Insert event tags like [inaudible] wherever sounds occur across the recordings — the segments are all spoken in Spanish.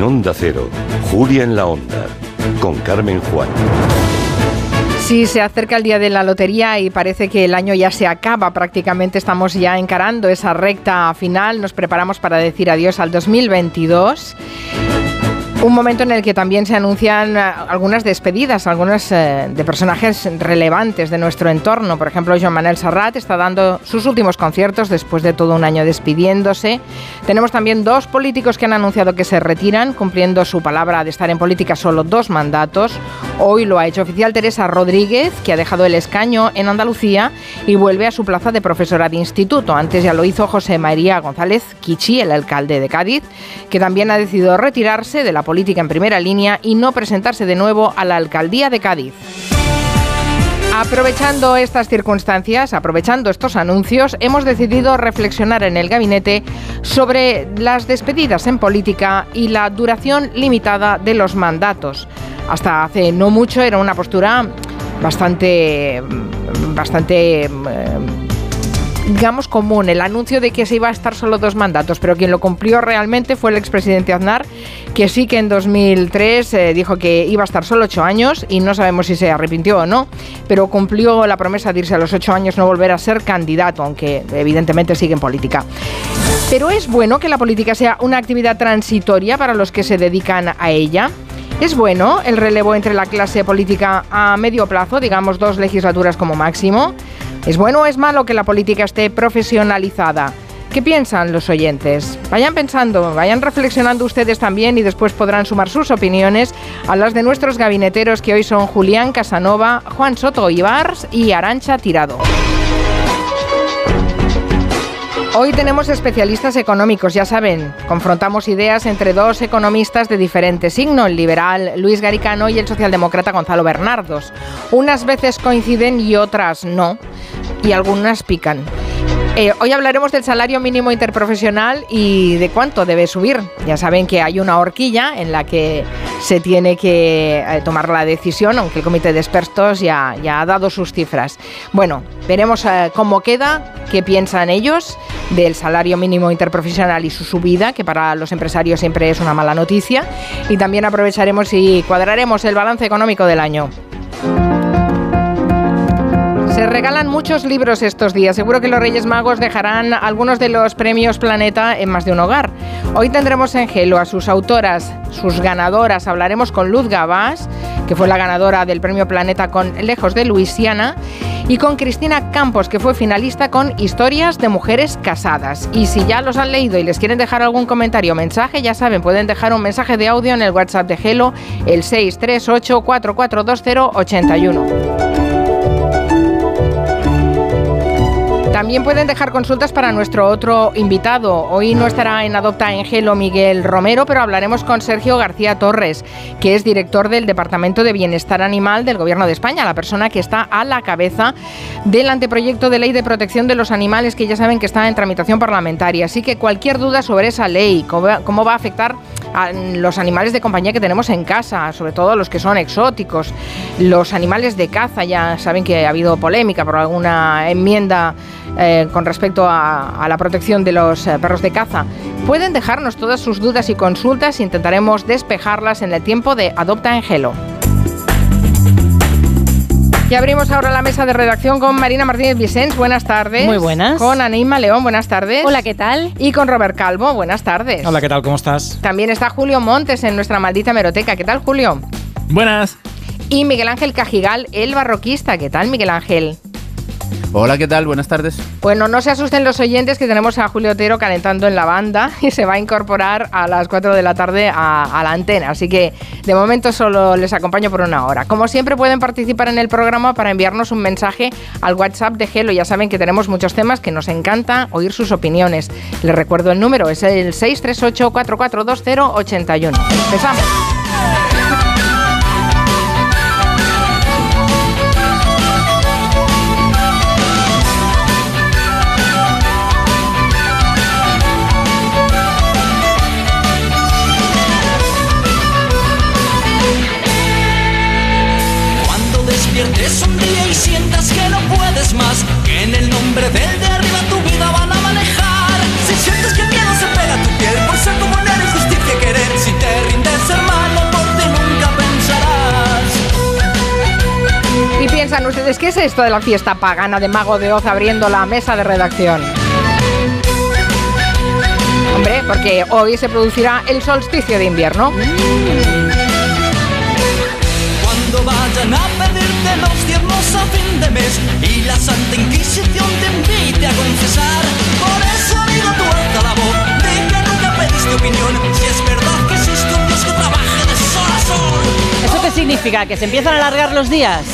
En Onda Cero, Julia en la Onda, con Carmen Juan. Sí, se acerca el día de la lotería y parece que el año ya se acaba. Prácticamente estamos ya encarando esa recta final. Nos preparamos para decir adiós al 2022. Un momento en el que también se anuncian eh, algunas despedidas, algunas eh, de personajes relevantes de nuestro entorno. Por ejemplo, Joan Manuel Serrat está dando sus últimos conciertos después de todo un año despidiéndose. Tenemos también dos políticos que han anunciado que se retiran, cumpliendo su palabra de estar en política solo dos mandatos. Hoy lo ha hecho oficial Teresa Rodríguez, que ha dejado el escaño en Andalucía y vuelve a su plaza de profesora de instituto. Antes ya lo hizo José María González Quichi, el alcalde de Cádiz, que también ha decidido retirarse de la política en primera línea y no presentarse de nuevo a la alcaldía de Cádiz. Aprovechando estas circunstancias, aprovechando estos anuncios, hemos decidido reflexionar en el gabinete sobre las despedidas en política y la duración limitada de los mandatos. Hasta hace no mucho era una postura bastante bastante eh, digamos, común el anuncio de que se iba a estar solo dos mandatos, pero quien lo cumplió realmente fue el expresidente Aznar, que sí que en 2003 eh, dijo que iba a estar solo ocho años y no sabemos si se arrepintió o no, pero cumplió la promesa de irse a los ocho años no volver a ser candidato, aunque evidentemente sigue en política. Pero es bueno que la política sea una actividad transitoria para los que se dedican a ella. ¿Es bueno el relevo entre la clase política a medio plazo, digamos dos legislaturas como máximo? ¿Es bueno o es malo que la política esté profesionalizada? ¿Qué piensan los oyentes? Vayan pensando, vayan reflexionando ustedes también y después podrán sumar sus opiniones a las de nuestros gabineteros que hoy son Julián Casanova, Juan Soto Ibars y Arancha Tirado. Hoy tenemos especialistas económicos, ya saben, confrontamos ideas entre dos economistas de diferente signo, el liberal Luis Garicano y el socialdemócrata Gonzalo Bernardos. Unas veces coinciden y otras no, y algunas pican. Eh, hoy hablaremos del salario mínimo interprofesional y de cuánto debe subir. Ya saben que hay una horquilla en la que se tiene que eh, tomar la decisión, aunque el comité de expertos ya, ya ha dado sus cifras. Bueno, veremos eh, cómo queda, qué piensan ellos del salario mínimo interprofesional y su subida, que para los empresarios siempre es una mala noticia. Y también aprovecharemos y cuadraremos el balance económico del año. Se regalan muchos libros estos días. Seguro que los Reyes Magos dejarán algunos de los premios Planeta en más de un hogar. Hoy tendremos en Gelo a sus autoras, sus ganadoras. Hablaremos con Luz Gabás, que fue la ganadora del premio Planeta con Lejos de Luisiana, y con Cristina Campos, que fue finalista con Historias de Mujeres Casadas. Y si ya los han leído y les quieren dejar algún comentario o mensaje, ya saben, pueden dejar un mensaje de audio en el WhatsApp de Gelo, el 638 442081. También pueden dejar consultas para nuestro otro invitado. Hoy no estará en Adopta Engelo Miguel Romero, pero hablaremos con Sergio García Torres, que es director del Departamento de Bienestar Animal del Gobierno de España, la persona que está a la cabeza del anteproyecto de ley de protección de los animales, que ya saben que está en tramitación parlamentaria. Así que cualquier duda sobre esa ley, cómo va a afectar a los animales de compañía que tenemos en casa, sobre todo los que son exóticos, los animales de caza, ya saben que ha habido polémica por alguna enmienda eh, con respecto a, la protección de los eh, perros de caza. Pueden dejarnos todas sus dudas y consultas e intentaremos despejarlas en el tiempo de Adopta Angelo. Y abrimos ahora la mesa de redacción con Marina Martínez Vicens. Buenas tardes. Muy buenas. Con Aneima León. Buenas tardes. Hola, ¿qué tal? Y con Robert Calvo. Buenas tardes. Hola, ¿qué tal? ¿Cómo estás? También está Julio Montes en nuestra maldita meroteca. ¿Qué tal, Julio? Buenas. Y Miguel Ángel Cajigal, el barroquista. ¿Qué tal, Miguel Ángel? Hola, ¿qué tal? Buenas tardes. Bueno, no se asusten los oyentes que tenemos a Julio Otero calentando en la banda [laughs] y se va a incorporar a las 4 de la tarde a, la antena. Así que de momento solo les acompaño por una hora. Como siempre pueden participar en el programa para enviarnos un mensaje al WhatsApp de Gelo. Ya saben que tenemos muchos temas que nos encanta oír sus opiniones. Les recuerdo el número, es el 638 442081. Empezamos. ¿Qué es esto de la fiesta pagana de Mago de Oz abriendo la mesa de redacción? Hombre, porque hoy se producirá el solsticio de invierno. Cuando vayan a pedirte los diezmos a fin de mes y la Santa Inquisición te invite a confesar. Por eso digo tu alta la voz de que nunca pediste opinión. Si es verdad que existe un Dios que trabaja de sol a sol. ¿Eso qué significa? ¿Que se empiezan a alargar los días?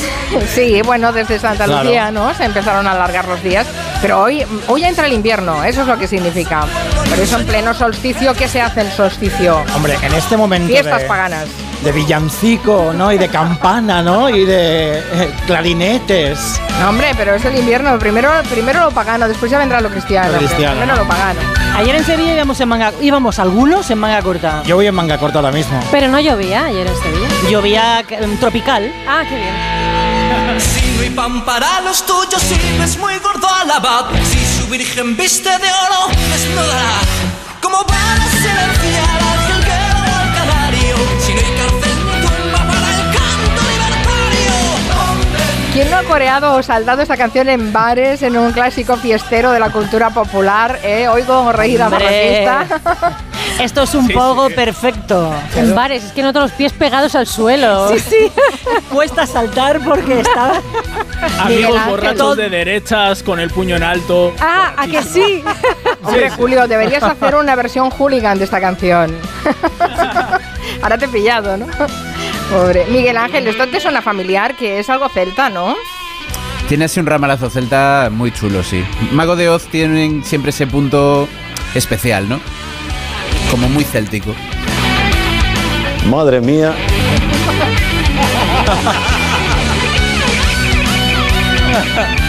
Sí, bueno, desde Santa Claro. Lucía, ¿no? Se empezaron a alargar los días. Pero hoy, hoy ya entra el invierno, eso es lo que significa. Por eso en pleno solsticio, ¿qué se hace en solsticio? Hombre, en este momento Fiestas de, paganas. de villancico, ¿no? Y de campana, ¿no? Y de eh, clarinetes. No, hombre, pero es el invierno. Primero, primero lo pagano, después ya vendrá lo cristiano. Lo cristiano, Primero ¿no? lo pagano. Ayer en Sevilla íbamos en manga, íbamos algunos en manga corta. Yo voy en manga corta ahora mismo. Pero no llovía ayer en Sevilla. Llovía tropical. Ah, qué bien. Si pan para los tuyos, si ves muy gordo al abad. Si su virgen viste de oro, desnudará. ¿Cómo van a silenciar ¿Quién no ha coreado o saldado esta canción en bares, en un clásico fiestero de la cultura popular? ¿Eh? Oigo reír a barraquista. [laughs] Esto es un pogo perfecto. En bares, es que noto los pies pegados al suelo. Sí, sí. [laughs] Cuesta saltar porque estaba. [laughs] Amigos borrachos de derechas con el puño en alto. Ah, ¿a que sí? Hombre, Julio, deberías hacer una versión hooligan de esta canción. Ahora te he pillado, ¿no? Pobre. Miguel Ángel, esto te suena familiar, que es algo celta, ¿no? Tiene así un ramalazo celta muy chulo, sí. Mago de Oz tienen siempre ese punto especial, ¿no? Como muy céltico. Madre mía. [laughs]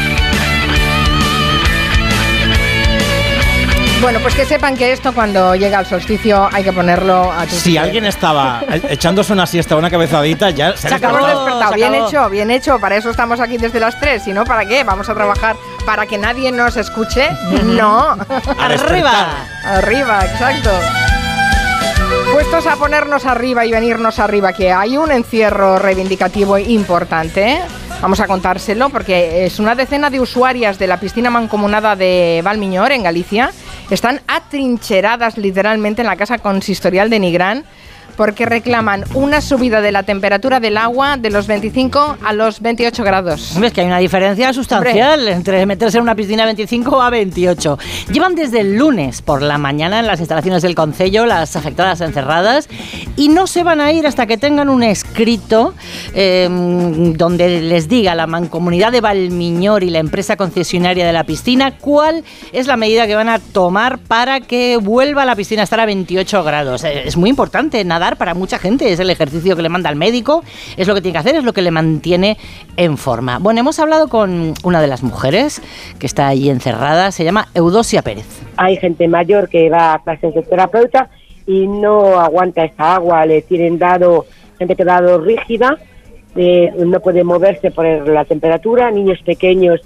Bueno, pues que sepan que esto cuando llega el solsticio hay que ponerlo a tu Si alguien estaba e- echándose una siesta o una cabezadita, ya se, Se ha acabó. Despertado. se bien acabó. hecho, bien hecho. Para eso estamos aquí desde las 3. Si no, ¿para qué? Vamos a trabajar para que nadie nos escuche. No. ¡Arriba! Arriba, exacto. Puestos a ponernos arriba y venirnos arriba, que hay un encierro reivindicativo importante. Vamos a contárselo porque es una decena de usuarias de la piscina mancomunada de Valmiñor, en Galicia, están atrincheradas literalmente en la casa consistorial de Nigrán porque reclaman una subida de la temperatura del agua de los 25 a los 28 grados. Hombre, es que hay una diferencia sustancial entre meterse en una piscina 25 a 28. Llevan desde el lunes por la mañana en las instalaciones del Concello las afectadas encerradas y no se van a ir hasta que tengan un escrito eh, donde les diga la mancomunidad de Valmiñor y la empresa concesionaria de la piscina cuál es la medida que van a tomar para que vuelva la piscina a estar a 28 grados. Eh, Es muy importante para mucha gente, es el ejercicio que le manda al médico, es lo que tiene que hacer, es lo que le mantiene en forma. Bueno, hemos hablado con una de las mujeres que está ahí encerrada, se llama Eudosia Pérez. hay gente mayor que va a clases de terapeuta y no aguanta esa agua, le tienen dado, gente que rígida, eh, no puede moverse por la temperatura, niños pequeños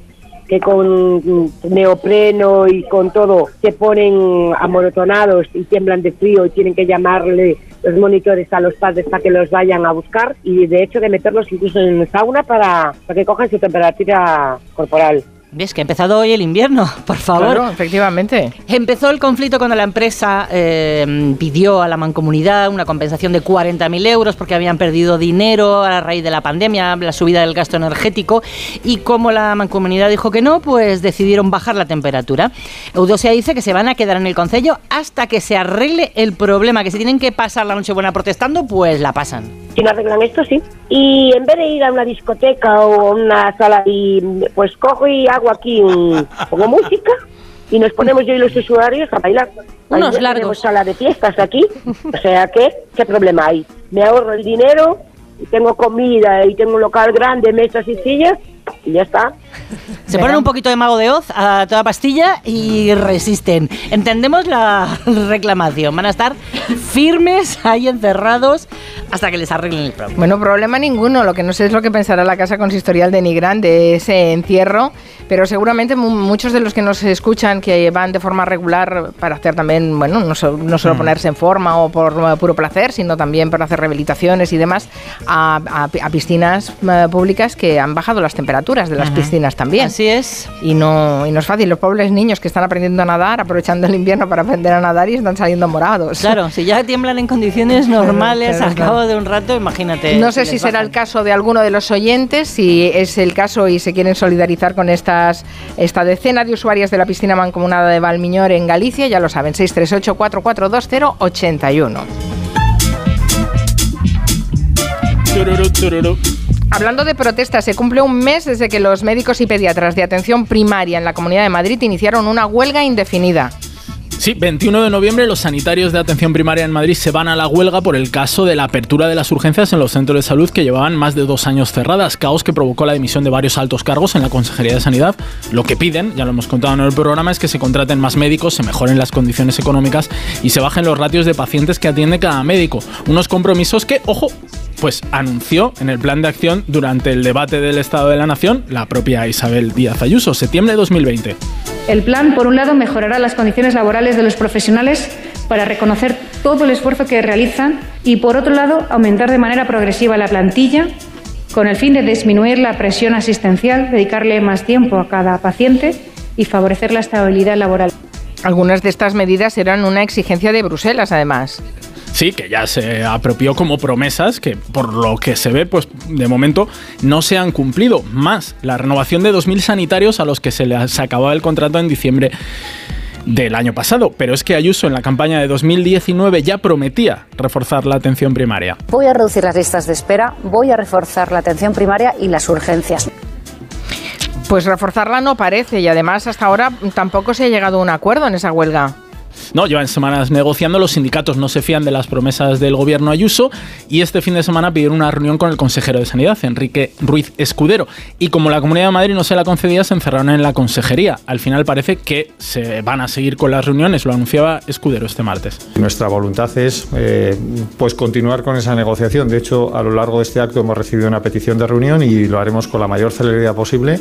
que con neopreno y con todo se ponen amorotonados y tiemblan de frío y tienen que llamarle los monitores a los padres para que los vayan a buscar y de hecho de meterlos incluso en sauna para, para que cojan su temperatura corporal. ¿Ves que ha empezado hoy el invierno? [laughs] Por favor. Claro, efectivamente. Empezó el conflicto cuando la empresa eh, pidió a la mancomunidad una compensación de 40.000 euros porque habían perdido dinero a raíz de la pandemia, la subida del gasto energético y como la mancomunidad dijo que no, pues decidieron bajar la temperatura. Eudosia dice que se van a quedar en el concello hasta que se arregle el problema, que si tienen que pasar la noche buena protestando, pues la pasan. Si no arreglan esto, sí. Y en vez de ir a una discoteca o a una sala y pues cojo y hago aquí un, pongo música y nos ponemos yo y los usuarios a bailar. Unos largos. Tenemos sala de fiestas aquí, o sea que, ¿qué problema hay? Me ahorro el dinero, y tengo comida y tengo un local grande, mesas y sillas y ya está. Se ponen un poquito de mago de Oz a toda pastilla y resisten. Entendemos la [laughs] reclamación. Van a estar firmes ahí encerrados hasta que les arreglen el problema. Bueno, problema ninguno. Lo que no sé es lo que pensará la Casa Consistorial de Nigrán de ese encierro, pero seguramente mu- muchos de los que nos escuchan que van de forma regular para hacer también, bueno, no, so- no solo ponerse en forma o por eh, puro placer, sino también para hacer rehabilitaciones y demás a, a pi- a piscinas eh, públicas que han bajado las temperaturas. Temperaturas de las piscinas también. Así es. Y no, y no es fácil. Los pobres niños que están aprendiendo a nadar, aprovechando el invierno para aprender a nadar y están saliendo morados. Claro, si ya tiemblan en condiciones normales [laughs] al cabo de un rato, imagínate. No sé si será bajan. el caso de alguno de los oyentes, si es el caso y se quieren solidarizar con estas esta decena de usuarias de la piscina mancomunada de Valmiñor en Galicia, ya lo saben, 638-4420-81. Tururú, tururú. Hablando de protestas, se cumple un mes desde que los médicos y pediatras de atención primaria en la Comunidad de Madrid iniciaron una huelga indefinida. Sí, 21 de noviembre los sanitarios de atención primaria en Madrid se van a la huelga por el caso de la apertura de las urgencias en los centros de salud que llevaban más de dos años cerradas, caos que provocó la dimisión de varios altos cargos en la Consejería de Sanidad. Lo que piden, ya lo hemos contado en el programa, es que se contraten más médicos, se mejoren las condiciones económicas y se bajen los ratios de pacientes que atiende cada médico. Unos compromisos que, ojo, pues anunció en el plan de acción durante el debate del Estado de la Nación la propia Isabel Díaz Ayuso, septiembre de 2020. El plan, por un lado, mejorará las condiciones laborales de los profesionales para reconocer todo el esfuerzo que realizan y, por otro lado, aumentar de manera progresiva la plantilla con el fin de disminuir la presión asistencial, dedicarle más tiempo a cada paciente y favorecer la estabilidad laboral. Algunas de estas medidas eran una exigencia de Bruselas, además. Sí, que ya se apropió como promesas que por lo que se ve, pues de momento no se han cumplido. Más la renovación de 2.000 sanitarios a los que se les acababa el contrato en diciembre del año pasado. Pero es que Ayuso en la campaña de 2019 ya prometía reforzar la atención primaria. Voy a reducir las listas de espera, voy a reforzar la atención primaria y las urgencias. Pues reforzarla no parece y además hasta ahora tampoco se ha llegado a un acuerdo en esa huelga. No, llevan semanas negociando, los sindicatos no se fían de las promesas del gobierno Ayuso y este fin de semana pidieron una reunión con el consejero de Sanidad, Enrique Ruiz Escudero. Y como la Comunidad de Madrid no se la concedía, se encerraron en la consejería. Al final parece que se van a seguir con las reuniones, lo anunciaba Escudero este martes. Nuestra voluntad es eh, pues continuar con esa negociación. De hecho, a lo largo de este acto hemos recibido una petición de reunión y lo haremos con la mayor celeridad posible.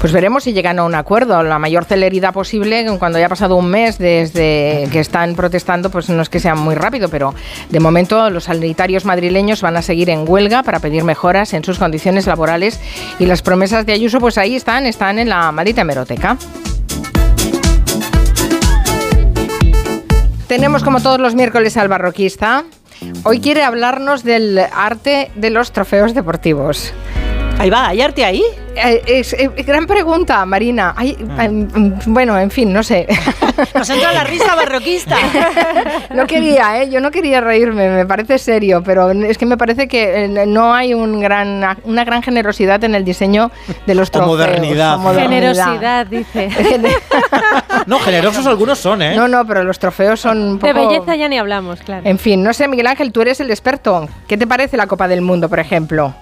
Pues veremos si llegan a un acuerdo, la mayor celeridad posible, cuando ya ha pasado un mes desde que están protestando, pues no es que sea muy rápido, pero de momento los sanitarios madrileños van a seguir en huelga para pedir mejoras en sus condiciones laborales y las promesas de Ayuso, pues ahí están, están en la maldita hemeroteca. Tenemos como todos los miércoles al barroquista. Hoy quiere hablarnos del arte de los trofeos deportivos. Ahí va, ¿hay arte ahí? Eh, es, eh, gran pregunta, Marina. Ay, eh, mm, bueno, en fin, no sé. [laughs] Nos entra la risa barroquista. [laughs] no quería, ¿eh? Yo no quería reírme, me parece serio, pero es que me parece que eh, no hay un gran, una gran generosidad en el diseño de los O trofeos. modernidad. Generosidad, dice. [laughs] No, generosos algunos son, ¿eh? No, no, pero los trofeos son un De poco... belleza ya ni hablamos, claro. En fin, no sé, Miguel Ángel, tú eres el experto. ¿Qué te parece la Copa del Mundo, por ejemplo?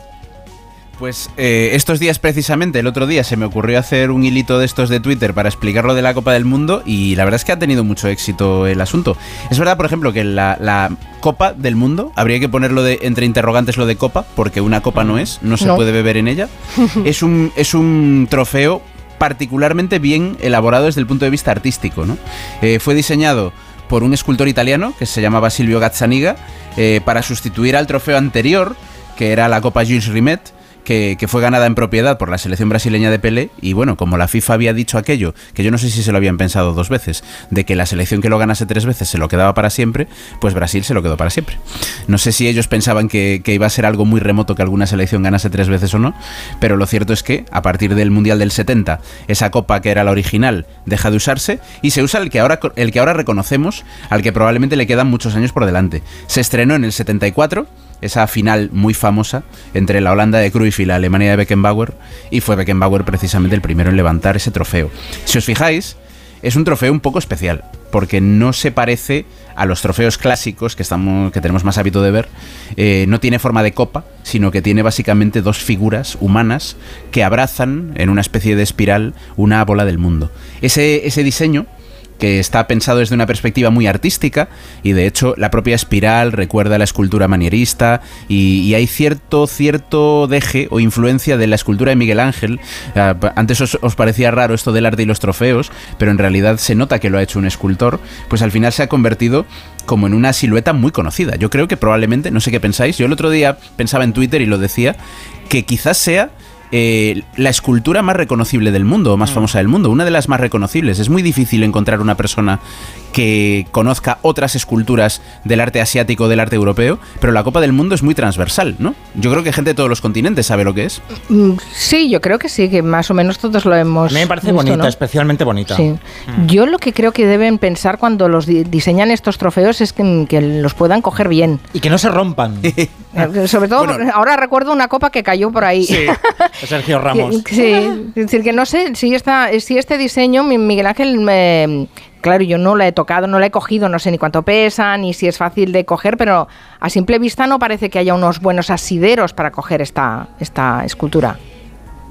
Pues eh, estos días precisamente, el otro día se me ocurrió hacer un hilito de estos de Twitter para explicar lo de la Copa del Mundo y la verdad es que ha tenido mucho éxito el asunto. Es verdad, por ejemplo, que la, la Copa del Mundo, habría que ponerlo de, entre interrogantes lo de Copa, porque una Copa no es, no se No. puede beber en ella. [laughs] es, un, es un trofeo particularmente bien elaborado desde el punto de vista artístico. ¿no? Eh, fue diseñado por un escultor italiano que se llamaba Silvio Gazzaniga eh, para sustituir al trofeo anterior, que era la Copa Jules Rimet, que, fue ganada en propiedad por la selección brasileña de Pelé. Y bueno, como la FIFA había dicho aquello, que yo no sé si se lo habían pensado dos veces, de que la selección que lo ganase tres veces se lo quedaba para siempre, pues Brasil se lo quedó para siempre. No sé si ellos pensaban que, que iba a ser algo muy remoto que alguna selección ganase tres veces o no, pero lo cierto es que a partir del Mundial del 70, esa copa que era la original deja de usarse y se usa el que ahora, el que ahora reconocemos, al que probablemente le quedan muchos años por delante. Se estrenó en el 74 esa final muy famosa entre la Holanda de Cruyff y la Alemania de Beckenbauer, y fue Beckenbauer precisamente el primero en levantar ese trofeo. Si os fijáis, es un trofeo un poco especial, porque no se parece a los trofeos clásicos que, estamos, que tenemos más hábito de ver. Eh, no tiene forma de copa, sino que tiene básicamente dos figuras humanas que abrazan en una especie de espiral una bola del mundo. Ese, ese diseño que está pensado desde una perspectiva muy artística y de hecho la propia espiral recuerda a la escultura manierista y, y hay cierto cierto deje o influencia de la escultura de Miguel Ángel. Ah, antes os, os parecía raro esto del arte y los trofeos, pero en realidad se nota que lo ha hecho un escultor, pues al final se ha convertido como en una silueta muy conocida. Yo creo que probablemente, no sé qué pensáis, yo el otro día pensaba en Twitter y lo decía, que quizás sea eh, la escultura más reconocible del mundo, o más Mm. famosa del mundo, una de las más reconocibles. Es muy difícil encontrar una persona que conozca otras esculturas del arte asiático o del arte europeo, pero la Copa del Mundo es muy transversal, ¿no? Yo creo que gente de todos los continentes sabe lo que es. Mm, Sí, yo creo que sí, que más o menos todos lo hemos. A mí me parece visto, bonita, ¿no? especialmente bonita. Sí. Yo lo que creo que deben pensar cuando los di- diseñan estos trofeos es que, que los puedan coger bien. Y que no se rompan. [laughs] Eh, Sobre todo, ahora recuerdo una copa que cayó por ahí. Sí, [laughs] Sergio Ramos. Que- Sí, es decir, que no sé si, esta, si este diseño, mi- Miguel Ángel, me- claro, yo no la he tocado, no la he cogido, no sé ni cuánto pesa, ni si es fácil de coger, pero a simple vista no parece que haya unos buenos asideros para coger esta, esta escultura.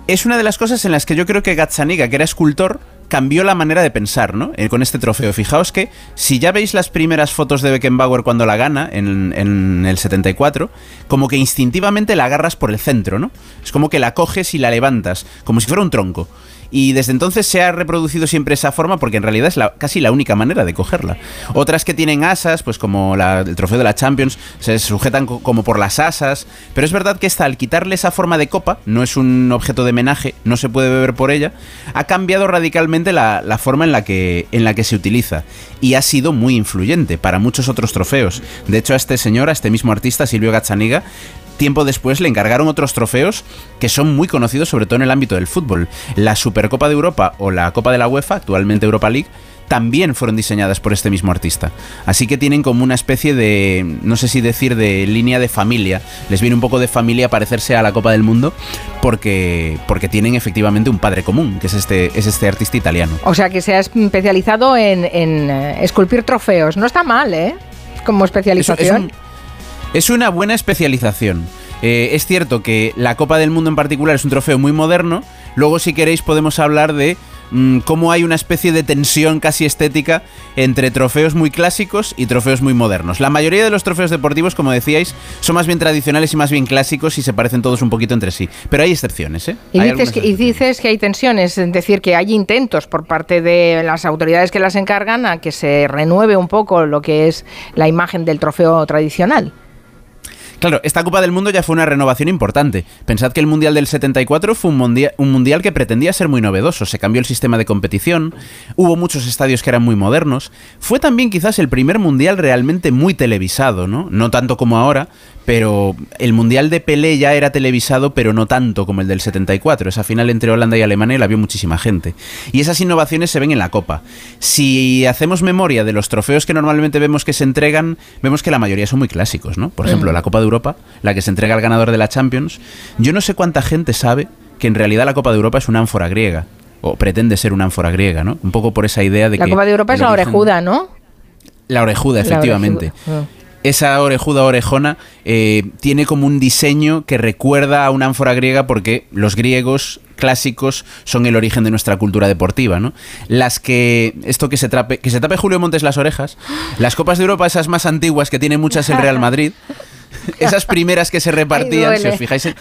es una de las cosas en las que yo creo que Gazzaniga, que era escultor, cambió la manera de pensar, ¿no? Eh, con este trofeo. Fijaos que si ya veis las primeras fotos de Beckenbauer cuando la gana, en, en el 74, como que instintivamente la agarras por el centro, ¿no? Es como que la coges y la levantas, como si fuera un tronco. Y desde entonces se ha reproducido siempre esa forma porque en realidad es la- casi la única manera de cogerla. Otras que tienen asas, pues como el trofeo de la Champions, se sujetan co- como por las asas. Pero es verdad que esta, al quitarle esa forma de copa, no es un objeto de homenaje, no se puede beber por ella, ha cambiado radicalmente la, la forma en la, que, en la que se utiliza. Y ha sido muy influyente para muchos otros trofeos. De hecho, a este señor, a este mismo artista, Silvio Gazzaniga, Tiempo después le encargaron otros trofeos que son muy conocidos sobre todo en el ámbito del fútbol. La Supercopa de Europa o la Copa de la UEFA, actualmente Europa League, también fueron diseñadas por este mismo artista. Así que tienen como una especie de, no sé si decir, de línea de familia. Les viene un poco de familia parecerse a la Copa del Mundo porque, porque tienen efectivamente un padre común, que es este, es este artista italiano. O sea, que se ha especializado en, en, eh, esculpir trofeos. No está mal, ¿eh? Como especialización. un- Es una buena especialización. Eh, es cierto que la Copa del Mundo en particular es un trofeo muy moderno. Luego, si queréis, podemos hablar de mm, cómo hay una especie de tensión casi estética entre trofeos muy clásicos y trofeos muy modernos. La mayoría de los trofeos deportivos, como decíais, son más bien tradicionales y más bien clásicos y se parecen todos un poquito entre sí. Pero hay excepciones, ¿eh? Y dices, que, y dices que hay tensiones, es decir, que hay intentos por parte de las autoridades que las encargan a que se renueve un poco lo que es la imagen del trofeo tradicional. Claro, esta Copa del Mundo ya fue una renovación importante. Pensad que el Mundial del 74 fue un, mundia- un mundial que pretendía ser muy novedoso. Se cambió el sistema de competición, hubo muchos estadios que eran muy modernos. Fue también quizás el primer mundial realmente muy televisado, ¿no? No tanto como ahora, pero el mundial de Pelé ya era televisado, pero no tanto como el del 74. Esa final entre Holanda y Alemania la vio muchísima gente. Y esas innovaciones se ven en la Copa. Si hacemos memoria de los trofeos que normalmente vemos que se entregan, vemos que la mayoría son muy clásicos, ¿no? Por ejemplo, Mm. la Copa de Europa, la que se entrega al ganador de la Champions. Yo no sé cuánta gente sabe que en realidad la Copa de Europa es una ánfora griega. O pretende ser una ánfora griega, ¿no? Un poco por esa idea de La que. Copa de Europa es la orejuda, ¿no? La orejuda, La efectivamente orejuda. esa orejuda orejona eh, tiene como un diseño que recuerda a una ánfora griega porque los griegos clásicos son el origen de nuestra cultura deportiva, ¿no? Las que esto que se trape que se tape Julio Montes las orejas, las copas de Europa esas más antiguas que tiene muchas el Real Madrid, [laughs] esas primeras que se repartían, si os fijáis en,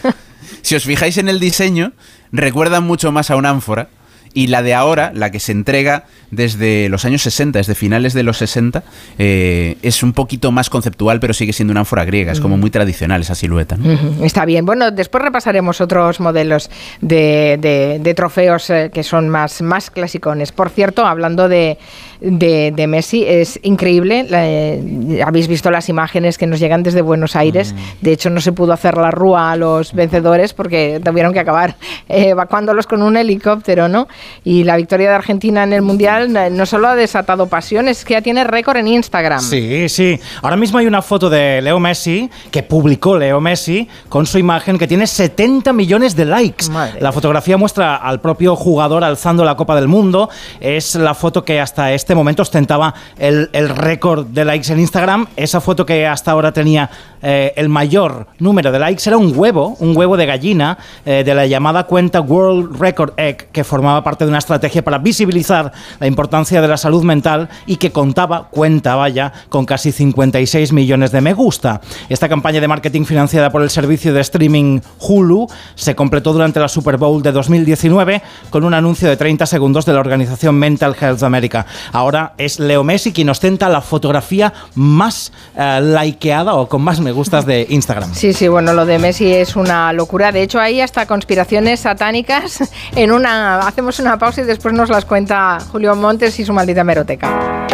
si os fijáis en el diseño, recuerdan mucho más a una ánfora. Y la de ahora, la que se entrega desde los años 60, desde finales de los 60, eh, es un poquito más conceptual, pero sigue siendo una ánfora griega. Es como muy tradicional esa silueta. Está bien. Bueno, después repasaremos otros modelos de, de- de trofeos eh, que son más, más clasicones. Por cierto, hablando de, de- de Messi, es increíble. la- eh, Habéis visto las imágenes que nos llegan desde Buenos Aires. De hecho, no se pudo hacer la rúa a los vencedores porque tuvieron que acabar [laughs] eh, evacuándolos con un helicóptero, ¿no? Y la victoria de Argentina en el Mundial eh, no solo ha desatado pasiones, es que ya tiene récord en Instagram. Sí, sí. Ahora mismo hay una foto de Leo Messi que publicó Leo Messi con su imagen que tiene 70 millones de likes. Madre la fotografía muestra al propio jugador alzando la Copa del Mundo. Es la foto que hasta este momento ostentaba el, el récord de likes en Instagram. Esa foto que hasta ahora tenía eh, el mayor número de likes era un huevo, un huevo de gallina eh, de la llamada cuenta World Record Egg que formaba parte de una estrategia para visibilizar la importancia de la salud mental y que contaba, cuenta vaya, con casi 56 millones de me gusta. Esta campaña de marketing financiada por el servicio de streaming Hulu se completó durante la Super Bowl de 2019 con un anuncio de 30 segundos de la organización Mental Health America. Ahora es Leo Messi quien ostenta la fotografía más eh, likeada o con más me gustas de Instagram. [laughs] Sí, sí, bueno, lo de Messi es una locura. De hecho, hay hasta conspiraciones satánicas. [laughs] En una hacemos una pausa y después nos las cuenta Julio Montes y su maldita meroteca.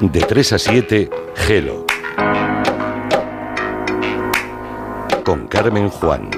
De 3 a 7, Gelo. Con Carmen Juan.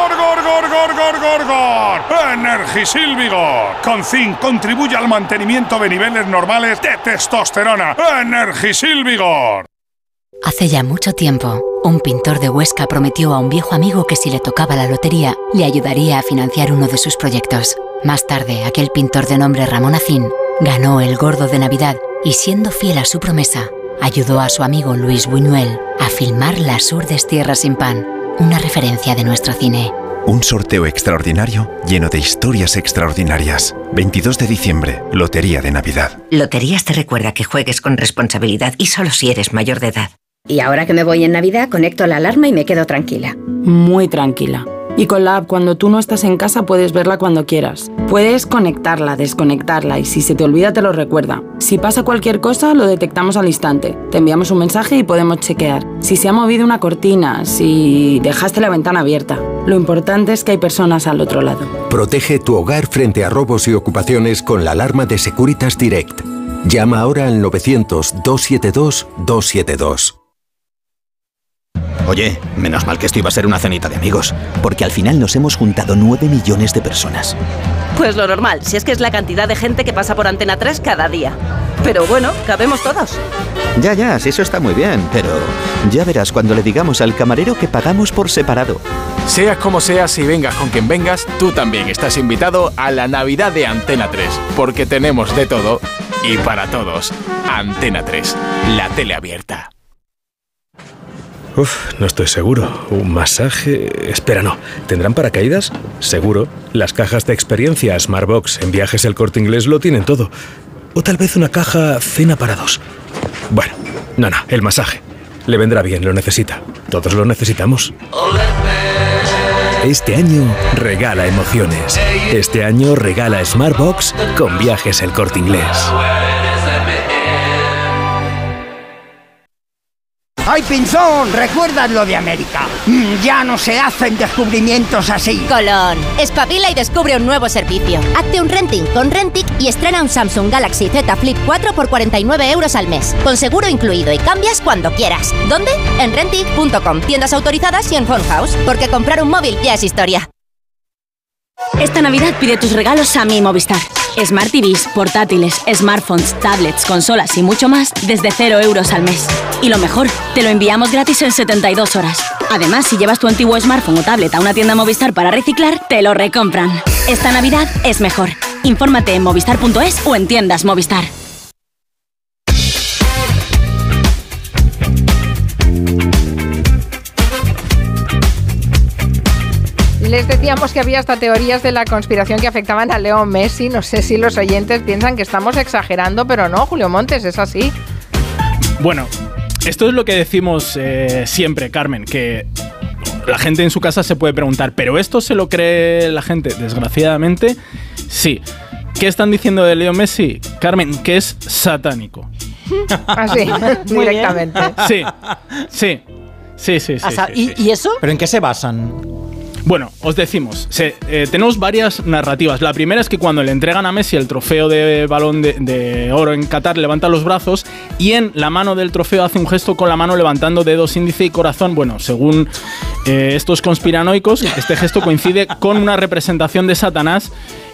gor, gor, gor, gor, gor, gor! Energisil Vigor. Con zinc contribuye al mantenimiento de niveles normales de testosterona. Energisil Vigor. Hace ya mucho tiempo, un pintor de Huesca prometió a un viejo amigo que si le tocaba la lotería, le ayudaría a financiar uno de sus proyectos. Más tarde, aquel pintor de nombre Ramón Acín ganó el gordo de Navidad y siendo fiel a su promesa, ayudó a su amigo Luis Buñuel a filmar Las Urdes Tierras sin Pan, una referencia de nuestro cine. Un sorteo extraordinario lleno de historias extraordinarias. 22 de diciembre, Lotería de Navidad. Loterías te recuerda que juegues con responsabilidad y solo si eres mayor de edad. Y ahora que me voy en Navidad, conecto la alarma y me quedo tranquila. Muy tranquila. Y con la app, cuando tú no estás en casa, puedes verla cuando quieras. Puedes conectarla, desconectarla y si se te olvida, te lo recuerda. Si pasa cualquier cosa, lo detectamos al instante. Te enviamos un mensaje y podemos chequear. Si se ha movido una cortina, si dejaste la ventana abierta. Lo importante es que hay personas al otro lado. Protege tu hogar frente a robos y ocupaciones con la alarma de Securitas Direct. Llama ahora al 900-272-272. Oye, menos mal que esto iba a ser una cenita de amigos, porque al final nos hemos juntado 9 millones de personas. Pues lo normal, si es que es la cantidad de gente que pasa por Antena 3 cada día. Pero bueno, cabemos todos. Ya, ya, sí, eso está muy bien, pero ya verás cuando le digamos al camarero que pagamos por separado. Seas como seas y vengas con quien vengas, tú también estás invitado a la Navidad de Antena 3, porque tenemos de todo y para todos. Antena 3, la tele abierta. Uf, no estoy seguro. ¿Un masaje? Espera, no. ¿Tendrán paracaídas? Seguro. Las cajas de experiencia Smartbox en viajes El Corte Inglés lo tienen todo. O tal vez una caja cena para dos. Bueno, no, no, el masaje. Le vendrá bien, lo necesita. Todos lo necesitamos. Este año regala emociones. Este año regala Smartbox con viajes El Corte Inglés. ¡Ay, Pinzón! ¿Recuerdas lo de América? Mm, ya no se hacen descubrimientos así. Colón, espabila y descubre un nuevo servicio. Hazte un renting con Rentic y estrena un Samsung Galaxy Z Flip 4 por 49 euros al mes. Con seguro incluido y cambias cuando quieras. ¿Dónde? En Rentic.com, tiendas autorizadas y en Phone House. Porque comprar un móvil ya es historia. Esta Navidad pide tus regalos a mi Movistar. Smart TVs, portátiles, smartphones, tablets, consolas y mucho más desde 0 euros al mes. Y lo mejor, te lo enviamos gratis en 72 horas. Además, si llevas tu antiguo smartphone o tablet a una tienda Movistar para reciclar, te lo recompran. Esta Navidad es mejor. Infórmate en movistar.es o en tiendas Movistar. Les decíamos que había hasta teorías de la conspiración que afectaban a Leo Messi. No sé si los oyentes piensan que estamos exagerando, pero no, Julio Montes, es así. Bueno, esto es lo que decimos eh, siempre, Carmen, que la gente en su casa se puede preguntar, ¿pero esto se lo cree la gente? Desgraciadamente, sí. ¿Qué están diciendo de Leo Messi? Carmen, que es satánico. Así, [laughs] [laughs] directamente. Sí, sí. Sí, sí, sí. Sí, ¿y, sí. y eso? ¿Pero en qué se basan? Bueno, os decimos, se- eh, tenemos varias narrativas. La primera es que cuando le entregan a Messi el trofeo de balón de, de oro en Qatar, levanta los brazos y en la mano del trofeo hace un gesto con la mano levantando dedos índice y corazón. Bueno, según eh, estos conspiranoicos, este gesto coincide con una representación de Satanás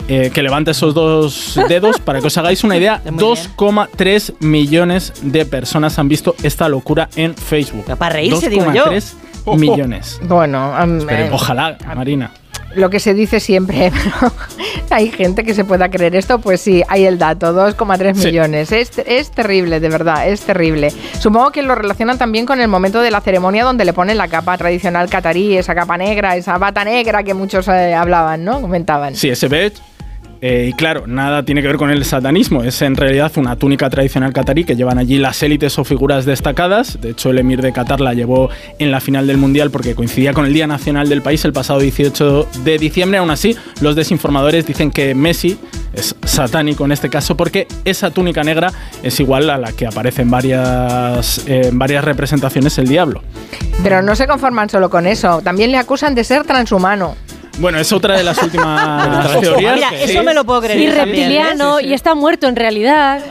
eh, que levanta esos dos dedos. Para que os hagáis una idea, [laughs] 2,3 millones de personas han visto esta locura en Facebook. Para reírse, digo yo. 2,3 [laughs] millones. Bueno, eh, ojalá, Marina. lo que se dice siempre, [laughs] pero hay gente que se pueda creer esto, pues sí, hay el dato, 2,3 Sí. millones. Es, es terrible, de verdad, es terrible. Supongo que lo relacionan también con el momento de la ceremonia donde le ponen la capa tradicional catarí, esa capa negra, esa bata negra que muchos eh, hablaban, ¿no? Comentaban. Sí, ese. Eh, y claro, nada tiene que ver con el satanismo. Es en realidad una túnica tradicional catarí que llevan allí las élites o figuras destacadas. De hecho, el emir de Qatar la llevó en la final del mundial porque coincidía con el Día Nacional del país el pasado 18 de diciembre. Aún así, los desinformadores dicen que Messi es satánico en este caso porque esa túnica negra es igual a la que aparece en varias, en varias representaciones el diablo. Pero no se conforman solo con eso, también le acusan de ser transhumano. Bueno, es otra de las últimas [laughs] teorías. Mira, que- eso me lo puedo creer. Y también, ¿eh? reptiliano, y está muerto en realidad.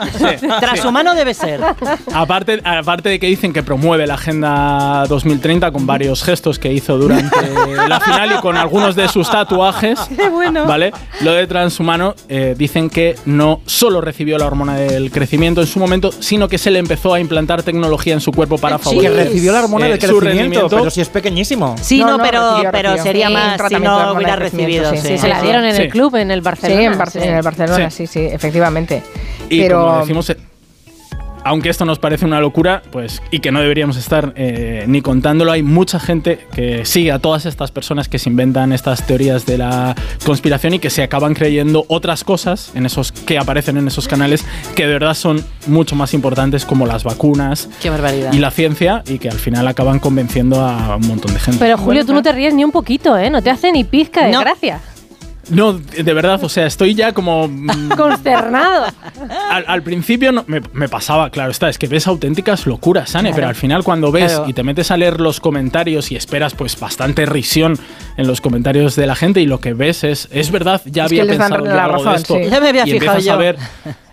Transhumano debe ser. [laughs] Aparte, aparte de que dicen que promueve la Agenda 2030 con varios gestos que hizo durante [laughs] la final y con algunos de sus tatuajes, Qué bueno. ¿vale? Lo de transhumano eh, dicen que no solo recibió la hormona del crecimiento en su momento, sino que se le empezó a implantar tecnología en su cuerpo para Que favorecer recibió la hormona eh, del crecimiento, pero si es pequeñísimo. Sí, no, No, no, pero, recibió, pero recibió. sería Sí, más tratamiento hubiera recibido. sí, sí. sí, Se la dieron en Sí. el club, en el Barcelona. sí, en, Bar- sí. en el Barcelona, Sí. sí, sí, efectivamente. Y pero como decimos, aunque esto nos parece una locura, pues y que no deberíamos estar eh, ni contándolo, hay mucha gente que sigue a todas estas personas que se inventan estas teorías de la conspiración y que se acaban creyendo otras cosas en esos que aparecen en esos canales que de verdad son mucho más importantes como las vacunas Qué barbaridad. y la ciencia y que al final acaban convenciendo a un montón de gente. Pero Julio, tú no te ríes ni un poquito, ¿eh? No te hace ni pizca de No. gracia. No, de verdad, o sea, estoy ya como mm, Consternado. al, al principio no- me, me pasaba, claro, está, es que ves auténticas locuras, Sane, Claro. pero al final cuando ves Claro. y te metes a leer los comentarios y esperas pues bastante risión en los comentarios de la gente y lo que ves es, es verdad, ya Es que había les dan pensado yo algo de razón, esto. sí. Ya me había y fijado a ver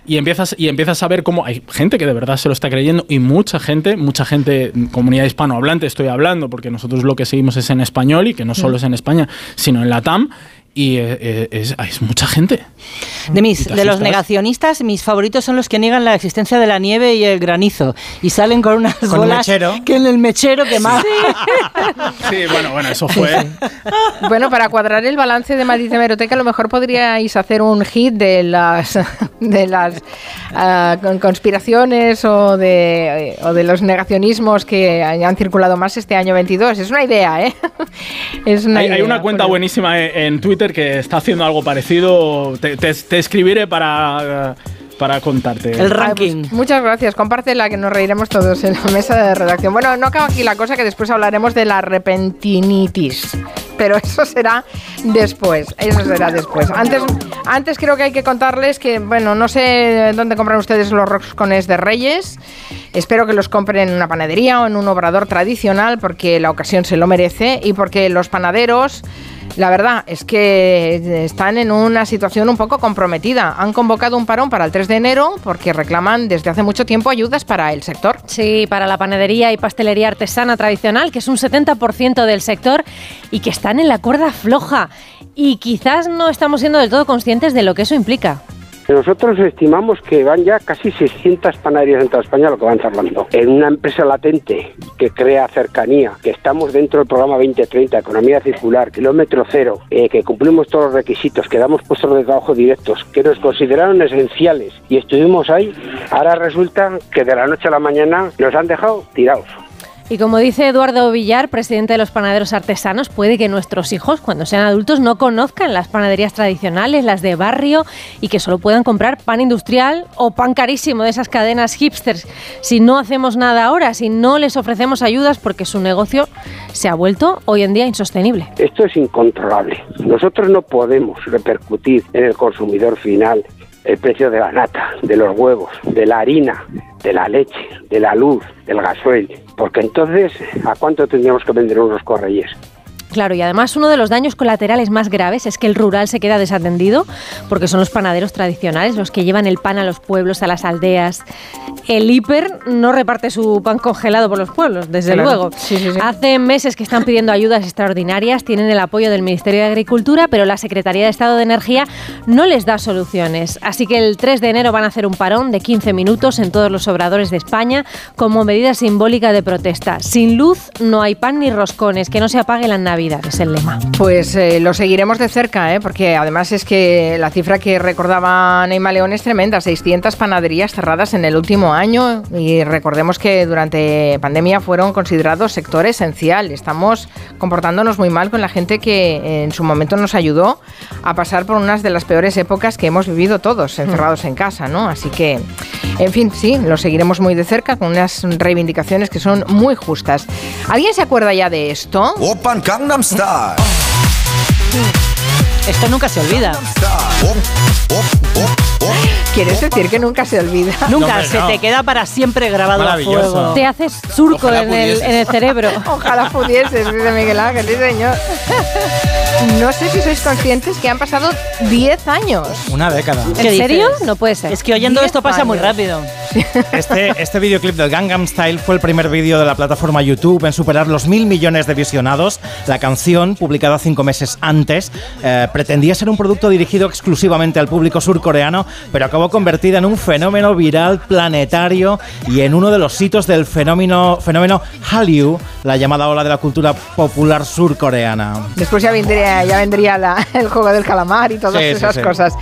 y empiezas y empiezas a ver cómo hay gente que de verdad se lo está creyendo y mucha gente, mucha gente, comunidad hispanohablante estoy hablando, porque nosotros lo que seguimos es en español y que no solo es en España, sino en la TAM y eh, eh, es, es mucha gente. De mis, de los negacionistas, mis favoritos son los que niegan la existencia de la nieve y el granizo y salen con unas Con un bolas mechero. que en el mechero quemado. [laughs] Sí, bueno, bueno, eso fue. Bueno, para cuadrar el balance de Madrid de Hemeroteca, a lo mejor podríais hacer un hit de las de las con- conspiraciones o de, o de los negacionismos que han circulado más este año 22. Es una idea, ¿eh? [laughs] Es una Hay, hay idea, una cuenta buenísima en, en Twitter que está haciendo algo parecido. Te, te- te escribiré para, para contarte. El Ay, pues, ranking. muchas gracias, compártela que nos reiremos todos en la mesa de redacción. Bueno, no acaba aquí la cosa que después hablaremos de la repentinitis. Pero eso será después, eso será después. Antes, antes creo que hay que contarles que, bueno, no sé dónde compran ustedes los roscones de Reyes. Espero que los compren en una panadería o en un obrador tradicional porque la ocasión se lo merece y porque los panaderos la verdad es que están en una situación un poco comprometida. Han convocado un parón para el 3 de enero porque reclaman desde hace mucho tiempo ayudas para el sector. Sí, para la panadería y pastelería artesana tradicional, que es un 70% del sector y que están en la cuerda floja. Y quizás no estamos siendo del todo conscientes de lo que eso implica. Nosotros estimamos que van ya casi 600 panaderías en toda España lo que van cerrando. En una empresa latente que crea cercanía, que estamos dentro del programa 2030, economía circular, kilómetro cero, eh, que cumplimos todos los requisitos, que damos puestos de trabajo directos, que nos consideraron esenciales y estuvimos ahí, ahora resulta que de la noche a la mañana nos han dejado tirados. Y como dice Eduardo Villar, presidente de los panaderos artesanos, puede que nuestros hijos, cuando sean adultos, no conozcan las panaderías tradicionales, las de barrio, y que solo puedan comprar pan industrial o pan carísimo de esas cadenas hipsters. Si no hacemos nada ahora, si no les ofrecemos ayudas, porque su negocio se ha vuelto hoy en día insostenible. Esto es incontrolable. Nosotros no podemos repercutir en el consumidor final el precio de la nata, de los huevos, de la harina, de la leche, de la luz, del gasoil, porque entonces ¿a cuánto tendríamos que vender unos correyes? Claro, y además uno de los daños colaterales más graves es que el rural se queda desatendido porque son los panaderos tradicionales los que llevan el pan a los pueblos, a las aldeas. El hiper no reparte su pan congelado por los pueblos, desde Claro. luego. Sí, sí, sí. Hace meses que están pidiendo ayudas extraordinarias, tienen el apoyo del Ministerio de Agricultura, pero la Secretaría de Estado de Energía no les da soluciones. Así que el 3 de enero van a hacer un parón de 15 minutos en todos los obradores de España como medida simbólica de protesta. Sin luz no hay pan ni roscones, que no se apague la Navidad, es el lema. Pues eh, lo seguiremos de cerca, ¿eh? porque además es que la cifra que recordaba Neima León es tremenda, 600 panaderías cerradas en el último año y recordemos que durante pandemia fueron considerados sector esencial. Estamos comportándonos muy mal con la gente que en su momento nos ayudó a pasar por unas de las peores épocas que hemos vivido todos encerrados en casa, ¿no? Así que, en fin, sí, lo seguiremos muy de cerca con unas reivindicaciones que son muy justas. ¿Alguien se acuerda ya de esto? Gangnam Style. Esto nunca se olvida. ¿Quieres decir que nunca se olvida? [laughs] Nunca, se te queda para siempre grabado a fuego. Te haces surco en el, en el cerebro. [laughs] Ojalá pudieses, dice Miguel Ángel, sí señor. No sé si sois conscientes que han pasado 10 años. Una década. ¿En serio? No puede ser. Es que oyendo 10 esto pasa muy años. rápido. [laughs] Este, este videoclip del Gangnam Style fue el primer vídeo de la plataforma YouTube en superar los mil millones de visionados. La canción, publicada cinco meses antes, eh, pretendía ser un producto dirigido exclusivamente al público surcoreano, pero acabó convertida en un fenómeno viral planetario y en uno de los hitos del fenómeno, fenómeno Hallyu, la llamada ola de la cultura popular surcoreana. Después ya vendría, ya vendría la- el juego del calamar y todas Sí, sí, esas sí. cosas.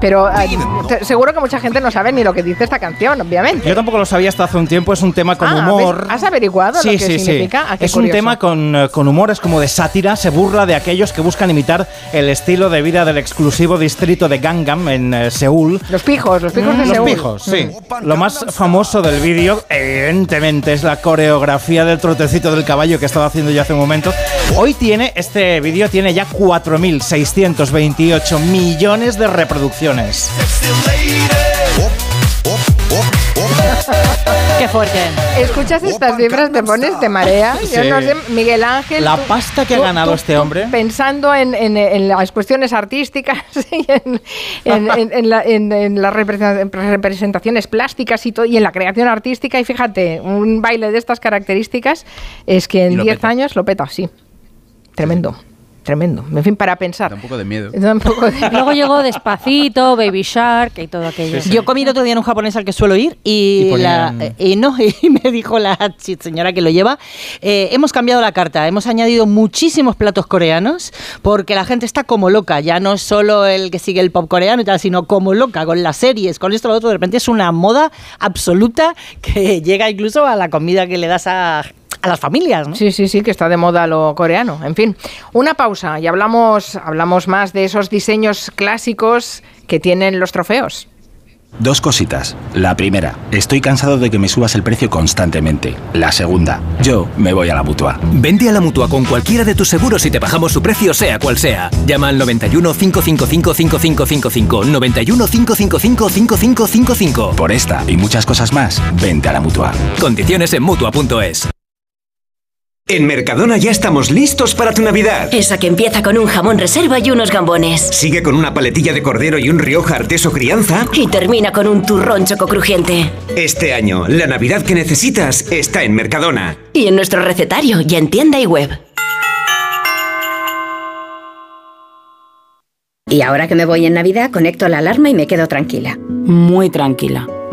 Pero eh, seguro que mucha gente no sabe ni lo que dice esta canción, obviamente. Yo tampoco lo sabía hasta hace un tiempo, es un tema con Ah, humor. ¿Has averiguado lo que significa? Ah, es un curioso. tema con, eh, con humor, es como de sátira, se burla de aquellos que buscan imitar el estilo de vida del exclusivo distrito de Gangnam en eh, Seúl. Los pijos, los pijos de Los Seúl. pijos, sí. Lo más famoso del vídeo, evidentemente, es la coreografía del trotecito del caballo que estaba haciendo yo hace un momento. Hoy tiene, este vídeo tiene ya 4.628 millones de reproducciones. Qué fuerte. Escuchas estas cifras, te pones, te marea. Yo no sé, Miguel Ángel. La tú- pasta que ha ganado tú- este hombre. Pensando en, en- en las cuestiones artísticas [laughs] y en, en- en- en la- en- en las representa- representaciones plásticas y todo, y en la creación artística. Y fíjate, un baile de estas características es que en lo 10 peta. años lo peta, sí. Tremendo, tremendo. En fin, para pensar. [laughs] Da un poco de miedo. Luego llegó Despacito, Baby Shark y todo aquello. Yo comí el otro día en un japonés al que suelo ir y, Y la- ponían- eh, y no, [laughs] y me dijo la señora que lo lleva, eh, hemos cambiado la carta, hemos añadido muchísimos platos coreanos porque la gente está como loca, ya no es solo el que sigue el pop coreano y tal, sino como loca con las series, con esto, lo otro, de repente es una moda absoluta que [laughs] llega incluso a la comida que le das a, a las familias, ¿no? Sí, sí, sí, que está de moda lo coreano. En fin, una pausa y hablamos, hablamos más de esos diseños clásicos que tienen los trofeos. Dos cositas. La primera, estoy cansado de que me subas el precio constantemente. La segunda, yo me voy a la mutua. Vende a la mutua con cualquiera de tus seguros y te bajamos su precio, sea cual sea. Llama al 91 555 5555. 91 555 5555. Por esta y muchas cosas más, vente a la mutua. Condiciones en mutua.es. En Mercadona ya estamos listos para tu Navidad. Esa que empieza con un jamón reserva y unos gambones. Sigue con una paletilla de cordero y un Rioja Arteso Crianza. Y termina con un turrón choco crujiente. Este año, la Navidad que necesitas está en Mercadona. Y en nuestro recetario y en tienda y web. Y ahora que me voy en Navidad, conecto la alarma y me quedo tranquila. Muy tranquila.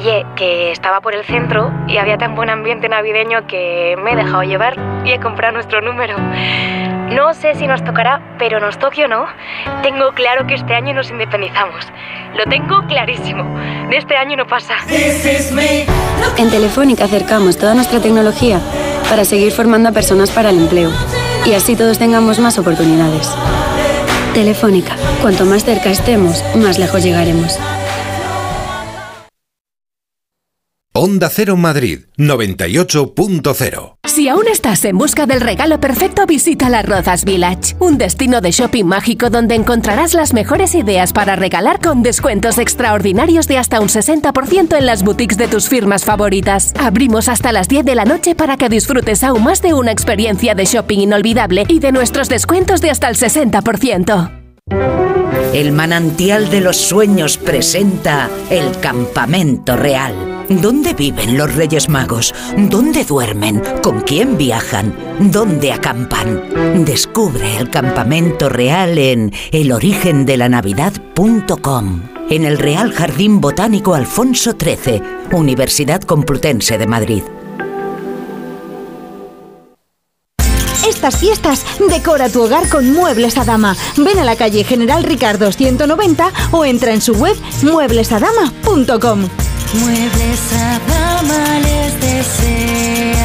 Oye, que estaba por el centro y había tan buen ambiente navideño que me he dejado llevar y he comprado nuestro número. No sé si nos tocará, pero nos toque o no, tengo claro que este año nos independizamos. Lo tengo clarísimo. De este año no pasa. En Telefónica acercamos toda nuestra tecnología para seguir formando a personas para el empleo y así todos tengamos más oportunidades. Telefónica, cuanto más cerca estemos, más lejos llegaremos. Onda Cero Madrid 98.0 Si aún estás en busca del regalo perfecto, visita Las Rozas Village, un destino de shopping mágico donde encontrarás las mejores ideas para regalar con descuentos extraordinarios de hasta un 60% en las boutiques de tus firmas favoritas. Abrimos hasta las 10 de la noche para que disfrutes aún más de una experiencia de shopping inolvidable y de nuestros descuentos de hasta el 60%. El manantial de los sueños presenta el campamento real. ¿Dónde viven los Reyes Magos? ¿Dónde duermen? ¿Con quién viajan? ¿Dónde acampan? Descubre el campamento real en elorigendelanavidad.com. En el Real Jardín Botánico Alfonso XIII, Universidad Complutense de Madrid. Estas fiestas, decora tu hogar con Muebles a Dama. Ven a la calle General Ricardo 190 o entra en su web mueblesadama.com. Muebles a dama les desea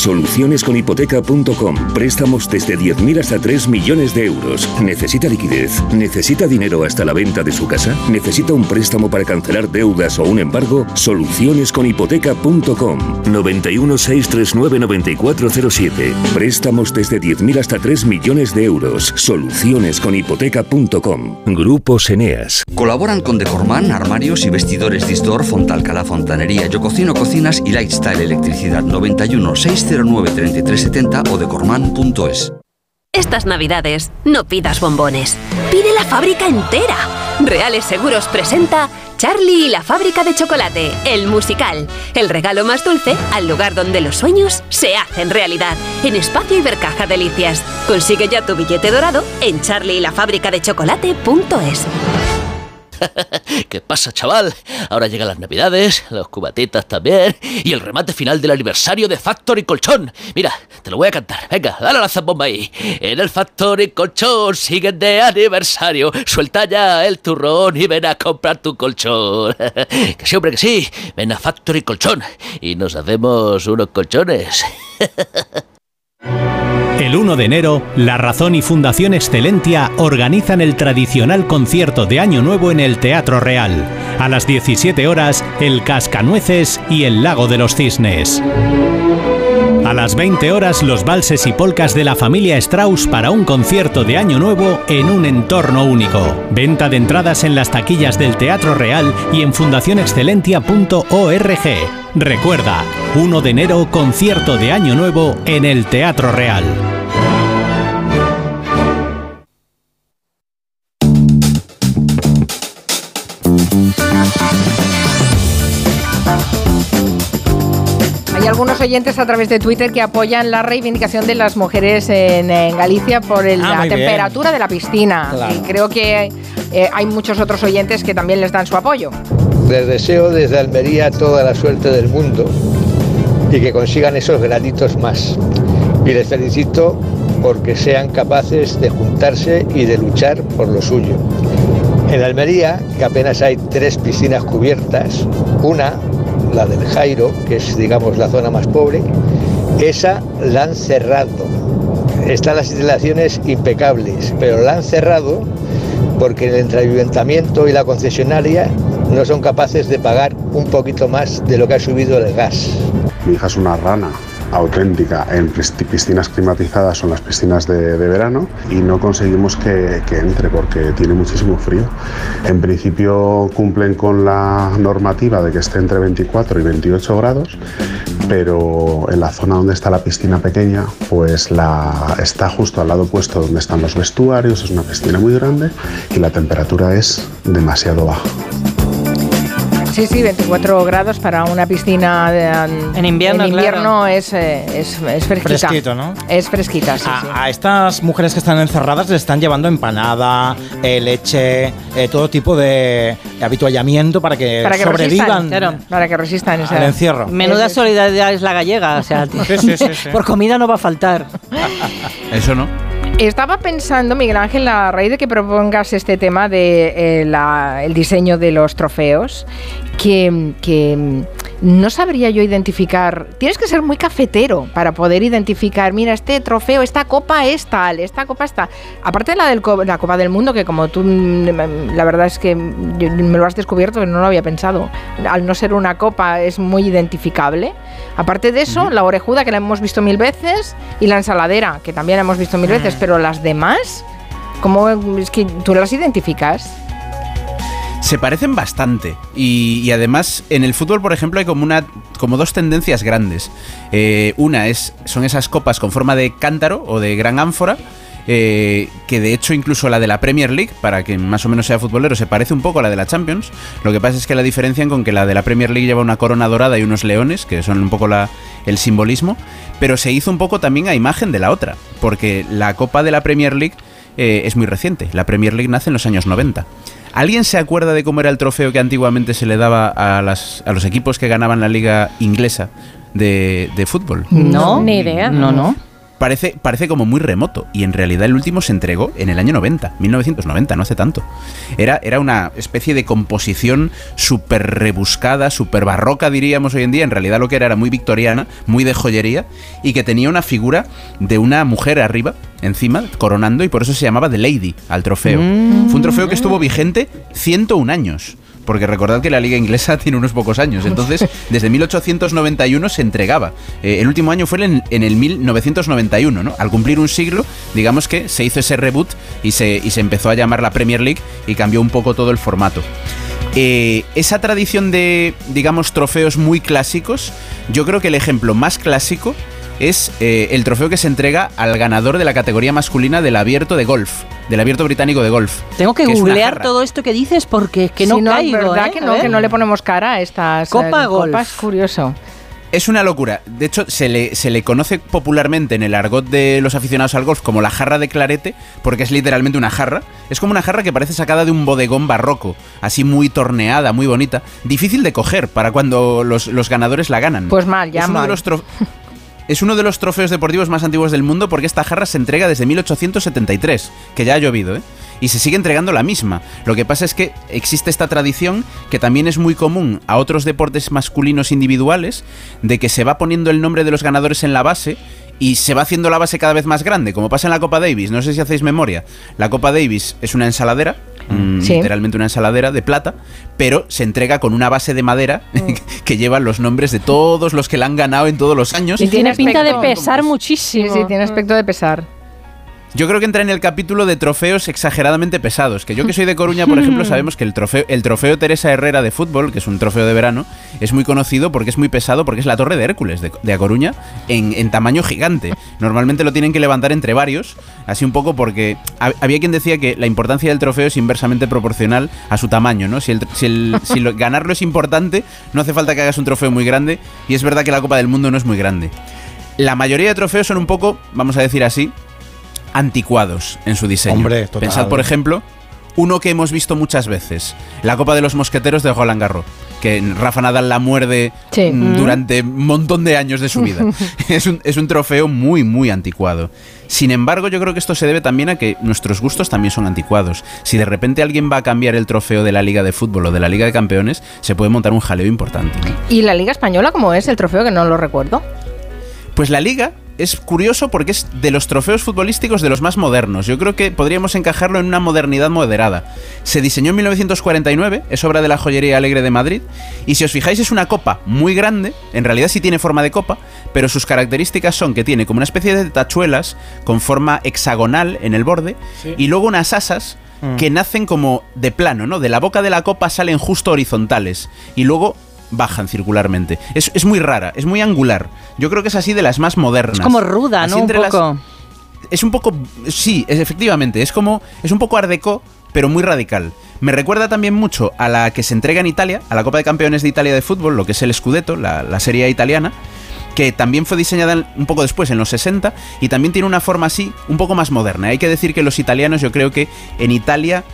Solucionesconhipoteca.com. Préstamos desde 10.000 hasta 3 millones de euros. ¿Necesita liquidez? ¿Necesita dinero hasta la venta de su casa? ¿Necesita un préstamo para cancelar deudas o un embargo? Solucionesconhipoteca.com. 91 639 9407. Préstamos desde 10.000 hasta 3 millones de euros. Solucionesconhipoteca.com. Grupos Eneas. Colaboran con Decorman, armarios y vestidores Distor, Fontalcala Fontanería, Yo Cocino Cocinas y Lifestyle Electricidad 91 609 3370 o decorman.es. Estas navidades no pidas bombones, pide la fábrica entera. Reales Seguros presenta Charlie y la fábrica de chocolate, el musical. El regalo más dulce al lugar donde los sueños se hacen realidad. En Espacio Ibercaja Delicias. Consigue ya tu billete dorado en charlieylafabricadechocolate.es. [laughs] ¿Qué pasa, chaval? Ahora llegan las navidades, los cubatitas también y el remate final del aniversario de Factory Colchón. Mira, te lo voy a cantar. Venga, dale la zambomba ahí. En el Factory Colchón siguen de aniversario. Suelta ya el turrón y ven a comprar tu colchón. [laughs] que sí, hombre, que sí. Ven a Factory Colchón y nos hacemos unos colchones. [laughs] El 1 de enero, La Razón y Fundación Excelentia organizan el tradicional concierto de Año Nuevo en el Teatro Real. A las 17 horas, El Cascanueces y El Lago de los Cisnes. A las 20 horas, los valses y polcas de la familia Strauss para un concierto de Año Nuevo en un entorno único. Venta de entradas en las taquillas del Teatro Real y en fundacionexcelentia.org. Recuerda, 1 de enero, concierto de Año Nuevo en el Teatro Real. Hay algunos oyentes a través de Twitter que apoyan la reivindicación de las mujeres en, en Galicia por el- Ah, la bien. temperatura de la piscina. Claro. Y creo que eh, hay muchos otros oyentes que también les dan su apoyo. Les deseo desde Almería toda la suerte del mundo y que consigan esos granitos más. Y les felicito porque sean capaces de juntarse y de luchar por lo suyo. En Almería, que apenas hay tres piscinas cubiertas, una, la del Jairo, que es digamos la zona más pobre, esa la han cerrado. Están las instalaciones impecables, pero la han cerrado porque el ayuntamiento y la concesionaria no son capaces de pagar un poquito más de lo que ha subido el gas. Mi hija es una rana auténtica en pis- piscinas climatizadas son las piscinas de, de verano y no conseguimos que, que entre porque tiene muchísimo frío. En principio cumplen con la normativa de que esté entre 24 y 28 grados, pero en la zona donde está la piscina pequeña, pues la, está justo al lado opuesto donde están los vestuarios, es una piscina muy grande y la temperatura es demasiado baja. Sí, sí, 24 grados para una piscina de- En invierno, en invierno claro. es, eh, es, es fresquita. Fresquito, ¿no? Es fresquita, sí, sí. A, estas mujeres que están encerradas les están llevando empanada, eh, leche, eh, todo tipo de habituallamiento para que, Para que sobrevivan resistan, claro, para que resistan al encierro. Menuda solidaridad es la gallega, o sea, Sí, sí, sí, sí. [laughs] por comida no va a faltar. Eso no. Estaba pensando, Miguel Ángel, a raíz de que propongas este tema de eh, el diseño de los trofeos, que, que, no sabría yo identificar. Tienes que ser muy cafetero para poder identificar, mira, este trofeo, esta copa es tal, esta copa está. Aparte de la, del, la Copa del Mundo, que como tú, mm, la verdad es que me lo has descubierto, no lo había pensado. Al no ser una copa, es muy identificable. Aparte de eso, la orejuda, que la hemos visto mil veces, y la ensaladera, que también la hemos visto mil veces, pero las demás, ¿cómo es que tú las identificas? Se parecen bastante. Y, además, en el fútbol, por ejemplo, hay como una. como dos tendencias grandes. Eh, una es. son esas copas con forma de cántaro o de gran ánfora. eh, que de hecho incluso la de la Premier League, para que más o menos sea futbolero, se parece un poco a la de la Champions. Lo que pasa es que la diferencian con que la de la Premier League lleva una corona dorada y unos leones, que son un poco la, el simbolismo, pero se hizo un poco también a imagen de la otra, porque la Copa de la Premier League eh, es muy reciente. La Premier League nace en los años 90. ¿Alguien se acuerda de cómo era el trofeo que antiguamente se le daba a, las, a los equipos que ganaban la liga inglesa de, de fútbol? No, Ni idea. No, no. Parece, parece como muy remoto y en realidad el último se entregó en el año 90, 1990, no hace tanto. Era, era una especie de composición súper rebuscada, súper barroca diríamos hoy en día, en realidad lo que era era muy victoriana, muy de joyería y que tenía una figura de una mujer arriba, encima, coronando y por eso se llamaba The Lady al trofeo. Mm. Fue un trofeo que estuvo vigente 101 años. Porque recordad que la liga inglesa [laughs] tiene unos pocos años. Entonces, [laughs] desde 1891 se entregaba. Eh, el último año fue en, en el 1991, ¿no? Al cumplir un siglo, digamos que se hizo ese reboot y se, y se empezó a llamar la Premier League y cambió un poco todo el formato. Eh, esa tradición de, digamos, trofeos muy clásicos, yo creo que el ejemplo más clásico es eh, el trofeo que se entrega al ganador de la categoría masculina del abierto de golf, del abierto británico de golf. Tengo que, googlear todo esto que dices porque es que no Si no, caigo, ¿verdad ¿eh? que no, ver. que no le ponemos cara a estas eh, Copa Golf. copas? Curioso. Es una locura. De hecho, se le, se le conoce popularmente en el argot de los aficionados al golf como la jarra de clarete, porque es literalmente una jarra. Es como una jarra que parece sacada de un bodegón barroco, así muy torneada, muy bonita. Difícil de coger para cuando los, los ganadores la ganan. Pues mal, ya es uno de los [laughs] Es uno de los trofeos deportivos más antiguos del mundo porque esta jarra se entrega desde 1873, que ya ha llovido, ¿eh? Y se sigue entregando la misma. Lo que pasa es que existe esta tradición que también es muy común a otros deportes masculinos individuales, de que se va poniendo el nombre de los ganadores en la base y se va haciendo la base cada vez más grande, como pasa en la Copa Davis. No sé si hacéis memoria. La Copa Davis es una ensaladera, mm, Sí. literalmente una ensaladera de plata, pero se entrega con una base de madera [laughs] que lleva los nombres de todos los que la han ganado en todos los años. Y tiene pinta de pesar Sí, muchísimo. sí, tiene aspecto de pesar. Yo creo que entra en el capítulo de trofeos exageradamente pesados. Que yo que soy de Coruña, por ejemplo, [laughs] sabemos que el trofeo, el trofeo Teresa Herrera de fútbol, que es un trofeo de verano, es muy conocido porque es muy pesado, porque es la torre de Hércules de, de A Coruña en, en tamaño gigante. Normalmente lo tienen que levantar entre varios, así un poco porque hab- había quien decía que la importancia del trofeo es inversamente proporcional a su tamaño, ¿no? Si, el, si, el- si lo- ganarlo es importante, no hace falta que hagas un trofeo muy grande, y es verdad que la Copa del Mundo no es muy grande. La mayoría de trofeos son un poco, vamos a decir así, anticuados en su diseño. Hombre, total. Pensad, por ejemplo, uno que hemos visto muchas veces, la Copa de los Mosqueteros de Roland Garros, que Rafa Nadal la muerde Sí. mm, durante un montón de años de su vida. [laughs] es, un, es un trofeo muy, muy anticuado. Sin embargo, yo creo que esto se debe también a que nuestros gustos también son anticuados. Si de repente alguien va a cambiar el trofeo de la Liga de Fútbol o de la Liga de Campeones, se puede montar un jaleo importante. ¿no? ¿Y la Liga Española cómo es el trofeo? Que no lo recuerdo. Pues la liga es curioso porque es de los trofeos futbolísticos de los más modernos. Yo creo que podríamos encajarlo en una modernidad moderada. Se diseñó en 1949, es obra de la joyería Alegre de Madrid, y si os fijáis es una copa muy grande, en realidad sí tiene forma de copa, pero sus características son que tiene como una especie de tachuelas con forma hexagonal en el borde, y luego unas asas Mm. que nacen como de plano, ¿no? De la boca de la copa salen justo horizontales, y luego bajan circularmente. Es, es muy rara, es muy angular. Yo creo que es así de las más modernas. Es como ruda, Así ¿no? Un las- poco. es un poco. Sí, es, efectivamente. Es como. Es un poco art déco, pero muy radical. Me recuerda también mucho a la que se entrega en Italia, a la Copa de Campeones de Italia de fútbol, lo que es el Scudetto, la, la serie italiana, que también fue diseñada un poco después, en los 60, y también tiene una forma así, un poco más moderna. Hay que decir que los italianos, yo creo que en Italia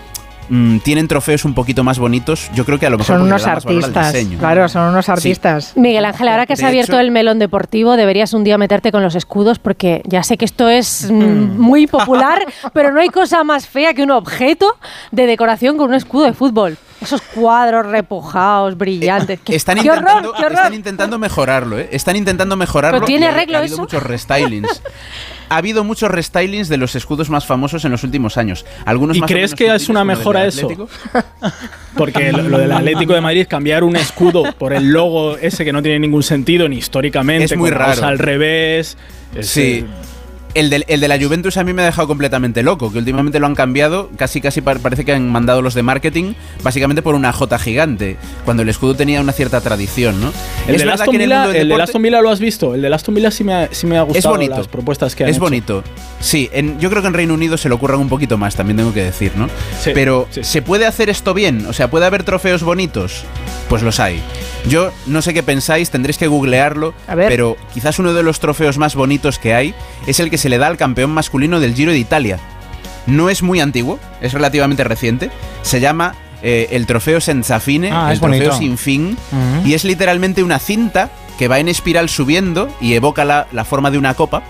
mm, tienen trofeos un poquito más bonitos. Yo creo que a lo mejor Son unos artistas. diseño. Claro, son unos Sí. artistas. Miguel Ángel, ahora que De se ha abierto hecho- el melón deportivo, deberías un día meterte con los escudos porque ya sé que esto es Hmm. mm, muy popular, [laughs] pero no hay cosa más fea que un objeto de decoración con un escudo de fútbol. Esos cuadros repujados, brillantes. ¡Qué, Están qué intentando, horror, qué horror! están intentando mejorarlo, ¿eh? Están intentando mejorarlo. ¿Pero tiene ha- arreglo ha eso? muchos restylings. [laughs] ha habido muchos restylings de los escudos más famosos en los últimos años. Algunos ¿Y más crees que es una mejora eso? [laughs] Porque lo, lo del Atlético de Madrid, cambiar un escudo por el logo ese que no tiene ningún sentido ni históricamente, Es muy raro. al revés. es, Sí. eh, El de, el de la Juventus a mí me ha dejado completamente loco, que últimamente lo han cambiado, casi casi par- parece que han mandado los de marketing, básicamente por una J gigante, cuando el escudo tenía una cierta tradición, ¿no? El, de Aston el Villa, del el de Aston Villa lo has visto. El de Aston Villa sí me ha, sí me ha gustado es bonito. las propuestas que han Es hecho. bonito. Sí, en- yo creo que en Reino Unido se lo ocurran un poquito más, también tengo que decir, ¿no? Sí, Pero, sí. ¿se puede hacer esto bien? O sea, ¿puede haber trofeos bonitos? Pues los hay. Yo no sé qué pensáis, tendréis que googlearlo, A ver. pero quizás uno de los trofeos más bonitos que hay es el que se le da al campeón masculino del Giro de Italia. No es muy antiguo, es relativamente reciente. Se llama eh, el trofeo Senza Fine, Ah, el trofeo bonito. sin fin, y es literalmente una cinta que va en espiral subiendo y evoca la, la forma de una copa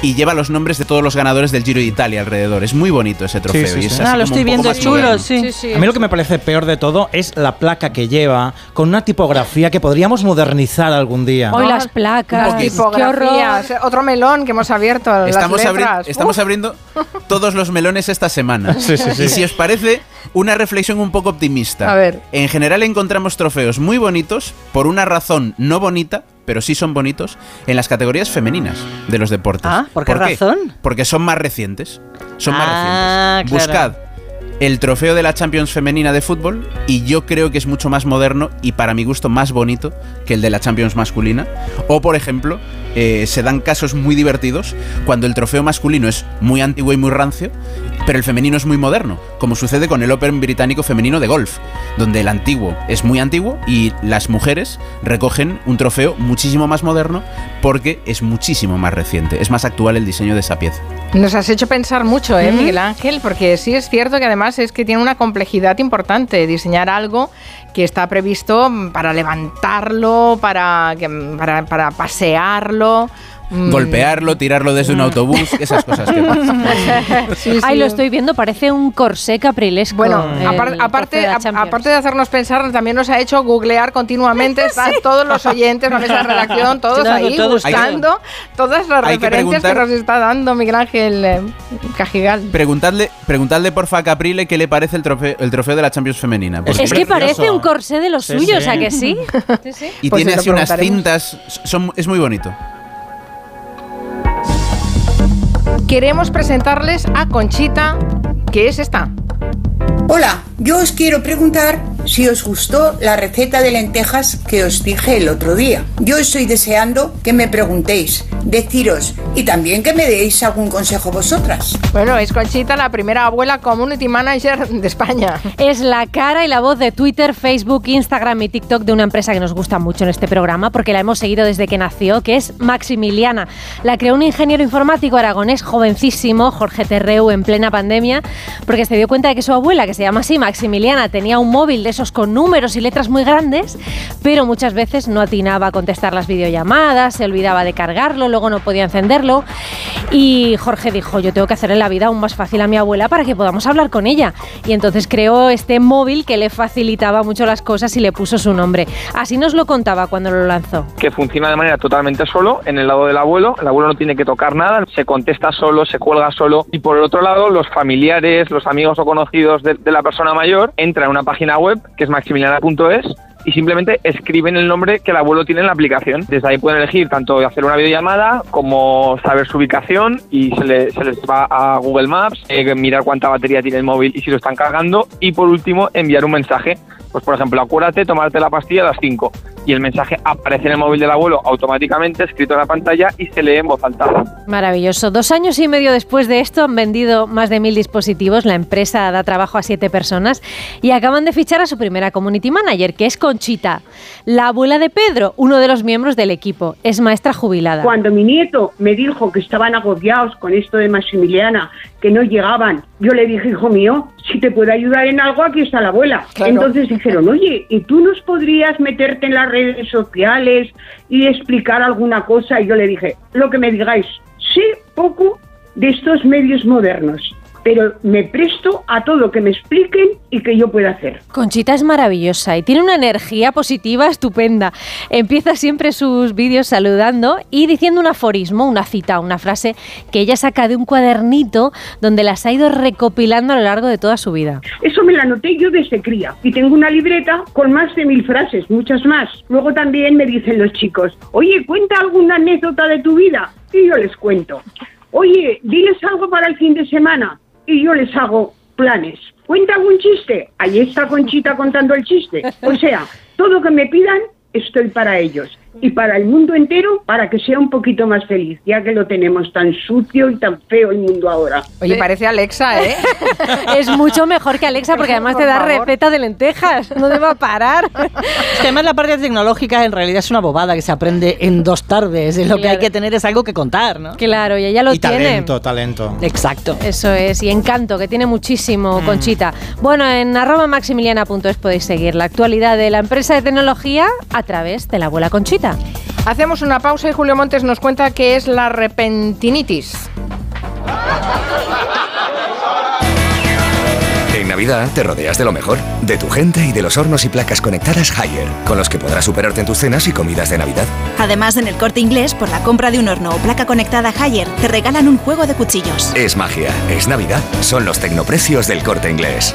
y lleva los nombres de todos los ganadores del Giro de Italia alrededor. Es muy bonito ese trofeo. sí, y es sí. así Ah, lo estoy viendo, chulo, sí. A mí lo que me parece peor de todo es la placa que lleva, con una tipografía que podríamos modernizar algún día. Hoy No, las placas, Las qué tipografías. horror. Otro melón que hemos abierto. las Estamos, abri- letras. estamos Uf. abriendo todos los melones esta semana. [laughs] Sí, sí, sí. Y si os parece, una reflexión un poco optimista. A ver. En general encontramos trofeos muy bonitos por una razón no bonita, pero sí son bonitos, en las categorías femeninas de los deportes. Ah, ¿por qué razón? Porque son más recientes. Son Ah, más recientes. claro. Buscad el trofeo de la Champions femenina de fútbol y yo creo que es mucho más moderno y para mi gusto más bonito que el de la Champions masculina. O por ejemplo, eh, se dan casos muy divertidos cuando el trofeo masculino es muy antiguo y muy rancio, pero el femenino es muy moderno, como sucede con el Open británico femenino de golf, donde el antiguo es muy antiguo y las mujeres recogen un trofeo muchísimo más moderno porque es muchísimo más reciente, es más actual el diseño de esa pieza. Nos has hecho pensar mucho, ¿eh, Miguel Ángel? Porque sí es cierto que además es que tiene una complejidad importante diseñar algo que está previsto para levantarlo, para, que- para, para pasearlo. Mm. Golpearlo, tirarlo desde un autobús, esas cosas que pasan. Sí, [laughs] sí. Ay, lo estoy viendo, parece un corsé caprilesco. Bueno, trofeo aparte, de la a- Champions. aparte de hacernos pensar, también nos ha hecho googlear continuamente. [laughs] Están todos los oyentes, la mesa de redacción, [laughs] todos Claro, ahí todos, buscando todas las que referencias que, preguntar- nos está dando Miguel Ángel eh, Cajigal. Preguntadle, preguntadle porfa a Caprile qué le parece el trofeo, el trofeo de la Champions femenina. porque- Es que parece un corsé de los Sí, suyos, sí. ¿a que sí? y pues tiene así unas cintas, son, es muy bonito. Queremos presentarles a Conchita, que es esta. Hola, yo os quiero preguntar si os gustó la receta de lentejas que os dije el otro día. Yo estoy deseando que me preguntéis, deciros y también que me deis algún consejo vosotras. Bueno, es Conchita, la primera abuela community manager de España. Es la cara y la voz de Twitter, Facebook, Instagram y TikTok de una empresa que nos gusta mucho en este programa porque la hemos seguido desde que nació, que es Maximiliana. La creó un ingeniero informático aragonés jovencísimo, Jorge Terreu, en plena pandemia, porque se dio cuenta de que su abuela, que se llama así, Maximiliana, tenía un móvil de esos con números y letras muy grandes, pero muchas veces no atinaba a contestar las videollamadas, se olvidaba de cargarlo, luego no podía encenderlo. Y Jorge dijo, yo tengo que hacerle la vida aún más fácil a mi abuela para que podamos hablar con ella. Y entonces creó este móvil que le facilitaba mucho las cosas y le puso su nombre. Así nos lo contaba cuando lo lanzó. que funciona de manera totalmente solo en el lado del abuelo. El abuelo no tiene que tocar nada, se contesta solo, se cuelga solo. Y por el otro lado, los familiares, los amigos o conocidos de, la persona mayor entran a una página web que es maximiliana.es y simplemente escriben el nombre que el abuelo tiene en la aplicación. Desde ahí pueden elegir tanto hacer una videollamada como saber su ubicación y se, le- les va a Google Maps, eh, mirar cuánta batería tiene el móvil y si lo están cargando y por último enviar un mensaje. Pues por ejemplo, acuérdate tomarte la pastilla a las 5 y el mensaje aparece en el móvil del abuelo automáticamente, escrito en la pantalla y se lee en voz alta. Maravilloso. Dos años y medio después de esto han vendido más de mil dispositivos. La empresa da trabajo a siete personas y acaban de fichar a su primera community manager, que es Conchita, la abuela de Pedro, uno de los miembros del equipo. Es maestra jubilada. Cuando mi nieto me dijo que estaban agobiados con esto de Maximiliana, que no llegaban, yo le dije, hijo mío, si te puedo ayudar en algo, aquí está la abuela. Claro. Entonces dijeron, oye, ¿y tú nos podrías meterte en las redes sociales y explicar alguna cosa? Y yo le dije, lo que me digáis, sé poco de estos medios modernos, pero me presto a todo que me expliquen y que yo pueda hacer. Conchita es maravillosa y tiene una energía positiva estupenda. Empieza siempre sus vídeos saludando y diciendo un aforismo, una cita, una frase que ella saca de un cuadernito donde las ha ido recopilando a lo largo de toda su vida. Eso me lo anoté yo desde cría y tengo una libreta con más de mil frases, muchas más. Luego también me dicen los chicos, oye, cuenta alguna anécdota de tu vida y yo les cuento. Oye, diles algo para el fin de semana y yo les hago planes. Cuenta algún chiste, ahí está Conchita contando el chiste. O sea, todo que me pidan, estoy para ellos. Y para el mundo entero, para que sea un poquito más feliz, ya que lo tenemos tan sucio y tan feo el mundo ahora. Oye, parece Alexa, ¿eh? [laughs] es mucho mejor que Alexa porque además te da favor. receta de lentejas. No te va a parar. [laughs] Es que además la parte tecnológica en realidad es una bobada que se aprende en dos tardes. Lo que hay Claro. que tener es algo que contar, ¿no? Claro, y ella lo y tiene. talento, talento. Exacto. Eso es, y encanto, que tiene muchísimo, Conchita. Bueno, en arroba maximiliana.es podéis seguir la actualidad de la empresa de tecnología a través de la abuela Conchita. Hacemos una pausa y Julio Montes nos cuenta qué es la repentinitis. En Navidad te rodeas de lo mejor, de tu gente y de los hornos y placas conectadas Haier, con los que podrás superarte en tus cenas y comidas de Navidad. Además, en el corte inglés, por la compra de un horno o placa conectada Haier, te regalan un juego de cuchillos. Es magia, es Navidad, son los tecnoprecios del corte inglés.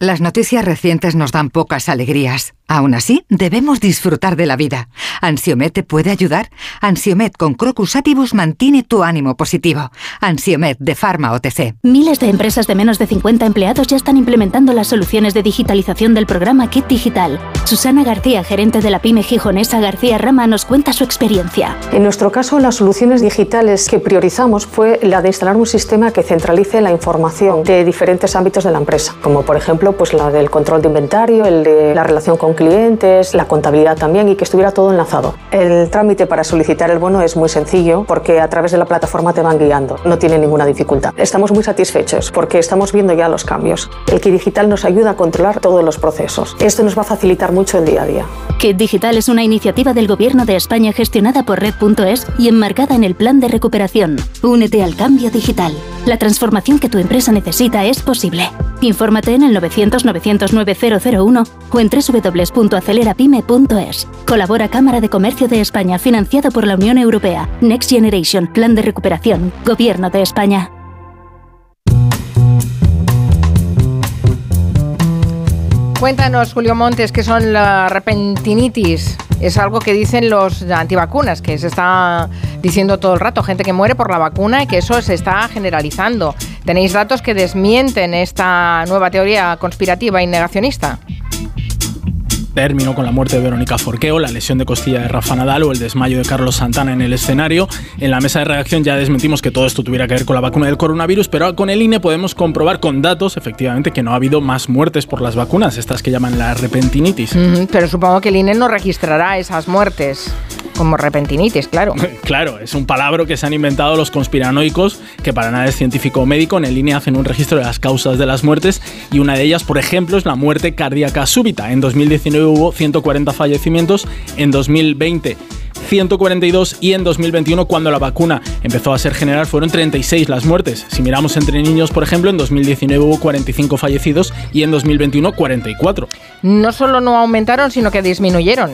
Las noticias recientes nos dan pocas alegrías. Aún así, debemos disfrutar de la vida. ¿Ansiomet te puede ayudar? Ansiomet con Crocus Atibus mantiene tu ánimo positivo. Ansiomet de Pharma OTC. Miles de empresas de menos de 50 empleados ya están implementando las soluciones de digitalización del programa Kit Digital. Susana García, gerente de la pyme gijonesa García Rama, nos cuenta su experiencia. En nuestro caso, las soluciones digitales que priorizamos fue la de instalar un sistema que centralice la información de diferentes ámbitos de la empresa, como por ejemplo pues la del control de inventario, el de la relación con clientes, la contabilidad también y que estuviera todo enlazado. El trámite para solicitar el bono es muy sencillo porque a través de la plataforma te van guiando, no tiene ninguna dificultad. Estamos muy satisfechos porque estamos viendo ya los cambios. El Kit Digital nos ayuda a controlar todos los procesos. Esto nos va a facilitar mucho el día a día. Kit Digital es una iniciativa del Gobierno de España gestionada por Red.es y enmarcada en el Plan de Recuperación. Únete al cambio digital. La transformación que tu empresa necesita es posible. Infórmate en el 900-900-9001 o en www.acelerapyme.es. Colabora Cámara de Comercio de España, financiado por la Unión Europea. Next Generation, Plan de Recuperación, Gobierno de España. Cuéntanos, Julio Montes, qué son la repentinitis. Es algo que dicen los antivacunas, que se está diciendo todo el rato, gente que muere por la vacuna y que eso se está generalizando. ¿Tenéis datos que desmienten esta nueva teoría conspirativa y negacionista? Terminó con la muerte de Verónica Forqueo, la lesión de costilla de Rafa Nadal o el desmayo de Carlos Santana en el escenario. En la mesa de redacción ya desmentimos que todo esto tuviera que ver con la vacuna del coronavirus, pero con el INE podemos comprobar con datos, efectivamente, que no ha habido más muertes por las vacunas, estas que llaman la repentinitis. Pero supongo que el INE no registrará esas muertes como repentinitis, claro. [laughs] Claro, es un palabra que se han inventado los conspiranoicos, que para nada es científico o médico. En el INE hacen un registro de las causas de las muertes y una de ellas, por ejemplo, es la muerte cardíaca súbita. En 2019 hubo 140 fallecimientos, en 2020 142 y en 2021, cuando la vacuna empezó a ser general, fueron 36 las muertes. Si miramos entre niños, por ejemplo, en 2019 hubo 45 fallecidos y en 2021 44. No solo no aumentaron, sino que disminuyeron.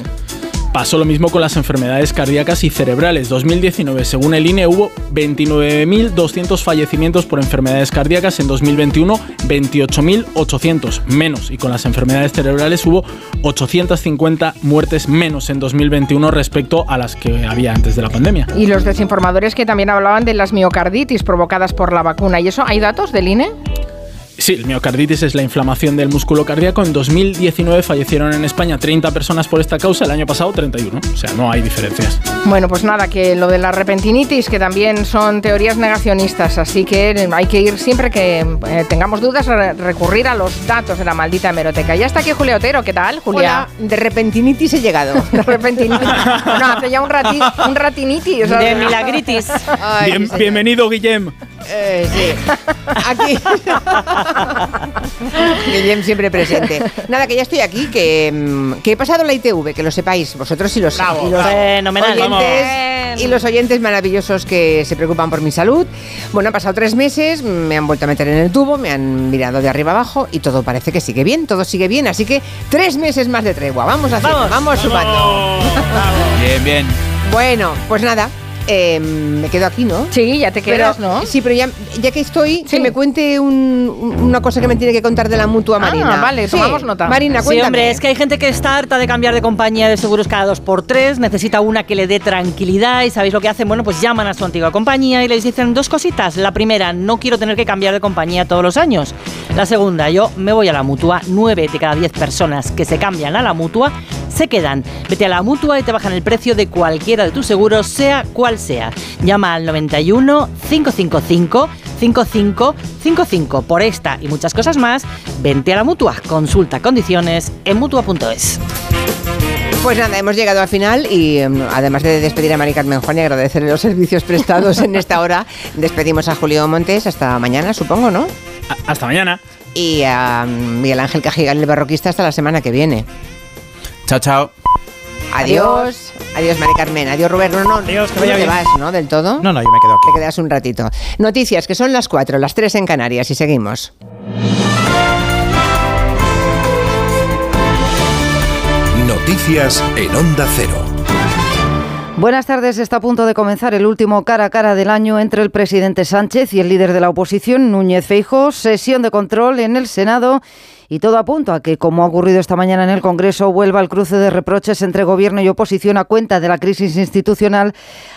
Pasó lo mismo con las enfermedades cardíacas y cerebrales. 2019, según el INE, hubo 29.200 fallecimientos por enfermedades cardíacas. En 2021, 28.800 menos. Y con las enfermedades cerebrales hubo 850 muertes menos en 2021 respecto a las que había antes de la pandemia. Y los desinformadores que también hablaban de las miocarditis provocadas por la vacuna. ¿Y eso hay datos del INE? Sí, el miocarditis es la inflamación del músculo cardíaco. En 2019 fallecieron en España 30 personas por esta causa, el año pasado 31. O sea, no hay diferencias. Bueno, pues nada, que lo de la repentinitis, que también son teorías negacionistas, así que hay que ir siempre que eh, tengamos dudas, recurrir a los datos de la maldita hemeroteca. Ya está aquí Julio Otero, ¿qué tal, Julia? de repentinitis he llegado. [laughs] de repentinitis. no, hace ya un, rati, un ratinitis. de milagritis. bienvenido, Guillem. Eh, sí. Aquí. [laughs] [laughs] Guillem siempre presente. Nada, que ya estoy aquí, que, mm, que he pasado la ITV, que lo sepáis, vosotros y los, y los oyentes y los oyentes maravillosos que se preocupan por mi salud. Bueno, han pasado tres meses, me han vuelto a meter en el tubo, me han mirado de arriba abajo y todo parece que sigue bien, todo sigue bien, así que tres meses más de tregua. Vamos a hacer, vamos, vamos sumando. [laughs] Bien, bien. Bueno, pues nada, eh, me quedo aquí, ¿no? Sí, ya te quedas, ¿no? Sí, pero ya, ya que estoy, que me cuente una cosa que me tiene que contar de la mutua ah, Marina. vale, tomamos nota. Marina, cuéntame. Sí, hombre, es que hay gente que está harta de cambiar de compañía de seguros cada dos por tres, necesita una que le dé tranquilidad y ¿sabéis lo que hacen? Bueno, pues llaman a su antigua compañía y les dicen dos cositas. La primera, no quiero tener que cambiar de compañía todos los años. La segunda, yo me voy a la mutua. Nueve de cada diez personas que se cambian a la mutua se quedan. Vete a la mutua y te bajan el precio de cualquiera de tus seguros, sea cual sea. Llama al 91 555 5555. Por esta y muchas cosas más, vente a la mutua. Consulta condiciones en mutua.es. Pues nada, hemos llegado al final y em, además de despedir a Mari Carmen Juan y agradecerle los servicios prestados en esta hora, [laughs] despedimos a Julio Montes hasta mañana, supongo, ¿no? hasta mañana. Y a Miguel Ángel Cajigal, el barroquista, hasta la semana que viene. Chao, chao. Adiós. Adiós, Mari Carmen. Adiós, Roberto. No, no, Adiós, que vaya te vas, ¿no? Del todo. No, no, yo me quedo aquí. Te quedas un ratito. Noticias, que son las cuatro, las tres en Canarias y seguimos. Noticias en Onda Cero. Buenas tardes. Está a punto de comenzar el último cara a cara del año entre el presidente Sánchez y el líder de la oposición, Núñez Feijóo. Sesión de control en el Senado y todo apunta a que, como ha ocurrido esta mañana en el Congreso, vuelva el cruce de reproches entre gobierno y oposición a cuenta de la crisis institucional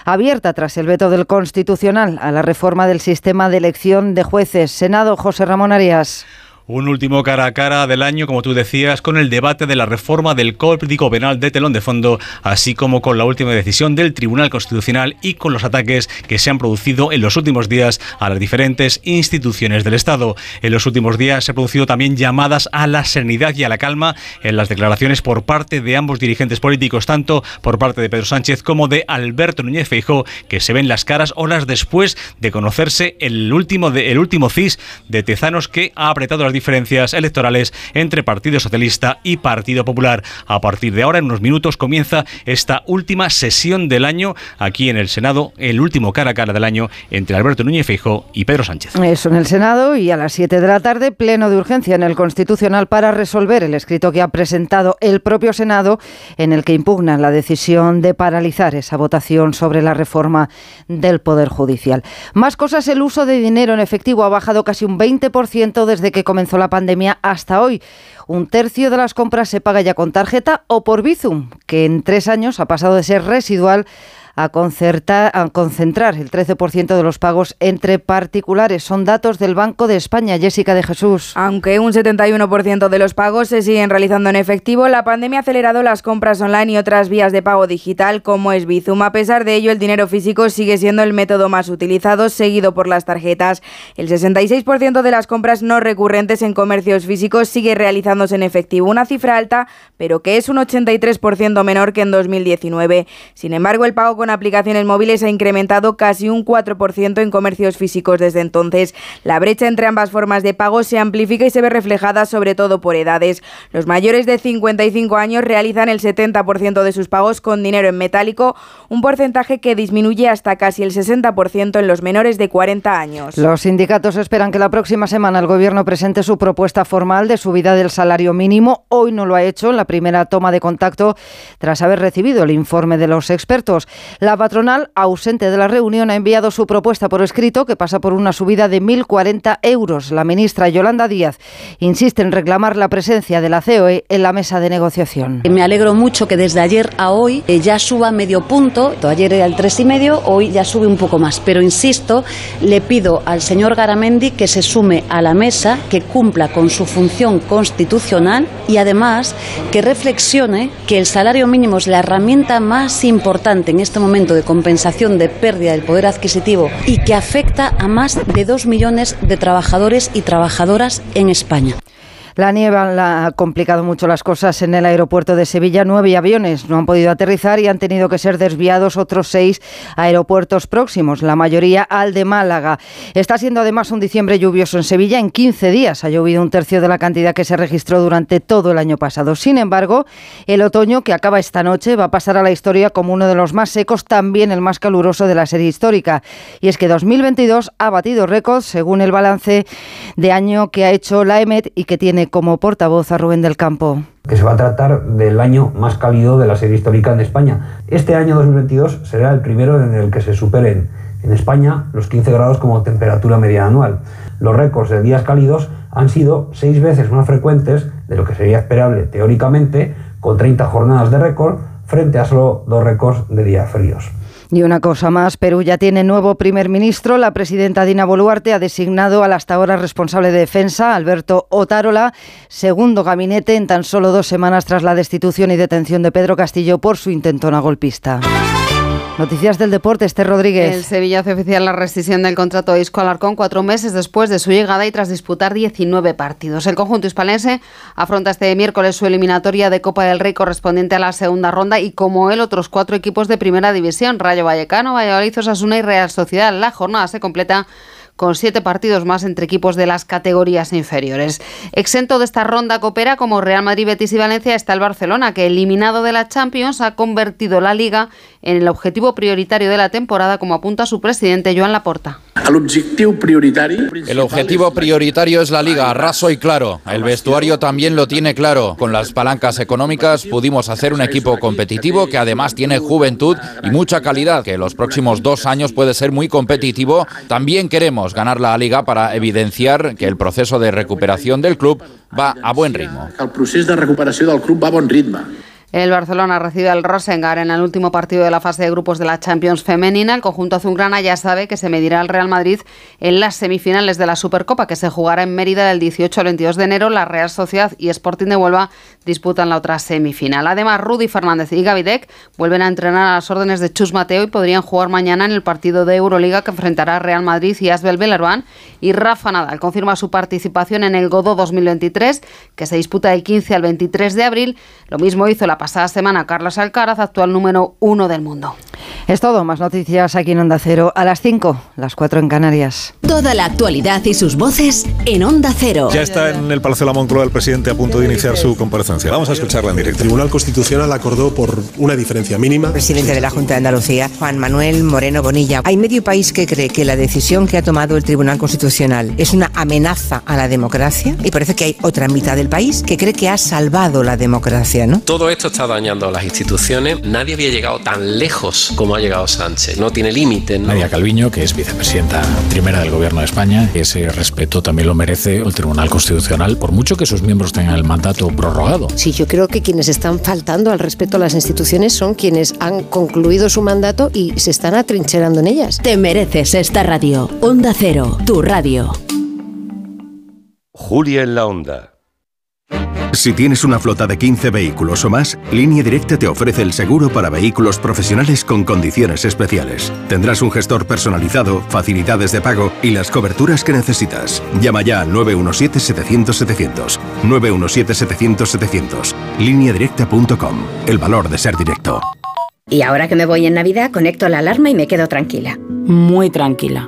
abierta tras el veto del Constitucional a la reforma del sistema de elección de jueces. Senado, José Ramón Arias. Un último cara a cara del año, como tú decías, con el debate de la reforma del Código Penal de telón de fondo, así como con la última decisión del Tribunal Constitucional y con los ataques que se han producido en los últimos días a las diferentes instituciones del Estado. En los últimos días se han producido también llamadas a la serenidad y a la calma en las declaraciones por parte de ambos dirigentes políticos, tanto por parte de Pedro Sánchez como de Alberto Núñez Feijóo, que se ven las caras horas después de conocerse el último, el último CIS de Tezanos que ha apretado las diferencias electorales entre Partido Socialista y Partido Popular. A partir de ahora, en unos minutos, comienza esta última sesión del año aquí en el Senado, el último cara a cara del año entre Alberto Núñez Feijóo y Pedro Sánchez. Eso en el Senado y a las 7 de la tarde, pleno de urgencia en el Constitucional para resolver el escrito que ha presentado el propio Senado en el que impugna la decisión de paralizar esa votación sobre la reforma del Poder Judicial. Más cosas, el uso de dinero en efectivo ha bajado casi un 20% desde que comenzó la pandemia hasta hoy. Un tercio de las compras se paga ya con tarjeta o por Bizum, que en tres años ha pasado de ser residual a, concertar, a concentrar el 13% de los pagos entre particulares. Son datos del Banco de España, Jessica de Jesús. Aunque un 71% de los pagos se siguen realizando en efectivo, la pandemia ha acelerado las compras online y otras vías de pago digital como es Bizum. A pesar de ello, el dinero físico sigue siendo el método más utilizado, seguido por las tarjetas. El 66% de las compras no recurrentes en comercios físicos sigue realizándose en efectivo, una cifra alta, pero que es un 83% menor que en 2019. Sin embargo, el pago con con aplicaciones móviles ha incrementado casi un 4% en comercios físicos desde entonces. La brecha entre ambas formas de pago se amplifica y se ve reflejada sobre todo por edades. Los mayores de 55 años realizan el 70% de sus pagos con dinero en metálico, un porcentaje que disminuye hasta casi el 60% en los menores de 40 años. Los sindicatos esperan que la próxima semana el Gobierno presente su propuesta formal de subida del salario mínimo. Hoy no lo ha hecho en la primera toma de contacto tras haber recibido el informe de los expertos. La patronal, ausente de la reunión, ha enviado su propuesta por escrito que pasa por una subida de 1.040 euros. La ministra Yolanda Díaz insiste en reclamar la presencia de la COE en la mesa de negociación. Me alegro mucho que desde ayer a hoy eh, ya suba medio punto. Ayer era el tres y medio, hoy ya sube un poco más. Pero insisto, le pido al señor Garamendi que se sume a la mesa, que cumpla con su función constitucional y además que reflexione que el salario mínimo es la herramienta más importante en este momento de compensación de pérdida del poder adquisitivo y que afecta a más de dos millones de trabajadores y trabajadoras en España. La nieve ha complicado mucho las cosas en el aeropuerto de Sevilla. Nueve aviones no han podido aterrizar y han tenido que ser desviados otros seis aeropuertos próximos, la mayoría al de Málaga. Está siendo además un diciembre lluvioso en Sevilla. En 15 días ha llovido un tercio de la cantidad que se registró durante todo el año pasado. Sin embargo, el otoño que acaba esta noche va a pasar a la historia como uno de los más secos, también el más caluroso de la serie histórica. Y es que 2022 ha batido récords según el balance de año que ha hecho la EMET y que tiene como portavoz a Rubén del Campo que se va a tratar del año más cálido de la serie histórica en España. Este año 2022 será el primero en el que se superen en España los 15 grados como temperatura media anual. Los récords de días cálidos han sido seis veces más frecuentes de lo que sería esperable teóricamente, con 30 jornadas de récord frente a solo dos récords de días fríos. Y una cosa más, Perú ya tiene nuevo primer ministro. La presidenta Dina Boluarte ha designado al hasta ahora responsable de defensa, Alberto Otárola, segundo gabinete en tan solo dos semanas tras la destitución y detención de Pedro Castillo por su intentona golpista. Noticias del deporte, este Rodríguez. El Sevilla hace oficial la rescisión del contrato de Isco Alarcón cuatro meses después de su llegada y tras disputar 19 partidos. El conjunto hispalense afronta este miércoles su eliminatoria de Copa del Rey correspondiente a la segunda ronda y como él otros cuatro equipos de primera división, Rayo Vallecano, Valladolid, Osasuna y Real Sociedad. La jornada se completa con siete partidos más entre equipos de las categorías inferiores. Exento de esta ronda coopera como Real Madrid, Betis y Valencia está el Barcelona, que eliminado de la Champions ha convertido la liga en el objetivo prioritario de la temporada, como apunta su presidente Joan Laporta. El objetivo prioritario es la liga, raso y claro. El vestuario también lo tiene claro. Con las palancas económicas pudimos hacer un equipo competitivo que además tiene juventud y mucha calidad, que los próximos dos años puede ser muy competitivo. También queremos ganar la liga para evidenciar que el proceso de recuperación del club va a buen ritmo. El proceso de recuperación del club va a buen ritmo. El Barcelona recibe al Rosengar en el último partido de la fase de grupos de la Champions femenina. El conjunto azulgrana ya sabe que se medirá al Real Madrid en las semifinales de la Supercopa que se jugará en Mérida del 18 al 22 de enero. La Real Sociedad y Sporting de Huelva disputan la otra semifinal. Además, Rudy Fernández y Gavidec vuelven a entrenar a las órdenes de Chus Mateo y podrían jugar mañana en el partido de Euroliga que enfrentará Real Madrid y Asbel Belerban. Y Rafa Nadal confirma su participación en el Godó 2023 que se disputa del 15 al 23 de abril. Lo mismo hizo la pasada semana Carlos Alcaraz, actual número uno del mundo. Es todo, más noticias aquí en Onda Cero a las 5, las 4 en Canarias. Toda la actualidad y sus voces en Onda Cero. Ya está en el Palacio de la Moncloa el presidente a punto de iniciar su comparecencia. Vamos a escucharla en directo. El Tribunal Constitucional acordó por una diferencia mínima. Presidente de la Junta de Andalucía, Juan Manuel Moreno Bonilla. Hay medio país que cree que la decisión que ha tomado el Tribunal Constitucional es una amenaza a la democracia y parece que hay otra mitad del país que cree que ha salvado la democracia, ¿no? Todo esto está dañando a las instituciones. Nadie había llegado tan lejos como ha llegado Sánchez. No tiene límite. ¿no? Nadia Calviño, que es vicepresidenta primera del Gobierno de España, ese respeto también lo merece el Tribunal Constitucional, por mucho que sus miembros tengan el mandato prorrogado. Sí, yo creo que quienes están faltando al respeto a las instituciones son quienes han concluido su mandato y se están atrincherando en ellas. Te mereces esta radio. Onda Cero, tu radio. Julia en la Onda. Si tienes una flota de 15 vehículos o más, Línea Directa te ofrece el seguro para vehículos profesionales con condiciones especiales. Tendrás un gestor personalizado, facilidades de pago y las coberturas que necesitas. Llama ya al 917-700-700. 917-700-700. Lineadirecta.com. El valor de ser directo. Y ahora que me voy en Navidad, conecto la alarma y me quedo tranquila. Muy tranquila.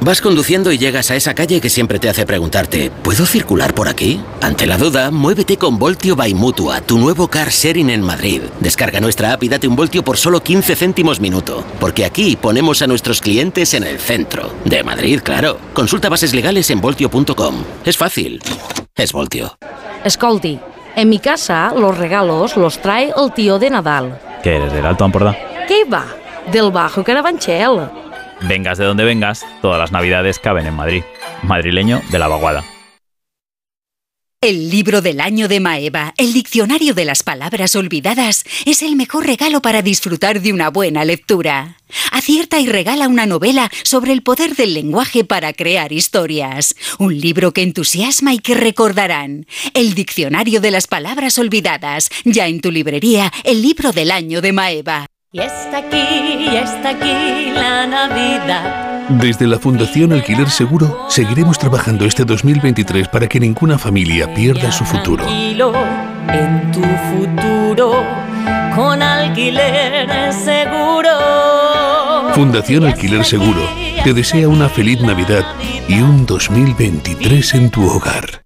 Vas conduciendo y llegas a esa calle que siempre te hace preguntarte, ¿puedo circular por aquí? Ante la duda, muévete con Voltio by Mutua, tu nuevo car sharing en Madrid. Descarga nuestra app y date un voltio por solo 15 céntimos minuto, porque aquí ponemos a nuestros clientes en el centro. De Madrid, claro. Consulta bases legales en voltio.com. Es fácil. Es Voltio. Escolti, en mi casa los regalos los trae el tío de Nadal. ¿Qué eres, del Alto Ampordá? ¿Qué va? Del Bajo Carabanchel. Vengas de donde vengas, todas las navidades caben en Madrid. Madrileño de la vaguada. El libro del año de Maeva, el diccionario de las palabras olvidadas, es el mejor regalo para disfrutar de una buena lectura. Acierta y regala una novela sobre el poder del lenguaje para crear historias. Un libro que entusiasma y que recordarán. El diccionario de las palabras olvidadas, ya en tu librería, el libro del año de Maeva. Y está aquí, y está aquí la Navidad. Desde la Fundación Alquiler Seguro seguiremos trabajando este 2023 para que ninguna familia pierda su futuro. Tranquilo en tu futuro con alquiler seguro. Fundación Alquiler Seguro te desea una feliz Navidad y un 2023 en tu hogar.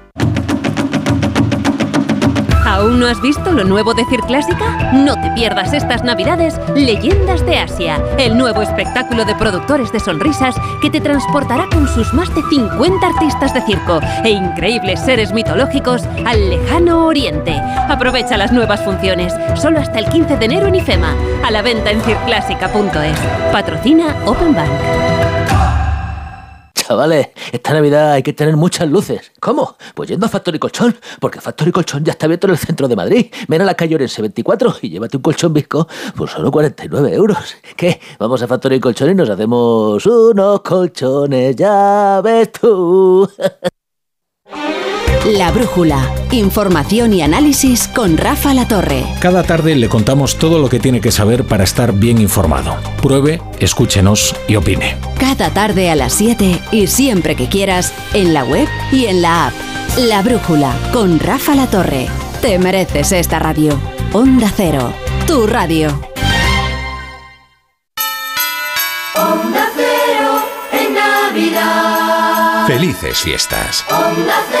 ¿Aún no has visto lo nuevo de Circlásica? No te pierdas estas navidades Leyendas de Asia, el nuevo espectáculo de productores de sonrisas que te transportará con sus más de 50 artistas de circo e increíbles seres mitológicos al lejano oriente. Aprovecha las nuevas funciones, solo hasta el 15 de enero en IFEMA, a la venta en circlásica.es. Patrocina Open Bank. Chavales, esta Navidad hay que tener muchas luces. ¿Cómo? Pues yendo a Factory Colchón, porque Factory Colchón ya está abierto en el centro de Madrid. Ven a la calle Orense 24 y llévate un colchón visco por solo 49 euros. ¿Qué? Vamos a Factory Colchón y nos hacemos unos colchones, ya ves tú. [laughs] La Brújula. Información y análisis con Rafa La Torre. Cada tarde le contamos todo lo que tiene que saber para estar bien informado. Pruebe, escúchenos y opine. Cada tarde a las 7 y siempre que quieras en la web y en la app. La Brújula con Rafa La Torre. Te mereces esta radio. Onda Cero, tu radio. Onda Cero en Navidad. Felices fiestas. Onda Cero.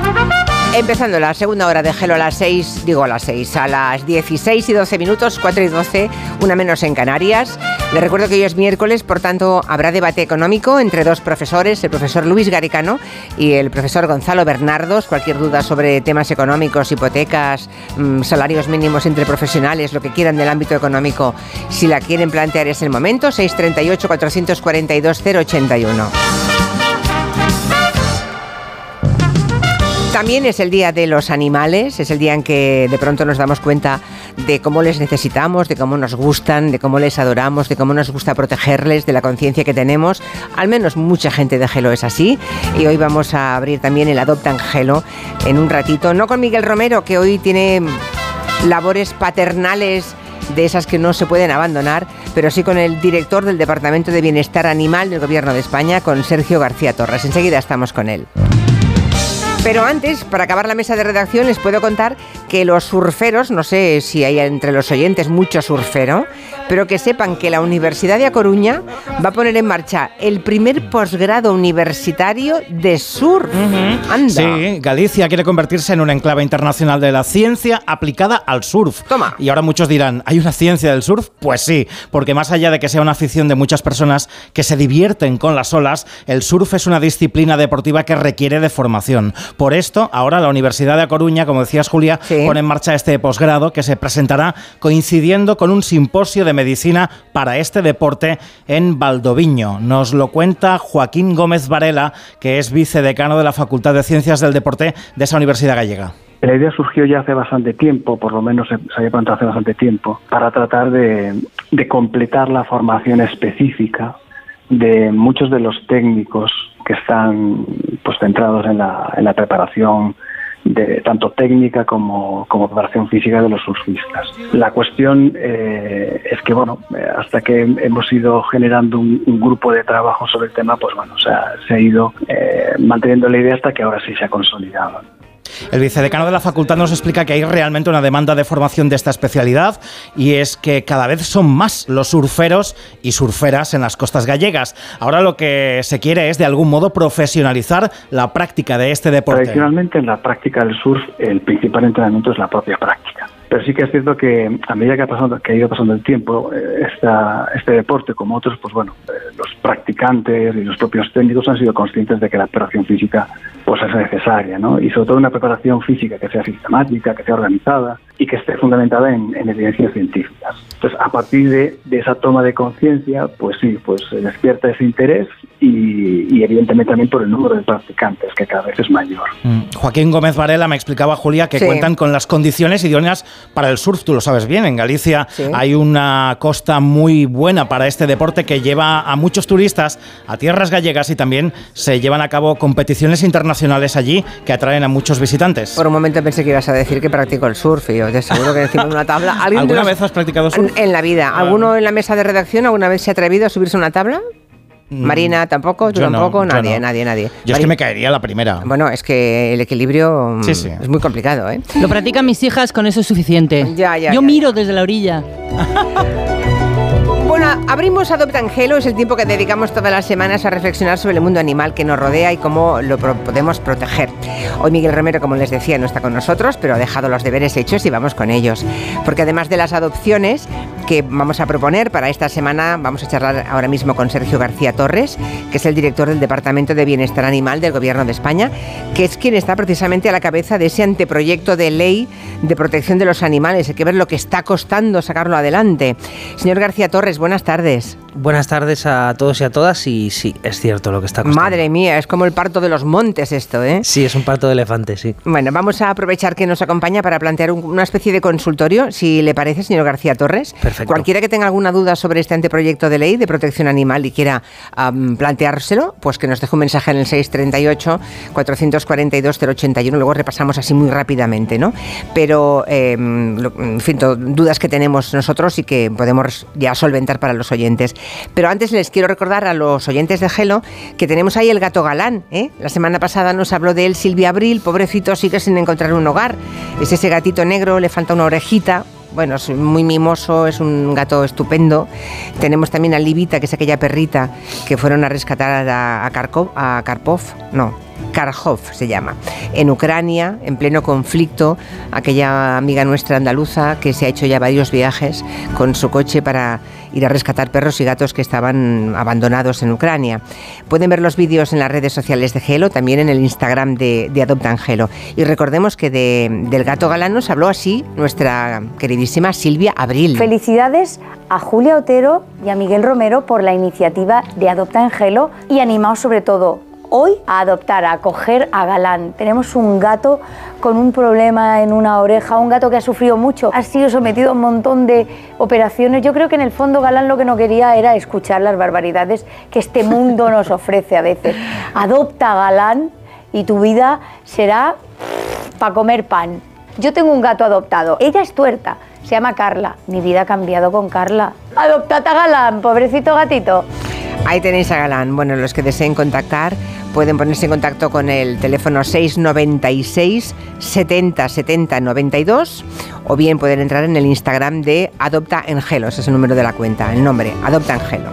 Empezando la segunda hora de Gelo a las 6, digo a las 6, a las 16 y 12 minutos, 4 y 12, una menos en Canarias. Les recuerdo que hoy es miércoles, por tanto habrá debate económico entre dos profesores, el profesor Luis Garicano y el profesor Gonzalo Bernardos. Cualquier duda sobre temas económicos, hipotecas, mm, salarios mínimos entre profesionales, lo que quieran del ámbito económico, si la quieren plantear es el momento, 638-442-081. También es el Día de los Animales, es el día en que de pronto nos damos cuenta de cómo les necesitamos, de cómo nos gustan, de cómo les adoramos, de cómo nos gusta protegerles, de la conciencia que tenemos. Al menos mucha gente de Gelo es así. Y hoy vamos a abrir también el Adoptan Gelo en un ratito, no con Miguel Romero, que hoy tiene labores paternales de esas que no se pueden abandonar, pero sí con el director del Departamento de Bienestar Animal del Gobierno de España, con Sergio García Torres. Enseguida estamos con él. Pero antes, para acabar la mesa de redacción, les puedo contar que los surferos, no sé si hay entre los oyentes mucho surfero, pero que sepan que la Universidad de A Coruña va a poner en marcha el primer posgrado universitario de surf. Anda. Sí, Galicia quiere convertirse en un enclave internacional de la ciencia aplicada al surf. Toma. Y ahora muchos dirán, ¿hay una ciencia del surf? Pues sí, porque más allá de que sea una afición de muchas personas que se divierten con las olas, el surf es una disciplina deportiva que requiere de formación. Por esto, ahora la Universidad de A Coruña, como decías Julia, pone en marcha este posgrado que se presentará coincidiendo con un simposio de medicina para este deporte en Valdoviño. Nos lo cuenta Joaquín Gómez Varela, que es vicedecano de la Facultad de Ciencias del Deporte de esa Universidad Gallega. La idea surgió ya hace bastante tiempo, por lo menos se, se había planteado hace bastante tiempo, para tratar de, de completar la formación específica de muchos de los técnicos que están pues centrados en la, en preparación de tanto técnica como, como preparación física de los surfistas. La cuestión eh, es que, bueno, hasta que hemos ido generando un, grupo de trabajo sobre el tema, pues bueno, se ha ido eh, manteniendo la idea hasta que ahora sí se ha consolidado. El vicedecano de la facultad nos explica que hay realmente una demanda de formación de esta especialidad y es que cada vez son más los surferos y surferas en las costas gallegas. Ahora lo que se quiere es de algún modo profesionalizar la práctica de este deporte. Tradicionalmente en la práctica del surf el principal entrenamiento es la propia práctica. Pero sí que es cierto que a medida que ha, pasado, que ha ido pasando el tiempo, eh, esta, este deporte, como otros, pues bueno, eh, los practicantes y los propios técnicos han sido conscientes de que la preparación física pues es necesaria, ¿no? Y sobre todo una preparación física que sea sistemática, que sea organizada y que esté fundamentada en, en evidencias científicas. Entonces, a partir de, de esa toma de conciencia, pues sí, pues se despierta ese interés y, y, evidentemente también por el número de practicantes, que cada vez es mayor. Mm. Joaquín Gómez Varela me explicaba, Julia, que sí. cuentan con las condiciones idóneas para el surf, tú lo sabes bien, en Galicia sí. hay una costa muy buena para este deporte que lleva a muchos turistas a tierras gallegas y también se llevan a cabo competiciones internacionales allí que atraen a muchos visitantes. Por un momento pensé que ibas a decir que practico el surf y yo te aseguro que encima de una tabla... ¿Alguna los... vez has practicado surf? En, en la vida. ¿Alguno en la mesa de redacción alguna vez se ha atrevido a subirse a una tabla? Marina tampoco, tú yo tampoco, no, nadie, no. nadie, nadie. Yo Mari... es que me caería la primera. Bueno, es que el equilibrio sí, sí. es muy complicado, ¿eh? Lo practican mis hijas, con eso es suficiente. Ya, ya, yo ya, miro ya. desde la orilla. [laughs] Abrimos Adopta Angelo, es el tiempo que dedicamos todas las semanas a reflexionar sobre el mundo animal que nos rodea y cómo lo podemos proteger. Hoy Miguel Romero, como les decía, no está con nosotros, pero ha dejado los deberes hechos y vamos con ellos. Porque además de las adopciones que vamos a proponer para esta semana, vamos a charlar ahora mismo con Sergio García Torres, que es el director del Departamento de Bienestar Animal del Gobierno de España, que es quien está precisamente a la cabeza de ese anteproyecto de ley de protección de los animales. Hay que ver lo que está costando sacarlo adelante. Señor García Torres, buenas tardes. Buenas tardes a todos y a todas y sí, es cierto lo que está costando. Madre mía, es como el parto de los montes esto, ¿eh? Sí, es un parto de elefante, sí. Bueno, vamos a aprovechar que nos acompaña para plantear un, una especie de consultorio, si le parece, señor García Torres. Perfecto. Cualquiera que tenga alguna duda sobre este anteproyecto de ley de protección animal y quiera um, planteárselo, pues que nos deje un mensaje en el 638-442-081. Luego repasamos así muy rápidamente, ¿no? Pero, eh, lo, en fin, dudas que tenemos nosotros y que podemos ya solventar para los oyentes. Pero antes les quiero recordar a los oyentes de Gelo que tenemos ahí el gato galán. ¿eh? La semana pasada nos habló de él Silvia Abril, pobrecito, sigue sin encontrar un hogar. Es ese gatito negro, le falta una orejita, bueno, es muy mimoso, es un gato estupendo. Tenemos también a Libita, que es aquella perrita que fueron a rescatar a, a, Karkov, a Karpov, no, Karhov se llama, en Ucrania, en pleno conflicto, aquella amiga nuestra andaluza que se ha hecho ya varios viajes con su coche para ir a rescatar perros y gatos que estaban abandonados en Ucrania. Pueden ver los vídeos en las redes sociales de Gelo, también en el Instagram de, de Adopta Angelo. Y recordemos que de- del gato galán nos habló así nuestra queridísima Silvia Abril. Felicidades a Julia Otero y a Miguel Romero por la iniciativa de Adopta Angelo y animaos sobre todo hoy a adoptar, a acoger a Galán. Tenemos un gato con un problema en una oreja, un gato que ha sufrido mucho, ha sido sometido a un montón de operaciones. Yo creo que en el fondo Galán lo que no quería era escuchar las barbaridades que este mundo nos ofrece a veces. Adopta a Galán y tu vida será para comer pan. Yo tengo un gato adoptado. Ella es tuerta. Se llama Carla. Mi vida ha cambiado con Carla. Adoptad a Galán, pobrecito gatito. Ahí tenéis a Galán. Bueno, los que deseen contactar pueden ponerse en contacto con el teléfono 696 70 70 92 o bien pueden entrar en el Instagram de Adopta Angelo, es el número de la cuenta, el nombre, Adopta Angelo.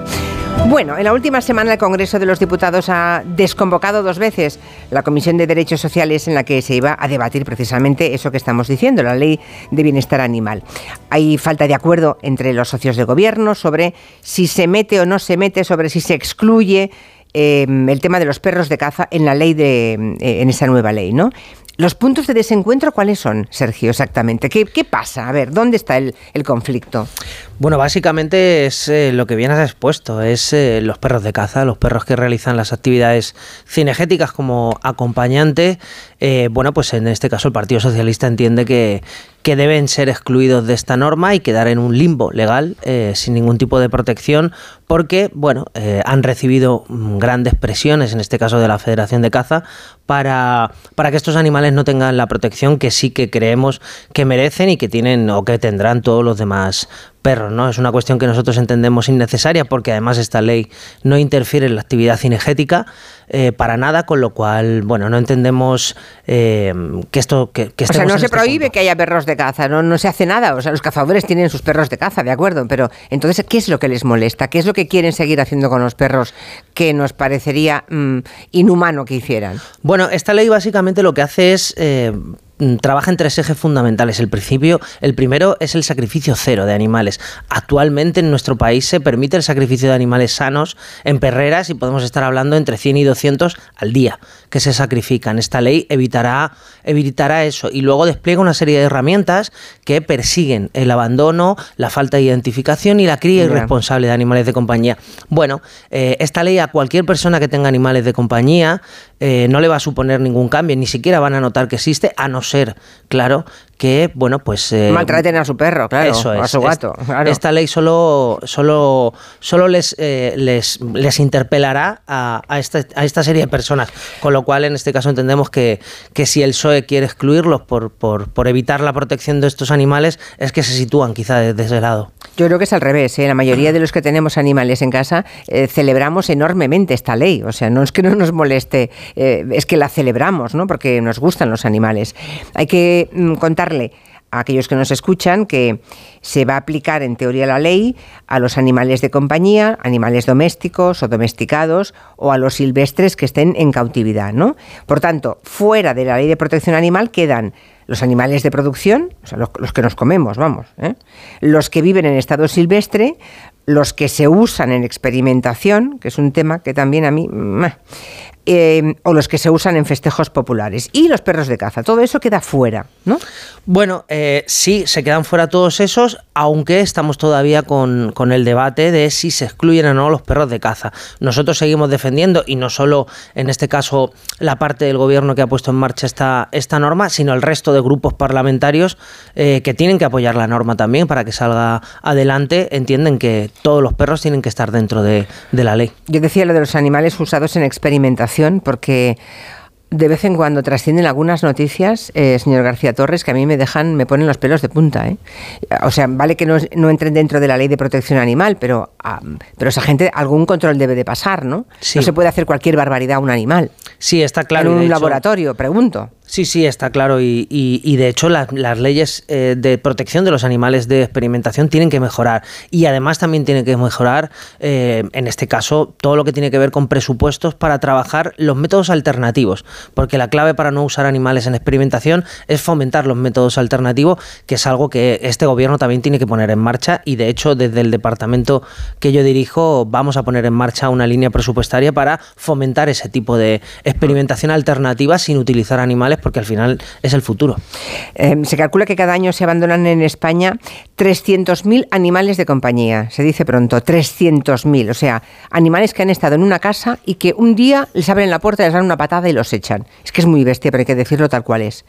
Bueno, en la última semana el Congreso de los Diputados ha desconvocado dos veces la Comisión de Derechos Sociales en la que se iba a debatir precisamente eso que estamos diciendo, la ley de bienestar animal. Hay falta de acuerdo entre los socios de gobierno sobre si se mete o no se mete, sobre si se excluye eh, el tema de los perros de caza en la ley de, eh, en esa nueva ley, ¿no? Los puntos de desencuentro, ¿cuáles son, Sergio, exactamente? ¿Qué, pasa? A ver, ¿dónde está el conflicto? Bueno, básicamente es eh, lo que bien has expuesto, es eh, los perros de caza, los perros que realizan las actividades cinegéticas como acompañante. Eh, bueno, pues en este caso el Partido Socialista entiende que, que deben ser excluidos de esta norma y quedar en un limbo legal sin ningún tipo de protección porque, bueno, han recibido mm, grandes presiones, en este caso de la Federación de Caza, para, para que estos animales no tengan la protección que sí que creemos que merecen y que tienen o que tendrán todos los demás perros, ¿no? Es una cuestión que nosotros entendemos innecesaria porque además esta ley no interfiere en la actividad cinegética eh, para nada, con lo cual, bueno, no entendemos eh, que esto... Que, que O sea, no se este prohíbe que haya perros de caza, no, no se hace nada. O sea, los cazadores tienen sus perros de caza, de acuerdo, pero entonces, ¿qué es lo que les molesta? ¿Qué es lo que quieren seguir haciendo con los perros que nos parecería mm, inhumano que hicieran? Bueno, esta ley básicamente lo que hace es eh, trabaja en tres ejes fundamentales. El principio, el primero es el sacrificio cero de animales. Actualmente en nuestro país se permite el sacrificio de animales sanos en perreras y podemos estar hablando entre 100 y 200 al día que se sacrifican. Esta ley evitará, evitará eso y luego despliega una serie de herramientas que persiguen el abandono, la falta de identificación y la cría irresponsable de animales de compañía. Bueno, eh, esta ley a cualquier persona que tenga animales de compañía eh, no le va a suponer ningún cambio, ni siquiera van a notar que existe, a no ser, claro, que, bueno, pues... eh, Maltraten a su perro, claro, eso o a es. su gato. Es- claro. Esta ley solo, solo, solo les, eh, les, les interpelará a, a esta, a esta serie de personas. Con lo cual, en este caso, entendemos que, que si el PSOE quiere excluirlos por, por, por evitar la protección de estos animales, es que se sitúan quizá desde ese lado. Yo creo que es al revés. ¿eh? La mayoría de los que tenemos animales en casa eh, celebramos enormemente esta ley. O sea, no es que no nos moleste, es que la celebramos, ¿no? Porque nos gustan los animales. Hay que mm, contarle a aquellos que nos escuchan que se va a aplicar en teoría la ley a los animales de compañía, animales domésticos o domesticados o a los silvestres que estén en cautividad, ¿no? Por tanto, fuera de la ley de protección animal quedan los animales de producción, los, que nos comemos, vamos, ¿eh? los que viven en estado silvestre, los que se usan en experimentación, que es un tema que también a mí... meh, eh, o los que se usan en festejos populares. Y los perros de caza. Todo eso queda fuera, ¿no? Bueno, eh, sí, se quedan fuera todos esos, aunque estamos todavía con, con el debate de si se excluyen o no los perros de caza. Nosotros seguimos defendiendo, y no solo en este caso la parte del gobierno que ha puesto en marcha esta, esta norma, sino el resto de grupos parlamentarios eh, que tienen que apoyar la norma también para que salga adelante, entienden que todos los perros tienen que estar dentro de, de la ley. Yo decía lo de los animales usados en experimentación porque de vez en cuando trascienden algunas noticias, eh, señor García Torres, que a mí me dejan, me ponen los pelos de punta. ¿eh? O sea, vale que no, no entren dentro de la ley de protección animal, pero, ah, pero esa gente algún control debe de pasar, ¿no? Sí. No se puede hacer cualquier barbaridad a un animal. Sí, está claro. en un hecho- laboratorio, pregunto. Sí, sí, está claro. Y, de hecho las, las leyes eh, de protección de los animales de experimentación tienen que mejorar. Y además también tiene que mejorar, eh, en este caso, todo lo que tiene que ver con presupuestos para trabajar los métodos alternativos. Porque la clave para no usar animales en experimentación es fomentar los métodos alternativos, que es algo que este gobierno también tiene que poner en marcha. Y de hecho, desde el departamento que yo dirijo, vamos a poner en marcha una línea presupuestaria para fomentar ese tipo de experimentación alternativa sin utilizar animales, porque al final es el futuro. Eh, se calcula que cada año se abandonan en España 300.000 animales de compañía. Se dice pronto, 300.000. O sea, animales que han estado en una casa y que un día les abren la puerta, les dan una patada y los echan. Es que es muy bestia, pero hay que decirlo tal cual es.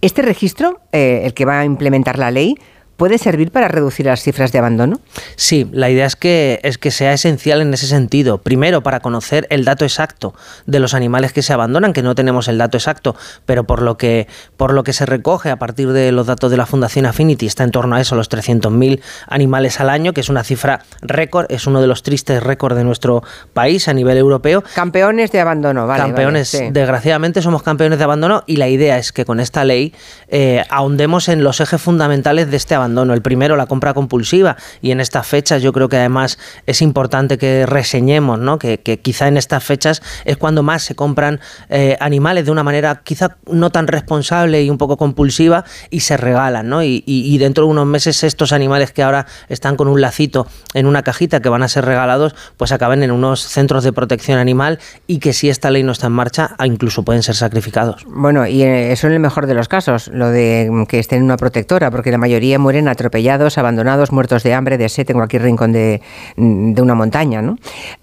Este registro, eh, el que va a implementar la ley, ¿puede servir para reducir las cifras de abandono? Sí, la idea es que, es que sea esencial en ese sentido. Primero, para conocer el dato exacto de los animales que se abandonan, que no tenemos el dato exacto, pero por lo que, por lo que se recoge a partir de los datos de la Fundación Affinity, está en torno a eso, los 300.000 animales al año, que es una cifra récord, es uno de los tristes récords de nuestro país a nivel europeo. Campeones de abandono, vale. campeones, vale, sí. desgraciadamente somos campeones de abandono y la idea es que con esta ley eh, ahondemos en los ejes fundamentales de este abandono. El primero, la compra compulsiva y en estas fechas yo creo que además es importante que reseñemos, ¿no? que, quizá en estas fechas es cuando más se compran eh, animales de una manera quizá no tan responsable y un poco compulsiva y se regalan. ¿no? Y, y- y dentro de unos meses estos animales que ahora están con un lacito en una cajita que van a ser regalados, pues acaben en unos centros de protección animal y que si esta ley no está en marcha, ah, incluso pueden ser sacrificados. Bueno, y eh, eso en el mejor de los casos, lo de mm, que estén en una protectora, porque la mayoría mueren atropellados, abandonados, muertos de hambre, de sed en cualquier rincón de, una montaña.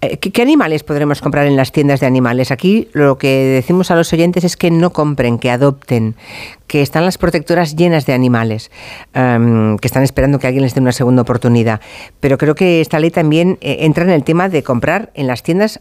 Eh, ¿qué, qué animales podremos comprar en las tiendas de animales? Aquí lo que decimos a los oyentes es que no compren, que adopten, que están las protectoras llenas de animales, em, que están esperando que alguien les dé una segunda oportunidad. Pero creo que esta ley también eh, entra en el tema de comprar en las tiendas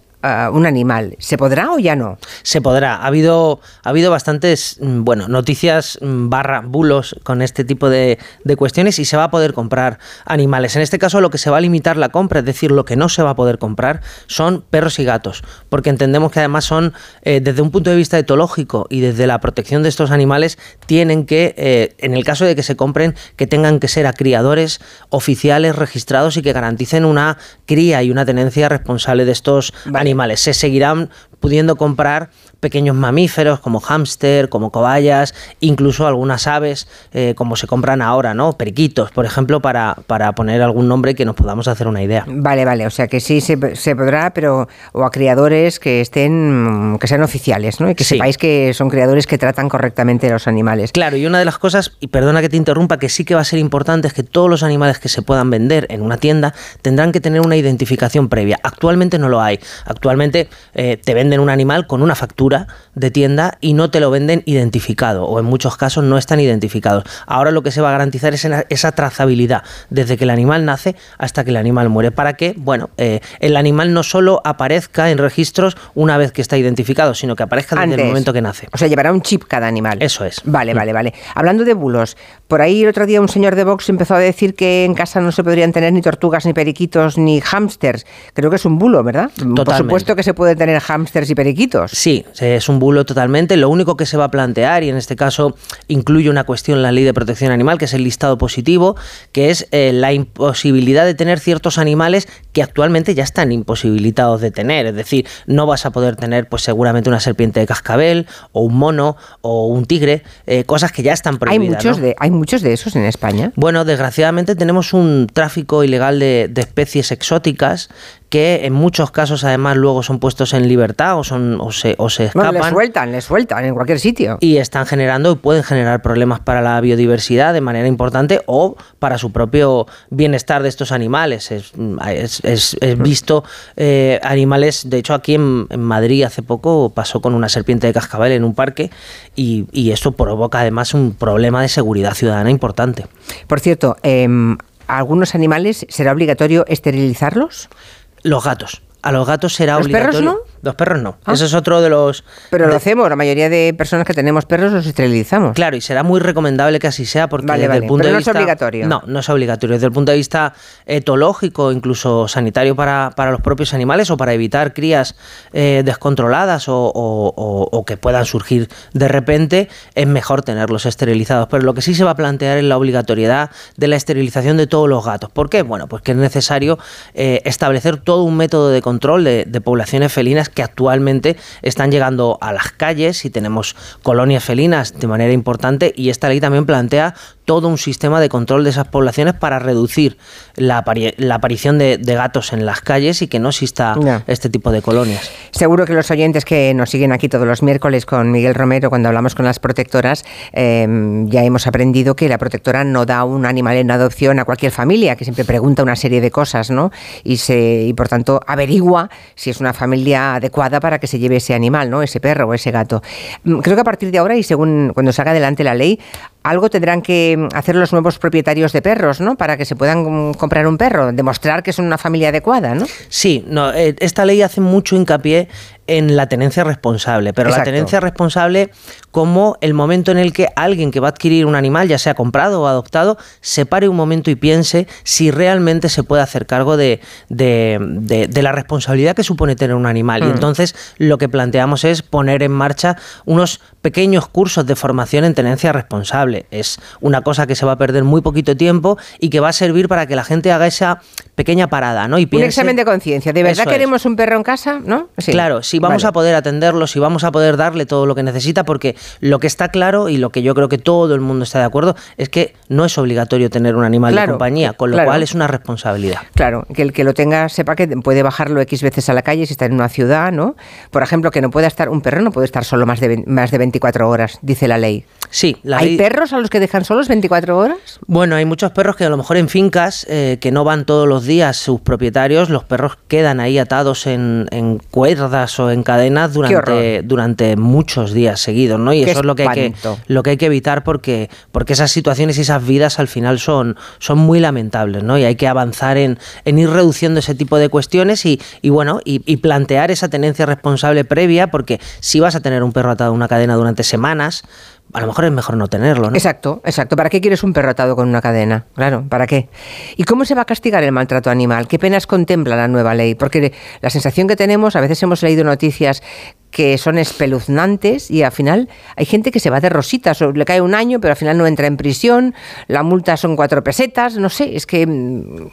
un animal. ¿Se podrá o ya no? Se podrá. Ha habido, ha habido bastantes, mm, bueno, noticias mm, barra bulos con este tipo de, de cuestiones y se va a poder comprar animales. En este caso lo que se va a limitar la compra, es decir, lo que no se va a poder comprar son perros y gatos, porque entendemos que además son, eh, desde un punto de vista etológico y desde la protección de estos animales, tienen que, eh, en el caso de que se compren, que tengan que ser a criadores oficiales registrados y que garanticen una cría y una tenencia responsable de estos animales. Se seguirán pudiendo comprar pequeños mamíferos como hámster, como cobayas, incluso algunas aves, eh, como se compran ahora, ¿no? Periquitos, por ejemplo, para, para poner algún nombre que nos podamos hacer una idea. Vale, vale, o sea que sí se, se podrá, pero o a criadores que estén, mm, que sean oficiales, ¿no? Y que Sí. sepáis que son criadores que tratan correctamente a los animales. Claro, y una de las cosas, y perdona que te interrumpa, que sí que va a ser importante es que todos los animales que se puedan vender en una tienda tendrán que tener una identificación previa. Actualmente no lo hay. Actualmente eh, te venden un animal con una factura de tienda y no te lo venden identificado, o en muchos casos no están identificados. Ahora lo que se va a garantizar es esa- trazabilidad, desde que el animal nace hasta que el animal muere, para que, bueno, eh, el animal no solo aparezca en registros una vez que está identificado, sino que aparezca desde el momento que nace. O sea, llevará un chip cada animal. Eso es. Vale, vale, vale. Hablando de bulos, por ahí el otro día un señor de Vox empezó a decir que en casa no se podrían tener ni tortugas, ni periquitos, ni hámsters. Creo que es un bulo, ¿verdad? Por supuesto que se pueden tener hámsters y periquitos. Sí, es un bulo totalmente. Lo único que se va a plantear, y en este caso incluye una cuestión en la ley de protección animal, que es el listado positivo, que es eh, la imposibilidad de tener ciertos animales que actualmente ya están imposibilitados de tener. Es decir, no vas a poder tener, pues seguramente una serpiente de cascabel, o un mono, o un tigre, eh, cosas que ya están Hay prohibidas. muchos, ¿no? de, hay muchos de esos en España. Bueno, desgraciadamente tenemos un tráfico ilegal de, de especies exóticas que en muchos casos además luego son puestos en libertad o, son, o, se, o se Bueno, escapan. les sueltan, les sueltan en cualquier sitio. y están generando y pueden generar problemas para la biodiversidad de manera importante o para su propio bienestar de estos animales. Es, es- es- es visto eh, animales, de hecho aquí en, en Madrid hace poco pasó con una serpiente de cascabel en un parque y, y esto provoca además un problema de seguridad ciudadana importante. Por cierto, em, ¿algunos animales será obligatorio esterilizarlos? Los gatos. A los gatos será ¿Los perros obligatorio. Los perros no. Ah. Eso es otro de los... Pero lo hacemos, la mayoría de personas que tenemos perros los esterilizamos. Claro, y será muy recomendable que así sea porque Vale, desde vale, el punto pero de no es vista obligatorio. No, no es obligatorio. Desde el punto de vista etológico, incluso sanitario para, para los propios animales o para evitar crías eh, descontroladas o, o- o- o que puedan surgir de repente, es mejor tenerlos esterilizados. Pero lo que sí se va a plantear es la obligatoriedad de la esterilización de todos los gatos. ¿Por qué? Bueno, pues que es necesario eh, establecer todo un método de control de, de poblaciones felinas que actualmente están llegando a las calles y tenemos colonias felinas de manera importante y esta ley también plantea todo un sistema de control de esas poblaciones para reducir la, apari- la aparición de, de gatos en las calles y que no exista este tipo de colonias. Seguro que los oyentes que nos siguen aquí todos los miércoles con Miguel Romero, cuando hablamos con las protectoras, eh, ya hemos aprendido que la protectora no da un animal en adopción a cualquier familia, que siempre pregunta una serie de cosas, ¿no? Y, se, y por tanto averigua si es una familia adecuada para que se lleve ese animal, ¿no? Ese perro o ese gato. Mm, Creo que a partir de ahora y según cuando salga adelante la ley, algo tendrán que hacer los nuevos propietarios de perros, ¿no? Para que se puedan mm, comprar un perro, demostrar que son una familia adecuada, ¿no? Sí, no, eh, esta ley hace mucho hincapié en la tenencia responsable, pero Exacto. la tenencia responsable como el momento en el que alguien que va a adquirir un animal, ya sea comprado o adoptado, se pare un momento y piense si realmente se puede hacer cargo de, de- de- de la responsabilidad que supone tener un animal. Y Mm. entonces lo que planteamos es poner en marcha unos pequeños cursos de formación en tenencia responsable. Es una cosa que se va a perder muy poquito tiempo y que va a servir para que la gente haga esa pequeña parada, ¿no? Y Un piense- examen de conciencia. ¿De verdad es. queremos un perro en casa? ¿No? Sí. Claro, si vamos Vale. a poder atenderlo, si vamos a poder darle todo lo que necesita, porque lo que está claro y lo que yo creo que todo el mundo está de acuerdo es que no es obligatorio tener un animal Claro, de compañía, con lo claro. cual es una responsabilidad. Claro, que el que lo tenga sepa que puede bajarlo X veces a la calle si está en una ciudad, ¿no? Por ejemplo, que no pueda estar, un perro no puede estar solo más de, más de 24 horas, dice la ley. Sí, la ¿Hay ley- perros a los que dejan solos 24 horas? Bueno, hay muchos perros que a lo mejor en fincas eh, que no van todos los días sus propietarios, los perros quedan ahí atados en, en cuerdas o en cadenas durante, durante muchos días seguidos, ¿no? Y Qué eso es lo que, hay que, lo que hay que evitar porque, porque esas situaciones y esas vidas al final son, son muy lamentables, ¿no? Y hay que avanzar en, en ir reduciendo ese tipo de cuestiones y, y bueno, y, y plantear esa tenencia responsable previa, porque si vas a tener un perro atado a una cadena durante semanas, a lo mejor es mejor no tenerlo, ¿no? Exacto, exacto. ¿Para qué quieres un perro atado con una cadena? Claro, ¿para qué? ¿Y cómo se va a castigar el maltrato animal? ¿Qué penas contempla la nueva ley? Porque la sensación que tenemos, a veces hemos leído noticias que son espeluznantes y al final hay gente que se va de rositas le cae un año pero al final no entra en prisión, la multa son cuatro pesetas, no sé, es que mm,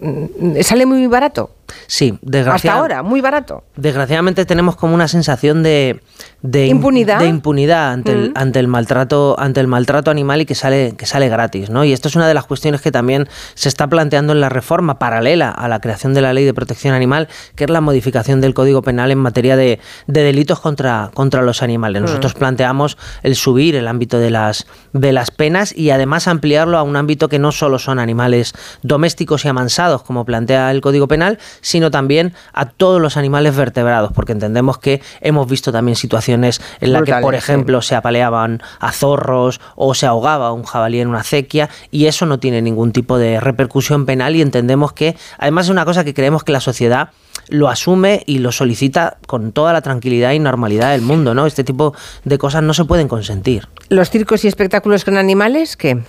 mm, sale muy barato. Sí, Hasta desgraciadamente. ahora, muy barato. Desgraciadamente tenemos como una sensación de, de im- Impunidad. de impunidad ante, el, Mm. ante el maltrato ante el maltrato animal y que sale que sale gratis, ¿no? Y esto es una de las cuestiones que también se está planteando en la reforma paralela a la creación de la Ley de Protección Animal, que es la modificación del Código Penal en materia de, de delitos contra, contra los animales. Mm. Nosotros planteamos el subir el ámbito de las de las penas y además ampliarlo a un ámbito que no solo son animales domésticos y amansados, como plantea el Código Penal, sino también a todos los animales vertebrados, porque entendemos que hemos visto también situaciones en las que, por ejemplo, se apaleaban a zorros o se ahogaba un jabalí en una acequia y eso no tiene ningún tipo de repercusión penal y entendemos que, además es una cosa que creemos que la sociedad lo asume y lo solicita con toda la tranquilidad y normalidad del mundo, ¿no? Este tipo de cosas no se pueden consentir. ¿Los circos y espectáculos con animales qué?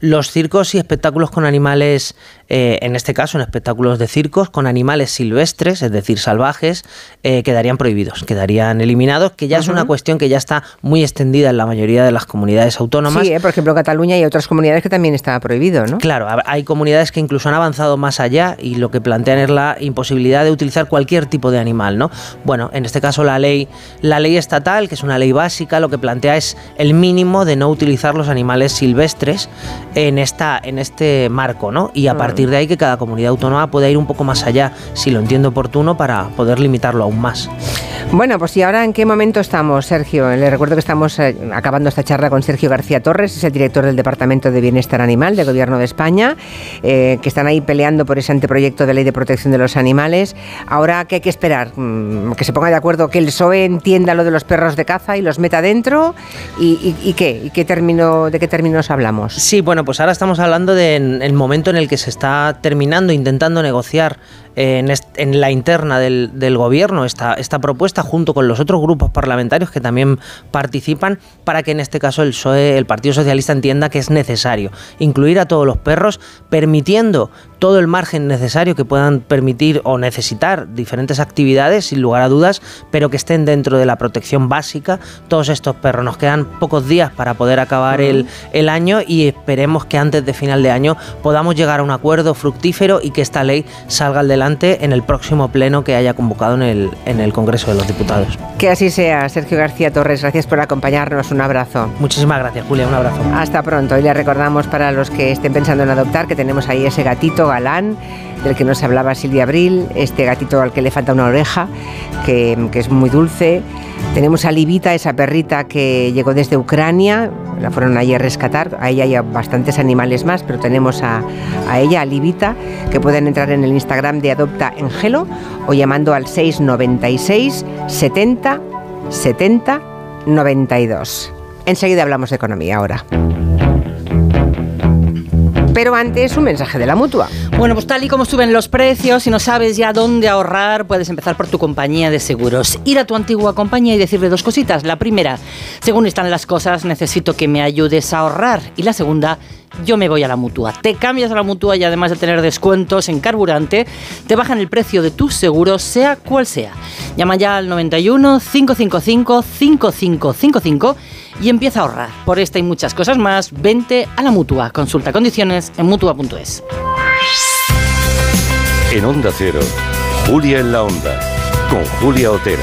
Los circos y espectáculos con animales, eh, en este caso en espectáculos de circos, con animales silvestres, es decir, salvajes, eh, quedarían prohibidos, quedarían eliminados, que ya es una cuestión que ya está muy extendida en la mayoría de las comunidades autónomas. Sí, ¿eh? por ejemplo, Cataluña y otras comunidades que también está prohibido, ¿no? Claro, hay comunidades que incluso han avanzado más allá y lo que plantean es la imposibilidad de utilizar cualquier tipo de animal, ¿no? Bueno, en este caso la ley, la ley estatal, que es una ley básica, lo que plantea es el mínimo de no utilizar los animales silvestres en esta, en este marco, ¿no? Y a Mm. partir de ahí que cada comunidad autónoma pueda ir un poco más allá, si lo entiendo oportuno, para poder limitarlo aún más. Bueno, pues y ahora en qué momento estamos, Sergio? Le recuerdo que estamos eh, acabando esta charla con Sergio García Torres, es el director del Departamento de Bienestar Animal del Gobierno de España, eh, que están ahí peleando por ese anteproyecto de ley de protección de los animales. Ahora, ¿qué hay que esperar? Mm, que se ponga de acuerdo, que el PSOE entienda lo de los perros de caza y los meta dentro. ¿Y, y- y qué? ¿Y qué término, de qué términos hablamos? Sí, bueno, pues ahora estamos hablando del momento en el que se está terminando, intentando negociar en, en la interna del, gobierno esta, esta propuesta junto con los otros grupos parlamentarios que también participan para que en este caso el PSOE, el Partido Socialista entienda que es necesario incluir a todos los perros permitiendo todo el margen necesario que puedan permitir o necesitar diferentes actividades, sin lugar a dudas, pero que estén dentro de la protección básica todos estos perros. Nos quedan pocos días para poder acabar el, el año y esperemos que antes de final de año podamos llegar a un acuerdo fructífero y que esta ley salga adelante en el próximo pleno que haya convocado en el, en el Congreso de los Diputados. Que así sea, Sergio García Torres. Gracias por acompañarnos. Un abrazo. Muchísimas gracias, Julia. Un abrazo. Hasta pronto. Y le recordamos para los que estén pensando en adoptar que tenemos ahí ese gatito galán del que nos hablaba Silvia Abril, este gatito al que le falta una oreja, que, que es muy dulce. Tenemos a Livita, esa perrita que llegó desde Ucrania, la fueron allí a rescatar. Ahí hay bastantes animales más, pero tenemos a, a ella, a que pueden entrar en el Instagram de Adopta Engelo o llamando al 696 70 70 92. Enseguida hablamos de economía ahora. Pero antes, un mensaje de la mutua. Bueno, pues tal y como suben los precios y no sabes ya dónde ahorrar, puedes empezar por tu compañía de seguros. Ir a tu antigua compañía y decirle dos cositas. La primera, según están las cosas, necesito que me ayudes a ahorrar. Y la segunda, yo me voy a la mutua. Te cambias a la mutua y además de tener descuentos en carburante, te bajan el precio de tus seguros, sea cual sea. Llama ya al 91 555 5555 y empieza a ahorrar. Por esta y muchas cosas más, vente a la mutua. Consulta condiciones en mutua.es. En Onda Cero, Julia en la Onda, con Julia Otero.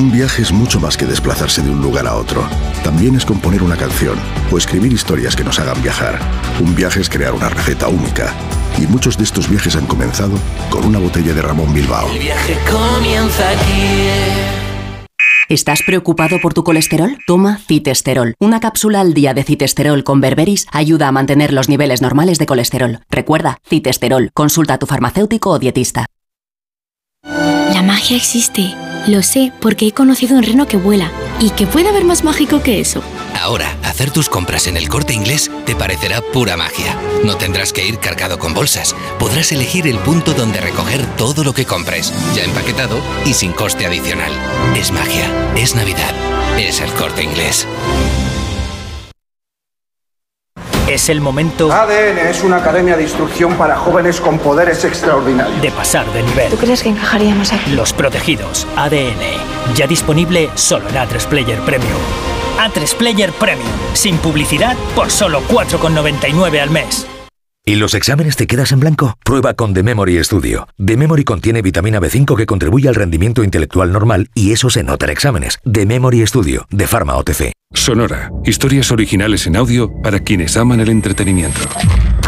Un viaje es mucho más que desplazarse de un lugar a otro. También es componer una canción o escribir historias que nos hagan viajar. Un viaje es crear una receta única. Y muchos de estos viajes han comenzado con una botella de Ramón Bilbao. El viaje comienza aquí. ¿Estás preocupado por tu colesterol? Toma citesterol. Una cápsula al día de citesterol con berberis ayuda a mantener los niveles normales de colesterol. Recuerda, citesterol. Consulta a tu farmacéutico o dietista. La magia existe. Lo sé porque he conocido un reno que vuela. ¿Y qué puede haber más mágico que eso? Ahora, hacer tus compras en el corte inglés te parecerá pura magia. No tendrás que ir cargado con bolsas. Podrás elegir el punto donde recoger todo lo que compres, ya empaquetado y sin coste adicional. Es magia, es Navidad, es el corte inglés. Es el momento ADN es una academia de instrucción para jóvenes con poderes extraordinarios. de pasar de nivel. ¿Tú crees que encajaríamos aquí? Los protegidos, ADN, ya disponible solo en A3 Player Premium. A3 Player Premium, sin publicidad, por solo 4,99 al mes. ¿Y los exámenes te quedas en blanco? Prueba con The Memory Studio. The Memory contiene vitamina B5 que contribuye al rendimiento intelectual normal y eso se nota en exámenes. The Memory Studio, de Pharma OTC. Sonora. Historias originales en audio para quienes aman el entretenimiento.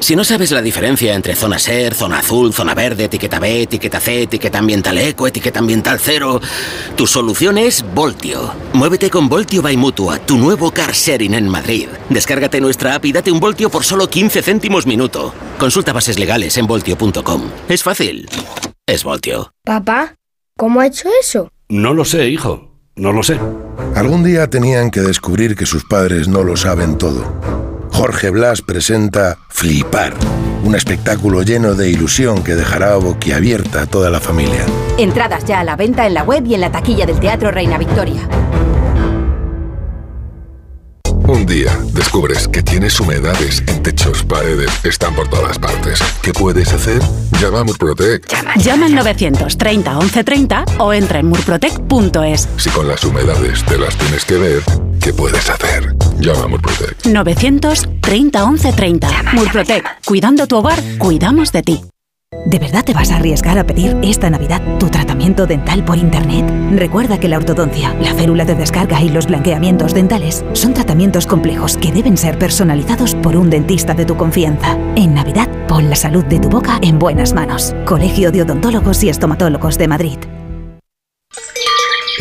Si no sabes la diferencia entre zona SER, zona azul, zona verde, etiqueta B, etiqueta C, etiqueta ambiental eco, etiqueta ambiental cero, tu solución es Voltio. Muévete con Voltio by Mutua, tu nuevo car sharing en Madrid. Descárgate nuestra app y date un Voltio por solo 15 céntimos minuto. Consulta bases legales en voltio.com. Es fácil. Es Voltio. Papá, ¿cómo ha hecho eso? No lo sé, hijo. No lo sé. Algún día tenían que descubrir que sus padres no lo saben todo. Jorge Blas presenta Flipar, un espectáculo lleno de ilusión que dejará boquiabierta a toda la familia. Entradas ya a la venta en la web y en la taquilla del Teatro Reina Victoria. Un día descubres que tienes humedades en techos, paredes, están por todas partes. ¿Qué puedes hacer? Llama a Murprotec. Llama al 930 1130 o entra en murprotec.es. Si con las humedades te las tienes que ver, ¿qué puedes hacer? Llama a Murprotec. 930 1130. Murprotec. Cuidando tu hogar, cuidamos de ti. ¿De verdad te vas a arriesgar a pedir esta Navidad tu tratamiento dental por Internet? Recuerda que la ortodoncia, la férula de descarga y los blanqueamientos dentales son tratamientos complejos que deben ser personalizados por un dentista de tu confianza. En Navidad, pon la salud de tu boca en buenas manos. Colegio de Odontólogos y Estomatólogos de Madrid.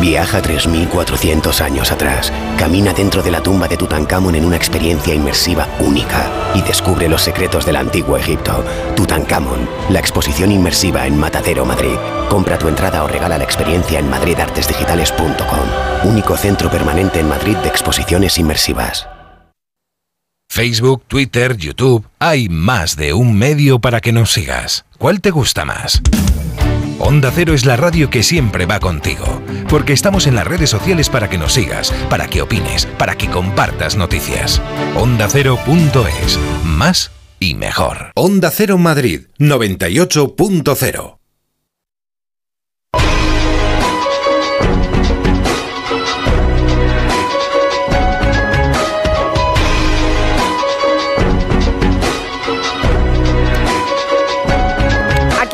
Viaja 3.400 años atrás, camina dentro de la tumba de Tutankamón en una experiencia inmersiva única y descubre los secretos del antiguo Egipto. Tutankamón, la exposición inmersiva en Matadero, Madrid. Compra tu entrada o regala la experiencia en madridartesdigitales.com. Único centro permanente en Madrid de exposiciones inmersivas. Facebook, Twitter, YouTube, hay más de un medio para que nos sigas. ¿Cuál te gusta más? Onda Cero es la radio que siempre va contigo, porque estamos en las redes sociales para que nos sigas, para que opines, para que compartas noticias. Onda Cero.es, más y mejor. Onda Cero Madrid, 98.0.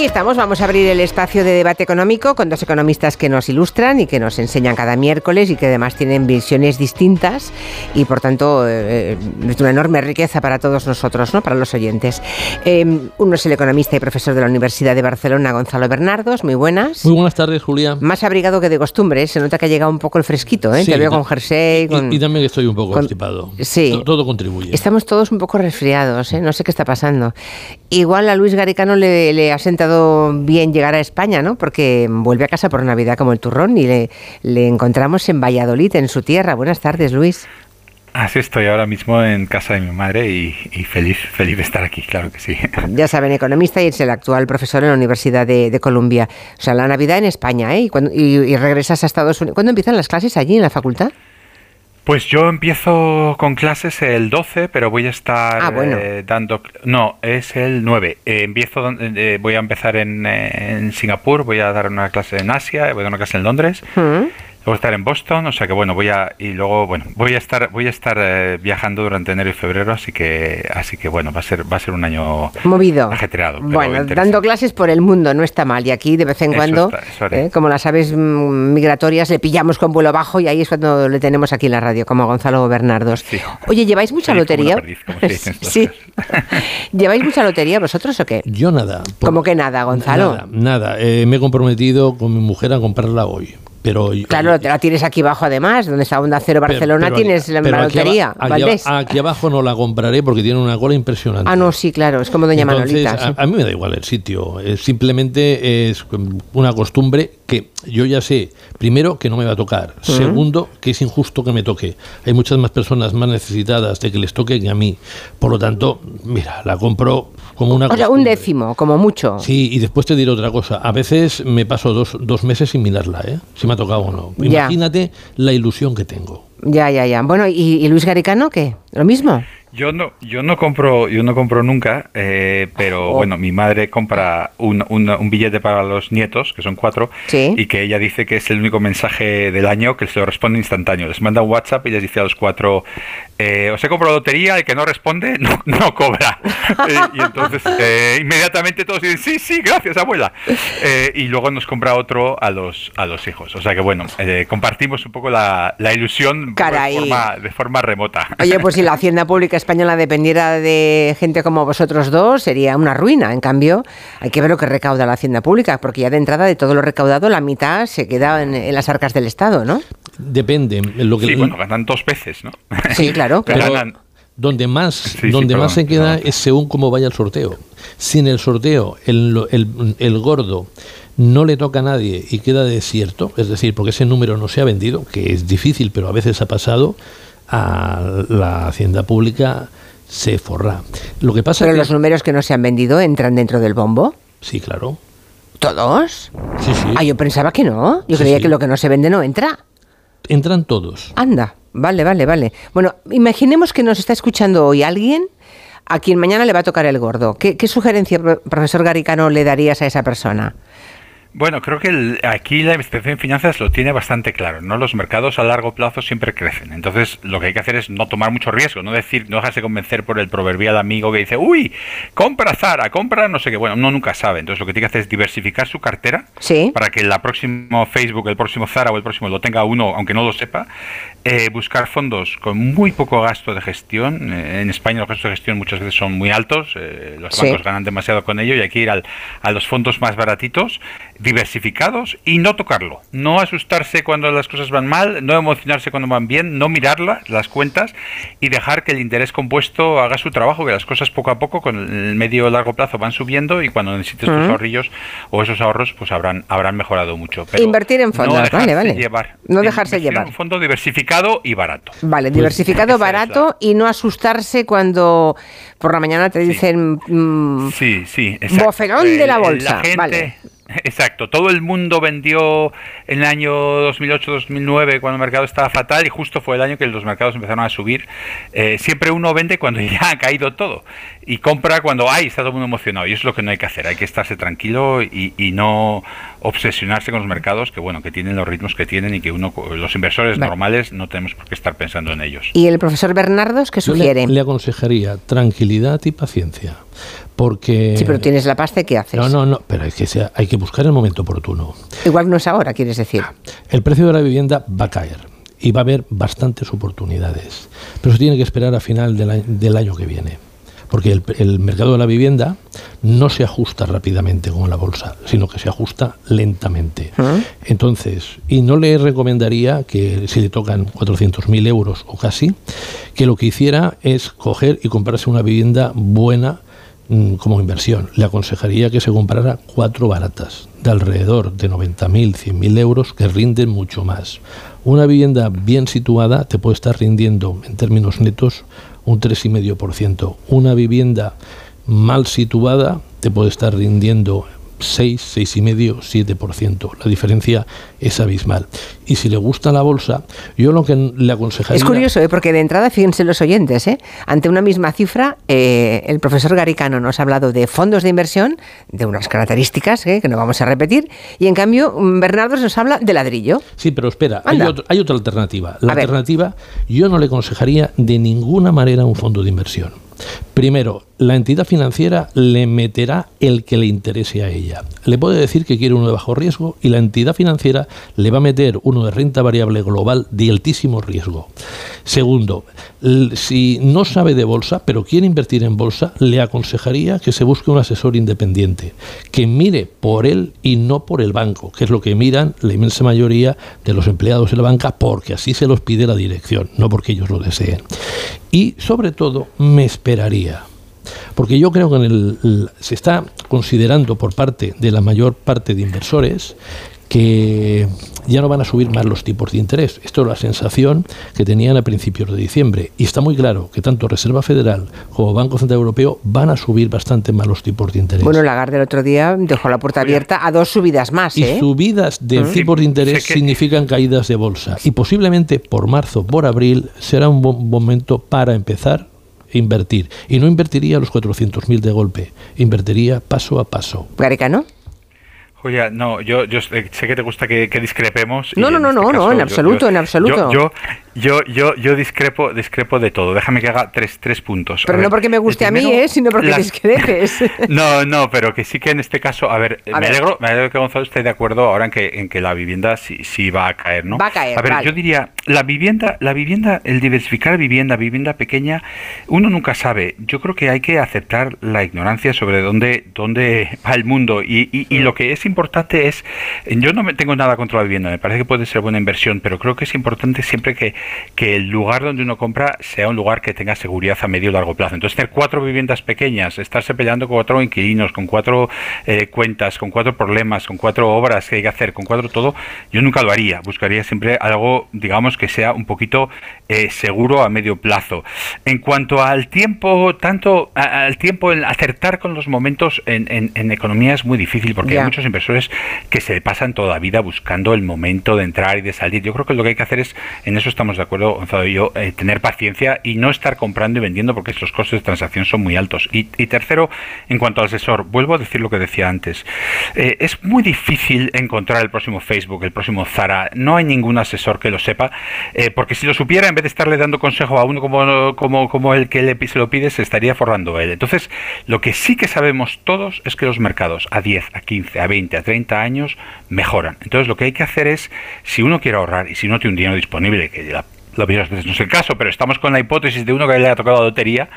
Aquí estamos, vamos a abrir el espacio de debate económico con dos economistas que nos ilustran y que nos enseñan cada miércoles y que además tienen visiones distintas y por tanto eh, es una enorme riqueza para todos nosotros, ¿no? para los oyentes. Eh, uno es el economista y profesor de la Universidad de Barcelona, Gonzalo Bernardos, muy buenas. Muy buenas tardes, Julia. Más abrigado que de costumbre, ¿eh? se nota que ha llegado un poco el fresquito, ¿eh? Sí, Te veo con jersey. con- Y, y también estoy un poco con- constipado. Sí. To- Todo contribuye. Estamos todos un poco resfriados, ¿eh? no sé qué está pasando. Igual a Luis Garicano le, le ha sentado bien llegar a España, ¿no? Porque vuelve a casa por Navidad como el turrón y le, le encontramos en Valladolid, en su tierra. Buenas tardes, Luis. Así estoy ahora mismo en casa de mi madre y, y feliz, feliz de estar aquí, claro que sí. [laughs] Ya saben, economista y es el actual profesor en la Universidad de, de Columbia. O sea, la Navidad en España, ¿eh? Y, cuando- y- y regresas a Estados Unidos. ¿Cuándo empiezan las clases allí en la facultad? Pues yo empiezo con clases el 12, pero voy a estar Ah, bueno. eh, dando... No, es el 9. Eh, empiezo, eh, voy a empezar en, eh, en Singapur, voy a dar una clase en Asia, voy a dar una clase en Londres. Mm. Luego estar en Boston, o sea que bueno, voy a y luego bueno, voy a estar voy a estar eh, viajando durante enero y febrero, así que así que bueno, va a ser va a ser un año movido, ajetreado. Bueno, dando clases por el mundo no está mal y aquí de vez en cuando, eh, como las aves mm, migratorias, le pillamos con vuelo bajo y ahí es cuando le tenemos aquí en la radio, como Gonzalo Bernardos. Oye, ¿lleváis mucha lotería? [laughs] sí. [laughs] ¿Lleváis mucha lotería vosotros o qué? Yo nada. ¿Cómo que nada, Gonzalo? Nada, nada. Eh, me he comprometido con mi mujer a comprarla hoy. Pero, claro, la tienes aquí abajo además, donde está Onda Cero Barcelona, tienes la, lotería. Aquí, abajo no la compraré porque tiene una cola impresionante. Ah, no, sí, claro, es como Doña Manolita. A, mí me da igual el sitio, simplemente es una costumbre que yo ya sé, primero, que no me va a tocar, segundo, que es injusto que me toque. Hay muchas más personas más necesitadas de que les toque que a mí. Por lo tanto, mira, la compro como una... O sea, un décimo, como mucho. Sí, y después te diré otra cosa. A veces me paso dos, dos meses sin mirarla, ¿eh? Si me ha tocado o no. Imagínate la ilusión que tengo. Ya, ya, ya. Bueno, ¿y, y Luis Garicano qué? ¿Lo mismo? Yo no, yo no compro, yo no compro nunca, eh, pero oh. bueno, mi madre compra un, un, billete para los nietos, que son cuatro, y que ella dice que es el único mensaje del año que se lo responde instantáneo. Les manda un WhatsApp y les dice a los cuatro, eh, os he comprado lotería, el que no responde [laughs] no, no cobra. [laughs] Eh, y entonces eh, inmediatamente todos dicen, sí, sí, gracias abuela. y luego nos compra otro a los, a los hijos. O sea que bueno, compartimos un poco la, la ilusión de forma, de forma remota. Oye, pues si la [laughs] Hacienda Pública española dependiera de gente como vosotros dos, sería una ruina. En cambio, hay que ver lo que recauda la Hacienda Pública, porque ya de entrada de todo lo recaudado, la mitad se queda en, las arcas del Estado, ¿no? Depende. Lo que sí, bueno, ganan dos veces, ¿no? Sí, claro. [laughs] Pero, donde más, donde más se queda es según cómo vaya el sorteo. Si en el sorteo el, el, el gordo no le toca a nadie y queda desierto, es decir, porque ese número no se ha vendido, que es difícil, pero a veces ha pasado, a la hacienda pública se forra. Lo que pasa ¿Pero los números que no se han vendido entran dentro del bombo? Sí, claro. ¿Todos? Sí, sí. Ah, yo pensaba que no. Yo creía que lo que no se vende no entra. Entran todos. Anda, vale, vale, vale. Bueno, imaginemos que nos está escuchando hoy alguien a quien mañana le va a tocar el gordo. ¿Qué, qué sugerencia, profesor Garicano, le darías a esa persona? Bueno, creo que aquí la investigación en finanzas lo tiene bastante claro, ¿no? Los mercados a largo plazo siempre crecen. Entonces, lo que hay que hacer es no tomar mucho riesgo, no decir, no dejarse convencer por el proverbial amigo que dice, uy, compra Zara, compra no sé qué. Bueno, uno nunca sabe. Entonces, lo que tiene que hacer es diversificar su cartera para que el próximo Facebook, el próximo Zara o el próximo lo tenga uno, aunque no lo sepa. Eh, buscar fondos con muy poco gasto de gestión. Eh, en España los gastos de gestión muchas veces son muy altos, eh, los bancos ganan demasiado con ello y hay que ir al, a los fondos más baratitos diversificados y no tocarlo. No asustarse cuando las cosas van mal, no emocionarse cuando van bien, no mirarlas, las cuentas y dejar que el interés compuesto haga su trabajo, que las cosas poco a poco con el medio o largo plazo van subiendo y cuando necesites tus ahorrillos o esos ahorros pues habrán habrán mejorado mucho. Invertir en fondos, vale, vale. Llevar, no dejarse llevar. un fondo diversificado y barato. Vale, pues diversificado, barato y no asustarse cuando por la mañana te dicen mm, sí, sí, boferón de la bolsa. vale. Exacto, todo el mundo vendió en el año 2008-2009 cuando el mercado estaba fatal y justo fue el año que los mercados empezaron a subir. Eh, siempre uno vende cuando [laughs] ya ha caído todo y compra cuando hay está todo el mundo emocionado y eso es lo que no hay que hacer, hay que estarse tranquilo y, no obsesionarse con los mercados que bueno que tienen los ritmos que tienen y que uno los inversores normales no tenemos por qué estar pensando en ellos. ¿Y el profesor Bernardos qué sugiere? le aconsejaría tranquilidad y paciencia porque... Sí, pero tienes la pasta, ¿qué haces? No, no, no, pero hay que, hay que buscar el momento oportuno. Igual no es ahora, quieres decir. El precio de la vivienda va a caer y va a haber bastantes oportunidades, pero se tiene que esperar a final del año, que viene. Porque el, mercado de la vivienda no se ajusta rápidamente como la bolsa, sino que se ajusta lentamente. ¿Ah? Entonces, y no le recomendaría que si le tocan 400.000 euros o casi, que lo que hiciera es coger y comprarse una vivienda buena, Mm, como inversión. Le aconsejaría que se comprara cuatro baratas de alrededor de 90.000, 100.000 euros que rinden mucho más. Una vivienda bien situada te puede estar rindiendo en términos netos un 3,5%. Una vivienda mal situada te puede estar rindiendo 6, 6,5, 7%. La diferencia es abismal. Y si le gusta la bolsa, yo lo que le aconsejaría... Es curioso, ¿eh? porque de entrada, fíjense los oyentes, ¿eh? ante una misma cifra, eh, el profesor Garicano nos ha hablado de fondos de inversión, de unas características ¿eh? que no vamos a repetir, y en cambio mm, Bernardo nos habla de ladrillo. Sí, pero espera, hay, hay, otra alternativa. La alternativa, yo no le aconsejaría de ninguna manera un fondo de inversión. Primero, la entidad financiera le meterá el que le interese a ella. Le puede decir que quiere uno de bajo riesgo y la entidad financiera le va a meter uno de renta variable global de altísimo riesgo. Segundo, si no sabe de bolsa, pero quiere invertir en bolsa, le aconsejaría que se busque un asesor independiente, que mire por él y no por el banco, que es lo que miran la inmensa mayoría de los empleados de la banca, porque así se los pide la dirección, no porque ellos lo deseen. Y sobre todo, me esperaría porque yo creo que se está considerando por parte de la mayor parte de inversores que ya no van a subir más los tipos de interés. Esto es la sensación que tenían a principios de diciembre. Y está muy claro que tanto Reserva Federal como Banco Central Europeo van a subir bastante más los tipos de interés. Bueno, Lagarde el otro día dejó la puerta abierta a dos subidas más. Y ¿eh? subidas de mm. tipos de interés significan caídas de bolsa. Y posiblemente por marzo, por abril, será un buen momento para empezar invertir. Y no invertiría los 400.000 de golpe, invertiría paso a paso. ¿Garicano? Oye, no, yo, yo sé que te gusta que, discrepemos. No, no, no, este no, no, en absoluto, en absoluto. Yo, yo, yo, yo discrepo, discrepo de todo. Déjame que haga tres, tres puntos. Pero no porque me guste a mí, ¿eh? sino porque discrepes. [laughs] no, no, pero que sí que en este caso, a ver, me, Alegro, me alegro que Gonzalo esté de acuerdo ahora en que, en que la vivienda sí, sí va a caer, ¿no? Va a caer. A ver, yo diría, la vivienda, la vivienda, el diversificar vivienda, vivienda pequeña, uno nunca sabe. Yo creo que hay que aceptar la ignorancia sobre dónde, dónde [laughs] va el mundo. Y, y, y lo que es importante es, yo no me tengo nada contra la vivienda, me parece que puede ser buena inversión, pero creo que es importante siempre que que el lugar donde uno compra sea un lugar que tenga seguridad a medio y largo plazo. Entonces, tener cuatro viviendas pequeñas, estarse peleando con cuatro inquilinos, con cuatro eh, cuentas, con cuatro problemas, con cuatro obras que hay que hacer, con cuatro todo, yo nunca lo haría. Buscaría siempre algo, digamos, que sea un poquito eh, seguro a medio plazo. En cuanto al tiempo, tanto al tiempo, en acertar con los momentos en, en, economía es muy difícil porque hay muchos inversores que se pasan toda la vida buscando el momento de entrar y de salir. Yo creo que lo que hay que hacer es, en eso estamos de acuerdo, Gonzalo y yo, tener paciencia y no estar comprando y vendiendo porque los costes de transacción son muy altos. Y, tercero, en cuanto al asesor, vuelvo a decir lo que decía antes. Eh, es muy difícil encontrar el próximo Facebook, el próximo Zara. No hay ningún asesor que lo sepa, eh, porque si lo supiera, en vez de estarle dando consejo a uno como, como, como el que se lo pide, se estaría forrando él. Entonces, lo que sí que sabemos todos es que los mercados a 10, a 15, a 20, a 30 años mejoran. Entonces, lo que hay que hacer es, si uno quiere ahorrar y si no tiene un dinero disponible, que la lo veces no es el caso, pero estamos con la hipótesis de uno que le ha tocado la lotería,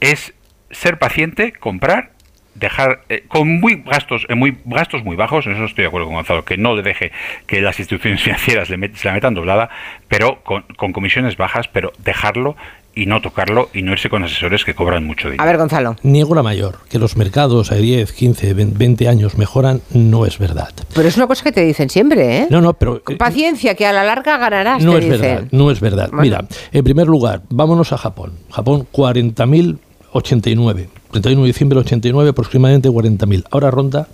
es ser paciente, comprar, dejar eh, con muy gastos, eh, muy gastos muy bajos, en eso estoy de acuerdo con Gonzalo, que no le deje que las instituciones [laughs] financieras le se la metan doblada, pero con comisiones bajas, pero dejarlo y no tocarlo y no irse con asesores que cobran mucho dinero. A ver, Gonzalo. Niego la mayor. Que los mercados a 10, 15, 20 años mejoran no es verdad. Pero es una cosa que te dicen siempre, ¿eh? No, no, pero... Eh, paciencia, que a la larga ganarás, No es verdad, no es verdad. Mira, en primer lugar, vámonos a Japón. Japón, 40.089. 31 de diciembre del 89, aproximadamente 40.000. Ahora ronda,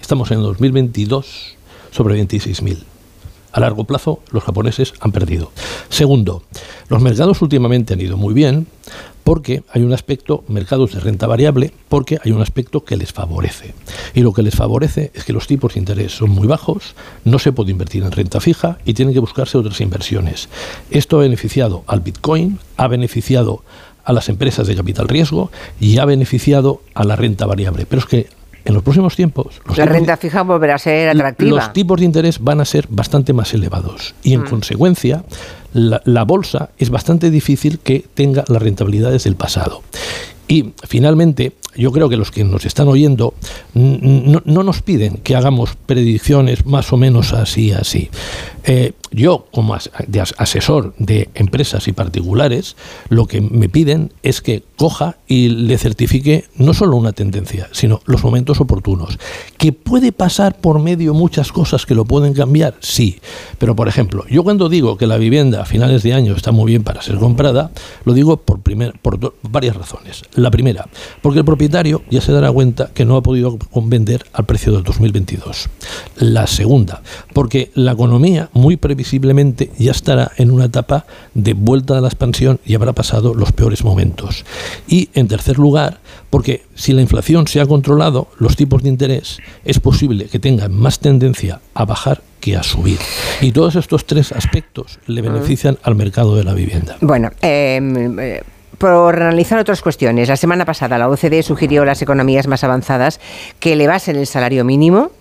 estamos en 2022, sobre 26.000 a largo plazo los japoneses han perdido. Segundo, los mercados últimamente han ido muy bien porque hay un aspecto, mercados de renta variable, porque hay un aspecto que les favorece. Y lo que les favorece es que los tipos de interés son muy bajos, no se puede invertir en renta fija y tienen que buscarse otras inversiones. Esto ha beneficiado al Bitcoin, ha beneficiado a las empresas de capital riesgo y ha beneficiado a la renta variable. Pero es que en los próximos tiempos... la renta fija volverá a ser atractiva. Los tipos de interés van a ser bastante más elevados y en mm. consecuencia la, bolsa es bastante difícil que tenga las rentabilidades del pasado. Y finalmente, yo creo que los que nos están oyendo no, nos piden que hagamos predicciones más o menos así, así. Eh, yo, como asesor de empresas y particulares, lo que me piden es que coja y le certifique no solo una tendencia, sino los momentos oportunos. ¿Que puede pasar por medio muchas cosas que lo pueden cambiar? Sí. Pero, por ejemplo, yo cuando digo que la vivienda a finales de año está muy bien para ser comprada, lo digo por, primer, por varias razones. La primera, porque el propietario ya se dará cuenta que no ha podido vender al precio del 2022. La segunda, porque la economía muy previsiblemente ya estará en una etapa de vuelta a la expansión y habrá pasado los peores momentos. Y en tercer lugar, porque si la inflación se ha controlado, los tipos de interés es posible que tengan más tendencia a bajar que a subir. Y todos estos tres aspectos le benefician al mercado de la vivienda. Bueno, em, eh, por analizar otras cuestiones. La semana pasada la OCDE sugirió a las economías más avanzadas que elevasen el salario mínimo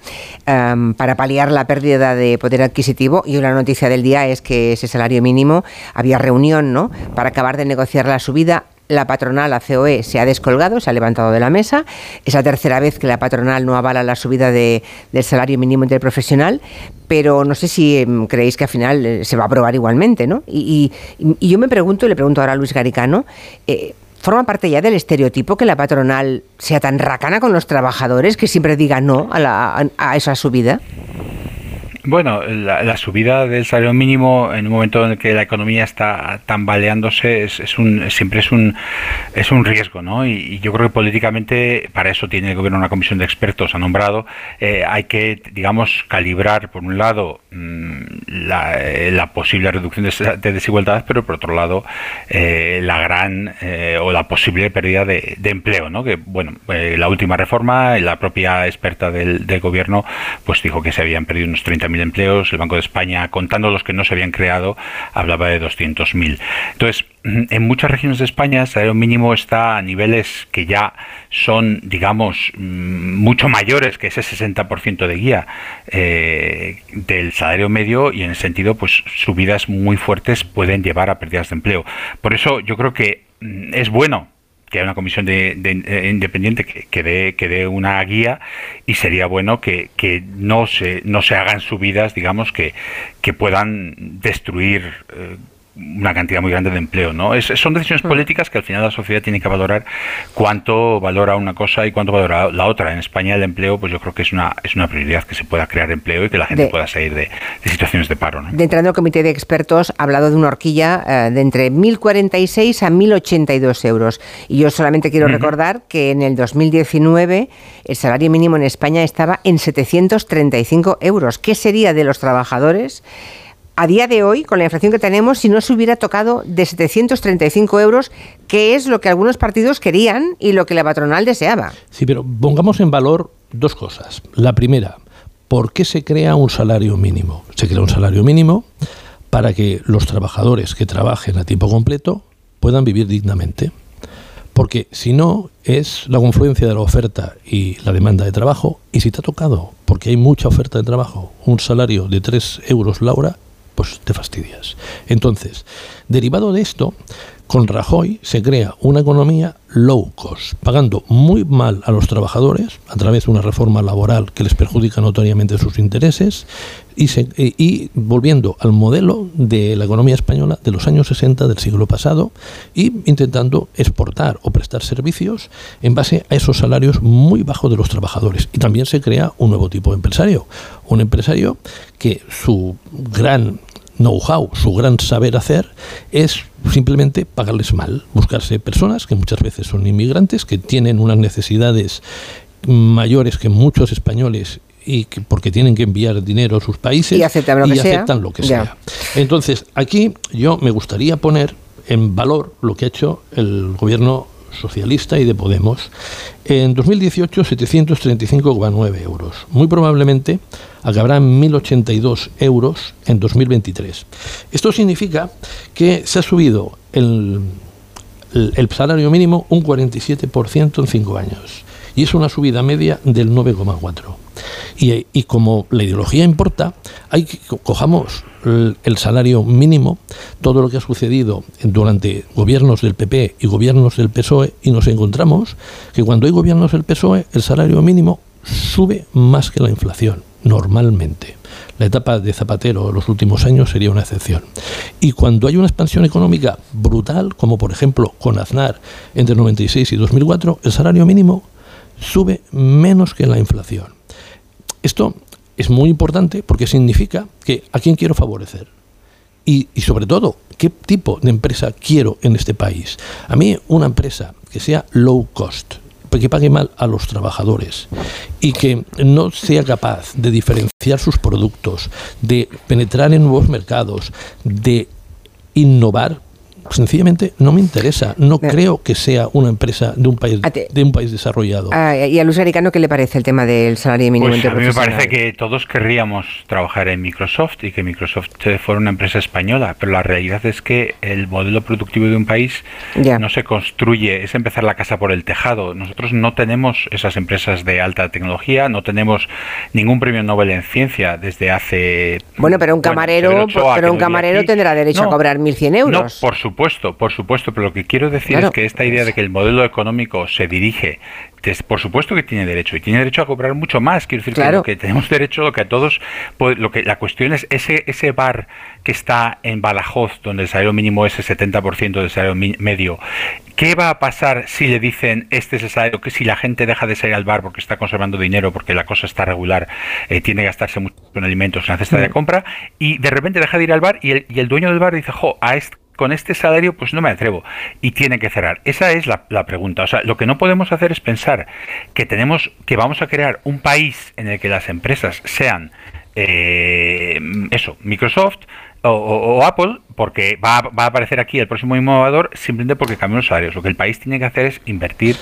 em, para paliar la pérdida de poder adquisitivo y una noticia del día es que ese salario mínimo había reunión ¿no? para acabar de negociar la subida la patronal, la COE, se ha descolgado, se ha levantado de la mesa. Es la tercera vez que la patronal no avala la subida del salario mínimo interprofesional, pero no sé si em, creéis que al final eh, se va a aprobar igualmente, ¿no? Y, yo me pregunto, y le pregunto ahora a Luis Garicano, eh, ¿forma parte ya del estereotipo que la patronal sea tan racana con los trabajadores que siempre diga no a, a esa subida? Bueno, la, subida del salario mínimo en un momento en el que la economía está tambaleándose es, es un, siempre es un, es un riesgo, ¿no? Y, yo creo que políticamente para eso tiene el gobierno una comisión de expertos ha nombrado. Eh, hay que, digamos, calibrar por un lado mm, eh, la, posible reducción de, desigualdad, pero por otro lado eh, la gran o la posible pérdida de, empleo, ¿no? Que bueno, la última reforma, la propia experta del, del gobierno, pues dijo que se habían perdido unos 30 mil empleos, el Banco de España, contando los que no se habían creado, hablaba de 200.000. Entonces, [clears throat] en muchas regiones de España el salario mínimo está a niveles que ya son, digamos, mm, mucho mayores que ese 60% de guía eh, del salario medio y en el sentido, pues subidas muy fuertes pueden llevar a pérdidas de empleo. Por eso yo creo que mm, es bueno que haya una comisión de, eh, independiente que, dé, una guía y sería bueno que, no se no se hagan subidas digamos que, que puedan destruir eh, una cantidad muy grande de empleo, ¿no? Es, son decisiones mm. políticas que al final la sociedad tiene que valorar cuánto valora una cosa y cuánto valora la otra. En España el empleo, pues yo creo que es una es una prioridad que se pueda crear empleo y que la gente pueda salir de, situaciones de paro. ¿no? De entrando el comité de expertos ha hablado de una horquilla eh, de entre 1.046 a 1.082 euros. Y yo solamente quiero recordar que en el 2019 el salario mínimo en España estaba en 735 euros. ¿Qué sería de los trabajadores? A día de hoy, con la inflación que tenemos, si no se hubiera tocado de 735 euros, que es lo que algunos partidos querían y lo que la patronal deseaba. Sí, pero pongamos en valor dos cosas. La primera, ¿por qué se crea un salario mínimo? Se crea un salario mínimo para que los trabajadores que trabajen a tiempo completo puedan vivir dignamente. Porque si no, es la confluencia de la oferta y la demanda de trabajo. Y si te ha tocado, porque hay mucha oferta de trabajo, un salario de 3 euros la hora, pues te fastidias. Entonces, derivado de esto, con Rajoy se crea una economía low cost, pagando muy mal a los trabajadores a través de una reforma laboral que les perjudica notoriamente sus intereses y, eh, y, volviendo al modelo de la economía española de los años 60 del siglo pasado y intentando exportar o prestar servicios en base a esos salarios muy bajos de los trabajadores. Y también se crea un nuevo tipo de empresario, un empresario que su gran know-how, su gran saber hacer, es simplemente pagarles mal, buscarse personas que muchas veces son inmigrantes, que tienen unas necesidades mayores que muchos españoles y que, porque tienen que enviar dinero a sus países y aceptan lo que, sea. Lo que sea. Entonces, aquí yo me gustaría poner en valor lo que ha hecho el gobierno socialista y de Podemos. En 2018, 735,9 euros. Muy probablemente acabarán 1.082 euros en 2023. Esto significa que se ha subido el, el, salario mínimo un 47% en cinco años. Y es una subida media del 9,4%. Y, como la ideología importa, hay que cojamos el, salario mínimo, todo lo que ha sucedido durante gobiernos del PP y gobiernos del PSOE, y nos encontramos que cuando hay gobiernos del PSOE, el salario mínimo sube más que la inflación. Normalmente. La etapa de Zapatero los últimos años sería una excepción. Y cuando hay una expansión económica brutal, como por ejemplo con Aznar entre 96 y 2004, el salario mínimo sube menos que la inflación. Esto es muy importante porque significa que a quién quiero favorecer. Y, y, sobre todo, ¿qué tipo de empresa quiero en este país? A mí una empresa que sea low cost, que pague mal a los trabajadores y que no sea capaz de diferenciar sus productos, de penetrar en nuevos mercados, de innovar, sencillamente no me interesa. No creo que sea una empresa de un país de un país desarrollado. Ah, y a Luis Aricano, ¿qué le parece el tema del salario mínimo pues A mí me parece que todos querríamos trabajar en Microsoft y que Microsoft fuera una empresa española, pero la realidad es que el modelo productivo de un país no se construye, es empezar la casa por el tejado. Nosotros no tenemos esas empresas de alta tecnología, no tenemos ningún premio Nobel en ciencia desde hace Bueno, pero un camarero, pero un camarero tendrá derecho a cobrar 1100 euros. No, por supuesto supuesto, por supuesto, pero lo que quiero decir es que esta idea de que el modelo económico se dirige, por supuesto que tiene derecho y tiene derecho a cobrar mucho más. Quiero decir que, lo que tenemos derecho, lo que a todos, pues, lo que la cuestión es ese ese bar que está en Badajoz, donde el salario mínimo es el 70% del salario medio. ¿Qué va a pasar si le dicen este es el salario? Que si la gente deja de salir al bar porque está conservando dinero, porque la cosa está regular, eh, tiene que gastarse mucho en alimentos, en la cesta de mm. compra, y de repente deja de ir al bar y el, y el dueño del bar dice, jo, a este con este salario pues no me atrevo y tiene que cerrar. Esa es la, pregunta. O sea, lo que no podemos hacer es pensar que tenemos que vamos a crear un país en el que las empresas sean eh, eso, Microsoft o, Apple, porque va a, va a, aparecer aquí el próximo innovador simplemente porque cambian los salarios. Lo que el país tiene que hacer es invertir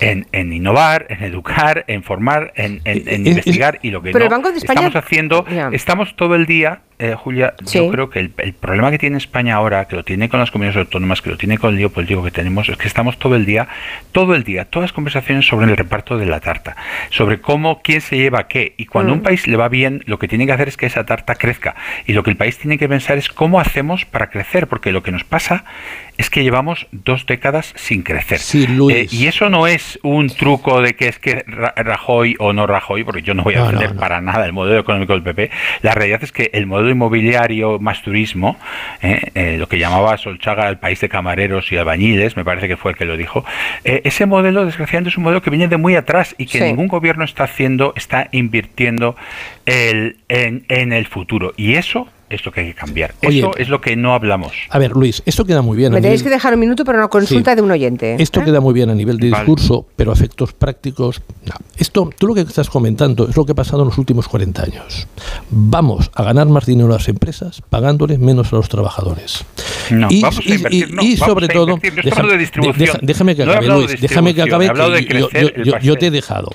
en, innovar, en educar, en formar, en, investigar. Y lo que Pero el Banco de España... estamos haciendo, estamos todo el día, eh, Julia, yo creo que el, el, problema que tiene España ahora, que lo tiene con las comunidades autónomas, que lo tiene con el lío político que tenemos, es que estamos todo el día, todo el día, todas las conversaciones sobre el reparto de la tarta, sobre cómo, quién se lleva qué, y cuando a un mm. país le va bien, lo que tiene que hacer es que esa tarta crezca, y lo que el país tiene que pensar es cómo hacemos para crecer, porque lo que nos pasa es que llevamos dos décadas sin crecer. Eh, y eso no es un truco de que es que Rajoy o no Rajoy, porque yo no voy a defender para nada el modelo económico del PP. La realidad es que el modelo inmobiliario más turismo, eh, eh, lo que llamaba Solchaga el país de camareros y albañiles, me parece que fue el que lo dijo, ese modelo desgraciadamente es un modelo que viene de muy atrás y que ningún gobierno está haciendo, está invirtiendo el, en, en el futuro. Y eso es lo que hay que cambiar. Eso es lo que no hablamos. A ver, Luis, esto queda muy bien. Me tenéis que dejar un minuto para una consulta de un oyente. Esto ¿eh? queda muy bien a nivel de discurso, pero a efectos prácticos. No. Esto, tú lo que estás comentando es lo que ha pasado en los últimos 40 años. Vamos a ganar más dinero a las empresas pagándoles menos a los trabajadores. No, y, vamos a invertir, y, sobre todo, déjame que acabe, Luis, déjame que acabe. yo, te he dejado.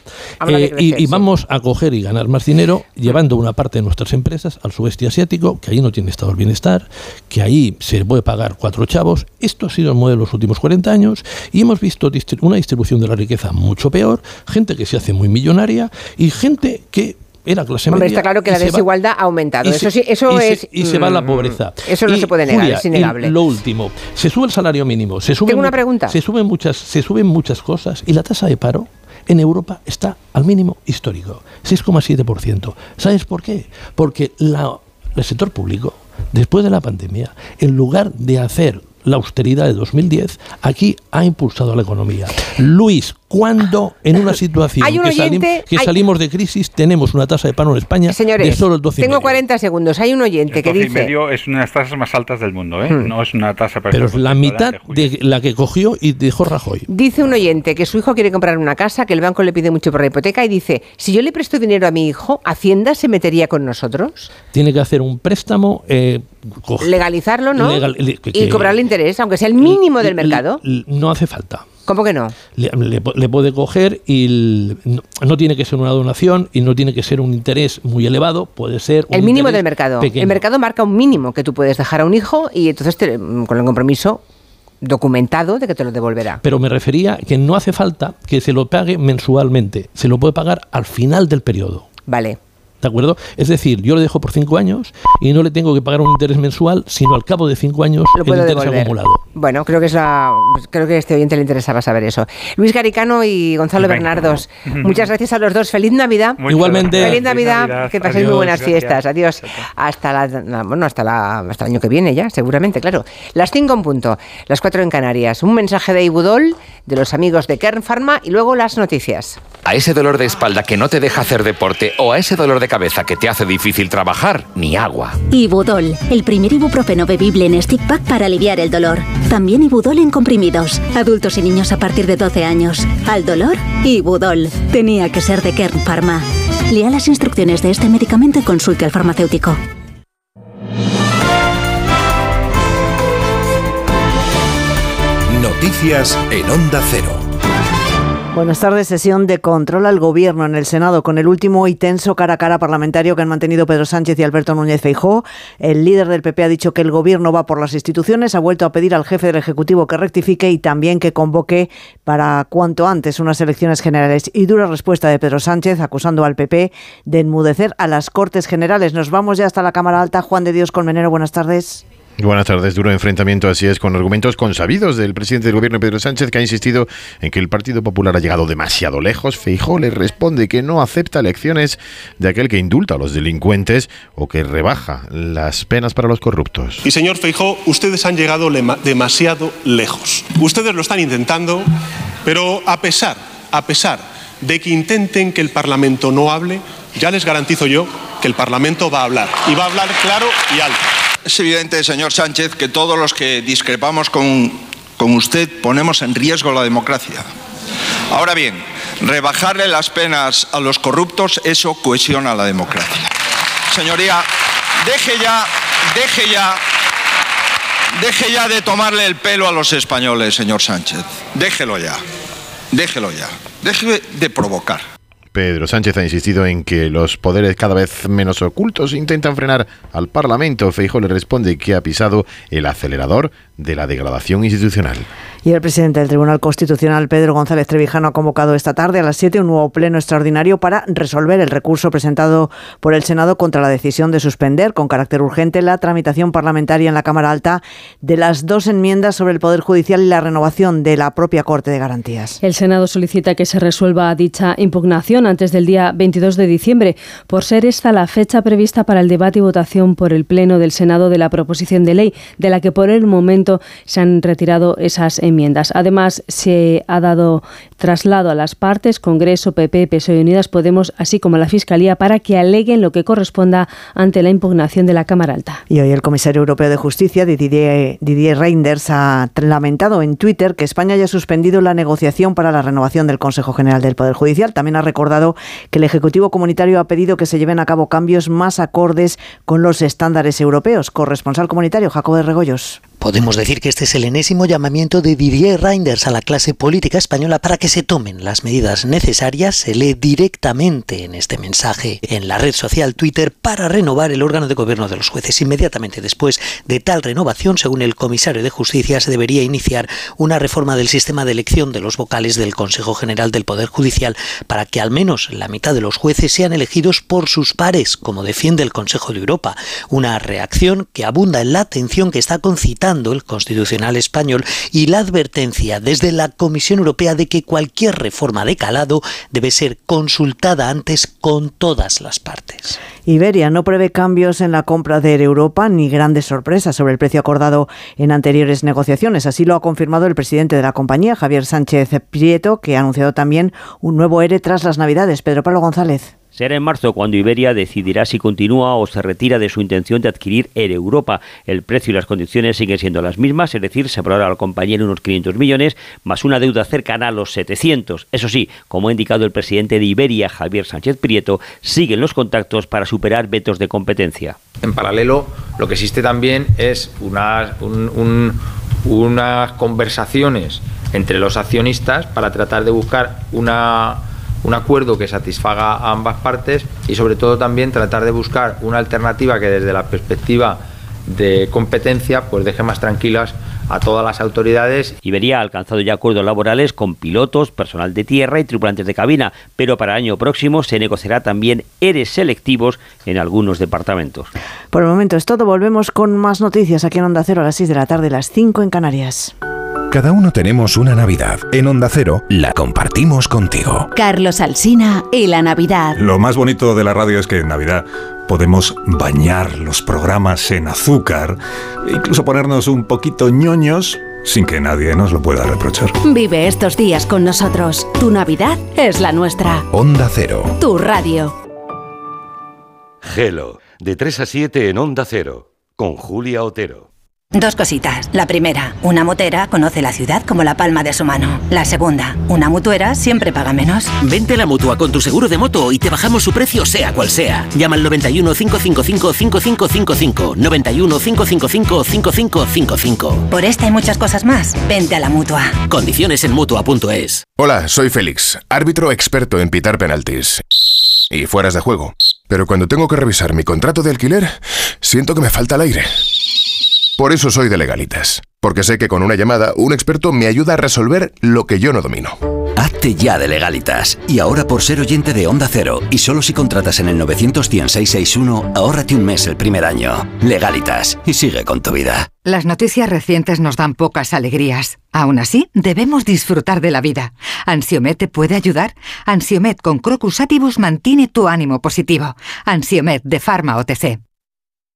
Eh, y, y vamos a coger y ganar más dinero llevando una parte de nuestras empresas al sudeste asiático que ahí no tiene estado el bienestar, que ahí se puede pagar cuatro chavos. Esto ha sido el modelo de los últimos 40 años y hemos visto una distribución de la riqueza mucho peor, gente que se hace muy millonaria y gente que era clase Hombre, está claro que la desigualdad ha aumentado. Eso sí, eso es. y se va la mm, pobreza. Eso no se puede negar, es innegable. lo último, se sube el salario mínimo. Se Tengo una pregunta. Se suben muchas, se suben muchas cosas y la tasa de paro en Europa está al mínimo histórico, 6,7%. ¿Sabes por qué? Porque la el sector público, después de la pandemia, en lugar de hacer la austeridad de 2010, aquí ha impulsado la economía. Luis, ¿cuándo en una situación que, salimos de crisis tenemos una tasa de paro en España de solo el 12 Tengo 40 segundos. Hay un oyente que dice... medio es una de las tasas más altas del mundo, ¿eh? Hmm. No es una tasa... Pero es la mitad de la que cogió y dejó Rajoy. Dice un oyente que su hijo quiere comprar una casa, que el banco le pide mucho por la hipoteca y dice, si yo le presto dinero a mi hijo, ¿Hacienda se metería con nosotros? Tiene que hacer un préstamo... Eh, legalizarlo, ¿no? y cobrarle interés, aunque sea el mínimo del mercado. No hace falta. ¿Cómo que no? Le, puede coger y no, tiene que ser una donación y no tiene que ser un interés muy elevado, puede ser... Un el mínimo del mercado. El mercado marca un mínimo que tú puedes dejar a un hijo y entonces con el compromiso documentado de que te lo devolverá. Pero me refería que no hace falta que se lo pague mensualmente, se lo puede pagar al final del periodo. Vale. ¿De acuerdo? Es decir, yo le dejo por cinco años y no le tengo que pagar un interés mensual, sino al cabo de cinco años el interés acumulado. Bueno, creo que es la, creo que a este oyente le interesaba saber eso. Luis Garicano y Gonzalo Bernardos, [laughs] muchas gracias a los dos. Feliz Navidad. Igualmente. Feliz Navidad, que paséis muy buenas fiestas. Adiós. Hasta la, bueno, hasta la, hasta el año que viene ya, seguramente, claro. Las cinco en punto, las cuatro en Canarias. Un mensaje de Ibudol, de los amigos de Kern Pharma y luego las noticias. A ese dolor de espalda que no te deja hacer deporte o a ese dolor de cabeza que te hace difícil trabajar, ni agua. Ibudol, el primer ibuprofeno bebible en stick pack para aliviar el dolor. También Ibudol en comprimidos. Adultos y niños a partir de 12 años. Al dolor, Ibudol. Tenía que ser de Kern Pharma. Lea las instrucciones de este medicamento y consulte al farmacéutico. Noticias en Onda Cero. Buenas tardes. Sesión de control al Gobierno en el Senado con el último y tenso cara a cara parlamentario que han mantenido Pedro Sánchez y Alberto Núñez Feijó. El líder del PP ha dicho que el Gobierno va por las instituciones, ha vuelto a pedir al jefe del Ejecutivo que rectifique y también que convoque para cuanto antes unas elecciones generales. Y dura respuesta de Pedro Sánchez acusando al PP de enmudecer a las Cortes Generales. Nos vamos ya hasta la Cámara Alta. Juan de Dios Colmenero, buenas tardes. Buenas tardes. Duro enfrentamiento, así es, con argumentos consabidos del presidente del gobierno, Pedro Sánchez, que ha insistido en que el Partido Popular ha llegado demasiado lejos. Feijó le responde que no acepta elecciones de aquel que indulta a los delincuentes o que rebaja las penas para los corruptos. Y señor Feijó, ustedes han llegado demasiado lejos. Ustedes lo están intentando, pero a pesar, a pesar de que intenten que el Parlamento no hable, ya les garantizo yo que el Parlamento va a hablar. Y va a hablar claro y alto. Es evidente, señor Sánchez, que todos los que discrepamos con, con usted ponemos en riesgo la democracia. Ahora bien, rebajarle las penas a los corruptos, eso cohesiona la democracia. Señoría, deje ya, deje ya, deje ya de tomarle el pelo a los españoles, señor Sánchez. Déjelo ya, déjelo ya, deje de provocar. Pedro Sánchez ha insistido en que los poderes cada vez menos ocultos intentan frenar al Parlamento. Feijo le responde que ha pisado el acelerador de la degradación institucional. Y el presidente del Tribunal Constitucional, Pedro González Trevijano, ha convocado esta tarde a las 7 un nuevo pleno extraordinario para resolver el recurso presentado por el Senado contra la decisión de suspender con carácter urgente la tramitación parlamentaria en la Cámara Alta de las dos enmiendas sobre el Poder Judicial y la renovación de la propia Corte de Garantías. El Senado solicita que se resuelva dicha impugnación antes del día 22 de diciembre, por ser esta la fecha prevista para el debate y votación por el Pleno del Senado de la proposición de ley, de la que por el momento se han retirado esas enmiendas. Además, se ha dado traslado a las partes, Congreso, PP, PSOE y Unidas Podemos, así como a la Fiscalía, para que aleguen lo que corresponda ante la impugnación de la Cámara Alta. Y hoy el comisario europeo de justicia, Didier, Didier Reinders, ha lamentado en Twitter que España haya suspendido la negociación para la renovación del Consejo General del Poder Judicial. También ha recordado que el Ejecutivo Comunitario ha pedido que se lleven a cabo cambios más acordes con los estándares europeos. Corresponsal comunitario, Jacobo de Regoyos. Podemos decir que este es el enésimo llamamiento de Didier Reinders a la clase política española para que se tomen las medidas necesarias. Se lee directamente en este mensaje en la red social Twitter para renovar el órgano de gobierno de los jueces. Inmediatamente después de tal renovación, según el comisario de Justicia, se debería iniciar una reforma del sistema de elección de los vocales del Consejo General del Poder Judicial para que al menos la mitad de los jueces sean elegidos por sus pares, como defiende el Consejo de Europa. Una reacción que abunda en la atención que está concitando el Constitucional español y la advertencia desde la Comisión Europea de que cualquier reforma de calado debe ser consultada antes con todas las partes. Iberia no prevé cambios en la compra de Europa ni grandes sorpresas sobre el precio acordado en anteriores negociaciones. Así lo ha confirmado el presidente de la compañía, Javier Sánchez Prieto, que ha anunciado también un nuevo ERE tras las Navidades. Pedro Pablo González. Será en marzo cuando Iberia decidirá si continúa o se retira de su intención de adquirir Air Europa. El precio y las condiciones siguen siendo las mismas, es decir, se aprobará a la compañía en unos 500 millones, más una deuda cercana a los 700. Eso sí, como ha indicado el presidente de Iberia, Javier Sánchez Prieto, siguen los contactos para superar vetos de competencia. En paralelo, lo que existe también es unas conversaciones entre los accionistas para tratar de buscar una un acuerdo que satisfaga a ambas partes y sobre todo también tratar de buscar una alternativa que desde la perspectiva de competencia pues deje más tranquilas a todas las autoridades. Iberia ha alcanzado ya acuerdos laborales con pilotos, personal de tierra y tripulantes de cabina, pero para el año próximo se negociará también ERES selectivos en algunos departamentos. Por el momento es todo. Volvemos con más noticias aquí en Onda Cero a las 6 de la tarde, las 5 en Canarias. Cada uno tenemos una Navidad. En Onda Cero la compartimos contigo. Carlos Alsina y la Navidad. Lo más bonito de la radio es que en Navidad podemos bañar los programas en azúcar e incluso ponernos un poquito ñoños sin que nadie nos lo pueda reprochar. Vive estos días con nosotros. Tu Navidad es la nuestra. Onda Cero. Tu radio. Gelo, de 3 a 7 en Onda Cero, con Julia Otero. Dos cositas. La primera, una motera conoce la ciudad como la palma de su mano. La segunda, una mutuera siempre paga menos. Vente a la mutua con tu seguro de moto y te bajamos su precio sea cual sea. Llama al 91 555 5555. 91 555 5555. Por esta y muchas cosas más, vente a la mutua. Condiciones en mutua.es. Hola, soy Félix, árbitro experto en pitar penaltis y fueras de juego. Pero cuando tengo que revisar mi contrato de alquiler, siento que me falta el aire. Por eso soy de legalitas, porque sé que con una llamada un experto me ayuda a resolver lo que yo no domino. Hazte ya de legalitas. Y ahora por ser oyente de Onda Cero y solo si contratas en el 91661, ahórrate un mes el primer año. Legalitas y sigue con tu vida. Las noticias recientes nos dan pocas alegrías. Aún así, debemos disfrutar de la vida. ¿Ansiomet te puede ayudar? Ansiomet con Crocus Atibus mantiene tu ánimo positivo. Ansiomet de Pharma OTC.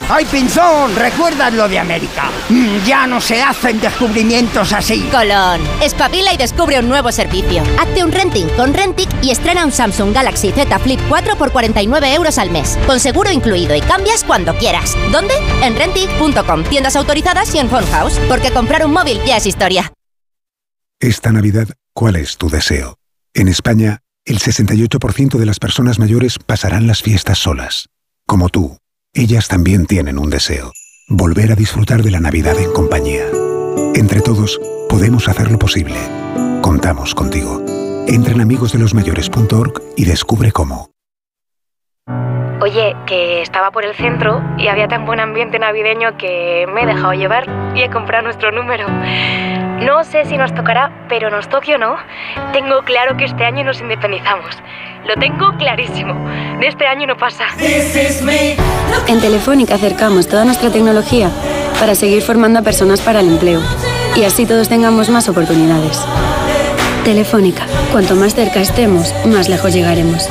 ¡Ay, Pinzón! ¿Recuerdas lo de América? Mm, Ya no se hacen descubrimientos así. Colón, espabila y descubre un nuevo servicio. Hazte un renting con Rentic y estrena un Samsung Galaxy Z Flip 4 por 49 euros al mes, con seguro incluido y cambias cuando quieras. ¿Dónde? En Rentic.com, tiendas autorizadas y en Phone House, porque comprar un móvil ya es historia. Esta Navidad, ¿cuál es tu deseo? En España, el 68% de las personas mayores pasarán las fiestas solas. Como tú, ellas también tienen un deseo. Volver a disfrutar de la Navidad en compañía. Entre todos, podemos hacerlo posible. Contamos contigo. Entra en amigosdelosmayores.org y descubre cómo. Oye, que estaba por el centro y había tan buen ambiente navideño que me he dejado llevar y he comprado nuestro número. No sé si nos tocará, pero nos toque o no, tengo claro que este año nos independizamos. Lo tengo clarísimo. De este año no pasa. En Telefónica acercamos toda nuestra tecnología para seguir formando a personas para el empleo y así todos tengamos más oportunidades. Telefónica, cuanto más cerca estemos, más lejos llegaremos.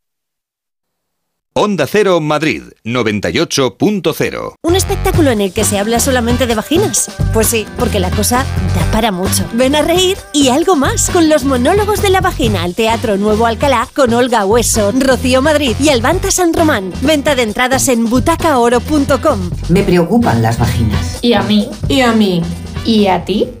Onda Cero Madrid 98.0 ¿Un espectáculo en el que se habla solamente de vaginas? Pues sí, porque la cosa da para mucho. Ven a reír y algo más con los monólogos de la vagina al Teatro Nuevo Alcalá con Olga Hueso, Rocío Madrid y Albanta San Román. Venta de entradas en butacaoro.com. Me preocupan las vaginas. ¿Y a mí? ¿Y a mí? ¿Y a ti?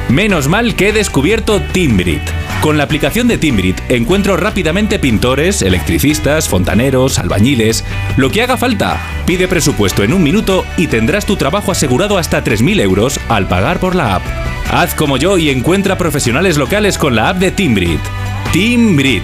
Menos mal que he descubierto Timbrit. Con la aplicación de Timbrit encuentro rápidamente pintores, electricistas, fontaneros, albañiles, lo que haga falta. Pide presupuesto en un minuto y tendrás tu trabajo asegurado hasta 3.000 euros al pagar por la app. Haz como yo y encuentra profesionales locales con la app de Timbrit. Timbrit.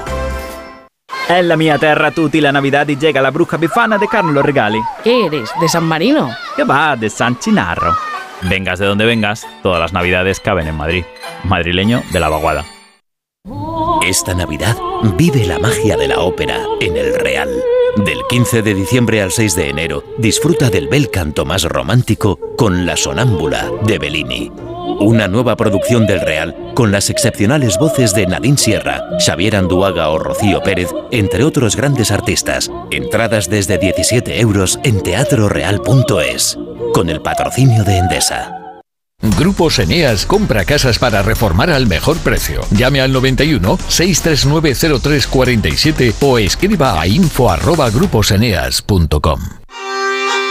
Nella mia terra tutti la Navidad y llega la bruja bifana de Carlos los regali. ¿Qué eres? ¿De San Marino? Que va, de San Chinarro. Vengas de donde vengas, todas las Navidades caben en Madrid. Madrileño de la vaguada. Esta Navidad vive la magia de la ópera en el Real. Del 15 de diciembre al 6 de enero, disfruta del bel canto más romántico con La Sonámbula de Bellini. Una nueva producción del Real con las excepcionales voces de Nadine Sierra, Xavier Anduaga o Rocío Pérez, entre otros grandes artistas. Entradas desde 17 euros en teatroreal.es. Con el patrocinio de Endesa. Grupos Eneas compra casas para reformar al mejor precio. Llame al 91 639 0347 o escriba a info@gruposeneas.com.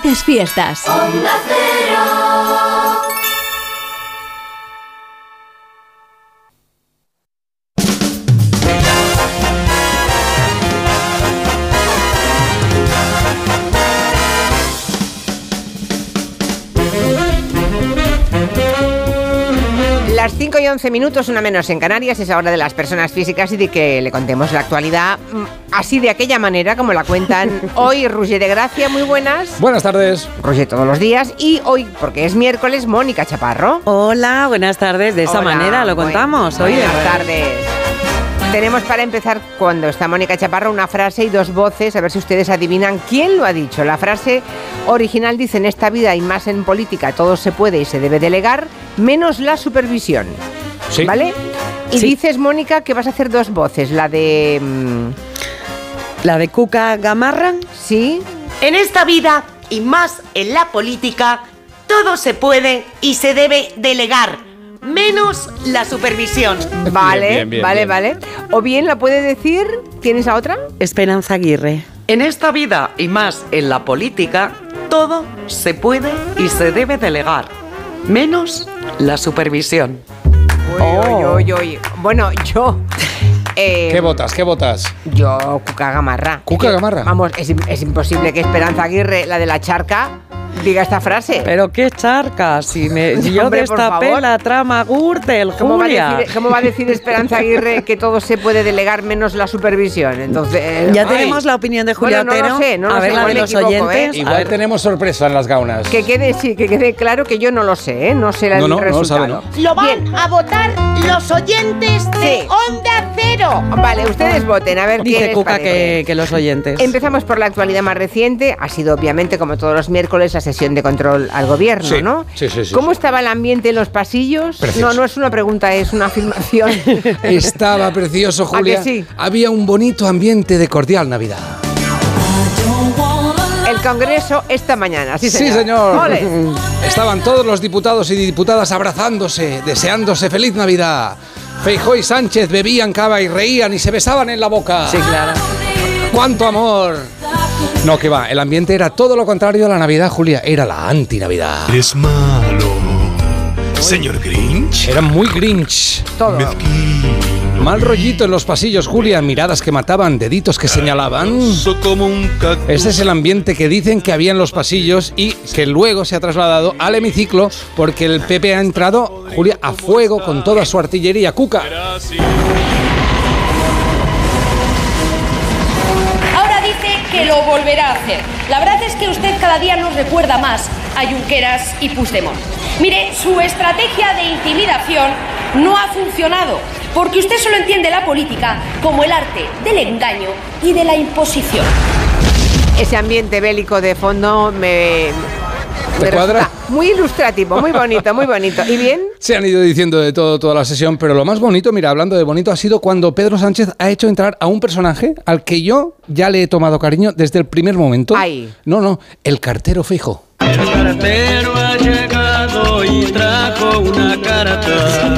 Felices fiestas. Onda Cero. 11 minutos, una menos en Canarias, es hora de las personas físicas y de que le contemos la actualidad mm, así de aquella manera como la cuentan [laughs] hoy Roger de Gracia, muy buenas. Buenas tardes. Roger todos los días y hoy, porque es miércoles, Mónica Chaparro. Hola, buenas tardes. De esa Hola, manera lo buen- contamos. Oye, Buenas tardes. Tenemos para empezar, cuando está Mónica Chaparro, una frase y dos voces, a ver si ustedes adivinan quién lo ha dicho. La frase original dice, en esta vida y más en política todo se puede y se debe delegar, menos la supervisión. Sí. ¿Vale? Y Sí. dices, Mónica, que vas a hacer dos voces, la de... mm, La de Cuca Gamarra. Sí. En esta vida y más en la política, todo se puede y se debe delegar, menos la supervisión. Vale, bien, bien, vale, bien. vale. O bien la puede decir, ¿tienes a otra? Esperanza Aguirre. En esta vida y más en la política, todo se puede y se debe delegar, menos la supervisión. Uy, uy, uy, uy. Bueno, yo... eh, ¿Qué votas? ¿Qué votas? Yo, Cuca Gamarra. ¿Cuca Gamarra? Vamos, es, im- es imposible que Esperanza Aguirre, la de la charca, diga esta frase. Pero qué charca, si, me, [laughs] si yo Hombre, destapé la trama Gürtel, ¿Cómo va, a Julia. decir, cómo va a decir Esperanza Aguirre que todo se puede delegar menos la supervisión? Entonces, Ya ay. tenemos la opinión de Julia Bueno, no lo sé, no lo a ver sé, la igual de los equivoco, oyentes. ¿eh? Igual tenemos sorpresa en las gaunas. Que quede, sí, que quede claro que yo no lo sé, ¿eh? No sé la- No, no, no lo resultado. sabe, Lo van a votar los oyentes de Sí. Onda Cero. Vale, ustedes voten, a ver qué Dice les Cuca que, que los oyentes. Empezamos por la actualidad más reciente. Ha sido, obviamente, como todos los miércoles, la sesión de control al gobierno, Sí, ¿no? sí, sí, sí, ¿Cómo sí. estaba el ambiente en los pasillos? Precioso. No, no es una pregunta, es una afirmación. [laughs] Estaba precioso, ¿A Julia. que sí? Había un bonito ambiente de cordial Navidad. Congreso esta mañana, sí, Sí, señor. Ole. [laughs] Estaban todos los diputados y diputadas abrazándose, deseándose feliz Navidad. Feijó y Sánchez bebían cava y reían y se besaban en la boca. Sí, claro. ¡Cuánto amor! No, que va, el ambiente era todo lo contrario a la Navidad, Julia. Era la anti-Navidad. Es malo. Señor Grinch. Era muy Grinch. Todo. Mal rollito en los pasillos, Julia. Miradas que mataban, deditos que señalaban. Ese es el ambiente que dicen que había en los pasillos y que luego se ha trasladado al hemiciclo porque el PP ha entrado, Julia, a fuego con toda su artillería. Cuca. Ahora dice que lo volverá a hacer. La verdad es que usted cada día nos recuerda más a Junqueras y Puigdemont. Mire, su estrategia de intimidación no ha funcionado. Porque usted solo entiende la política como el arte del engaño y de la imposición. Ese ambiente bélico de fondo me... ¿Te cuadra? Muy ilustrativo, muy bonito, muy bonito. ¿Y bien? Se han ido diciendo de todo toda la sesión, pero lo más bonito, mira, hablando de bonito, ha sido cuando Pedro Sánchez ha hecho entrar a un personaje al que yo ya le he tomado cariño desde el primer momento. No, no, el cartero fijo. El cartero ha llegado y trajo una carta.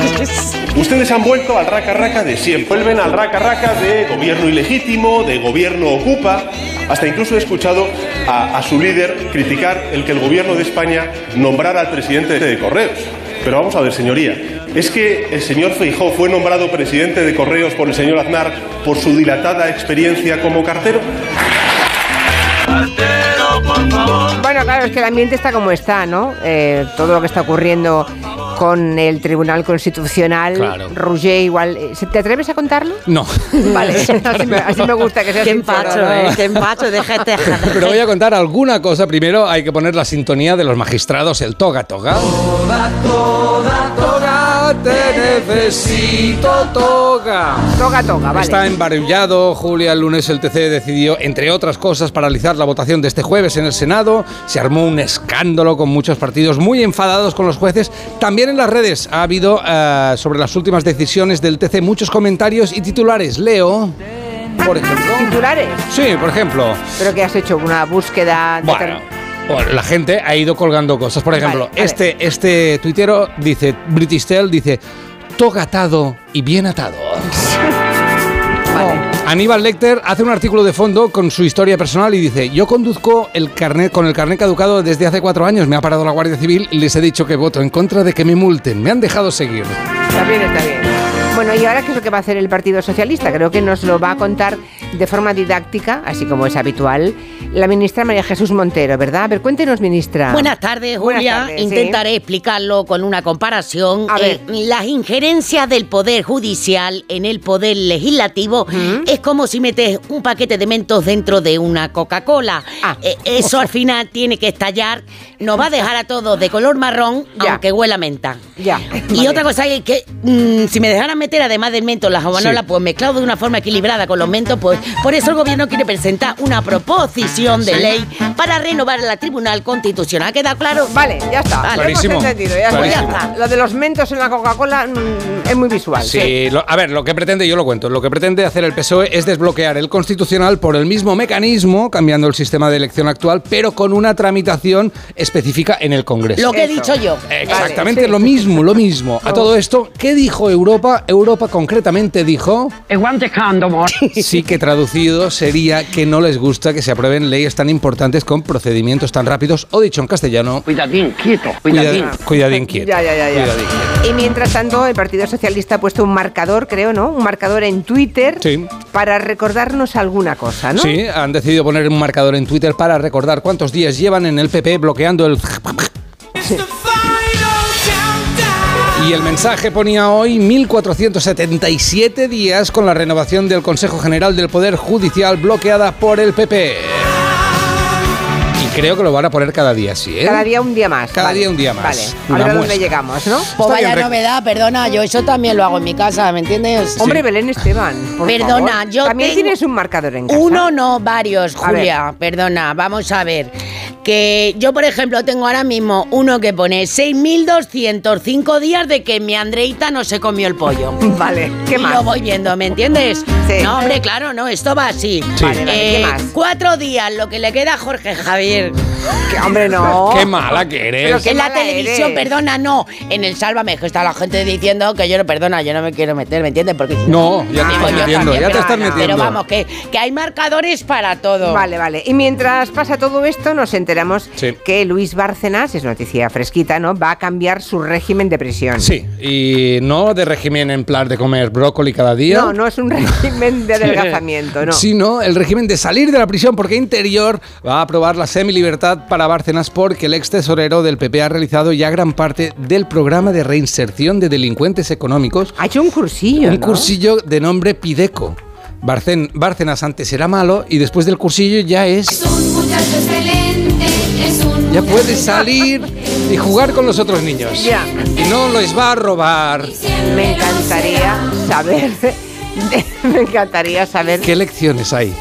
Ustedes han vuelto al raca raca de siempre. Vuelven al raca raca de gobierno ilegítimo, de gobierno ocupa. Hasta incluso he escuchado a, a su líder criticar el que el gobierno de España nombrara al presidente de Correos. Pero vamos a ver, señoría, ¿es que el señor Feijó fue nombrado presidente de Correos por el señor Aznar por su dilatada experiencia como cartero? Bueno, claro, es que el ambiente está como está, ¿no? Eh, todo lo que está ocurriendo con el Tribunal Constitucional. Claro. Roger, igual. eh, ¿Te atreves a contarlo? No. Vale, [laughs] [laughs] así me, así me gusta que sea Qué sincero, empacho, ¿no? ¿eh? Qué empacho, déjate. [laughs] Pero voy a contar alguna cosa. Primero hay que poner la sintonía de los magistrados, el toga toga. Toda, toda, toda, te necesito toga. Toga toga, vale. Está embarullado. Julia, el lunes el TC decidió, entre otras cosas, paralizar la votación de este jueves en el Senado. Se armó un escándalo con muchos partidos muy enfadados con los jueces. También en las redes ha habido eh, sobre las últimas decisiones del TC muchos comentarios y titulares. Leo, por ejemplo. ¿Titulares? Sí, por ejemplo. ¿Pero que has hecho? ¿Una búsqueda? de Bueno, bueno, la gente ha ido colgando cosas. Por ejemplo, Vale, este, este tuitero dice, British Tell dice, toga atado y bien atado. [laughs] Aníbal Lecter hace un artículo de fondo con su historia personal y dice, yo conduzco el carnet con el carnet caducado desde hace cuatro años, me ha parado la Guardia Civil y les he dicho que voto en contra de que me multen, me han dejado seguir. Está bien, está bien. Bueno, ¿y ahora qué es lo que va a hacer el Partido Socialista? Creo que nos lo va a contar de forma didáctica, así como es habitual, la ministra María Jesús Montero, ¿verdad? A ver, cuéntenos, ministra. Buenas tardes, Buenas Julia. tardes, sí. Intentaré explicarlo con una comparación. A ver. Eh, las injerencias del Poder Judicial en el Poder Legislativo es como si metes un paquete de mentos dentro de una Coca-Cola. Ah. Eh, eso al final tiene que estallar. Nos va a dejar a todos de color marrón, aunque huela menta. Ya. Y Vale. otra cosa es que mm, si me dejaran meter además del mento la jabanola, Sí. pues mezclado de una forma equilibrada con los mentos, pues por eso el gobierno quiere presentar una proposición de Sí. ley para renovar la Tribunal Constitucional. ¿Queda claro? Vale, ya está. Vale. Lo hemos Clarísimo, entendido, ya está, ya clarísimo. está. Lo de los mentos en la Coca-Cola mm, es muy visual. Sí, lo- a ver, lo que pretende, yo lo cuento, lo que pretende hacer el PSOE es desbloquear el Constitucional por el mismo mecanismo, cambiando el sistema de elección actual, pero con una tramitación específica en el Congreso. Lo que he dicho yo. Exactamente lo mismo, lo mismo. A todo esto, ¿qué dijo Europa? Europa concretamente dijo... [laughs] Sí que traducido sería que no les gusta que se aprueben leyes tan importantes con procedimientos tan rápidos, o dicho en castellano... Cuidadín, quieto, cuidadín. Cuidadín, quieto. Ya, ya, ya, ya. Cuidadín. Y mientras tanto, el Partido Socialista ha puesto un marcador, creo, ¿no? Un marcador en Twitter Sí. para recordarnos alguna cosa, ¿no? Sí, han decidido poner un marcador en Twitter para recordar cuántos días llevan en el PP bloqueando el... [laughs] Y el mensaje ponía hoy 1477 días con la renovación del Consejo General del Poder Judicial bloqueada por el PP. Creo que lo van a poner cada día, sí, ¿eh? Cada día un día más. Cada vale. día un día más. Vale, Una a ver a dónde muestra. llegamos, ¿no? Pues vaya novedad, perdona, yo eso también lo hago en mi casa, ¿me entiendes? Hombre, Belén Esteban, por Perdona, favor. yo También tengo- tienes un marcador en casa. Uno no, varios, A ver. Julia. Perdona, vamos a ver. Que yo, por ejemplo, tengo ahora mismo uno que pone 6.205 días de que mi Andreita no se comió el pollo. [laughs] Vale, ¿qué y más? lo voy viendo, ¿me entiendes? Sí. No, hombre, claro, no, esto va así. Sí. Vale, vale, ¿qué Eh, más? Cuatro días, lo que le queda a Jorge Javier. [laughs] Que, hombre, no. Qué mala que eres. Pero qué en la televisión, eres. perdona, no. En el Sálvame, que está la gente diciendo que yo no, perdona, yo no me quiero meter, ¿me entiendes? Porque No, ya te estás yo metiendo, también, ya te pero- estás metiendo. Pero vamos, que, que hay marcadores para todo. Vale, vale. Y mientras pasa todo esto, nos enteramos Sí. que Luis Bárcenas, es noticia fresquita, ¿no? Va a cambiar su régimen de prisión. Sí, y no de régimen en plan de comer brócoli cada día. No, no es un régimen de [laughs] adelgazamiento, no. Sino el régimen de salir de la prisión, porque Interior va a aprobar la semilibertad para Bárcenas porque el ex tesorero del PP ha realizado ya gran parte del programa de reinserción de delincuentes económicos. Ha hecho un cursillo, Un ¿no? cursillo de nombre Pideco. Barcen- Bárcenas antes era malo y después del cursillo ya es... Un muchacho excelente, es un Ya puede salir y jugar con los otros niños. Ya. Y no les va a robar. Me encantaría saber. [laughs] me encantaría saber. ¿Qué lecciones hay?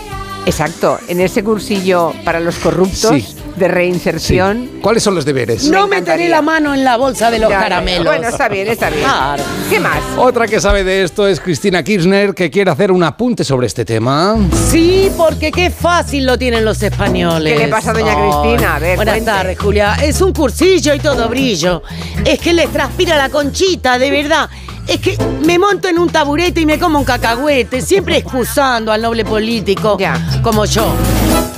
Exacto, en ese cursillo para los corruptos Sí. de reinserción. ¿Cuáles son los deberes? No meteré la mano en la bolsa de los Ya, caramelos. Bueno, está bien, está bien. Claro. ¿Qué más? Otra que sabe de esto es Cristina Kirchner, que quiere hacer un apunte sobre este tema. Sí, porque qué fácil lo tienen los españoles. ¿Qué le pasa a doña Ay, Cristina? A ver, Buenas cuente. tardes, Julia. Es un cursillo y todo brillo. Es que les transpira la conchita, de verdad. Es que me monto en un taburete y me como un cacahuete, siempre excusando al noble político como yo.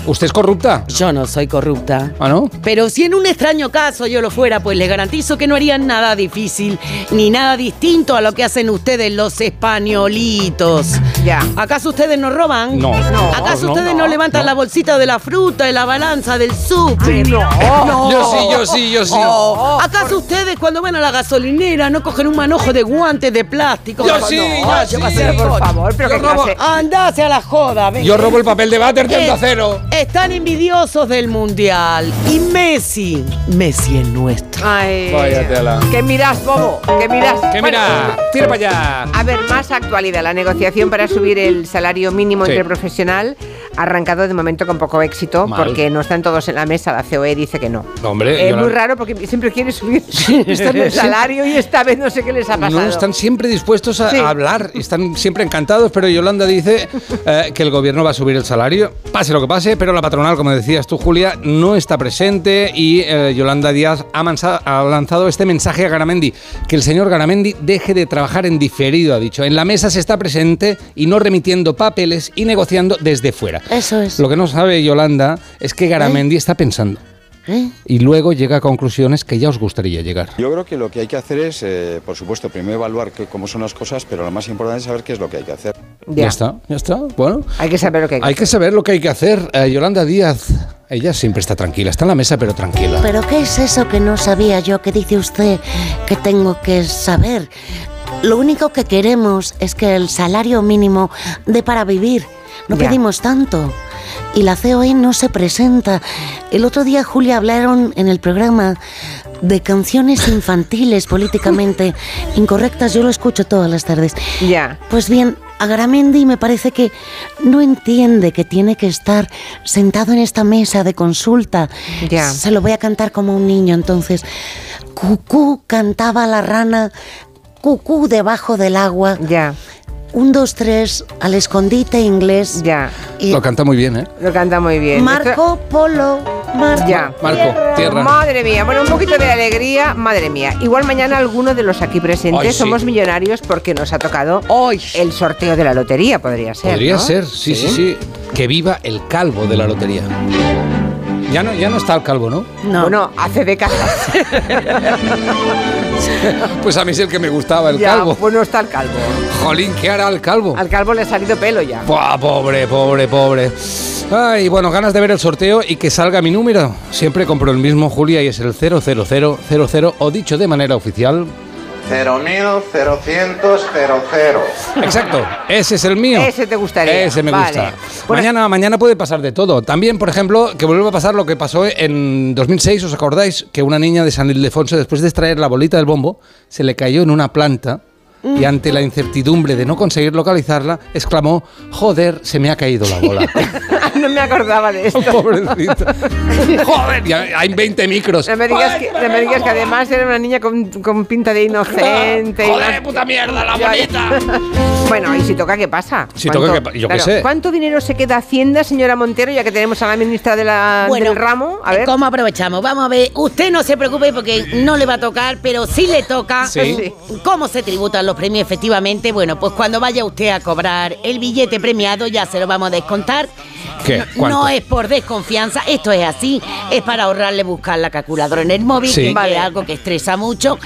¿Usted es corrupta? Yo no soy corrupta. ¿Ah, no? Pero si en un extraño caso yo lo fuera, pues les garantizo que no harían nada difícil ni nada distinto a lo que hacen ustedes los españolitos. Ya. ¿Acaso ustedes no roban? No. No, ¿Acaso no, ustedes no, no, levantan no. la bolsita de la fruta, de la balanza, del súper? No. Yo sí, yo sí, yo sí. Oh, ¿Acaso ustedes cuando van a la gasolinera no cogen un manojo de guantes de plástico? Yo sí, no, yo sí. Por favor, pero Yo robo- Andase a la joda, venga. Yo robo el papel de váter de Eh, cero. Están envidiosos del mundial. Y Messi, Messi es nuestro. Ay, Vaya tela. ¿Qué miras, bobo? ¿Qué miras? Que Bueno, mira, tira para allá. A ver, más actualidad. La negociación para subir el salario mínimo Sí. interprofesional ha arrancado de momento con poco éxito Mal. porque no están todos en la mesa. La COE dice que no. No, hombre, es yo muy la- raro porque siempre quiere subir [laughs] [laughs] el salario y esta vez no sé qué les ha pasado. No, están siempre dispuestos a, Sí. a hablar, están siempre encantados, pero Yolanda dice eh, que el gobierno va a subir el salario, pase lo que pase, pero la patronal, como decías tú, Julia, no está presente y eh, Yolanda Díaz ha, mansa- ha lanzado este mensaje a Garamendi, que el señor Garamendi deje de trabajar en diferido, ha dicho. En la mesa se está presente y no remitiendo papeles y negociando desde fuera. Eso es. Lo que no sabe Yolanda es que Garamendi está pensando. ¿Eh? Y luego llega a conclusiones que ya os gustaría llegar. Yo creo que lo que hay que hacer es, eh, por supuesto, primero evaluar cómo son las cosas, pero lo más importante es saber qué es lo que hay que hacer. Ya. está, ya está. Bueno, Hay que saber lo que hay que hay que saber lo que hay que hacer. Eh, Yolanda Díaz, ella siempre está tranquila, está en la mesa, pero tranquila. ¿Pero qué es eso que no sabía yo que dice usted que tengo que saber? Lo único que queremos es que el salario mínimo dé para vivir. No Ya. pedimos tanto. Y la COE no se presenta. El otro día, Julia, hablaron en el programa de canciones infantiles políticamente [laughs] incorrectas. Yo lo escucho todas las tardes. Ya. Pues bien, Agramendi me parece que no entiende que tiene que estar sentado en esta mesa de consulta. Ya. Se lo voy a cantar como un niño, entonces. Cucú cantaba la rana, cucú debajo del agua. Ya. Un, dos, tres, al escondite inglés. Ya. Y Lo canta muy bien, ¿eh? Lo canta muy bien. Marco Polo, Marco. Ya. Marco, tierra. Madre mía, bueno, un poquito de alegría, madre mía. Igual mañana alguno de los aquí presentes Ay, sí. somos millonarios porque nos ha tocado el sorteo de la lotería, podría ser. Podría ¿no? ser, sí, sí, sí, Que viva el calvo de la lotería. Ya no, ya no está el calvo, ¿no? No. Bueno, hace décadas. [laughs] [laughs] Pues a mí es el que me gustaba, el ya, calvo. pues no está el calvo. Jolín, ¿qué hará el calvo? Al calvo le ha salido pelo ya. Buah, pobre, pobre, pobre. Ay, bueno, ganas de ver el sorteo y que salga mi número. Siempre compro el mismo, Julia, y es el 00000, o dicho de manera oficial. 0.000. Exacto, ese es el mío. Ese te gustaría. Ese me Vale. gusta. Bueno, mañana, mañana puede pasar de todo. También, por ejemplo, que vuelva a pasar lo que pasó en 2006, ¿os acordáis? Que una niña de San Ildefonso, después de extraer la bolita del bombo, se le cayó en una planta y ante la incertidumbre de no conseguir localizarla, exclamó, joder, se me ha caído la bola. [laughs] [laughs] no me acordaba de esto. [laughs] Pobrecita. [laughs] Joder, ya hay 20 micros. No me, digas que, no me digas que además era una niña con, con pinta de inocente. y Joder, las- puta mierda, la bonita. bueno, y si toca, ¿qué pasa? Si ¿Cuánto- toca, ¿qué pa- yo qué sé. ¿Cuánto dinero se queda Hacienda, señora Montero, ya que tenemos a la ministra de la, Bueno, del ramo? A ver. ¿Cómo aprovechamos? Vamos a ver. Usted no se preocupe porque no le va a tocar, pero sí le toca. Sí. ¿Cómo se tributan los premios efectivamente? Bueno, pues cuando vaya usted a cobrar el billete premiado ya se lo vamos a descontar. ¿Qué? No, es por desconfianza, esto es así, es para ahorrarle buscar la calculadora en el móvil, Sí. que Vale. es algo que estresa mucho.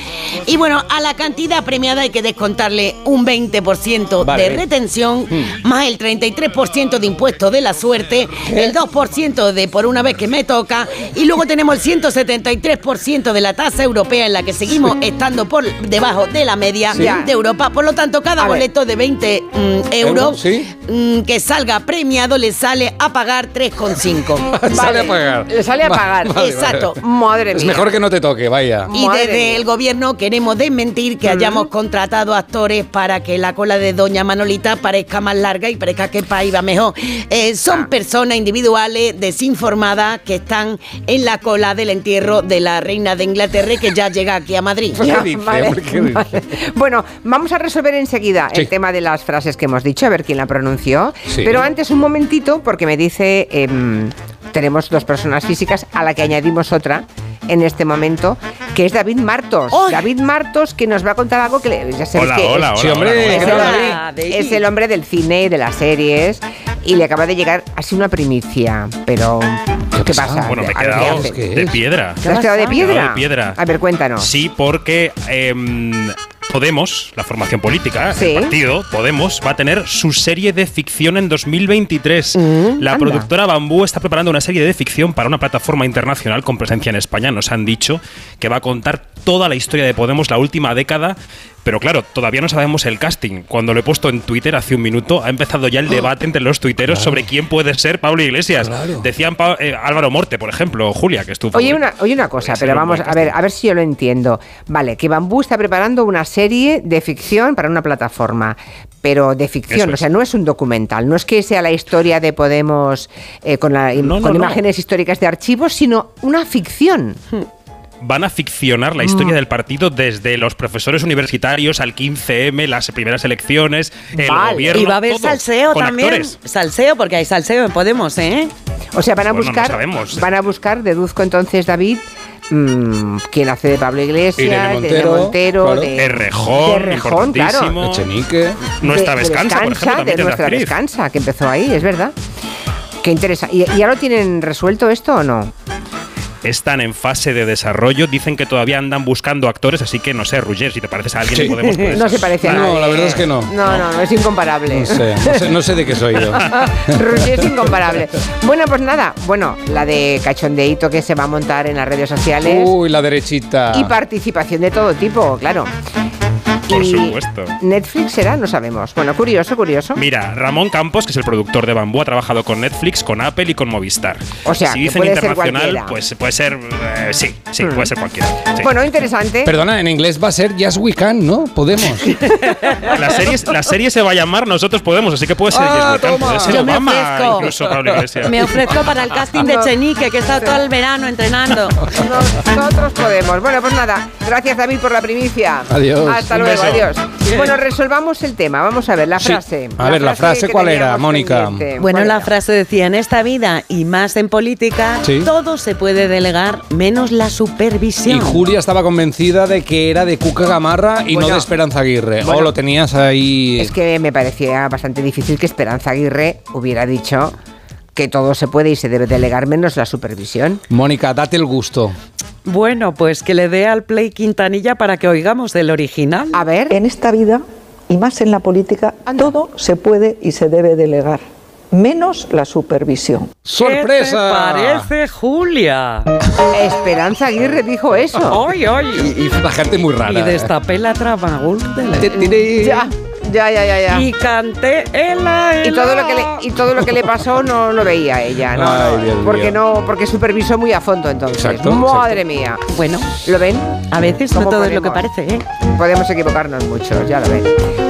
Y bueno, a la cantidad premiada hay que descontarle un 20% Vale. de retención, Hmm. más el 33% de impuesto de la suerte, el 2% de por una vez que me toca, y luego tenemos el 173% de la tasa europea en la que seguimos estando por debajo de la media Sí. de Europa. Por lo tanto, cada A ver. boleto de 20 mm, euros ¿Euros? Sí. mm, que salga premiado le sale a pagar 3,5. [laughs] Sale a pagar. Le sale a Va- pagar. vale, vale. Exacto. Madre Es mía. mejor que no te toque, vaya. Y Madre desde mía. el gobierno queremos desmentir que hayamos contratado actores para que la cola de Doña Manolita parezca más larga y parezca que el país va mejor. Eh, Ah. son personas individuales desinformadas que están en la cola del entierro de la reina de Inglaterra y que ya llega aquí a Madrid. ¿Qué Ya, dice, vale, hombre? ¿Qué dice? vale. Bueno, vamos a resolver enseguida Sí. el tema de las frases que hemos dicho, a ver quién la pronunció. Sí. Pero antes un momentito, porque me dice, em, tenemos dos personas físicas a la que añadimos otra en este momento, que es David Martos. David Martos, que nos va a contar algo que le- ya sabéis Hola, que hola, es, hola, Sí, hombre, hola, es ¿qué el hombre- David? es el hombre del cine y de las series. Y le acaba de llegar así una primicia, pero ¿qué, pasa? Bueno, me he A ver, ¿qué quedado de piedra. ¿Te has quedado piedra? de piedra. A ver, cuéntanos. Sí, porque em, Podemos, la formación política, Sí. el partido Podemos, va a tener su serie de ficción en 2023. la Mm, anda. productora Bambú está preparando una serie de ficción para una plataforma internacional con presencia en España. Nos han dicho que va a contar toda la historia de Podemos, la última década. Pero claro, todavía no sabemos el casting. Cuando lo he puesto en Twitter hace un minuto, ha empezado ya el debate entre los tuiteros sobre quién puede ser Pablo Iglesias. Decían Pa- eh, Álvaro Morte, por ejemplo, Julia, que estuvo. Oye una, oye una cosa, pero vamos a ver, a ver si yo lo entiendo. Vale, que Bambú está preparando una serie de ficción para una plataforma, pero de ficción, o sea, no es un documental, no es que sea la historia de Podemos eh, con, la- No, no, con no. imágenes históricas de archivos, sino una ficción. Van a ficcionar la Mm. historia del partido desde los profesores universitarios al 15M, las primeras elecciones, el Vale. gobierno. y va a haber todo, salseo también. actores. Salseo, porque hay salseo en Podemos, ¿eh? O sea, van a Bueno, no buscar, sabemos. van a buscar, deduzco entonces David, mm, quién hace de Pablo Iglesias, Irene de Montero, Montero, claro. de Errejón, de claro. Echenique. Nuestra descansa, por ejemplo, de nuestra descansa, que empezó ahí, es verdad. Qué interesante. ¿Y, y ya lo tienen resuelto esto o no? Están en fase de desarrollo, dicen que todavía andan buscando actores, así que no sé, Ruger, si te pareces a alguien Sí. Podemos. pues- no se parece a No, la verdad es que no. No, no, no, es incomparable. No sé, no sé, no sé de qué soy yo. [laughs] Rusia es incomparable. Bueno, pues nada, bueno, la de cachondeíto que se va a montar en las redes sociales Uy, la derechita. y participación de todo tipo, claro. Por supuesto. Netflix será, no sabemos. Bueno, curioso, curioso. Mira, Ramón Campos, que es el productor de Bambú, ha trabajado con Netflix, con Apple y con Movistar. O sea, si que dicen puede ser internacional, cualquiera. pues puede ser. eh, sí, sí, puede ser cualquiera. sí. Bueno, interesante. Perdona, en inglés va a ser Yes We Can, ¿no? Podemos. [laughs] La serie, la serie se va a llamar Nosotros Podemos, así que puede ser Ah, Yes We Can, toma. puede ser Yo me Obama, ofrezco. incluso Pablo Iglesias. Me ofrezco para el [laughs] casting de Chenique, que está todo el verano entrenando. Nosotros podemos. Bueno, pues nada. Gracias, David, por la primicia. Adiós. Hasta luego, beso. adiós. Bueno, resolvamos el tema. Vamos a ver la Sí. frase. A ver, la frase, ¿cuál era, Mónica? pendiente. Bueno, ¿Cuál la era? frase decía, en esta vida y más en política, Sí. todo se puede delegar menos la supervisión. Y Julia estaba convencida de que era de Cuca Gamarra y no de Esperanza Aguirre. Bueno. o lo tenías ahí. Es que me parecía bastante difícil que Esperanza Aguirre hubiera dicho que todo se puede y se debe delegar menos la supervisión. Mónica, date el gusto. Bueno, pues que le dé al play Quintanilla para que oigamos del original. A ver. En esta vida, y más en la política, todo se puede y se debe delegar, menos la supervisión. ¡Sorpresa! ¿Qué te parece, Julia? Esperanza Aguirre dijo eso. ¡Ay, ay! Y, y la gente muy rara. Y destapé la de la... Ya, ya, ya, ya. ya. Y canté el la, Y todo lo que le, y todo lo que le pasó no lo veía ella, no, Ay, no, Dios porque mío. no, porque supervisó muy a fondo entonces. Exacto, Madre mía. Bueno, ¿Lo ven? a veces no ¿Cómo todo es lo que parece, ¿eh? Podemos equivocarnos mucho, ya lo ven.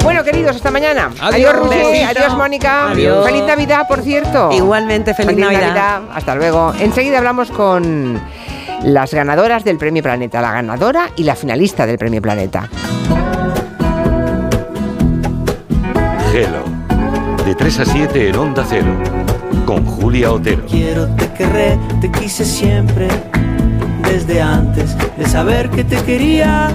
Bueno, queridos, hasta mañana. Adiós. Besito. adiós, Mónica. Adiós. Feliz Navidad, por cierto. Igualmente, feliz, Navidad. Hasta luego. Enseguida hablamos con las ganadoras del Premio Planeta, la ganadora y la finalista del Premio Planeta. De 3 a 7 en Onda Cero. Con Julia Otero. Quiero, te querré, te quise siempre, desde antes de saber que te quería.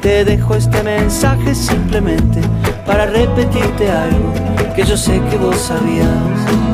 Te dejo este mensaje simplemente para repetirte algo que yo sé que vos sabías.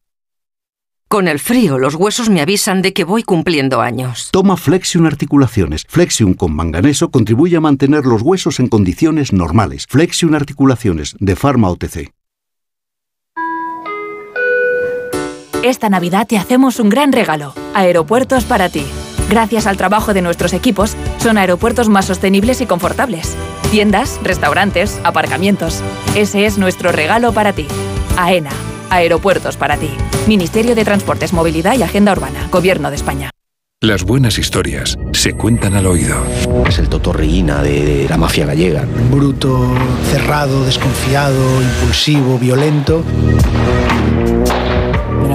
Con el frío, los huesos me avisan de que voy cumpliendo años. Toma Flexion Articulaciones. Flexion con manganeso contribuye a mantener los huesos en condiciones normales. Flexion Articulaciones, de Pharma OTC. Esta Navidad te hacemos un gran regalo. Aeropuertos para ti. Gracias al trabajo de nuestros equipos, son aeropuertos más sostenibles y confortables. Tiendas, restaurantes, aparcamientos. Ese es nuestro regalo para ti. AENA. Aeropuertos para ti. Ministerio de Transportes, Movilidad y Agenda Urbana. Gobierno de España. Las buenas historias se cuentan al oído. Es el Totorreína de la mafia gallega. Bruto, cerrado, desconfiado, impulsivo, violento.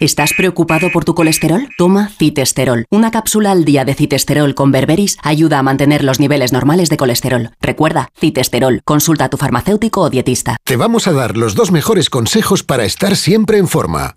¿Estás preocupado por tu colesterol? Toma citesterol. Una cápsula al día de citesterol con berberis ayuda a mantener los niveles normales de colesterol. Recuerda, citesterol. Consulta a tu farmacéutico o dietista. Te vamos a dar los dos mejores consejos para estar siempre en forma.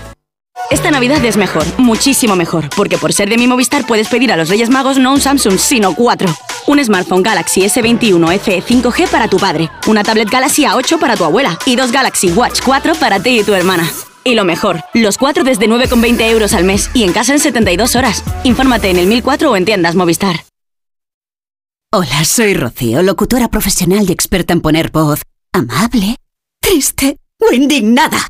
Esta Navidad es mejor, muchísimo mejor, porque por ser de mi Movistar puedes pedir a los Reyes Magos no un Samsung, sino cuatro. Un smartphone Galaxy S21 FE 5G para tu padre, una tablet Galaxy A8 para tu abuela y dos Galaxy Watch 4 para ti y tu hermana. Y lo mejor, los cuatro desde 9,20 euros al mes y en casa en 72 horas. Infórmate en el 1004 o en tiendas Movistar. Hola, soy Rocío, locutora profesional y experta en poner voz amable, triste o indignada.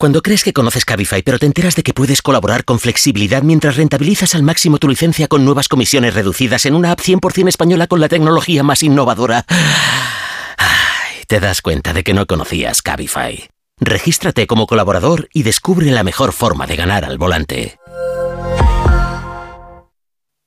Cuando crees que conoces Cabify, pero te enteras de que puedes colaborar con flexibilidad mientras rentabilizas al máximo tu licencia con nuevas comisiones reducidas en una app 100% española con la tecnología más innovadora, Ay, te das cuenta de que no conocías Cabify. Regístrate como colaborador y descubre la mejor forma de ganar al volante.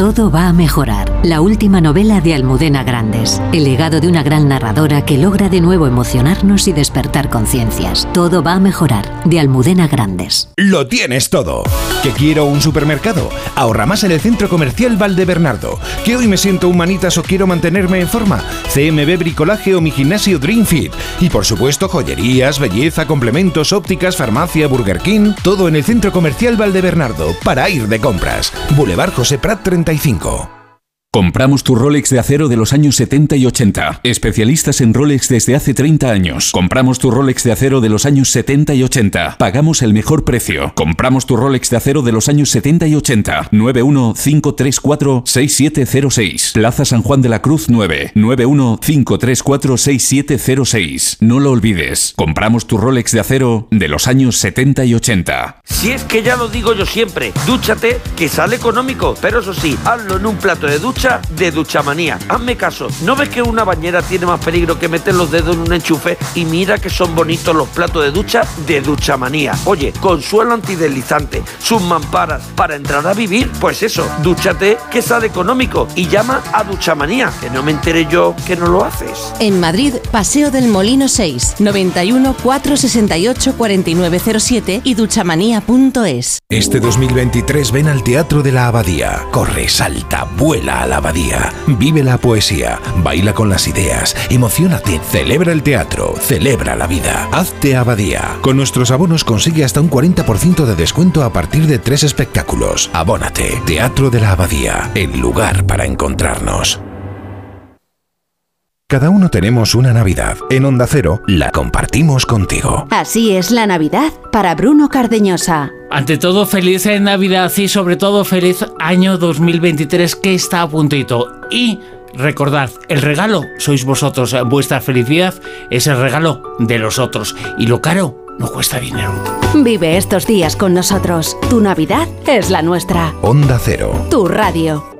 Todo va a mejorar. La última novela de Almudena Grandes. El legado de una gran narradora que logra de nuevo emocionarnos y despertar conciencias. Todo va a mejorar. De Almudena Grandes. Lo tienes todo. ¿Que quiero un supermercado? Ahorra más en el Centro Comercial Valdebernardo. ¿Que hoy me siento un manitas o quiero mantenerme en forma? CMB Bricolaje o mi gimnasio Dream Fit. Y por supuesto joyerías, belleza, complementos, ópticas, farmacia, Burger King. Todo en el Centro Comercial Valdebernardo para ir de compras. Boulevard José Prat 35. Compramos tu Rolex de acero de los años 70 y 80. Especialistas en Rolex desde hace 30 años. Compramos tu Rolex de acero de los años 70 y 80. Pagamos el mejor precio. Compramos tu Rolex de acero de los años 70 y 80. 915346706. Plaza San Juan de la Cruz 9. 915346706. No lo olvides. Compramos tu Rolex de acero de los años 70 y 80. Si es que ya lo digo yo siempre, dúchate que sale económico, pero eso sí, hazlo en un plato de ducha de Duchamanía. Hazme caso, ¿no ves que una bañera tiene más peligro que meter los dedos en un enchufe? Y mira que son bonitos los platos de ducha de Duchamanía. Oye, con suelo antideslizante, sus mamparas, para entrar a vivir, pues eso, dúchate que sale económico y llama a Duchamanía, que no me enteré yo que no lo haces. En Madrid, Paseo del Molino 6, 91 468 4907 y duchamanía.es. Este 2023 ven al Teatro de la Abadía. Corre, salta, vuela la abadía. Vive la poesía, baila con las ideas, emocionate, celebra el teatro, celebra la vida. Hazte abadía. Con nuestros abonos consigue hasta un 40% de descuento a partir de tres espectáculos. Abónate. Teatro de la Abadía, el lugar para encontrarnos. Cada uno tenemos una Navidad. En Onda Cero la compartimos contigo. Así es la Navidad para Bruno Cardeñosa. Ante todo, feliz Navidad y sobre todo feliz año 2023 que está a puntito. Y recordad, el regalo sois vosotros. Vuestra felicidad es el regalo de los otros. Y lo caro no cuesta dinero. Vive estos días con nosotros. Tu Navidad es la nuestra. Onda Cero. Tu radio.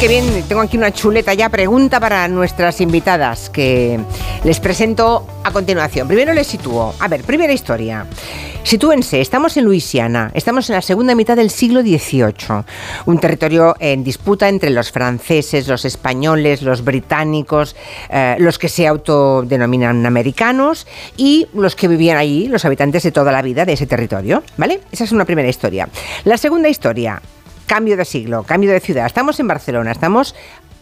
Qué bien, tengo aquí una chuleta ya, pregunta para nuestras invitadas que les presento a continuación. Primero les sitúo. A ver, primera historia. Sitúense, estamos en Luisiana, estamos en la segunda mitad del siglo XVIII, un territorio en disputa entre los franceses, los españoles, los británicos, eh, los que se autodenominan americanos y los que vivían allí, los habitantes de toda la vida de ese territorio, ¿vale? Esa es una primera historia. La segunda historia, cambio de siglo, cambio de ciudad. Estamos en Barcelona, estamos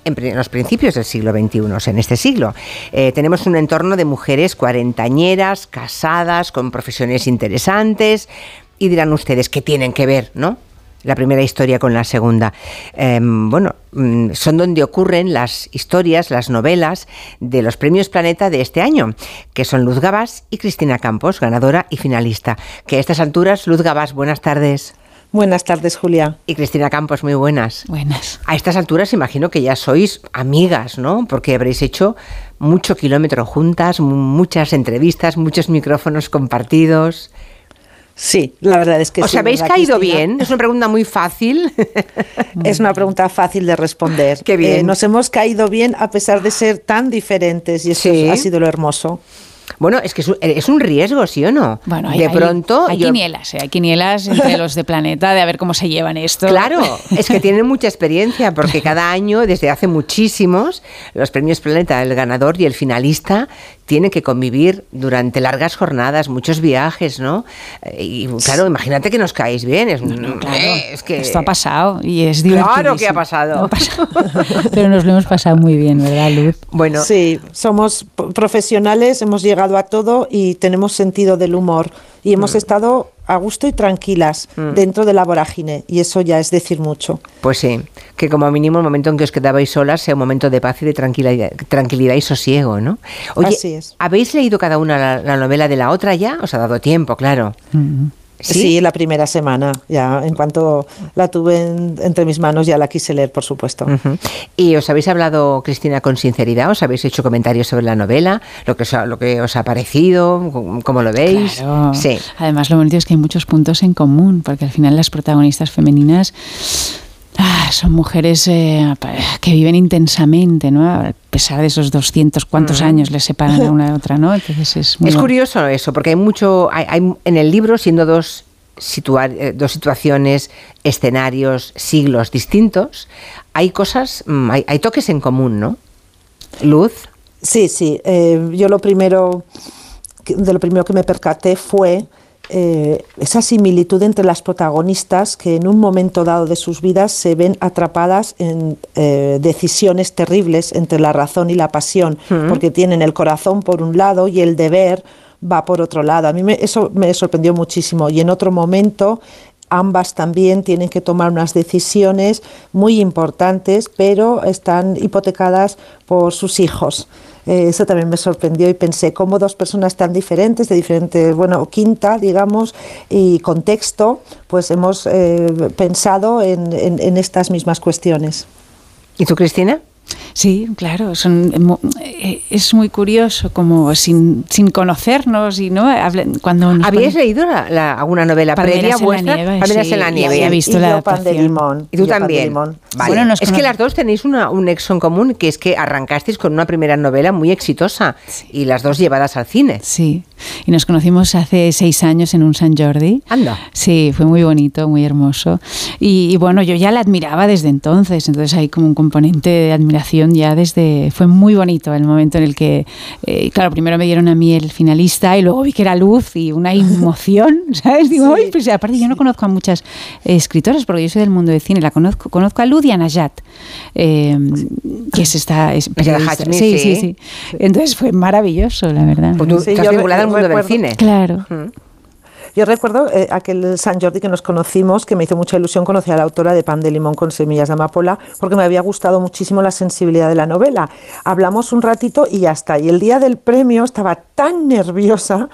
en los principios del siglo XXI, en este siglo. Eh, tenemos un entorno de mujeres cuarentañeras, casadas, con profesiones interesantes, y dirán ustedes, ¿qué tienen que ver, no? La primera historia con la segunda. Em, bueno, mm, son donde ocurren las historias, las novelas de los premios Planeta de este año, que son Luz Gabás y Cristina Campos, ganadora y finalista. Que a estas alturas, Luz Gabás, buenas tardes. Buenas tardes, Julia. Y Cristina Campos, muy buenas. Buenas. A estas alturas imagino que ya sois amigas, ¿no? Porque habréis hecho mucho kilómetro juntas, muchas entrevistas, muchos micrófonos compartidos. Sí, la verdad es que ¿Os sí. habéis caído bien? Es una pregunta muy fácil. es una pregunta fácil de responder. Qué bien. Eh, nos hemos caído bien a pesar de ser tan diferentes y eso Sí. ha sido lo hermoso. Bueno, es que es un, es un riesgo, ¿sí o no? Bueno, hay, de hay- pronto. hay, yo- quinielas, ¿eh? hay quinielas entre los de Planeta de a ver cómo se llevan esto. Claro, [laughs] es que tienen mucha experiencia porque cada año, desde hace muchísimos, los premios Planeta, el ganador y el finalista tienen que convivir durante largas jornadas, muchos viajes, ¿no? Eh, Y claro, imagínate que nos caéis bien. Es, eh, es que Esto ha pasado y es divertido. Claro que ha pasado. [laughs] Pero nos lo hemos pasado muy bien, ¿verdad, Luz? Bueno, sí, somos profesionales, hemos llegado a todo y tenemos sentido del humor y hemos Mm. estado a gusto y tranquilas dentro de la vorágine y eso ya es decir mucho. Pues sí, que como mínimo el momento en que os quedabais solas sea un momento de paz y de tranquilidad, tranquilidad y sosiego, ¿no? Oye, Así es. ¿habéis leído cada una la, la novela de la otra ya? Os ha dado tiempo, claro. ¿Sí? la primera semana, ya en cuanto la tuve en- entre mis manos ya la quise leer, por supuesto. ¿Y os habéis hablado, Cristina, con sinceridad? ¿Os habéis hecho comentarios sobre la novela? ¿Lo que os ha, lo que os ha parecido? ¿Cómo- ¿Cómo lo veis? Claro. Sí. Además, lo bonito es que hay muchos puntos en común, porque al final las protagonistas femeninas ah, son mujeres eh, que viven intensamente, ¿no? A pesar de esos 200 cuantos Ujú. años les separan a una [laughs] de otra, ¿no? Entonces es muy Es bon- curioso eso, porque hay mucho, hay, hay- en el libro, siendo dos, situar, eh, dos situaciones, escenarios, siglos distintos, hay cosas, mm, hay, hay toques en común, ¿no? Luz. Sí, sí. eh, yo lo primero, de lo primero que me percaté fue eh, esa similitud entre las protagonistas que en un momento dado de sus vidas se ven atrapadas en eh, decisiones terribles entre la razón y la pasión, porque tienen el corazón por un lado y el deber va por otro lado. A mí eso me sorprendió muchísimo y en otro momento ambas también tienen que tomar unas decisiones muy importantes, pero están hipotecadas por sus hijos. Eh, eso también me sorprendió y pensé cómo dos personas tan diferentes, de diferente, bueno, quinta, digamos, y contexto, pues hemos eh, pensado en, en estas mismas cuestiones. ¿Y tú, Cristina? Sí, claro, eh, es muy curioso como sin, sin conocernos y no cuando ¿Habíais leído alguna novela previa vuestra? En la nieve, en la nieve. He visto la pan de limón. Y tú también. Bueno, es que las dos tenéis una, un nexo en común, que es que arrancasteis con una primera novela muy exitosa y las dos llevadas al cine. Sí, y nos conocimos hace seis años en un San Jordi. Anda. Sí, fue muy bonito, muy hermoso. Y, y bueno, yo ya la admiraba desde entonces, entonces hay como un componente de admiración ya desde... Fue muy bonito el momento en el que, eh, claro, primero me dieron a mí el finalista y luego vi que era luz y una emoción, [laughs] ¿sabes? Digo, pues aparte yo no conozco a muchas escritoras porque yo soy del mundo del cine, la conozco, conozco a Luz y a Najat, em, que es esta... Es sí, sí, sí, Entonces fue maravilloso, la verdad. Pues tú estás vinculada al mundo del cine. Claro. Yo recuerdo eh, aquel San Jordi que nos conocimos, que me hizo mucha ilusión conocer a la autora de Pan de Limón con Semillas de Amapola, porque me había gustado muchísimo la sensibilidad de la novela. Hablamos un ratito y ya está. Y el día del premio estaba tan nerviosa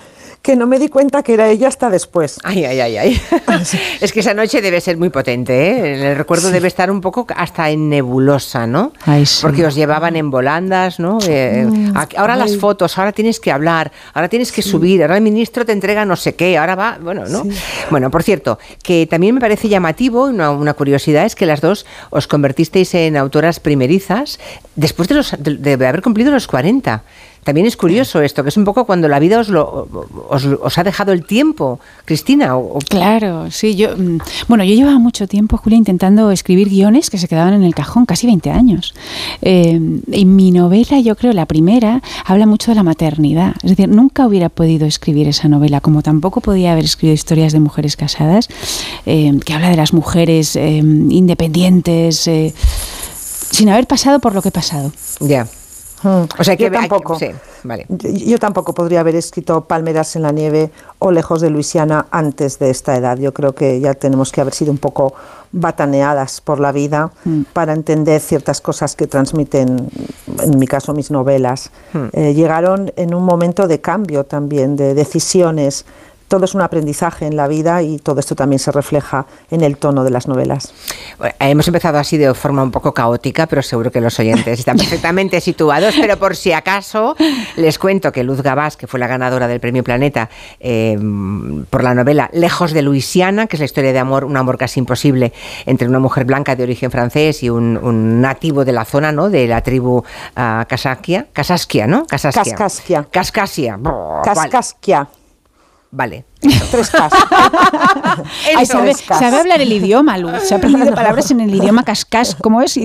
que no me di cuenta que era ella hasta después. Ay, ay, ay, ay. [laughs] es que esa noche debe ser muy potente, ¿eh? El recuerdo debe estar un poco hasta en nebulosa, ¿no? Porque os llevaban en volandas, ¿no? Eh, mm, ahora las fotos, ahora tienes que hablar, ahora tienes que subir, ahora el ministro te entrega no sé qué, ahora va, bueno, ¿no? Bueno, por cierto, que también me parece llamativo, una, una curiosidad, es que las dos os convertisteis en autoras primerizas después de, los, de haber cumplido los 40. También es curioso esto, que es un poco cuando la vida os, lo, os, ha dejado el tiempo, Cristina. Claro, sí, yo, mm, bueno, yo llevaba mucho tiempo, Julia, intentando escribir guiones que se quedaban en el cajón, casi 20 años. Eh, y mi novela, yo creo, la primera, habla mucho de la maternidad. Es decir, nunca hubiera podido escribir esa novela, como tampoco podía haber escrito historias de mujeres casadas, eh, que habla de las mujeres eh, independientes, sin haber pasado por lo que he pasado. Ya. Hmm. O sea que yo tampoco. yo, tampoco podría haber escrito Palmeras en la nieve o Lejos de Luisiana antes de esta edad. Yo creo que ya tenemos que haber sido un poco bataneadas por la vida hmm. para entender ciertas cosas que transmiten, en mi caso, mis novelas. Hmm. Eh, llegaron en un momento de cambio también, de decisiones todo es un aprendizaje en la vida y todo esto también se refleja en el tono de las novelas. hemos empezado así de forma un poco caótica, pero seguro que los oyentes están [laughs] perfectamente situados. Pero por si acaso, les cuento que Luz Gabás, que fue la ganadora del Premio Planeta eh, por la novela Lejos de Luisiana, que es la historia de amor, un amor casi imposible entre una mujer blanca de origen francés y un, nativo de la zona, ¿no? De la tribu uh, Casasquia, Casasquia, ¿no? Casasquia. Cascasquia. Cascasia. Cascasquia. Vale. Tres [laughs] sabe, sabe, hablar el idioma, Luz. Se ha aprendido palabras en el [laughs] idioma cascas. ¿Cómo es?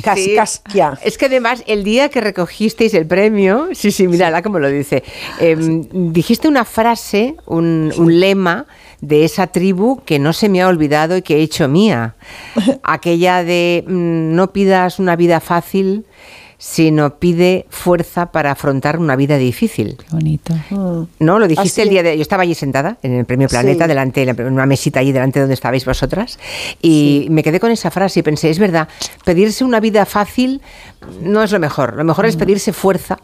Cascasquia. Es que además, el día que recogisteis el premio, sí, sí, mírala cómo lo dice, em, dijiste una frase, un, un lema de esa tribu que no se me ha olvidado y que he hecho mía. [laughs] Aquella de mm, no pidas una vida fácil, sino pide fuerza para afrontar una vida difícil. Qué bonito. Mm. ¿No? Lo dijiste el día de... Yo estaba allí sentada en el Premio Planeta, delante, en una mesita allí delante donde estabais vosotras, y me quedé con esa frase y pensé, es verdad, pedirse una vida fácil no es lo mejor. Lo mejor es mm. pedirse fuerza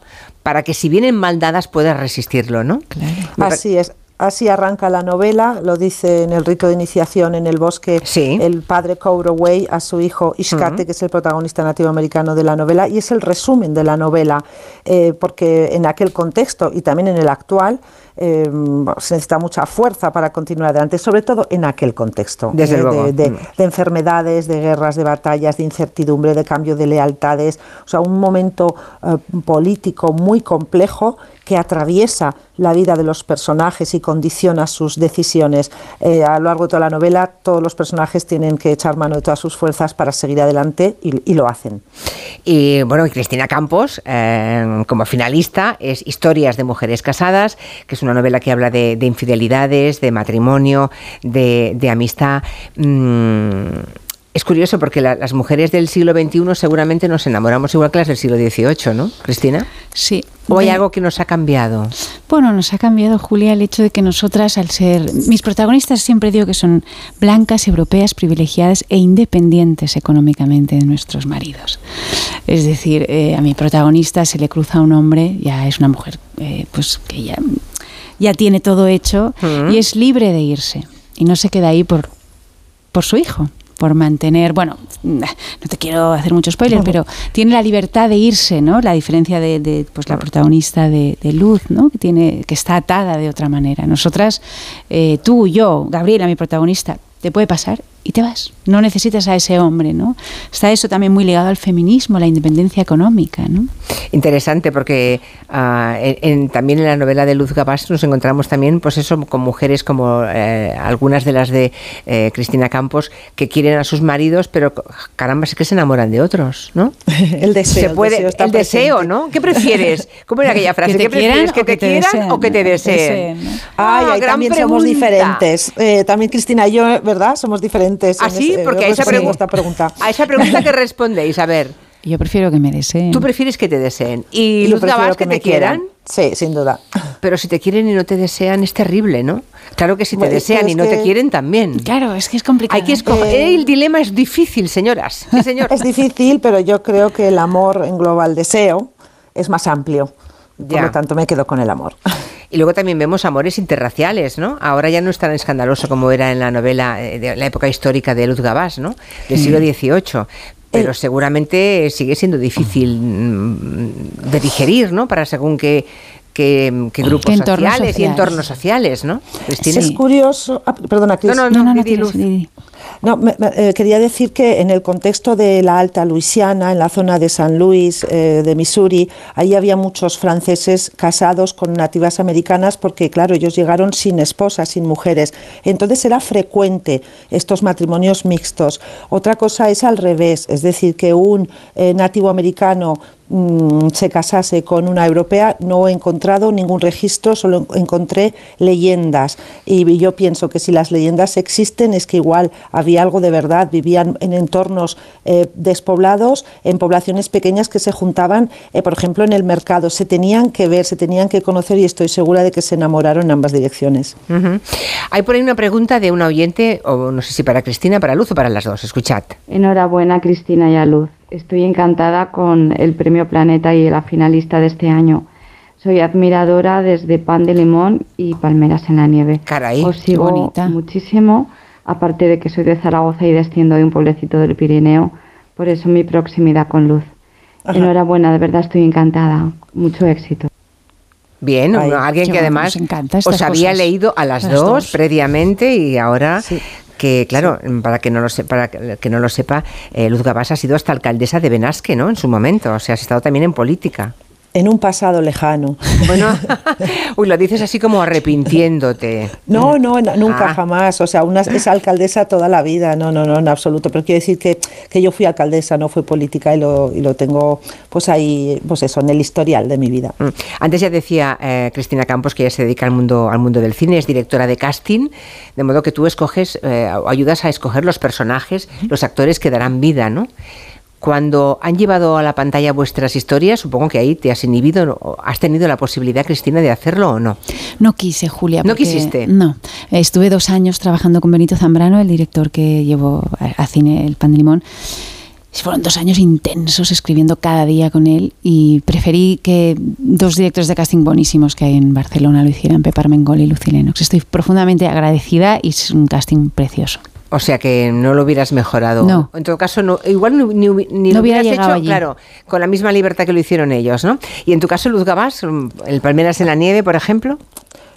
para que si vienen mal dadas puedas resistirlo, ¿no? Claro. Así es. Así arranca la novela, lo dice en el rito de iniciación en el bosque el padre Cowroway a su hijo Ishkate, que es el protagonista nativo americano de la novela, y es el resumen de la novela, eh, porque en aquel contexto y también en el actual eh, se necesita mucha fuerza para continuar adelante, sobre todo en aquel contexto eh, de, de, enfermedades, de guerras, de batallas, de incertidumbre, de cambio de lealtades, o sea, un momento político muy complejo que atraviesa la vida de los personajes y condiciona sus decisiones. Eh, a lo largo de toda la novela, todos los personajes tienen que echar mano de todas sus fuerzas para seguir adelante y, lo hacen. Y bueno, Cristina Campos, eh, como finalista, es Historias de Mujeres Casadas, que es una novela que habla de, infidelidades, de matrimonio, de, amistad. Mm, es curioso porque las mujeres del siglo XXI seguramente nos enamoramos igual que las del siglo XVIII, ¿no, Cristina? Sí. ¿O hay algo que nos ha cambiado? Bueno, nos ha cambiado, Julia, el hecho de que nosotras, al ser... Mis protagonistas siempre digo que son blancas, europeas, privilegiadas e independientes económicamente de nuestros maridos. Es decir, eh, a mi protagonista se le cruza un hombre, ya es una mujer eh, pues que ya, ya tiene todo hecho y es libre de irse. Y no se queda ahí por, por su hijo por mantener, bueno, no te quiero hacer mucho spoiler, pero tiene la libertad de irse, ¿no? La diferencia de, pues la protagonista de, Luz, ¿no? Que tiene, que está atada de otra manera. Nosotras, eh, tú, yo, Gabriela, mi protagonista, te puede pasar y te vas. No necesitas a ese hombre, ¿no? Está eso también muy ligado al feminismo, a la independencia económica, ¿no? Interesante, porque ah, también en la novela de Luz Gabás nos encontramos también, pues eso, con mujeres como eh, algunas de las de eh, Cristina Campos, que quieren a sus maridos, pero caramba, es que se enamoran de otros, ¿no? [laughs] el deseo. Se puede, el deseo, ¿no? ¿Qué prefieres? ¿Cómo era aquella [laughs] frase? ¿Qué prefieres? ¿Que te, quieran o que te deseen? Ay, ah, también somos diferentes. Eh, también Cristina y yo, ¿verdad? Somos diferentes. ¿Ah, sí? Porque a esa, pregunta, a esa pregunta que respondéis, a ver. [laughs] Yo prefiero que me deseen. Tú prefieres que te deseen. ¿Y Luz Gabás que, que te quieran? Sí, sin duda. [laughs] Pero si te quieren y no te desean es terrible, ¿no? Claro que si te desean y no te quieren también. Claro, es que es complicado. Hay que escoger. Eh, el dilema es difícil, señoras. [laughs] señor? es difícil, pero yo creo que el amor engloba el deseo, es más amplio. Por lo tanto, me quedo con el amor. Y luego también vemos amores interraciales, ¿no? Ahora ya no es tan escandaloso como era en la novela eh, de la época histórica de Luz Gabás, ¿no? Del siglo XVIII pero eh, seguramente sigue siendo difícil mm, de digerir, ¿no? Para según qué, qué, grupos sociales, y entornos sociales, ¿no? Es curioso. Ah, perdona, Cris. No, no, no, no, no no, eh, quería decir que en el contexto de la Alta Luisiana, en la zona de San Luis, eh, de Missouri, ahí había muchos franceses casados con nativas americanas porque, claro, ellos llegaron sin esposas, sin mujeres. Entonces era frecuente estos matrimonios mixtos. Otra cosa es al revés, es decir, que un eh, nativo americano Mm, se casase con una europea, no he encontrado ningún registro, solo encontré leyendas. Y yo pienso que si las leyendas existen es que igual había algo de verdad, vivían en entornos eh, despoblados, en poblaciones pequeñas que se juntaban, eh, por ejemplo, en el mercado. Se tenían que ver, se tenían que conocer y estoy segura de que se enamoraron en ambas direcciones. Hay por ahí una pregunta de un oyente, o no sé si para Cristina, para Luz o para las dos. Escuchad. Enhorabuena, Cristina y a Luz. Estoy encantada con el Premio Planeta y la finalista de este año. Soy admiradora desde Pan de Limón y Palmeras en la Nieve. Caray, Os sigo muchísimo, aparte de que soy de Zaragoza y desciendo de un pueblecito del Pirineo, por eso mi proximidad con Luz. Enhorabuena, de verdad estoy encantada. Mucho éxito. Bien, alguien que además os había leído a las, dos, previamente y ahora que claro, para que no lo sepa, para que no lo sepa, eh, Luz Gabás ha sido hasta alcaldesa de Benasque, ¿no? En su momento, o sea, has estado también en política. En un pasado lejano. Bueno, [laughs] uy, lo dices así como arrepintiéndote. No, no, nunca ah. jamás. O sea, una es alcaldesa toda la vida. No, no, no, en absoluto. Pero quiero decir que, que yo fui alcaldesa, no fui política y lo, y lo tengo pues ahí, pues eso, en el historial de mi vida. Mm. Antes ya decía eh, Cristina Campos que ella se dedica al mundo, al mundo del cine, es directora de casting, de modo que tú escoges, eh, ayudas a escoger los personajes, los actores que darán vida, ¿no? Cuando han llevado a la pantalla vuestras historias, supongo que ahí te has inhibido, has tenido la posibilidad, Cristina, de hacerlo o no. No quise, Julia. ¿No quisiste? No. Estuve dos años trabajando con Benito Zambrano, el director que llevó a cine El Pan de Limón. Fueron dos años intensos escribiendo cada día con él y preferí que dos directores de casting buenísimos que hay en Barcelona lo hicieran, Pepe Armengol y Lucy Lennox. Estoy profundamente agradecida y es un casting precioso. O sea que no lo hubieras mejorado. No. En todo caso, no, igual ni, lo hubieras hecho, claro, con la misma libertad que lo hicieron ellos, ¿no? Y en tu caso, Luz Gabás, el Palmeras en la Nieve, por ejemplo.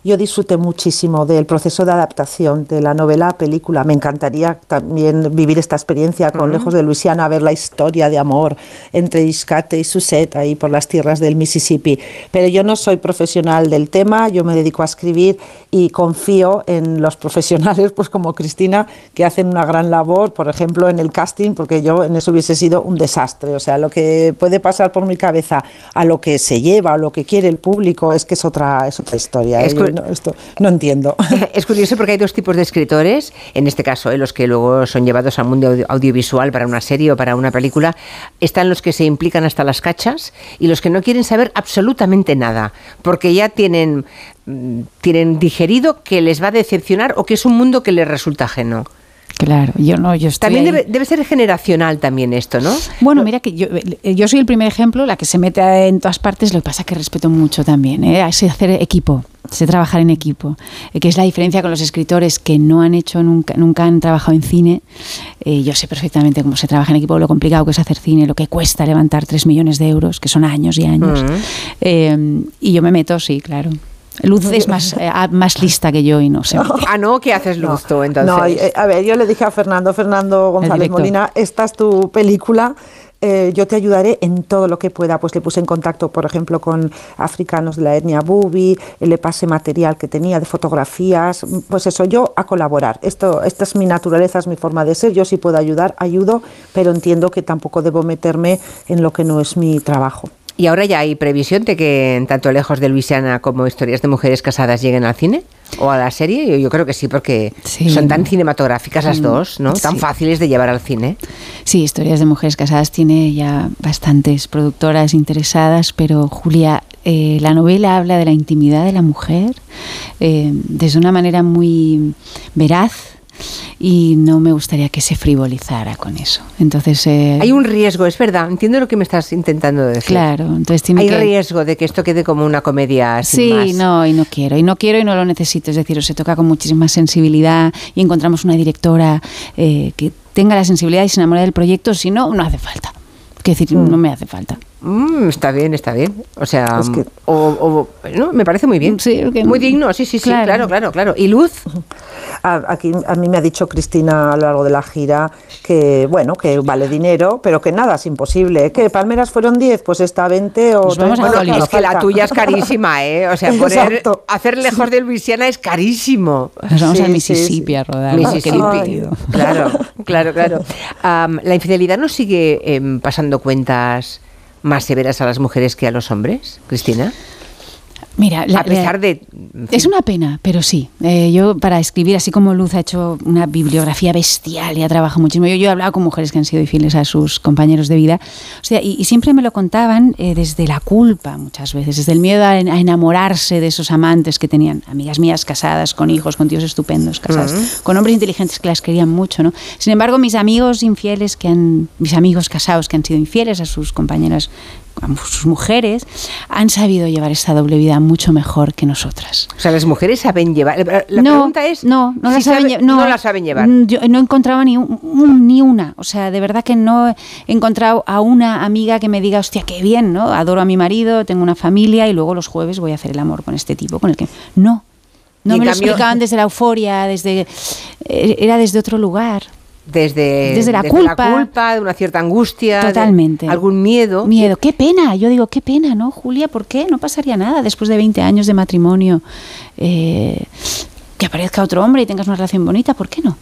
Yo disfruté muchísimo del proceso de adaptación de la novela a película. Me encantaría también vivir esta experiencia con Lejos de Luisiana, ver la historia de amor entre Iscate y Susette ahí por las tierras del Mississippi. Pero yo no soy profesional del tema, yo me dedico a escribir y confío en los profesionales, pues como Cristina, que hacen una gran labor, por ejemplo, en el casting, porque yo en eso hubiese sido un desastre. O sea, lo que puede pasar por mi cabeza a lo que se lleva, a lo que quiere el público, es que es otra, es otra historia. ¿eh? No, esto no entiendo. [laughs] Es curioso porque hay dos tipos de escritores, en este caso, ¿eh? los que luego son llevados al mundo audiovisual para una serie o para una película, están los que se implican hasta las cachas y los que no quieren saber absolutamente nada, porque ya tienen, mm, tienen digerido que les va a decepcionar o que es un mundo que les resulta ajeno. Claro, yo no, yo estoy También debe, ser generacional también esto, ¿no? Bueno, mira que yo, yo soy el primer ejemplo, la que se mete en todas partes, lo que pasa es que respeto mucho también, ¿eh? hacer equipo, sé trabajar en equipo, eh, que es la diferencia con los escritores que no han hecho nunca, nunca han trabajado en cine. Eh, yo sé perfectamente cómo se trabaja en equipo, lo complicado que es hacer cine, lo que cuesta levantar 3 millones de euros, que son años y años. Eh, y yo me meto, sí, claro. Luz es más, eh, más lista que yo y no sé. Ah, no, ¿qué haces Luz tú entonces? No, eh, a ver, yo le dije a Fernando, Fernando González Molina, esta es tu película. Eh, yo te ayudaré en todo lo que pueda. Pues le puse en contacto, por ejemplo, con africanos de la etnia Bubi, le pasé material que tenía de fotografías, pues eso, yo a colaborar. Esto, esta es mi naturaleza, es mi forma de ser. Yo sí puedo ayudar, ayudo, pero entiendo que tampoco debo meterme en lo que no es mi trabajo. ¿Y ahora ya hay previsión de que tanto Lejos de Luisiana como Historias de Mujeres Casadas lleguen al cine? ¿O a la serie? Yo, creo que sí, porque son tan cinematográficas las mm, dos, ¿no? Tan fáciles de llevar al cine. Sí, Historias de Mujeres Casadas tiene ya bastantes productoras interesadas, pero Julia, eh, la novela habla de la intimidad de la mujer eh, desde una manera muy veraz y no me gustaría que se frivolizara con eso. Entonces eh, hay un riesgo, es verdad. Entiendo lo que me estás intentando decir. Claro, entonces tiene hay riesgo de que esto quede como una comedia sin sí, no y no quiero y no quiero y no lo necesito. Es decir, se toca con muchísima sensibilidad y encontramos una directora eh, que tenga la sensibilidad y se enamore del proyecto. Si no, no hace falta. Es decir, mm. no me hace falta. Mm, está bien, está bien. O sea, o, no, me parece muy bien. Sí, muy digno, sí, sí, sí, claro, claro, claro. ¿Y Luz? Aquí a mí me ha dicho Cristina a lo largo de la gira que, bueno, que vale dinero, pero que nada es imposible. ¿Que Palmeras fueron 10? Pues está 20 o... Pues vamos a es que la tuya es carísima, ¿eh? O sea, poner, hacer lejos de Luisiana es carísimo. Nos vamos a Mississippi a rodar. Mississippi. Claro, claro, claro. la infidelidad no sigue em, pasando cuentas más severas a las mujeres que a los hombres, Cristina? Mira, a pesar de... Es una pena, pero sí. Eh, yo para escribir, así como Luz ha hecho una bibliografía bestial y ha trabajado muchísimo, yo, yo he hablado con mujeres que han sido infieles a sus compañeros de vida, o sea, y, siempre me lo contaban eh, desde la culpa muchas veces, desde el miedo a, enamorarse de esos amantes que tenían, amigas mías casadas, con hijos, con tíos estupendos, casadas, con hombres inteligentes que las querían mucho, ¿no? Sin embargo, mis amigos infieles que han, mis amigos casados que han sido infieles a sus compañeras sus mujeres han sabido llevar esta doble vida mucho mejor que nosotras. O sea, las mujeres saben llevar. La pregunta es. No, no, la saben, no, la saben llevar. Yo no he encontrado ni, ni una. O sea, de verdad que no he encontrado a una amiga que me diga, hostia, qué bien, ¿no? Adoro a mi marido, tengo una familia y luego los jueves voy a hacer el amor con este tipo, con el que. No. No me lo explicaban desde la euforia, desde. Eh, era desde otro lugar desde, desde, la, culpa, de una cierta angustia, totalmente, algún miedo. Miedo, qué pena, yo digo, qué pena, ¿no, Julia? ¿Por qué? No pasaría nada después de 20 años de matrimonio. Eh, que aparezca otro hombre y tengas una relación bonita, ¿por qué no?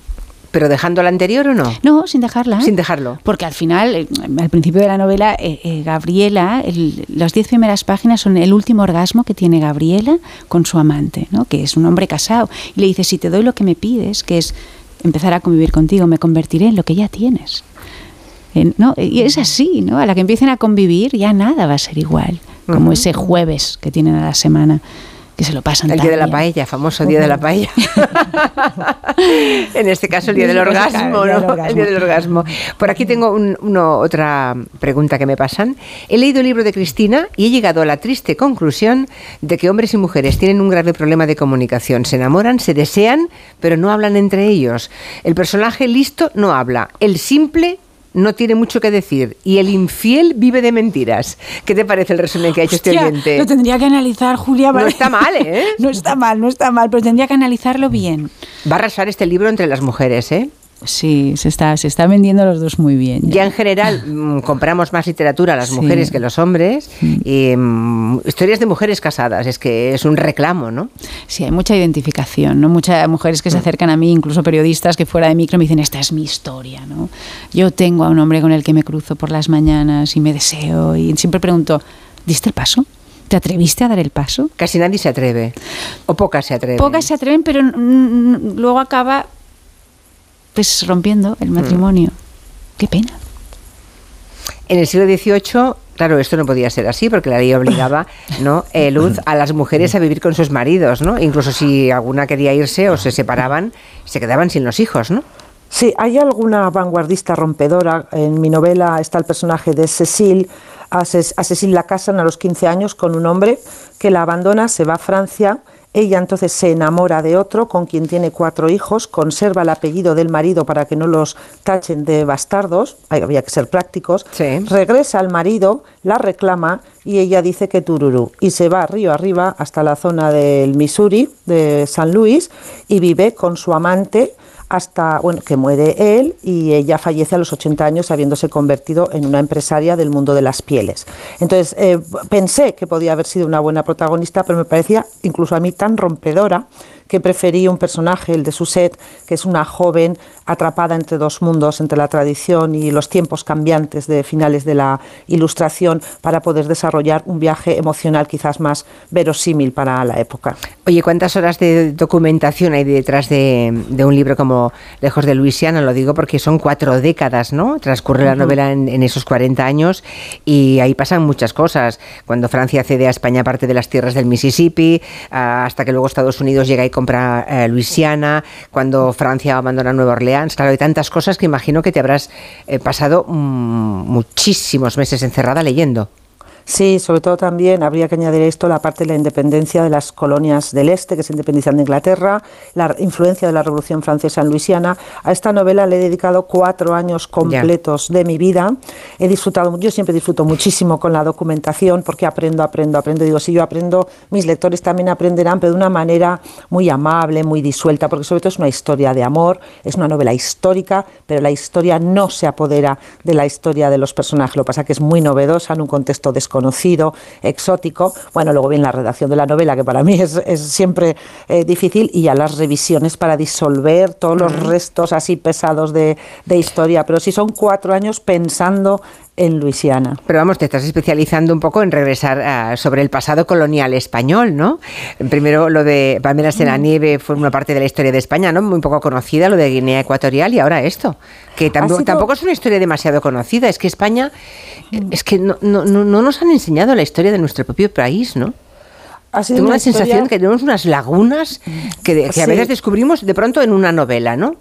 ¿Pero dejando la anterior o no? No, sin dejarla. Sin dejarlo. Porque al final, eh, al principio de la novela, eh, Gabriela, las diez primeras páginas son el último orgasmo que tiene Gabriela con su amante, ¿no? que es un hombre casado. Y le dice, si te doy lo que me pides, que es empezar a convivir contigo, me convertiré en lo que ya tienes. ¿no? Y es así, ¿no? A la que empiecen a convivir ya nada va a ser igual, como ese jueves que tienen a la semana que se lo pasan El día de la paella, famoso día de la paella. [laughs] en este caso el día del orgasmo, ¿no? El día del orgasmo. Por aquí tengo uno, otra pregunta que me pasan. He leído el libro de Cristina y he llegado a la triste conclusión de que hombres y mujeres tienen un grave problema de comunicación. Se enamoran, se desean, pero no hablan entre ellos. El personaje listo no habla. El simple no tiene mucho que decir y el infiel vive de mentiras. ¿Qué te parece el resumen que ha hecho este oyente? Lo tendría que analizar, Julia. No está mal, ¿eh? [laughs] no está mal, no está mal, pero tendría que analizarlo bien. Va a arrasar este libro entre las mujeres, ¿eh? Sí, se está, se está vendiendo los dos muy bien. Ya en general [laughs] mm, compramos más literatura las Sí. mujeres que los hombres. Y, mm, historias de mujeres casadas, es que es un reclamo, ¿no? Sí, hay mucha identificación, ¿no? Muchas mujeres Mm. que se acercan a mí, incluso periodistas que fuera de micro me dicen, esta es mi historia, ¿no? Yo tengo a un hombre con el que me cruzo por las mañanas y me deseo y siempre pregunto, ¿diste el paso? ¿Te atreviste a dar el paso? Casi nadie se atreve. O pocas se atreven. Pocas se atreven, pero mm, mm, luego acaba pues rompiendo el matrimonio. Qué pena. En el siglo XVIII, claro, esto no podía ser así porque la ley obligaba, ¿no? Eh, Luz a las mujeres a vivir con sus maridos, ¿no? Incluso si alguna quería irse o se separaban, se quedaban sin los hijos, ¿no? Sí, hay alguna vanguardista rompedora. En mi novela está el personaje de Cecil. A Cecil la casan a los 15 años con un hombre que la abandona, se va a Francia. Ella entonces se enamora de otro con quien tiene cuatro hijos, conserva el apellido del marido para que no los tachen de bastardos, había que ser prácticos, regresa al marido, la reclama y ella dice que tururú y se va río arriba hasta la zona del Missouri, de San Luis, y vive con su amante hasta bueno, que muere él y ella fallece a los 80 años habiéndose convertido en una empresaria del mundo de las pieles. Entonces eh, pensé que podía haber sido una buena protagonista, pero me parecía incluso a mí tan rompedora que preferí un personaje, el de Suset, que es una joven atrapada entre dos mundos, entre la tradición y los tiempos cambiantes de finales de la Ilustración, para poder desarrollar un viaje emocional quizás más verosímil para la época. Oye, ¿cuántas horas de documentación hay detrás de, de un libro como Lejos de Luisiana? Lo digo porque son cuatro décadas, ¿no? Transcurre la Ujú. novela en, en esos 40 años y ahí pasan muchas cosas. Cuando Francia cede a España parte de las tierras del Mississippi, ah, hasta que luego Estados Unidos llega y compra eh, Luisiana, cuando Francia abandona Nueva Orleans. Claro, hay tantas cosas que imagino que te habrás eh, pasado mm, muchísimos meses encerrada leyendo. Sí, sobre todo también habría que añadir a esto la parte de la independencia de las colonias del este que se independizan de Inglaterra, la influencia de la Revolución Francesa en Luisiana. A esta novela le he dedicado cuatro años completos de mi vida. He disfrutado, yo siempre disfruto muchísimo con la documentación porque aprendo, aprendo, aprendo. Digo, si yo aprendo, mis lectores también aprenderán, pero de una manera muy amable, muy disuelta, porque sobre todo es una historia de amor, es una novela histórica, pero la historia no se apodera de la historia de los personajes. Lo que pasa es que es muy novedosa en un contexto desconocido, exótico. Bueno, luego viene la redacción de la novela, que para mí es, es siempre eh, difícil, y ya las revisiones para disolver todos los restos así pesados de, de historia. Pero sí son cuatro años pensando en Luisiana. Pero vamos, te estás especializando un poco en regresar ah, sobre el pasado colonial español, ¿no? Primero lo de Palmeras en la nieve fue una parte de la historia de España, ¿no? Muy poco conocida, lo de Guinea Ecuatorial y ahora esto, que tampoco, sido- tampoco es una historia demasiado conocida, es que España, eh, es que no, no, no, no nos han enseñado la historia de nuestro propio país, ¿no? Tengo una la sensación que tenemos unas lagunas que, de- que a veces descubrimos de pronto en una novela, ¿no?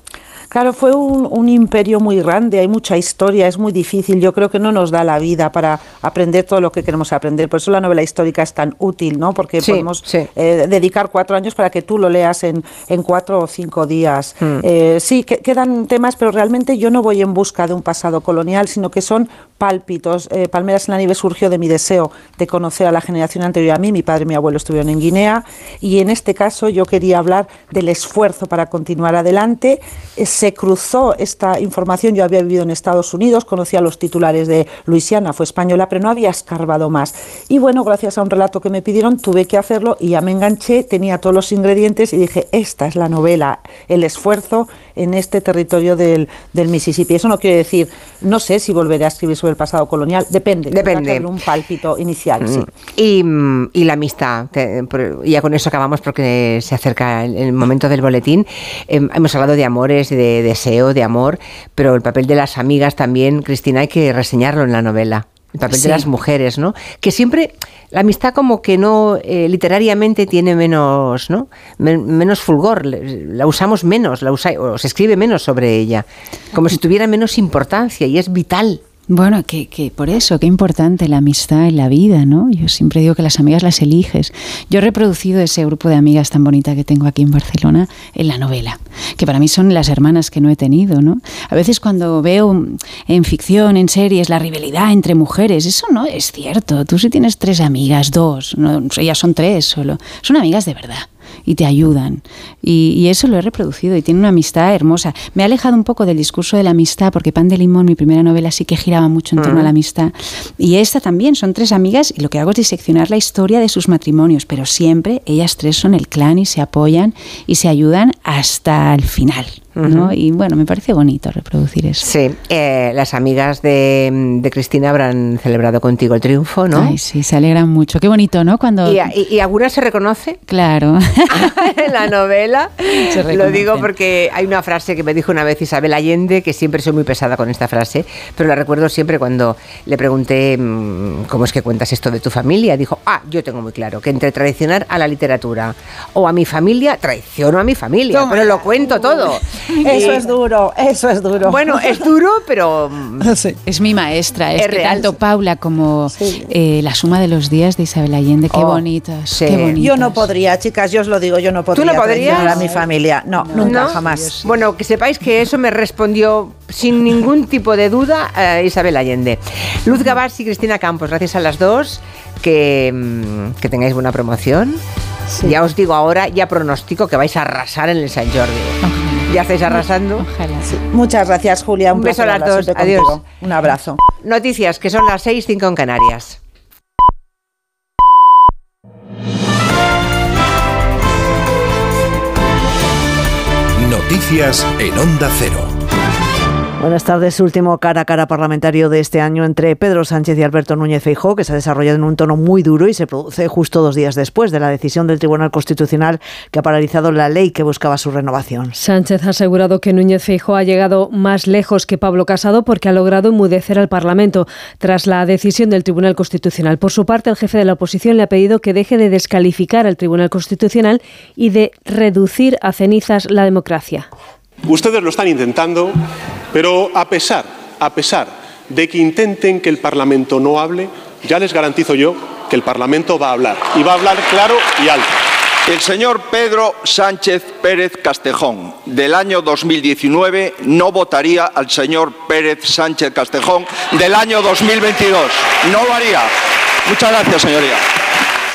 Claro, fue un, un imperio muy grande, hay mucha historia, es muy difícil. Yo creo que no nos da la vida para aprender todo lo que queremos aprender. Por eso la novela histórica es tan útil, ¿no? Porque Sí, podemos eh, dedicar cuatro años para que tú lo leas en, en cuatro o cinco días. Hmm. Eh, sí, que, quedan temas, pero realmente yo no voy en busca de un pasado colonial, sino que son pálpitos. Eh, Palmeras en la nieve surgió de mi deseo de conocer a la generación anterior a mí. Mi padre y mi abuelo estuvieron en Guinea y en este caso yo quería hablar del esfuerzo para continuar adelante. Se cruzó esta información. Yo había vivido en Estados Unidos, conocía los titulares de Luisiana, fue española, pero no había escarbado más. Y bueno, gracias a un relato que me pidieron, tuve que hacerlo y ya me enganché, tenía todos los ingredientes y dije, esta es la novela, el esfuerzo en este territorio del, del Mississippi. Eso no quiere decir, no sé si volveré a escribir sobre el pasado colonial, depende. Depende. que un pálpito inicial, sí. Mm. Y, mm, y la amistad, y ya con eso acabamos porque se acerca el, el momento del boletín. Em, hemos hablado de amores, de deseo, de amor, pero el papel de las amigas también, Cristina, hay que reseñarlo en la novela. El papel Sí. de las mujeres, ¿no? Que siempre la amistad como que no eh, literariamente tiene menos, ¿no? Men- menos fulgor, la usamos menos, la usa, o se escribe menos sobre ella, como si tuviera menos importancia y es vital. Bueno, que, que, por eso, qué importante la amistad en la vida, ¿no? Yo siempre digo que las amigas las eliges. Yo he reproducido ese grupo de amigas tan bonita que tengo aquí en Barcelona en la novela, que para mí son las hermanas que no he tenido, ¿no? A veces cuando veo en ficción, en series, la rivalidad entre mujeres, eso no es cierto. Tú si tienes tres amigas, dos, no, ellas son tres solo, son amigas de verdad y te ayudan. Y, eso lo he reproducido y tiene una amistad hermosa. Me ha alejado un poco del discurso de la amistad porque Pan de Limón, mi primera novela, sí que giraba mucho en torno a la mm. amistad. Y esta también, son tres amigas y lo que hago es diseccionar la historia de sus matrimonios, pero siempre ellas tres son el clan y se apoyan y se ayudan hasta el final. Y bueno, me parece bonito reproducir eso. Sí, eh, las amigas de, Cristina habrán celebrado contigo el triunfo, ¿no? Ay, sí, se alegran mucho. Qué bonito, ¿no? Cuando... ¿Y, y, alguna se reconoce? Claro. en [laughs] la novela. Lo digo porque hay una frase que me dijo una vez Isabel Allende, que siempre soy muy pesada con esta frase, pero la recuerdo siempre cuando le pregunté mm, cómo es que cuentas esto de tu familia. Dijo, ah, yo tengo muy claro que entre traicionar a la literatura o a mi familia, traiciono a mi familia, pero lo cuento todo. [laughs] Eso es duro, eso es duro. Bueno, es duro, pero... [laughs] Es mi maestra, es, que tanto Paula como eh, la suma de los días de Isabel Allende, qué, oh, bonitos, Yo no podría, chicas, yo os lo digo, yo no podría. ¿Tú no podrías? a mi familia, no, nunca, jamás. Bueno, que sepáis que eso me respondió sin ningún tipo de duda eh, Isabel Allende. Luz Gabás y Cristina Campos, gracias a las dos, que, mm, que tengáis buena promoción. Ya os digo ahora, ya pronostico que vais a arrasar en el San Jordi estáis arrasando. Muchas gracias, Julia. Un, beso a las dos. Adiós. Un abrazo. Noticias, que son las 6, 5 en Canarias. Noticias en Onda Cero. Buenas tardes. Último cara a cara parlamentario de este año entre Pedro Sánchez y Alberto Núñez Feijóo, que se ha desarrollado en un tono muy duro y se produce justo dos días después de la decisión del Tribunal Constitucional que ha paralizado la ley que buscaba su renovación. Sánchez ha asegurado que Núñez Feijóo ha llegado más lejos que Pablo Casado porque ha logrado enmudecer al Parlamento tras la decisión del Tribunal Constitucional. Por su parte, el jefe de la oposición le ha pedido que deje de descalificar al Tribunal Constitucional y de reducir a cenizas la democracia. Ustedes lo están intentando, pero a pesar, a pesar de que intenten que el Parlamento no hable, ya les garantizo yo que el Parlamento va a hablar y va a hablar claro y alto. El señor Pedro Sánchez Pérez Castejón del año 2019 no votaría al señor Pérez Sánchez Castejón del año 2022. No lo haría. Muchas gracias, señoría.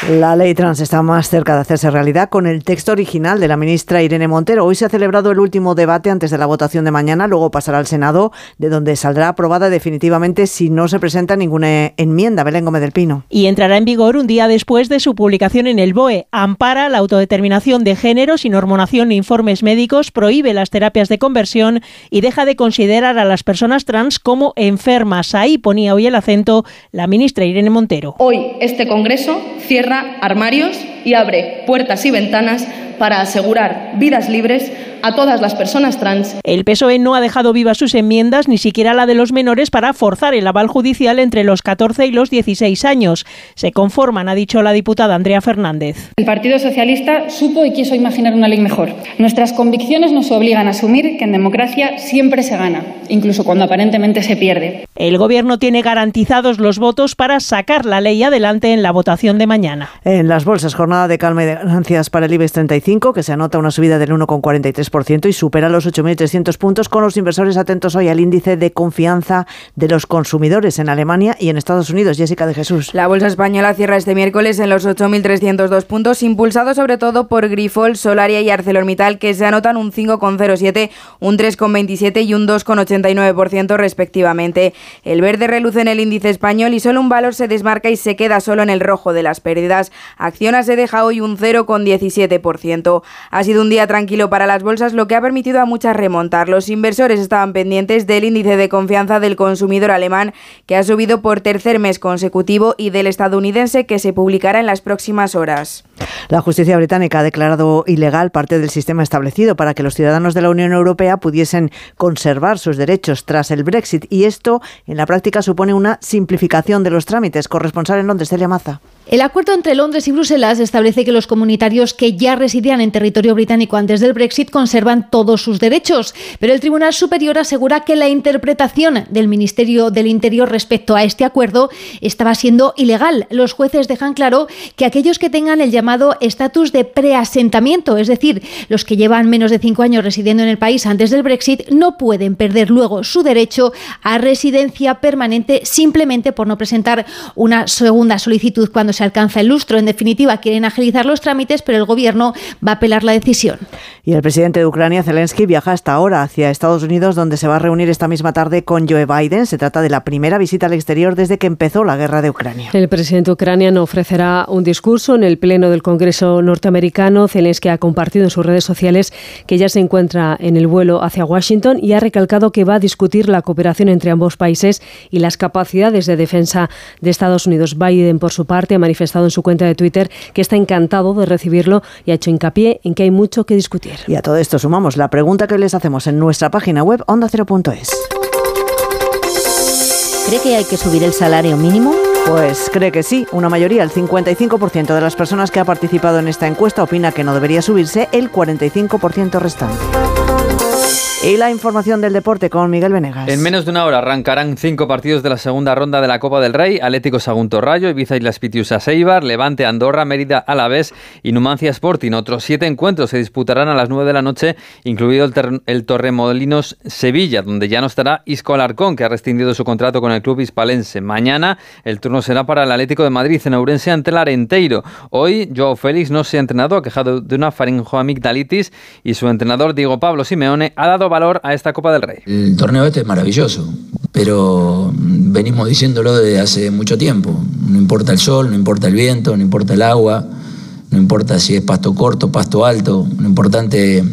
La ley trans está más cerca de hacerse realidad con el texto original de la ministra Irene Montero. Hoy se ha celebrado el último debate antes de la votación de mañana, luego pasará al Senado, de donde saldrá aprobada definitivamente si no se presenta ninguna enmienda. Belén Gómez del Pino. Y entrará en vigor un día después de su publicación en el BOE. Ampara la autodeterminación de género sin hormonación ni informes médicos, prohíbe las terapias de conversión y deja de considerar a las personas trans como enfermas. Ahí ponía hoy el acento la ministra Irene Montero. Hoy este Congreso cierra armarios y abre puertas y ventanas para asegurar vidas libres a todas las personas trans. El PSOE no ha dejado vivas sus enmiendas, ni siquiera la de los menores, para forzar el aval judicial entre los 14 y los 16 años. Se conforman, ha dicho la diputada Andrea Fernández. El Partido Socialista supo y quiso imaginar una ley mejor. Nuestras convicciones nos obligan a asumir que en democracia siempre se gana, incluso cuando aparentemente se pierde. El Gobierno tiene garantizados los votos para sacar la ley adelante en la votación de mañana. En las bolsas, jornada de calma y de ganancias para el IBEX 35, que se anota una subida del 1,43 y supera los 8.300 puntos con los inversores atentos hoy al índice de confianza de los consumidores en Alemania y en Estados Unidos. Jessica de Jesús. La bolsa española cierra este miércoles en los 8.302 puntos, impulsado sobre todo por Grifol, Solaria y ArcelorMittal, que se anotan un 5,07, un 3,27 y un 2,89% respectivamente. El verde reluce en el índice español y solo un valor se desmarca y se queda solo en el rojo de las pérdidas. Acciona se deja hoy un 0,17%. Ha sido un día tranquilo para las bolsas lo que ha permitido a muchas remontar. Los inversores estaban pendientes del índice de confianza del consumidor alemán, que ha subido por tercer mes consecutivo, y del estadounidense, que se publicará en las próximas horas. La justicia británica ha declarado ilegal parte del sistema establecido para que los ciudadanos de la Unión Europea pudiesen conservar sus derechos tras el Brexit y esto en la práctica supone una simplificación de los trámites. Corresponsal en Londres, Celia Maza. El acuerdo entre Londres y Bruselas establece que los comunitarios que ya residían en territorio británico antes del Brexit conservan todos sus derechos, pero el Tribunal Superior asegura que la interpretación del Ministerio del Interior respecto a este acuerdo estaba siendo ilegal. Los jueces dejan claro que aquellos que tengan el llamado estatus de preasentamiento, es decir, los que llevan menos de cinco años residiendo en el país antes del Brexit, no pueden perder luego su derecho a residencia permanente simplemente por no presentar una segunda solicitud cuando se alcanza el lustro. En definitiva, quieren agilizar los trámites, pero el gobierno va a apelar la decisión. Y el presidente de Ucrania, Zelensky, viaja hasta ahora hacia Estados Unidos, donde se va a reunir esta misma tarde con Joe Biden. Se trata de la primera visita al exterior desde que empezó la guerra de Ucrania. El presidente ucraniano ofrecerá un discurso en el Pleno del Congreso norteamericano. Zelensky ha compartido en sus redes sociales que ya se encuentra en el vuelo hacia Washington y ha recalcado que va a discutir la cooperación entre ambos países y las capacidades de defensa de Estados Unidos. Biden, por su parte, ha manifestado en su cuenta de Twitter que está encantado de recibirlo y ha hecho hincapié en que hay mucho que discutir. Y a todo esto sumamos la pregunta que les hacemos en nuestra página web ondacero.es. ¿Cree que hay que subir el salario mínimo? Pues cree que sí. Una mayoría, el 55% de las personas que ha participado en esta encuesta opina que no debería subirse, el 45% restante. Y la información del deporte con Miguel Venegas. En menos de una hora arrancarán cinco partidos de la segunda ronda de la Copa del Rey: Atlético Sagunto Rayo, Ibiza y Las Pitiusas Levante, Andorra, Mérida, Alavés y Numancia Sporting. Otros siete encuentros se disputarán a las nueve de la noche, incluido el, el Torremolinos Sevilla, donde ya no estará Isco Alarcón, que ha rescindido su contrato con el club hispalense. Mañana el turno será para el Atlético de Madrid en Ourense ante el Arenteiro. Hoy Joao Félix no se ha entrenado, ha quejado de una faringoamigdalitis y su entrenador Diego Pablo Simeone ha dado valor a esta Copa del Rey. El torneo este es maravilloso, pero venimos diciéndolo desde hace mucho tiempo. No importa el sol, no importa el viento, no importa el agua, no importa si es pasto corto, pasto alto, lo importante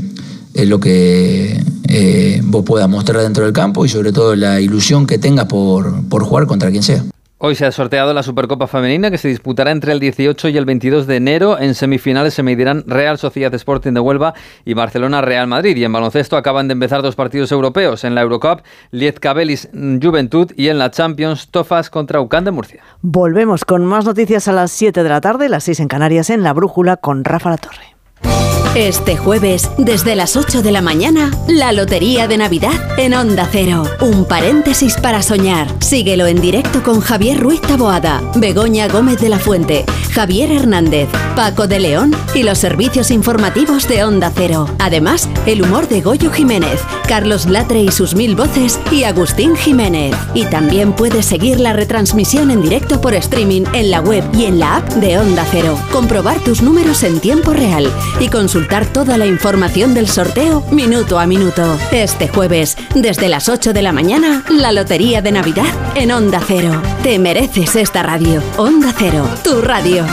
es lo que eh, vos puedas mostrar dentro del campo y sobre todo la ilusión que tengas por, por jugar contra quien sea. Hoy se ha sorteado la Supercopa Femenina que se disputará entre el 18 y el 22 de enero. En semifinales se medirán Real Sociedad Sporting de Huelva y Barcelona Real Madrid. Y en baloncesto acaban de empezar dos partidos europeos. En la Eurocup, Liezcabelis Juventud y en la Champions, Tofas contra UCAN de Murcia. Volvemos con más noticias a las 7 de la tarde, las 6 en Canarias, en La Brújula con Rafa La Torre. Este jueves, desde las 8 de la mañana, la Lotería de Navidad en Onda Cero. Un paréntesis para soñar. Síguelo en directo con Javier Ruiz Taboada, Begoña Gómez de la Fuente, Javier Hernández, Paco de León y los servicios informativos de Onda Cero. Además, el humor de Goyo Jiménez, Carlos Latre y sus mil voces y Agustín Jiménez. Y también puedes seguir la retransmisión en directo por streaming en la web y en la app de Onda Cero. Comprobar tus números en tiempo real y consultar toda la información del sorteo minuto a minuto. Este jueves, desde las 8 de la mañana, la Lotería de Navidad en Onda Cero. Te mereces esta radio. Onda Cero, tu radio.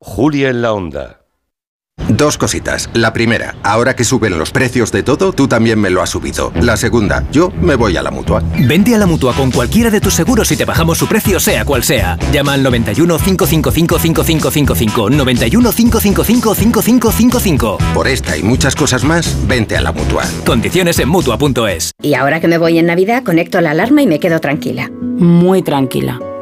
Julia en la Onda. Dos cositas. La primera, ahora que suben los precios de todo, tú también me lo has subido. La segunda, yo me voy a la mutua. Vente a la mutua con cualquiera de tus seguros y te bajamos su precio, sea cual sea. Llama al 91 555 5555. 91 555 5555. Por esta y muchas cosas más, vente a la mutua. Condiciones en mutua.es. Y ahora que me voy en Navidad, conecto la alarma y me quedo tranquila. Muy tranquila.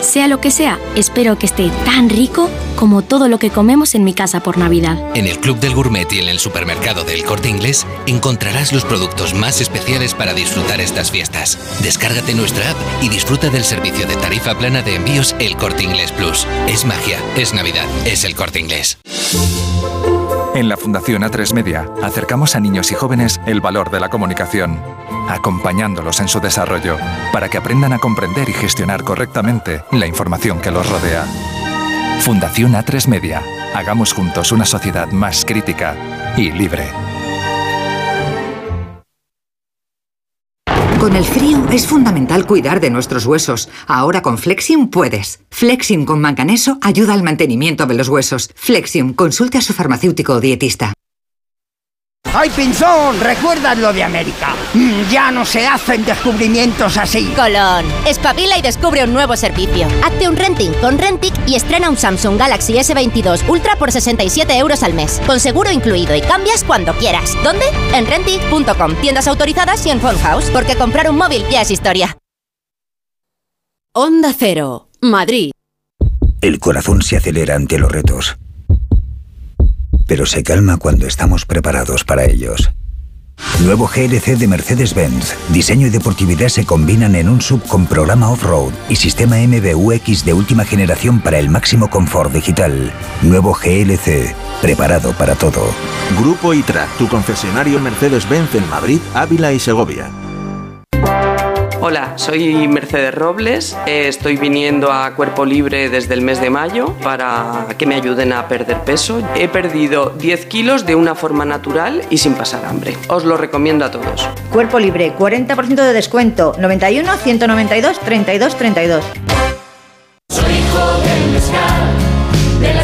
Sea lo que sea, espero que esté tan rico como todo lo que comemos en mi casa por Navidad. En el Club del Gourmet y en el supermercado del Corte Inglés encontrarás los productos más especiales para disfrutar estas fiestas. Descárgate nuestra app y disfruta del servicio de tarifa plana de envíos El Corte Inglés Plus. Es magia, es Navidad, es el Corte Inglés. En la Fundación A3 Media acercamos a niños y jóvenes el valor de la comunicación, acompañándolos en su desarrollo para que aprendan a comprender y gestionar correctamente la información que los rodea. Fundación A3 Media. Hagamos juntos una sociedad más crítica y libre. Con el frío es fundamental cuidar de nuestros huesos. Ahora con Flexium puedes. Flexium con manganeso ayuda al mantenimiento de los huesos. Flexium, consulte a su farmacéutico o dietista. ¡Ay, Pinzón! ¿Recuerdas lo de América? Mm, ya no se hacen descubrimientos así. Colón, espabila y descubre un nuevo servicio. Hazte un renting con Rentic y estrena un Samsung Galaxy S22 Ultra por 67 euros al mes. Con seguro incluido y cambias cuando quieras. ¿Dónde? En rentic.com. Tiendas autorizadas y en Phone House. Porque comprar un móvil ya es historia. Onda Cero, Madrid. El corazón se acelera ante los retos pero se calma cuando estamos preparados para ellos. Nuevo GLC de Mercedes-Benz. Diseño y deportividad se combinan en un sub con programa off-road y sistema MBUX de última generación para el máximo confort digital. Nuevo GLC, preparado para todo. Grupo ITRA, tu concesionario Mercedes-Benz en Madrid, Ávila y Segovia. Hola, soy Mercedes Robles, eh, estoy viniendo a Cuerpo Libre desde el mes de mayo para que me ayuden a perder peso. He perdido 10 kilos de una forma natural y sin pasar hambre. Os lo recomiendo a todos. Cuerpo Libre, 40% de descuento, 91 192 32 32.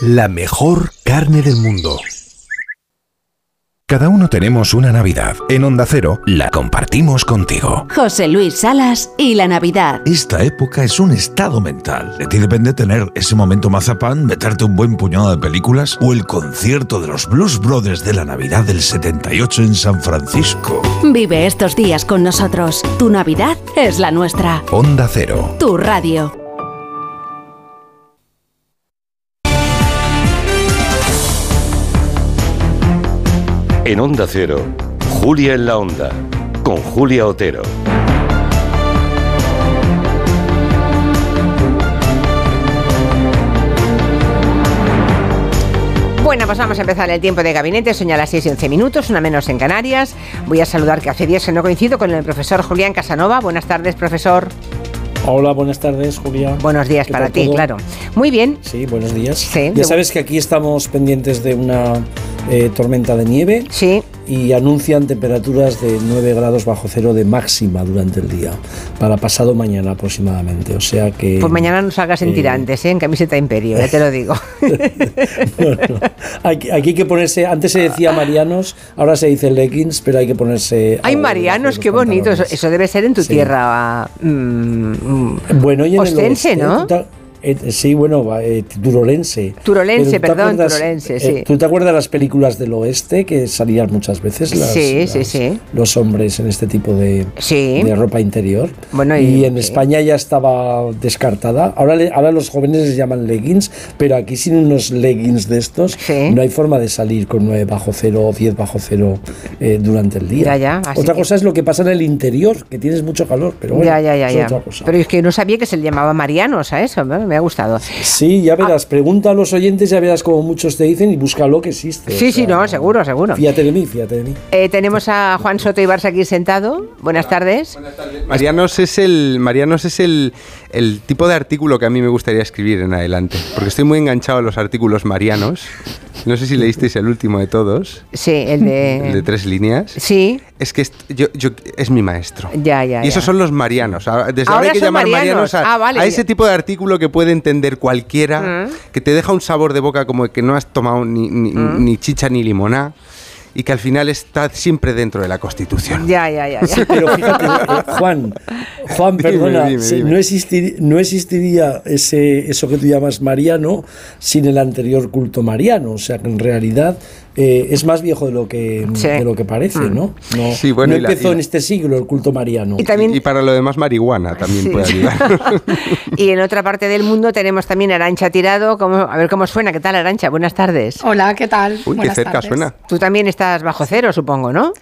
la mejor carne del mundo. Cada uno tenemos una Navidad. En Onda Cero la compartimos contigo. José Luis Salas y la Navidad. Esta época es un estado mental. De ti depende tener ese momento mazapán, meterte un buen puñado de películas o el concierto de los Blues Brothers de la Navidad del 78 en San Francisco. Vive estos días con nosotros. Tu Navidad es la nuestra. Onda Cero. Tu radio. En Onda Cero, Julia en la Onda, con Julia Otero. Bueno, pues vamos a empezar el tiempo de gabinete. Son ya las 6 y 11 minutos, una menos en Canarias. Voy a saludar que hace días que no coincido con el profesor Julián Casanova. Buenas tardes, profesor. Hola, buenas tardes, Julia. Buenos días para ti, claro. Muy bien. Sí, buenos días. ya sabes que aquí estamos pendientes de una eh, tormenta de nieve. Sí. Y anuncian temperaturas de 9 grados bajo cero de máxima durante el día, para pasado mañana aproximadamente. O sea que. Pues mañana no salgas en eh, tirantes, ¿eh? en camiseta imperio, ya te lo digo. [laughs] aquí, hay que ponerse, antes se decía marianos, ahora se dice leggings, pero hay que ponerse. Hay marianos, qué bonito. Eso, debe ser en tu tierra. Mm, bueno, y en Ostense, ¿no? Eh, sí, bueno, eh, turolense. Turolense, perdón, turolense, sí. ¿Tú te acuerdas de las películas del oeste que salían muchas veces? Las, sí, sí, sí. Los hombres en este tipo de, sí. de ropa interior. Bueno, y, en España ya estaba descartada. Ahora, ahora los jóvenes les llaman leggings, pero aquí sin unos leggings de estos no hay forma de salir con 9 bajo cero o 10 bajo cero eh, durante el día. Ya, ya, otra cosa es lo que pasa en el interior, que tienes mucho calor, pero bueno, ya, ya, ya, es otra cosa. Pero es que no sabía que se le llamaba Marianos a eso, me ha gustado. Sí, ya verás, pregunta a los oyentes, ya verás como muchos te dicen y búscalo que existe. Sí, sí, no, seguro, seguro. Fíjate de mí, fíjate de mí. Eh, tenemos a Juan Soto y Barça aquí sentado. Buenas tardes. Buenas tardes. Marianos es el Marianos es el, el tipo de artículo que a mí me gustaría escribir en adelante, porque estoy muy enganchado a los artículos marianos. No sé si leísteis el último de todos. Sí, el de... El de tres líneas. Sí. Es que yo, yo, es mi maestro. Ya, ya. Y esos son los marianos. Desde ahora, hay que llamar marianos, a, ah, a, ese tipo de artículo que puede entender cualquiera, mm. que te deja un sabor de boca como que no has tomado ni, ni, mm. ni chicha ni limoná y que al final está siempre dentro de la Constitución. Ya, ya, ya. [laughs] pero fíjate, eh, Juan, Juan, perdona, No, existir, no existiría ese, eso que tú llamas mariano sin el anterior culto mariano. O sea que en realidad eh, es más viejo de lo que, de lo que parece, mm. ¿no? No, sí, bueno, empezó en este siglo el culto mariano. Y, también, y, para lo demás marihuana también puede [laughs] ayudar. [laughs] y en otra parte del mundo tenemos también Arancha Tirado. Como, a ver cómo suena. ¿Qué tal, Arancha? Buenas tardes. Hola, ¿qué tal? Uy, qué cerca suena. Tú también estás bajo cero, supongo, ¿no?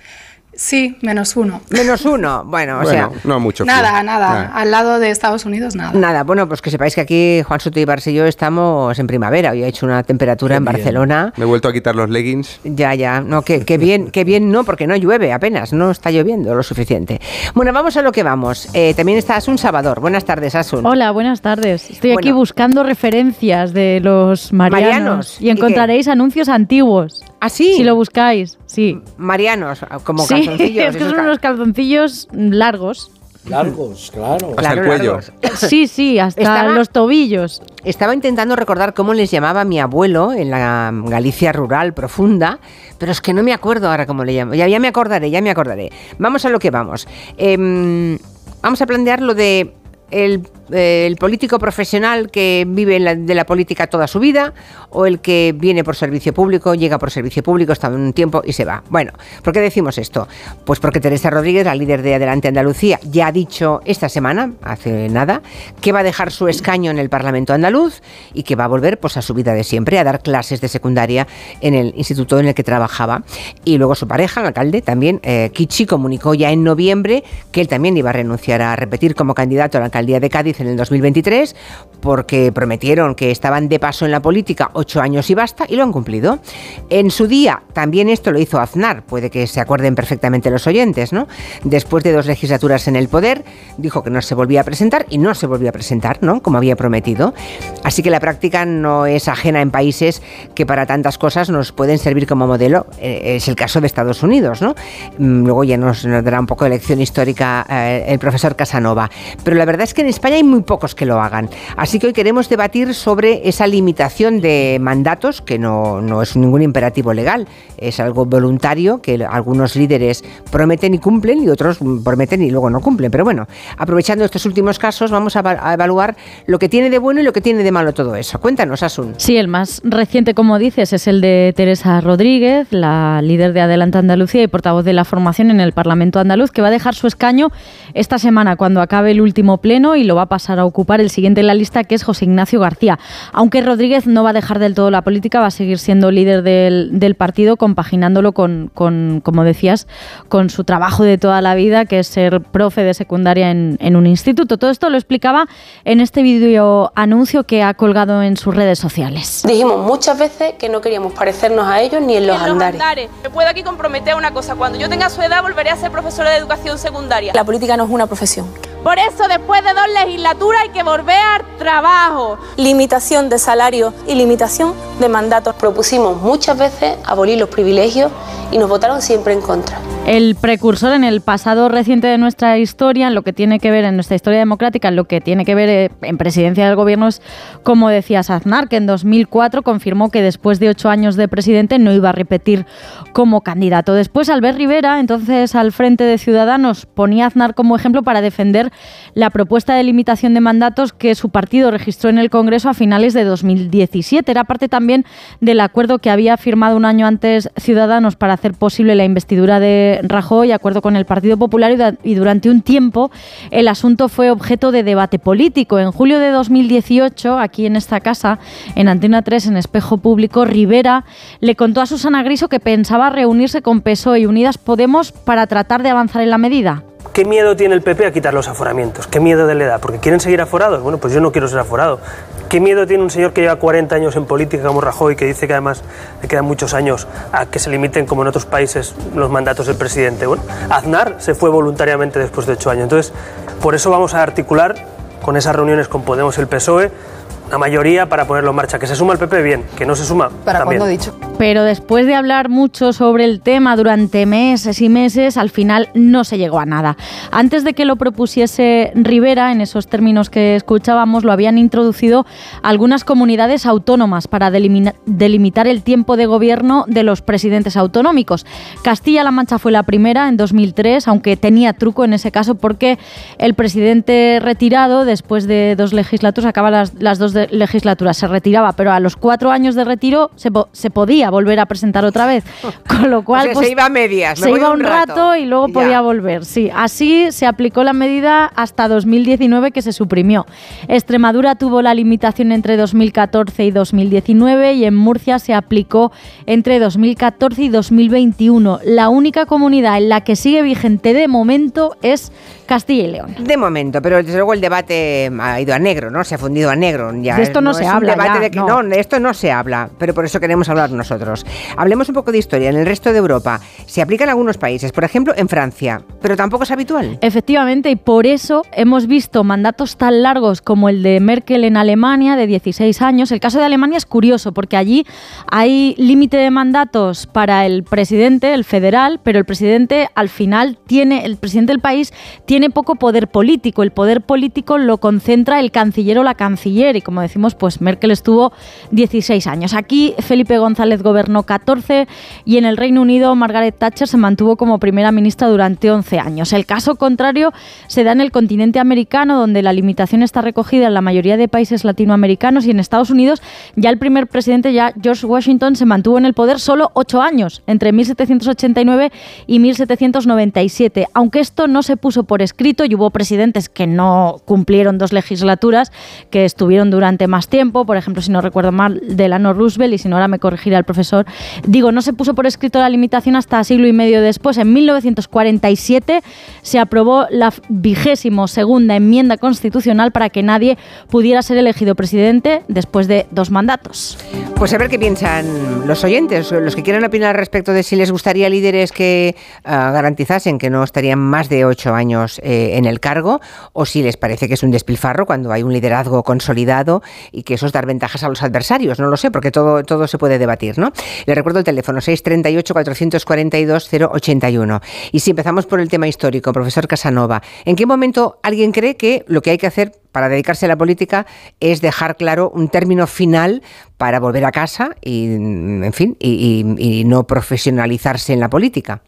Sí, menos uno. Menos uno, bueno, o sea. No mucho. Nada, nada, Al lado de Estados Unidos, nada. Nada, bueno, pues que sepáis que aquí Juan Soto y Barça y yo estamos en primavera. Hoy ha hecho una temperatura en Barcelona. Me he vuelto a quitar los leggings. Ya, ya. No, que, bien, que bien no, porque no llueve apenas, no está lloviendo lo suficiente. Bueno, vamos a lo que vamos. Eh, también está Asun Salvador. Buenas tardes, Asun. Hola, buenas tardes. Estoy aquí buscando referencias de los marianos. y encontraréis anuncios antiguos. ¿Ah, sí? Si lo buscáis, sí. Marianos, como sí, [laughs] es que son unos calzoncillos largos. Largos, claro. Hasta el cuello. [laughs] Sí, sí, hasta los tobillos. Estaba intentando recordar cómo les llamaba mi abuelo en la Galicia rural profunda, pero es que no me acuerdo ahora cómo le llamo. Ya, ya me acordaré, ya me acordaré. Vamos a lo que vamos. Em, vamos a plantear lo de el eh, el político profesional que vive de la política toda su vida o el que viene por servicio público, llega por servicio público, está un tiempo y se va. Bueno, ¿por qué decimos esto? Pues porque Teresa Rodríguez, la líder de Adelante Andalucía, ya ha dicho esta semana, hace nada, que va a dejar su escaño en el Parlamento andaluz y que va a volver pues, a su vida de siempre, a dar clases de secundaria en el instituto en el que trabajaba. Y luego su pareja, el alcalde, también, eh, Kichi, comunicó ya en noviembre que él también iba a renunciar a repetir como candidato a la alcaldía de Cádiz en el 2023 porque prometieron que estaban de paso en la política ocho años y basta y lo han cumplido. En su día también esto lo hizo Aznar, puede que se acuerden perfectamente los oyentes, ¿no? Después de dos legislaturas en el poder, dijo que no se volvía a presentar y no se volvió a presentar, ¿no? Como había prometido. Así que la práctica no es ajena en países que para tantas cosas nos pueden servir como modelo. Eh, es el caso de Estados Unidos, ¿no? Mm, luego ya nos, dará un poco de lección histórica eh, el profesor Casanova. Pero la verdad es que en España muy pocos que lo hagan. Así que hoy queremos debatir sobre esa limitación de mandatos, que no, no es ningún imperativo legal, es algo voluntario que algunos líderes prometen y cumplen y otros prometen y luego no cumplen. Pero bueno, aprovechando estos últimos casos, vamos a, evaluar lo que tiene de bueno y lo que tiene de malo todo eso. Cuéntanos, Asun. Sí, el más reciente, como dices, es el de Teresa Rodríguez, la líder de Adelante Andalucía y portavoz de la formación en el Parlamento andaluz, que va a dejar su escaño esta semana cuando acabe el último pleno y lo va a pasar a ocupar el siguiente en la lista, que es José Ignacio García. Aunque Rodríguez no va a dejar del todo la política, va a seguir siendo líder del, partido, compaginándolo con, como decías, con su trabajo de toda la vida, que es ser profe de secundaria en, un instituto. Todo esto lo explicaba en este vídeo anuncio que ha colgado en sus redes sociales. Dijimos muchas veces que no queríamos parecernos a ellos ni en los, andares. Me puedo aquí comprometer una cosa, cuando yo tenga su edad volveré a ser profesora de educación secundaria. La política no es una profesión. Por eso después de dos legislaturas hay que volver al trabajo. Limitación de salario y limitación de mandatos. Propusimos muchas veces abolir los privilegios y nos votaron siempre en contra. El precursor en el pasado reciente de nuestra historia, en lo que tiene que ver en nuestra historia democrática, en lo que tiene que ver eh, en presidencia del gobierno es, como decía Aznar, que en 2004 confirmó que después de ocho años de presidente no iba a repetir como candidato. Después Albert Rivera, entonces al frente de Ciudadanos, ponía a Aznar como ejemplo para defender la propuesta de limitación de mandatos que su partido registró en el Congreso a finales de 2017. Era parte también del acuerdo que había firmado un año antes Ciudadanos para hacer posible la investidura de Rajoy, acuerdo con el Partido Popular, y durante un tiempo el asunto fue objeto de debate político. En julio de 2018, aquí en esta casa, en Antena 3, en Espejo Público, Rivera le contó a Susana Griso que pensaba reunirse con PSOE y Unidas Podemos para tratar de avanzar en la medida. ¿Qué miedo tiene el PP a quitar los aforamientos? ¿Qué miedo de la edad? ¿Porque quieren seguir aforados? Bueno, pues yo no quiero ser aforado. ¿Qué miedo tiene un señor que lleva 40 años en política como Rajoy, que dice que además le quedan muchos años a que se limiten, como en otros países, los mandatos del presidente? Bueno, Aznar se fue voluntariamente después de 8 años. Entonces, por eso vamos a articular con esas reuniones con Podemos y el PSOE la mayoría para ponerlo en marcha. Que se suma el PP, bien. Que no se suma, ¿Para también. cuándo dicho? Pero después de hablar mucho sobre el tema durante meses y meses, al final no se llegó a nada. Antes de que lo propusiese Rivera, en esos términos que escuchábamos, lo habían introducido algunas comunidades autónomas para delimitar el tiempo de gobierno de los presidentes autonómicos. Castilla-La Mancha fue la primera en 2003, aunque tenía truco en ese caso porque el presidente retirado, después de dos legislaturas, acaba las, las dos legislaturas, se retiraba, pero a los cuatro años de retiro se, se podía volver a presentar otra vez. [laughs] Con lo cual. O sea, pues, se iba a medias. Se iba un rato, y luego Ya. podía volver. Sí, así se aplicó la medida hasta 2019 que se suprimió. Extremadura tuvo la limitación entre 2014 y 2019 y en Murcia se aplicó entre 2014 y 2021. La única comunidad en la que sigue vigente de momento es Castilla y León. De momento, pero desde luego el debate ha ido a negro, ¿no? Se ha fundido a negro. Ya De esto no se es habla, Un debate ya, de que, no. no. de esto no se habla, pero por eso queremos hablar nosotros. Hablemos un poco de historia. En el resto de Europa se aplica en algunos países, por ejemplo en Francia, pero tampoco es habitual. Efectivamente, y por eso hemos visto mandatos tan largos como el de Merkel en Alemania, de 16 años. El caso de Alemania es curioso, porque allí hay límite de mandatos para el presidente, el federal, pero el presidente al final tiene, el presidente del país tiene poco poder político. El poder político lo concentra el canciller o la canciller, y como decimos, pues Merkel estuvo 16 años. Aquí Felipe González gobernó 14 y en el Reino Unido Margaret Thatcher se mantuvo como primera ministra durante 11 años. El caso contrario se da en el continente americano, donde la limitación está recogida en la mayoría de países latinoamericanos y en Estados Unidos ya el primer presidente, ya George Washington, se mantuvo en el poder solo 8 años, entre 1789 y 1797. Aunque esto no se puso por escrito y hubo presidentes que no cumplieron dos legislaturas, que estuvieron durante más tiempo, por ejemplo, si no recuerdo mal, Delano Roosevelt, y si no ahora me corregirá el profesor, digo, no se puso por escrito la limitación hasta siglo y medio después, en 1947 se aprobó la vigésimo segunda enmienda constitucional para que nadie pudiera ser elegido presidente después de dos mandatos. Pues a ver qué piensan los oyentes, los que quieran opinar respecto de si les gustaría líderes que ah, garantizasen que no estarían más de ocho años eh, en el cargo, o si les parece que es un despilfarro cuando hay un liderazgo consolidado y que eso es dar ventajas a los adversarios. No lo sé, porque todo, todo se puede debatir, ¿no? Les recuerdo el teléfono 638-442-081. Y si empezamos por el tema histórico, profesor Casanova, ¿en qué momento alguien cree que lo que hay que hacer para dedicarse a la política es dejar claro un término final para volver a casa y, en fin, y no profesionalizarse en la política?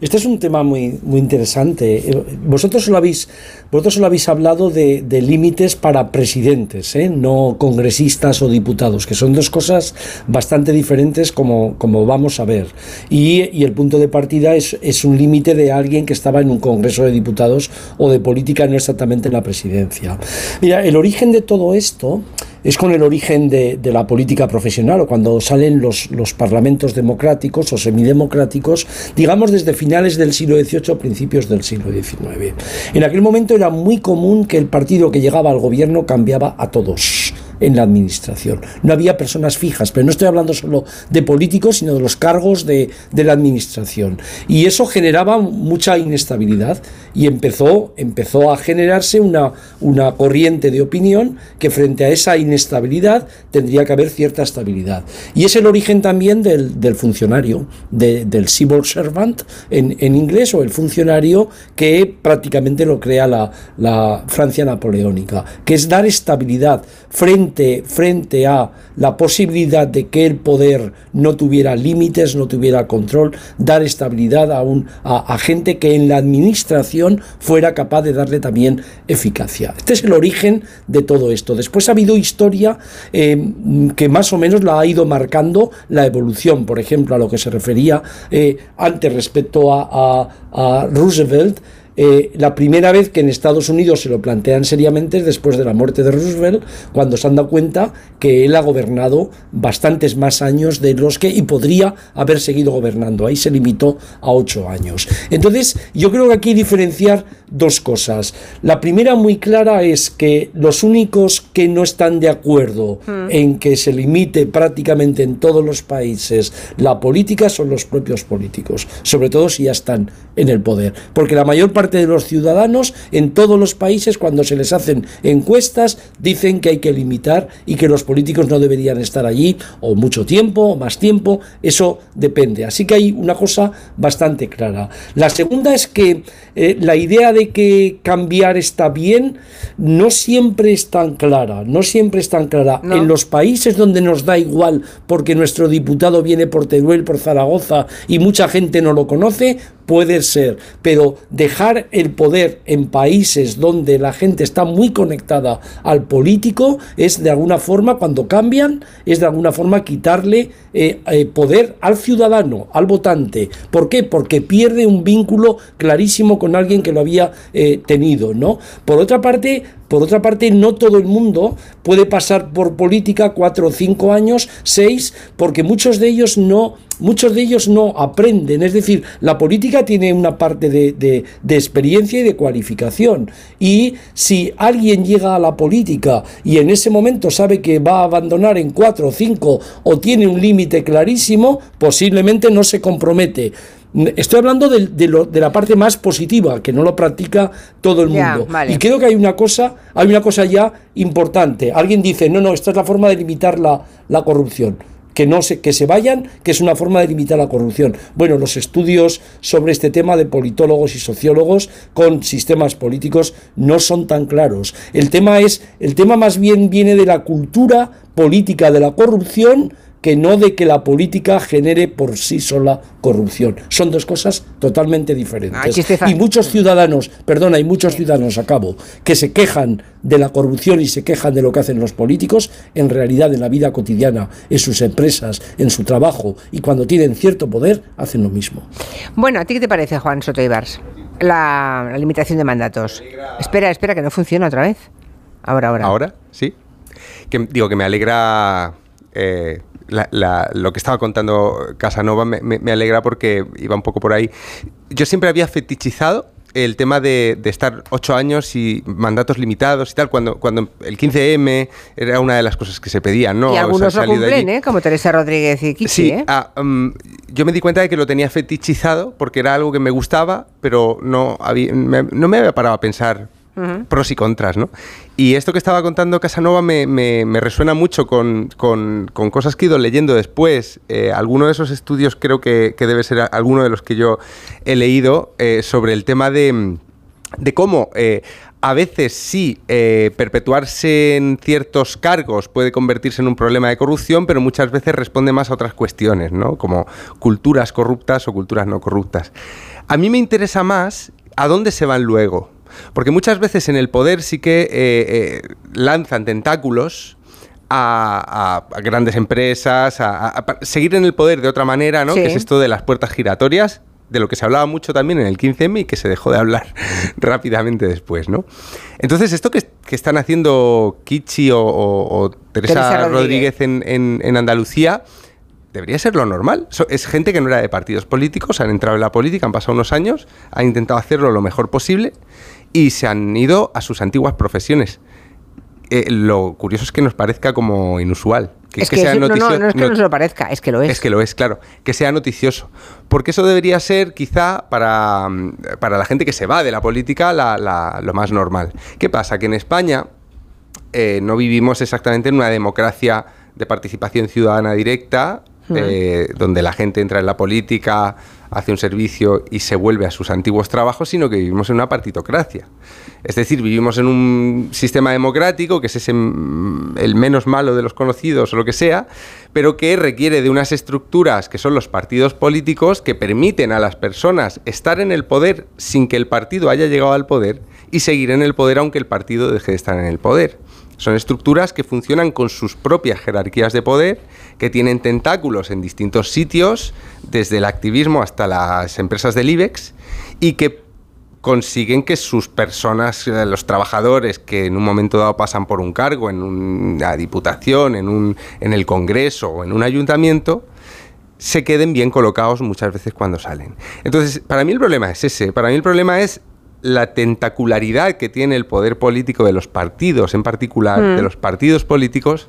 Este es un tema muy, muy interesante. Eh, Vosotros solo habéis, vosotros solo habéis hablado de, de límites para presidentes, ¿eh? no congresistas o diputados, que son dos cosas bastante diferentes como, como vamos a ver. Y, y el punto de partida es, es un límite de alguien que estaba en un congreso de diputados o de política, no exactamente en la presidencia. Mira, el origen de todo esto es con el origen de, la política profesional o cuando salen los, parlamentos democráticos o semidemocráticos, digamos desde finales del siglo XVIII, principios del siglo XIX. En aquel momento era muy común que el partido que llegaba al gobierno cambiaba a todos en la administración. No había personas fijas, pero no estoy hablando solo de políticos, sino de los cargos de la administración. Y eso generaba mucha inestabilidad y empezó, empezó a generarse una, una corriente de opinión que frente a esa inestabilidad tendría que haber cierta estabilidad. Y es el origen también del, del funcionario, de- del civil servant en, en inglés, o el funcionario que prácticamente lo crea la, la Francia napoleónica, que es dar estabilidad frente, frente a la posibilidad de que el poder no tuviera límites, no tuviera control, dar estabilidad a, un, a, a gente que en la administración fuera capaz de darle también eficacia. Este es el origen de todo esto. Después ha habido historia eh, que más o menos la ha ido marcando la evolución, por ejemplo, a lo que se refería eh, antes respecto a, a Roosevelt eh, la primera vez que en Estados Unidos se lo plantean seriamente es después de la muerte de Roosevelt, cuando se han dado cuenta que él ha gobernado bastantes más años de los que y podría haber seguido gobernando. Ahí se limitó a ocho años. Entonces, yo creo que aquí diferenciar dos cosas. La primera muy clara es que los únicos que no están de acuerdo Hmm. en que se limite prácticamente en todos los países la política son los propios políticos, sobre todo si ya están en el poder, porque la mayor parte de los ciudadanos en todos los países cuando se les hacen encuestas dicen que hay que limitar y que los políticos no deberían estar allí o mucho tiempo o más tiempo, eso depende. Así que hay una cosa bastante clara. La segunda es que eh, la idea de que cambiar está bien no siempre es tan clara, no siempre es tan clara. En los países donde nos da igual porque nuestro diputado viene por Teruel, por Zaragoza y mucha gente no lo conoce, puede ser, pero dejar el poder en países donde la gente está muy conectada al político es de alguna forma, cuando cambian, es de alguna forma quitarle eh, eh, poder al ciudadano, al votante. ¿Por qué? Porque pierde un vínculo clarísimo con alguien que lo había eh, tenido, ¿no? Por otra parte, por otra parte, no todo el mundo puede pasar por política cuatro o cinco años, seis, porque muchos de ellos no, muchos de ellos no aprenden. Es decir, la política tiene una parte de, de- de experiencia y de cualificación. Y si alguien llega a la política y en ese momento sabe que va a abandonar en cuatro o cinco o tiene un límite clarísimo, posiblemente no se compromete. Estoy hablando de, de lo- de la parte más positiva, que no lo practica todo el Ya, mundo. vale. Y creo que hay una cosa, hay una cosa ya importante. Alguien dice, no, no, esta es la forma de limitar la, la corrupción. Que no se, que se vayan, que es una forma de limitar la corrupción. Bueno, los estudios sobre este tema de politólogos y sociólogos con sistemas políticos no son tan claros. El tema es, el tema más bien viene de la cultura política de la corrupción que no de que la política genere por sí sola corrupción. Son dos cosas totalmente diferentes. Ah, y muchos ciudadanos, perdona, hay muchos ciudadanos, acabo, que se quejan de la corrupción y se quejan de lo que hacen los políticos, en realidad en la vida cotidiana, en sus empresas, en su trabajo, y cuando tienen cierto poder, hacen lo mismo. Bueno, ¿a ti qué te parece, Juan Soto Ibars? La, la limitación de mandatos. Espera, espera, que no funciona otra vez. Ahora, ahora. Ahora, sí. Que, digo que me alegra eh, la- la- lo que estaba contando Casanova, me, me- me alegra porque iba un poco por ahí. Yo siempre había fetichizado el tema de, de estar ocho años y mandatos limitados y tal, cuando, cuando el 15M era una de las cosas que se pedían, ¿no? y O sea, algunos lo cumplen, ¿eh? Como Teresa Rodríguez y Kichi, Sí, ¿eh? ah, mm, yo me di cuenta de que lo tenía fetichizado porque era algo que me gustaba, pero no, había, me, no me había parado a pensar Ujú. pros y contras, ¿no? Y esto que estaba contando Casanova me, resuena mucho con, cosas que he ido leyendo después. Eh, alguno de esos estudios creo que, debe ser alguno de los que yo he leído eh, sobre el tema de, de cómo eh, a veces sí eh, perpetuarse en ciertos cargos puede convertirse en un problema de corrupción, pero muchas veces responde más a otras cuestiones, ¿no? Como culturas corruptas o culturas no corruptas. A mí me interesa más a dónde se van luego. Porque muchas veces en el poder sí que eh, eh, lanzan tentáculos a, grandes empresas, a, a- a pa- seguir en el poder de otra manera, ¿no? Sí. Que es esto de las puertas giratorias, de lo que se hablaba mucho también en el 15M y que se dejó de hablar [laughs] rápidamente después, ¿no? Entonces, esto que, que están haciendo Kichi o, o- o Teresa, Teresa Rodríguez, Rodríguez. en, en- en Andalucía debería ser lo normal. So- es gente que no era de partidos políticos, han entrado en la política, han pasado unos años, han intentado hacerlo lo mejor posible y se han ido a sus antiguas profesiones. Eh, lo curioso es que nos parezca como inusual. Que, es que que, sea sí, no, no, noticio- no es que no- no se lo parezca, es que lo es. es que lo es, claro. Que sea noticioso. Porque eso debería ser, quizá, para, mm, para la gente que se va de la política, la- la- lo más normal. ¿Qué pasa? Que en España eh, no vivimos exactamente en una democracia de participación ciudadana directa eh, donde la gente entra en la política, hace un servicio y se vuelve a sus antiguos trabajos, sino que vivimos en una partitocracia. Es decir, vivimos en un sistema democrático, que es ese, mm, el menos malo de los conocidos o lo que sea, pero que requiere de unas estructuras que son los partidos políticos que permiten a las personas estar en el poder sin que el partido haya llegado al poder y seguir en el poder aunque el partido deje de estar en el poder. Son estructuras que funcionan con sus propias jerarquías de poder, que tienen tentáculos en distintos sitios, desde el activismo hasta las empresas del IBEX, y que consiguen que sus personas, eh, los trabajadores que en un momento dado pasan por un cargo en una diputación, en, un, en el Congreso o en un ayuntamiento, se queden bien colocados muchas veces cuando salen. Entonces, para mí el problema es ese. Para mí el problema es la tentacularidad que tiene el poder político de los partidos, en particular Mm. de los partidos políticos,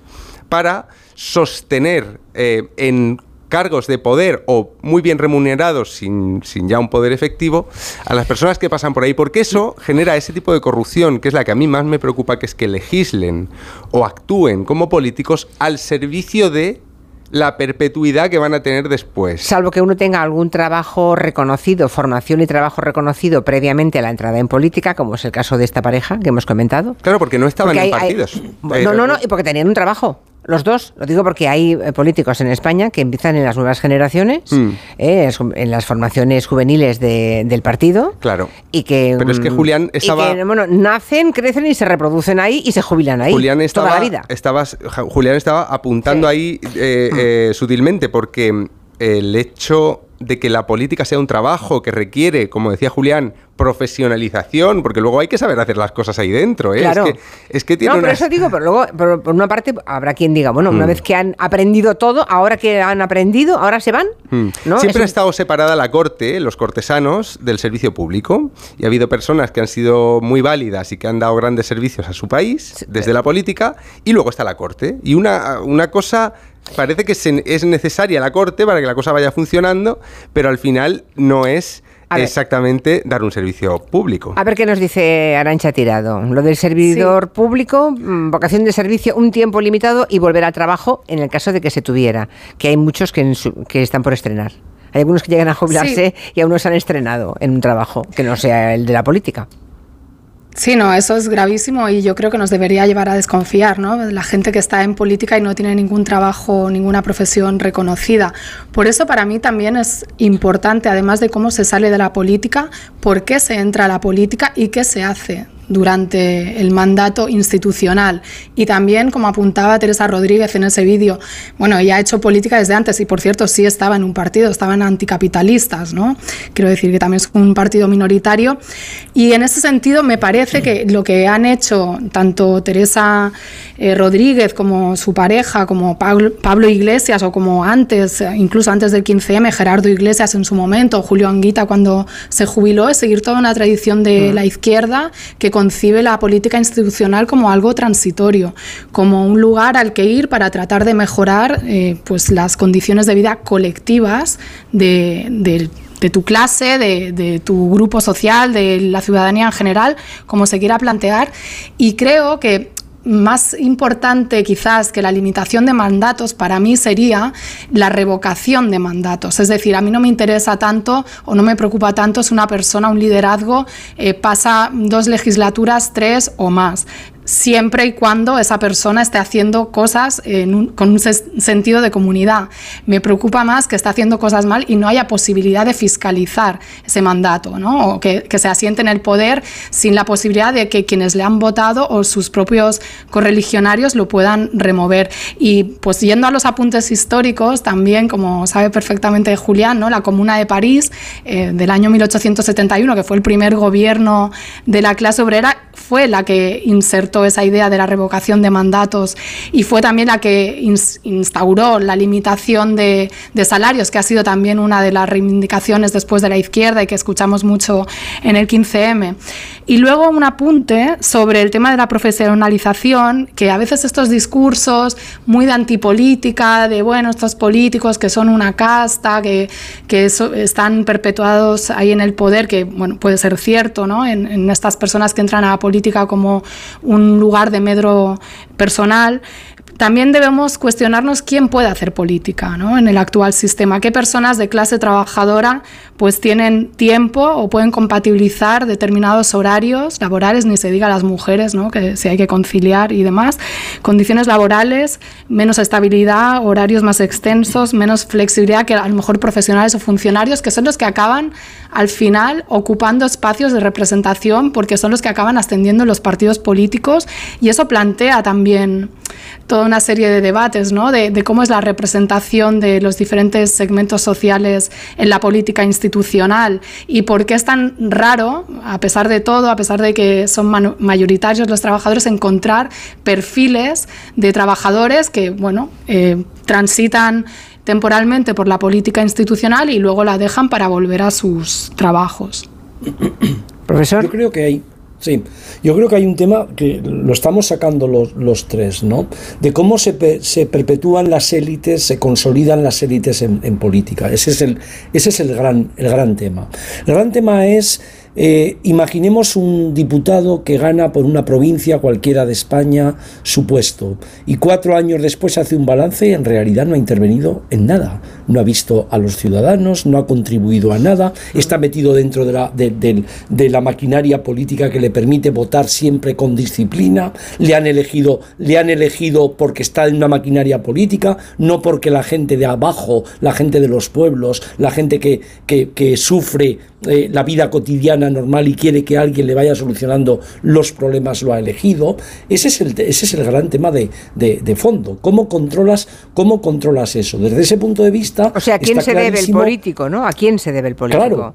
para sostener eh, en cargos de poder o muy bien remunerados sin, sin ya un poder efectivo a las personas que pasan por ahí, porque eso genera ese tipo de corrupción, que es la que a mí más me preocupa, que es que legislen o actúen como políticos al servicio de la perpetuidad que van a tener después. Salvo que uno tenga algún trabajo reconocido, formación y trabajo reconocido previamente a la entrada en política, como es el caso de esta pareja que hemos comentado. Claro, porque no estaban Porque en hay- partidos. No, no, no, y porque tenían un trabajo. Los dos, lo digo porque hay eh, políticos en España que empiezan en las nuevas generaciones, Mm. eh, en las formaciones juveniles de- del partido, Claro. y que, Pero es que mm, Julián y estaba- que, bueno, nacen, crecen y se reproducen ahí y se jubilan ahí Julián estaba, toda la vida. estaba- Julián estaba apuntando ahí eh, eh, sutilmente porque el hecho de que la política sea un trabajo que requiere, como decía Julián, profesionalización, porque luego hay que saber hacer las cosas ahí dentro. ¿eh? Claro. Es, que, es que tiene no, pero unas- eso digo, pero luego, pero por una parte, habrá quien diga, bueno, una Mm. vez que han aprendido todo, ahora que han aprendido, ahora se van. Mm. ¿no? Siempre Es ha un- estado separada la corte, los cortesanos, del servicio público. Y ha habido personas que han sido muy válidas y que han dado grandes servicios a su país desde la política. Y luego está la corte. Y una, una cosa. Parece que se- es necesaria la corte para que la cosa vaya funcionando, pero al final no es exactamente dar un servicio público. A ver qué nos dice Arancha Tirado. Lo del servidor público, mm, vocación de servicio, un tiempo limitado y volver al trabajo en el caso de que se tuviera. Que hay muchos que, en su- que están por estrenar. Hay algunos que llegan a jubilarse y aún no se han estrenado en un trabajo que no sea el de la política. Sí, no, eso es gravísimo y yo creo que nos debería llevar a desconfiar, ¿no? La gente que está en política y no tiene ningún trabajo, ninguna profesión reconocida. Por eso para mí también es importante, además de cómo se sale de la política, por qué se entra a la política y qué se hace durante el mandato institucional. Y también, como apuntaba Teresa Rodríguez en ese vídeo, bueno, ella ha hecho política desde antes y, por cierto, sí estaba en un partido, estaban anticapitalistas, ¿no? Quiero decir que también es un partido minoritario. Y en ese sentido me parece que lo que han hecho tanto Teresa eh, Rodríguez como su pareja, como Pablo, Pablo Iglesias o como antes, incluso antes del 15M, Gerardo Iglesias en su momento, Julio Anguita cuando se jubiló, es seguir toda una tradición de la izquierda que concibe la política institucional como algo transitorio, como un lugar al que ir para tratar de mejorar eh, pues las condiciones de vida colectivas de, tu clase, de, de, tu grupo social, de la ciudadanía en general, como se quiera plantear. Y creo que más importante quizás que la limitación de mandatos para mí sería la revocación de mandatos. Es decir, a mí no me interesa tanto o no me preocupa tanto si una persona, un liderazgo, eh, pasa dos legislaturas, tres o más siempre y cuando esa persona esté haciendo cosas con un sentido de comunidad. Me preocupa más que esté haciendo cosas mal y no haya posibilidad de fiscalizar ese mandato, ¿no? o que, que, se asiente en el poder sin la posibilidad de que quienes le han votado o sus propios correligionarios lo puedan remover. Y pues yendo a los apuntes históricos, también, como sabe perfectamente Julián, ¿no? la Comuna de París eh, del año 1871, que fue el primer gobierno de la clase obrera, fue la que insertó esa idea de la revocación de mandatos y fue también la que instauró la limitación de, de, salarios, que ha sido también una de las reivindicaciones después de la izquierda y que escuchamos mucho en el 15M. Y luego un apunte sobre el tema de la profesionalización, que a veces estos discursos muy de antipolítica, de bueno, estos políticos que son una casta, que, que están perpetuados ahí en el poder, que bueno, puede ser cierto, ¿no? En, en estas personas que entran a la política como un lugar de medro personal, También debemos cuestionarnos quién puede hacer política ¿no? en el actual sistema, qué personas de clase trabajadora pues tienen tiempo o pueden compatibilizar determinados horarios laborales, ni se diga las mujeres, ¿no? que si hay que conciliar y demás, condiciones laborales, menos estabilidad, horarios más extensos, menos flexibilidad que a lo mejor profesionales o funcionarios, que son los que acaban al final ocupando espacios de representación porque son los que acaban ascendiendo en los partidos políticos y eso plantea también toda una serie de debates ¿no? de, de, cómo es la representación de los diferentes segmentos sociales en la política institucional y por qué es tan raro, a pesar de todo, a pesar de que son mayoritarios los trabajadores, encontrar perfiles de trabajadores que bueno, eh, transitan temporalmente por la política institucional y luego la dejan para volver a sus trabajos. Profesor. Yo creo que hay Sí, yo creo que hay un tema que lo estamos sacando los, los tres, ¿no? De cómo se, se, perpetúan las élites, se consolidan las élites en, en, política. Ese es, el, ese es el, gran, el gran tema. El gran tema es eh, imaginemos un diputado que gana por una provincia cualquiera de España su puesto y cuatro años después hace un balance y en realidad no ha intervenido en nada. No ha visto a los ciudadanos, no ha contribuido a nada, está metido dentro de la, de, la maquinaria política que le permite votar siempre con disciplina, le han, elegido, le han elegido porque está en una maquinaria política, no porque la gente de abajo, la gente de los pueblos, la gente que, que sufre eh, la vida cotidiana normal y quiere que alguien le vaya solucionando los problemas, lo ha elegido. Ese es el, ese es el gran tema de, de, fondo. ¿Cómo controlas, ¿Cómo controlas eso? Desde ese punto de vista... O sea, ¿a quién se debe el político? ¿no? ¿A quién se debe el político? Claro.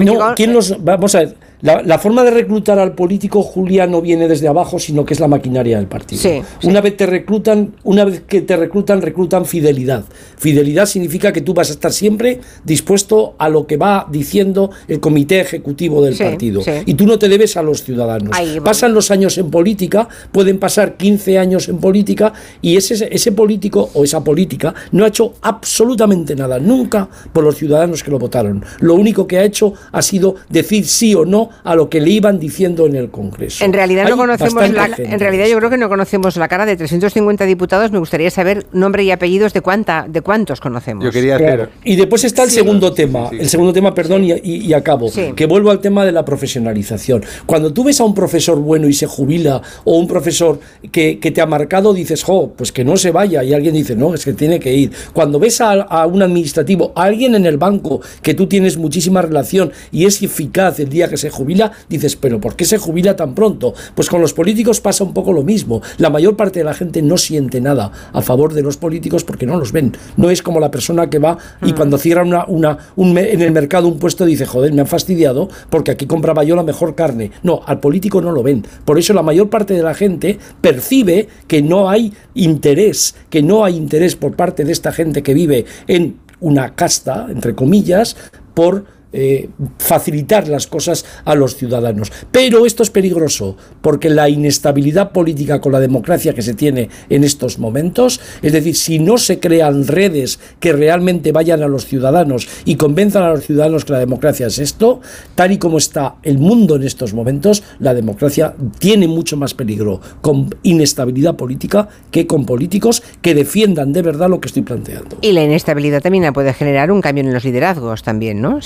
No, ¿quién los, vamos a ver, la, forma de reclutar al político, Julia, no viene desde abajo, sino que es la maquinaria del partido. una vez te reclutan, una vez que te reclutan, reclutan fidelidad. Fidelidad significa que tú vas a estar siempre dispuesto a lo que va diciendo el comité ejecutivo del partido. Y tú no te debes a los ciudadanos. Pasan los años en política, pueden pasar 15 años en política, y ese, ese político o esa política no ha hecho absolutamente nada, nunca por los ciudadanos que lo votaron. Lo único que ha hecho ha sido decir sí o no a lo que le iban diciendo en el Congreso. En realidad no conocemos la, en realidad yo creo que no conocemos la cara de 350 diputados. Me gustaría saber nombre y apellidos de cuánta, de cuántos conocemos. Yo quería Y después está el segundo tema, el segundo tema, perdón, y, acabo, que vuelvo al tema de la profesionalización. Cuando tú ves a un profesor bueno y se jubila o un profesor que, te ha marcado, dices, jo, pues que no se vaya y alguien dice, no, es que tiene que ir. Cuando ves a, a un administrativo, a alguien en el banco que tú tienes muchísima relación y es eficaz el día que se jubila, dices, pero ¿por qué se jubila tan pronto? Pues con los políticos pasa un poco lo mismo. La mayor parte de la gente no siente nada a favor de los políticos porque no los ven. No es como la persona que va y mm. cuando cierra una, una, un, en el mercado un puesto dice, joder, me han fastidiado porque aquí compraba yo la mejor carne. No, al político no lo ven. Por eso la mayor parte de la gente percibe que no hay interés, que no hay interés por parte de esta gente que vive en una casta, entre comillas, por eh, facilitar las cosas a los ciudadanos. Pero esto es peligroso porque la inestabilidad política con la democracia que se tiene en estos momentos, es decir, si no se crean redes que realmente vayan a los ciudadanos y convenzan a los ciudadanos que la democracia es esto, tal y como está el mundo en estos momentos, la democracia tiene mucho más peligro con inestabilidad política que con políticos que defiendan de verdad lo que estoy planteando. Y la inestabilidad también puede generar un cambio en los liderazgos también, ¿no?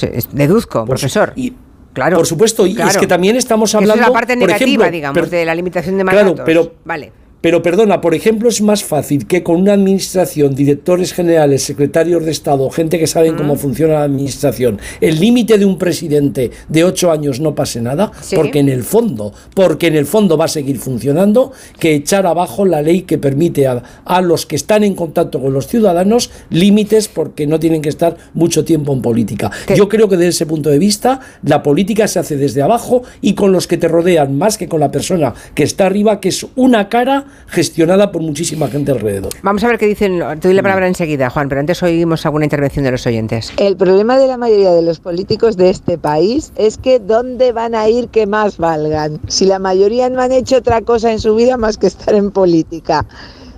Deduzco, profesor. Y, Claro, por supuesto, y es que también estamos hablando. es la parte negativa, digamos, de la limitación de mandatos. Claro, pero, vale. Pero perdona, por ejemplo, es más fácil que con una administración, directores generales, secretarios de Estado, gente que saben cómo funciona la administración, el límite de un presidente de ocho años no pase nada, porque en el fondo, porque en el fondo va a seguir funcionando, que echar abajo la ley que permite a, a los que están en contacto con los ciudadanos límites porque no tienen que estar mucho tiempo en política. Yo creo que desde ese punto de vista la política se hace desde abajo y con los que te rodean más que con la persona que está arriba, que es una cara gestionada por muchísima gente alrededor. Vamos a ver qué dicen. Te doy la palabra enseguida, Juan, pero antes oímos alguna intervención de los oyentes. El problema de la mayoría de los políticos de este país es que ¿dónde van a ir que más valgan? Si la mayoría no han hecho otra cosa en su vida más que estar en política.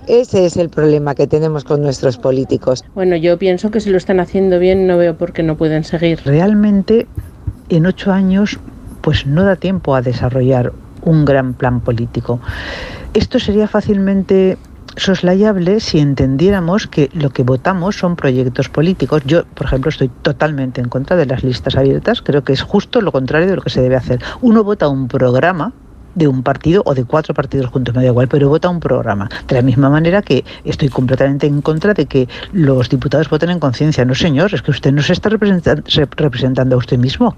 Ese es el problema que tenemos con nuestros políticos. Bueno, yo pienso que si lo están haciendo bien, no veo por qué no pueden seguir. Realmente, en ocho años, pues no da tiempo a desarrollar un gran plan político. Esto sería fácilmente soslayable si entendiéramos que lo que votamos son proyectos políticos. Yo, por ejemplo, estoy totalmente en contra de las listas abiertas. Creo que es justo lo contrario de lo que se debe hacer. Uno vota un programa de un partido o de cuatro partidos juntos, me da igual, pero vota un programa. De la misma manera que estoy completamente en contra de que los diputados voten en conciencia. No, señor, es que usted no se está representando a usted mismo.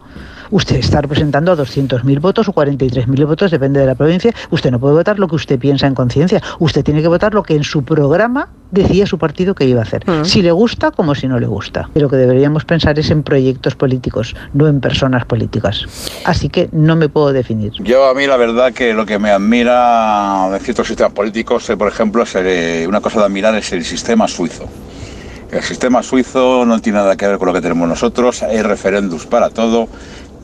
Usted está representando a 200.000 votos o 43.000 votos, depende de la provincia. Usted no puede votar lo que usted piensa en conciencia. Usted tiene que votar lo que en su programa decía su partido que iba a hacer. Mm. Si le gusta como si no le gusta. Lo que deberíamos pensar es en proyectos políticos, no en personas políticas. Así que no me puedo definir. Yo a mí la verdad que lo que me admira de ciertos sistemas políticos, eh, por ejemplo, es el, eh, una cosa de admirar es el sistema suizo. El sistema suizo no tiene nada que ver con lo que tenemos nosotros, hay referéndums para todo,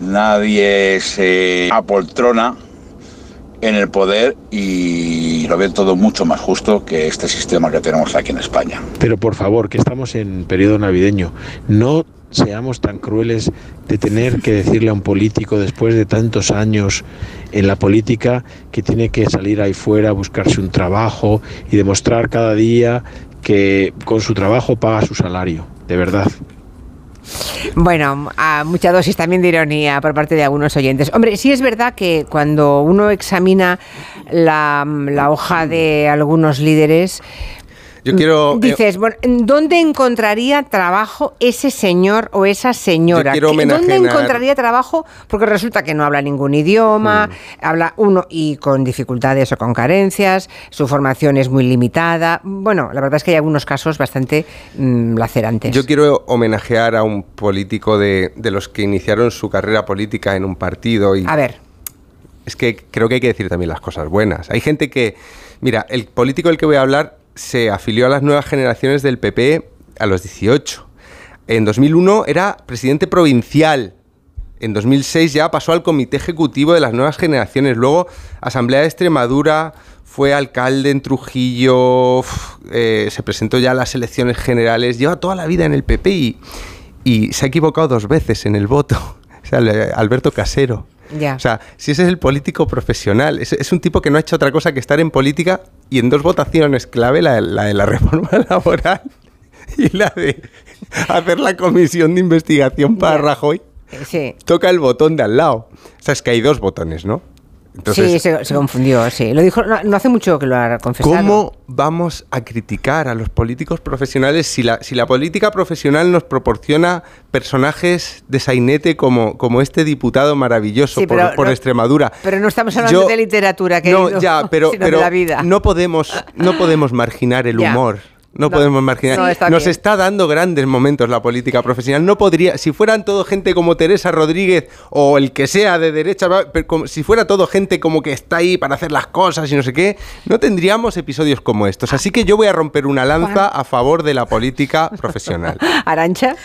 nadie se apoltrona en el poder y lo ven todo mucho más justo que este sistema que tenemos aquí en España. Pero por favor, que estamos en periodo navideño, no seamos tan crueles de tener que decirle a un político después de tantos años en la política que tiene que salir ahí fuera, buscarse un trabajo y demostrar cada día que con su trabajo paga su salario, de verdad. Bueno, a mucha dosis también de ironía por parte de algunos oyentes. Hombre, sí es verdad que cuando uno examina la, la hoja de algunos líderes, Yo quiero. eh, Dices, bueno, ¿dónde encontraría trabajo ese señor o esa señora? Yo quiero ¿Qué- ¿Dónde encontraría trabajo? Porque resulta que no habla ningún idioma, habla uno y con dificultades o con carencias, su formación es muy limitada. Bueno, la verdad es que hay algunos casos bastante mm, lacerantes. Yo quiero homenajear a un político de, de los que iniciaron su carrera política en un partido y A ver, es que creo que hay que decir también las cosas buenas. Hay gente que, mira, el político del que voy a hablar se afilió a las nuevas generaciones del PP a los 18. En 2001 era presidente provincial. En 2006 ya pasó al comité ejecutivo de las nuevas generaciones. Luego, Asamblea de Extremadura, fue alcalde en Trujillo, eh, se presentó ya a las elecciones generales. Lleva toda la vida en el PP y, y se ha equivocado dos veces en el voto. O sea, Alberto Casero. ya. O sea, si ese es el político profesional, es, es un tipo que no ha hecho otra cosa que estar en política y en dos votaciones clave, la, de- la de la [laughs] reforma laboral y la de hacer la comisión de investigación para Rajoy, sí. toca el botón de al lado. O sea, es que hay dos botones, ¿no? Sí, se, se confundió, sí. Lo dijo, no, no hace mucho que lo ha confesado. ¿Cómo vamos a criticar a los políticos profesionales si la, si la política profesional nos proporciona personajes de sainete como, como este diputado maravilloso Sí, por, pero por no- Extremadura? Pero no estamos hablando Yo- de literatura, que no, ya, pero, [laughs] sino pero de la vida. no podemos, no podemos marginar el Ya. humor. No, podemos marginar. No, está Nos bien. está dando grandes momentos la política profesional. No podría, si fueran todo gente como Teresa Rodríguez o el que sea de derecha, va, pero como- si fuera todo gente como que está ahí para hacer las cosas y no sé qué, no tendríamos episodios como estos. Así que yo voy a romper una lanza a favor de la política profesional. [laughs] Arancha.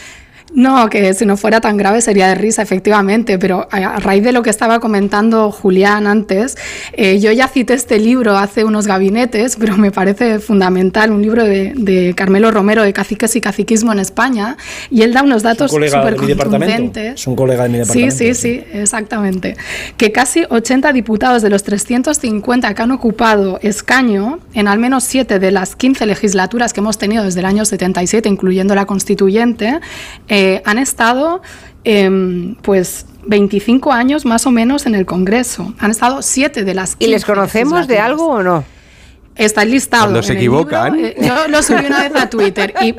No, que si no fuera tan grave sería de risa, efectivamente, pero a raíz de lo que estaba comentando Julián antes, eh, yo ya cité este libro hace unos gabinetes, pero me parece fundamental, un libro de, de Carmelo Romero de Caciques y Caciquismo en España, y él da unos datos súper contundentes. Es un colega de mi Sí, departamento. sí, sí, exactamente. Que casi 80 diputados de los 350 que han ocupado escaño en al menos 7 de las 15 legislaturas que hemos tenido desde el año 77, incluyendo la constituyente, eh, han estado em, pues 25 años más o menos en el Congreso. Han estado 7 de las 15 ¿Y les conocemos de algo o no? Está listado. Cuando se en el equivocan. libro, eh, yo lo subí una vez a Twitter y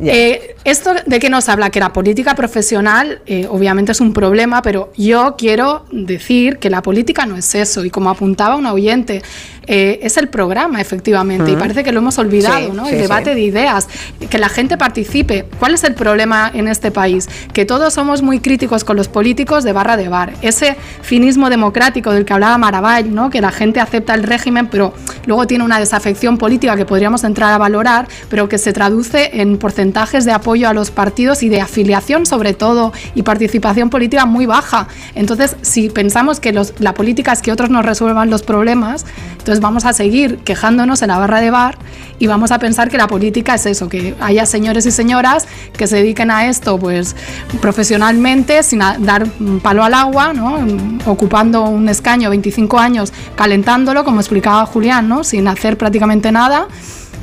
[laughs] eh, esto de qué nos habla que la política profesional eh, obviamente es un problema, pero yo quiero decir que la política no es eso y como apuntaba un oyente eh, es el programa efectivamente y Mm. parece que lo hemos olvidado, Sí, ¿no? sí, el debate sí. de ideas, que la gente participe. ¿Cuál es el problema en este país? Que todos somos muy críticos con los políticos de barra de bar. Ese finismo democrático del que hablaba Maravall, ¿no? Que la gente acepta el régimen, pero luego tiene una desafección política que podríamos entrar a valorar, pero que se traduce en porcentajes de apoyo a los partidos y de afiliación sobre todo y participación política muy baja. Entonces, si pensamos que los- la política es que otros nos resuelvan los problemas, Entonces vamos a seguir quejándonos en la barra de bar y vamos a pensar que la política es eso, que haya señores y señoras que se dediquen a esto pues profesionalmente, sin dar palo al agua, ¿no? ocupando un escaño 25 años, calentándolo, como explicaba Julián, ¿no? sin hacer prácticamente nada.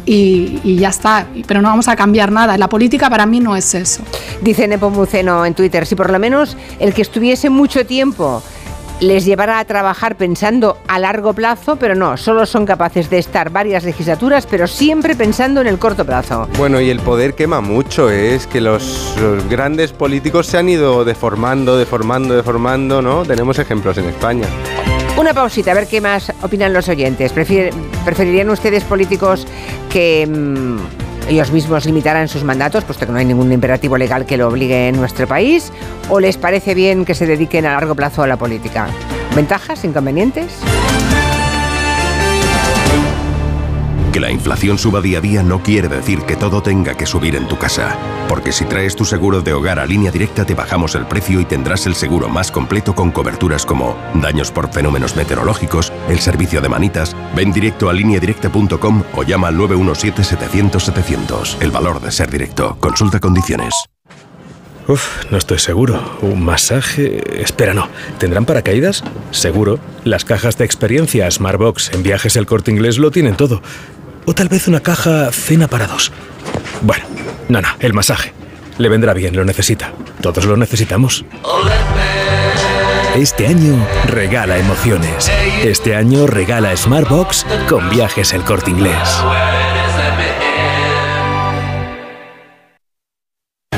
Y, y, ya está, pero no vamos a cambiar nada. La política para mí no es eso. Dice Nepomuceno en Twitter, si por lo menos el que estuviese mucho tiempo les llevará a trabajar pensando a largo plazo, pero no, solo son capaces de estar varias legislaturas, pero siempre pensando en el corto plazo. Bueno, y el poder quema mucho, ¿eh? es que los, los grandes políticos se han ido deformando, deformando, deformando, ¿no? Tenemos ejemplos en España. Una pausita, a ver qué más opinan los oyentes. ¿Preferirían ustedes políticos que mmm, ellos mismos limitaran sus mandatos, puesto que no hay ningún imperativo legal que lo obligue en nuestro país? ¿O les parece bien que se dediquen a largo plazo a la política? ¿Ventajas? ¿Inconvenientes? Que la inflación suba día a día no quiere decir que todo tenga que subir en tu casa. Porque si traes tu seguro de hogar a línea directa te bajamos el precio y tendrás el seguro más completo con coberturas como daños por fenómenos meteorológicos, el servicio de manitas, ven directo a lineadirecta.com o llama al 917-700-700. El valor de ser directo. Consulta condiciones. Uf, no estoy seguro. ¿Un masaje? Espera, no. ¿Tendrán paracaídas? Seguro. Las cajas de experiencia Smartbox en viajes El Corte Inglés lo tienen todo. O tal vez una caja cena para dos. Bueno, no, no, el masaje. Le vendrá bien, lo necesita. Todos lo necesitamos. Este año regala emociones. Este año regala Smartbox con viajes El Corte Inglés.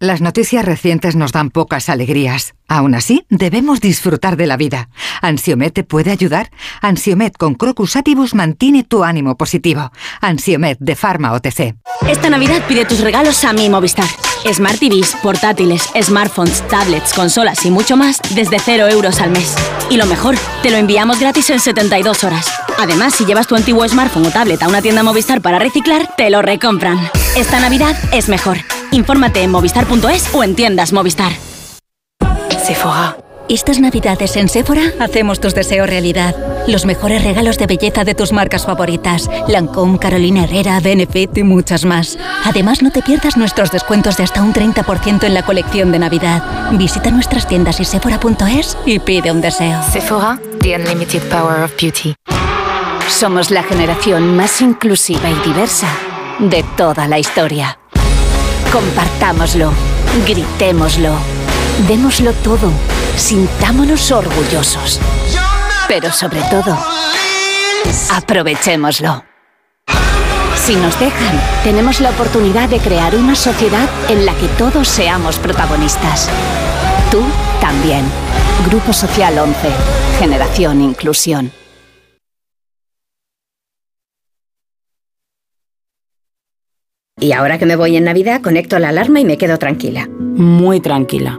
Las noticias recientes nos dan pocas alegrías. Aún así, debemos disfrutar de la vida. ¿Ansiomet te puede ayudar? Ansiomet con Crocus Atibus mantiene tu ánimo positivo. Ansiomet de Pharma OTC. Esta Navidad pide tus regalos a mi Movistar. Smart TVs, portátiles, smartphones, tablets, consolas y mucho más desde 0 euros al mes. Y lo mejor, te lo enviamos gratis en 72 horas. Además, si llevas tu antiguo smartphone o tablet a una tienda Movistar para reciclar, te lo recompran. Esta Navidad es mejor. Infórmate en movistar.es o en tiendas Movistar. Sephora. Estas navidades en Sephora hacemos tus deseos realidad. Los mejores regalos de belleza de tus marcas favoritas. Lancôme, Carolina Herrera, Benefit y muchas más. Además, no te pierdas nuestros descuentos de hasta un 30% en la colección de Navidad. Visita nuestras tiendas y sephora.es y pide un deseo. Sephora, the unlimited power of beauty. Somos la generación más inclusiva y diversa de toda la historia. Compartámoslo, gritémoslo, démoslo todo, sintámonos orgullosos. Pero sobre todo, aprovechémoslo. Si nos dejan, tenemos la oportunidad de crear una sociedad en la que todos seamos protagonistas. Tú también. Grupo Social 11. Generación Inclusión. Y ahora que me voy en Navidad, conecto la alarma y me quedo tranquila. Muy tranquila.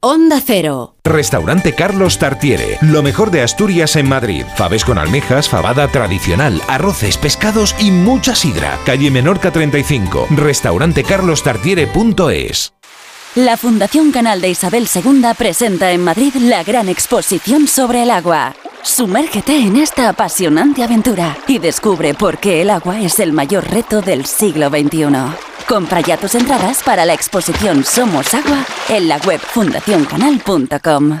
Onda Cero. Restaurante Carlos Tartiere. Lo mejor de Asturias en Madrid. Faves con almejas, fabada tradicional, arroces, pescados y mucha sidra. Calle Menorca 35. Restaurantecarlostartiere.es. La Fundación Canal de Isabel II presenta en Madrid la gran exposición sobre el agua. Sumérgete en esta apasionante aventura y descubre por qué el agua es el mayor reto del siglo XXI. Compra ya tus entradas para la exposición Somos Agua en la web fundacioncanal.com.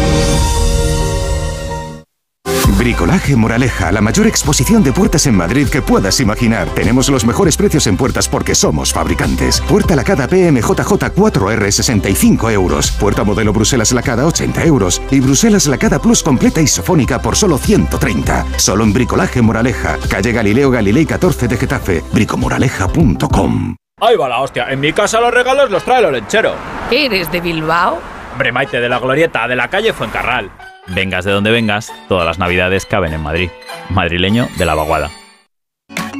Bricolaje Moraleja, la mayor exposición de puertas en Madrid que puedas imaginar. Tenemos los mejores precios en puertas porque somos fabricantes. Puerta lacada PMJJ 4R 65 euros. Puerta modelo Bruselas lacada 80 euros. Y Bruselas lacada Plus completa isofónica por solo 130. Solo en Bricolaje Moraleja. Calle Galileo Galilei 14 de Getafe. bricomoraleja.com Ahí va la hostia. En mi casa los regalos los trae el lechero. ¿Eres de Bilbao? Hombre, Maite, de la glorieta, de la calle Fuencarral. Vengas de donde vengas, todas las navidades caben en Madrid. Madrileño de la vaguada.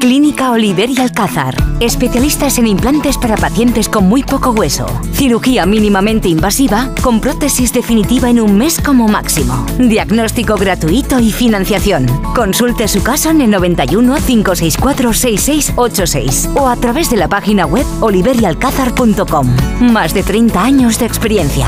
Clínica Oliver y Alcázar. Especialistas en implantes para pacientes con muy poco hueso. Cirugía mínimamente invasiva con prótesis definitiva en un mes como máximo. Diagnóstico gratuito y financiación. Consulte su caso en el 91 564 6686 o a través de la página web oliverialcázar.com. Más de 30 años de experiencia.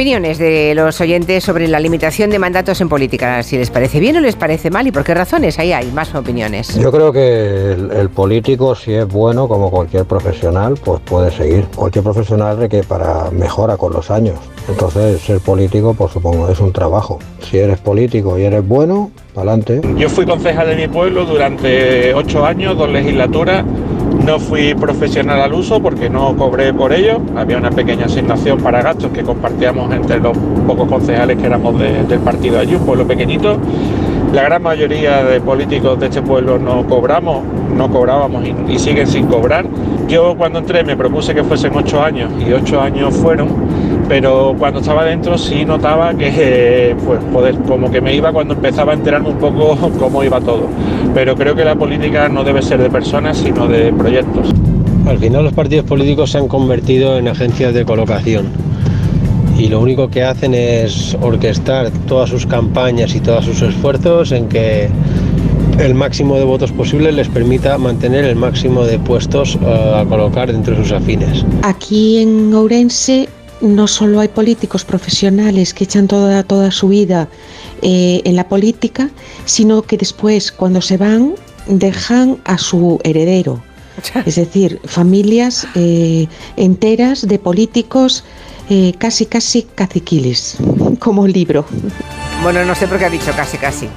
Opiniones de los oyentes sobre la limitación de mandatos en política. Si les parece bien o les parece mal y por qué razones. Ahí hay más opiniones. Yo creo que el, el político, si es bueno, como cualquier profesional, pues puede seguir. Cualquier profesional requiere para mejora con los años. Entonces, ser político, pues supongo, es un trabajo. Si eres político y eres bueno, para adelante. Yo fui concejal de mi pueblo durante ocho años, dos legislaturas. No fui profesional al uso porque no cobré por ello. Había una pequeña asignación para gastos que compartíamos entre los pocos concejales que éramos de- del partido allí, un pueblo pequeñito. La gran mayoría de políticos de este pueblo no cobramos, no cobrábamos y siguen sin cobrar. Yo cuando entré me propuse que fuesen ocho años y ocho años fueron, pero cuando estaba dentro sí notaba que [laughs] pues joder, como que me iba cuando empezaba a enterarme un poco [laughs] cómo iba todo. Pero creo que la política no debe ser de personas, sino de proyectos. Al final los partidos políticos se han convertido en agencias de colocación y lo único que hacen es orquestar todas sus campañas y todos sus esfuerzos en que el máximo de votos posible les permita mantener el máximo de puestos eh, a colocar dentro de sus afines. Aquí en Ourense no solo hay políticos profesionales que echan toda, toda su vida eh, en la política, sino que después, cuando se van, dejan a su heredero. Es decir, familias eh, enteras de políticos eh, casi, casi caciquiles, [laughs] como el libro. Bueno, no sé por qué ha dicho casi, casi.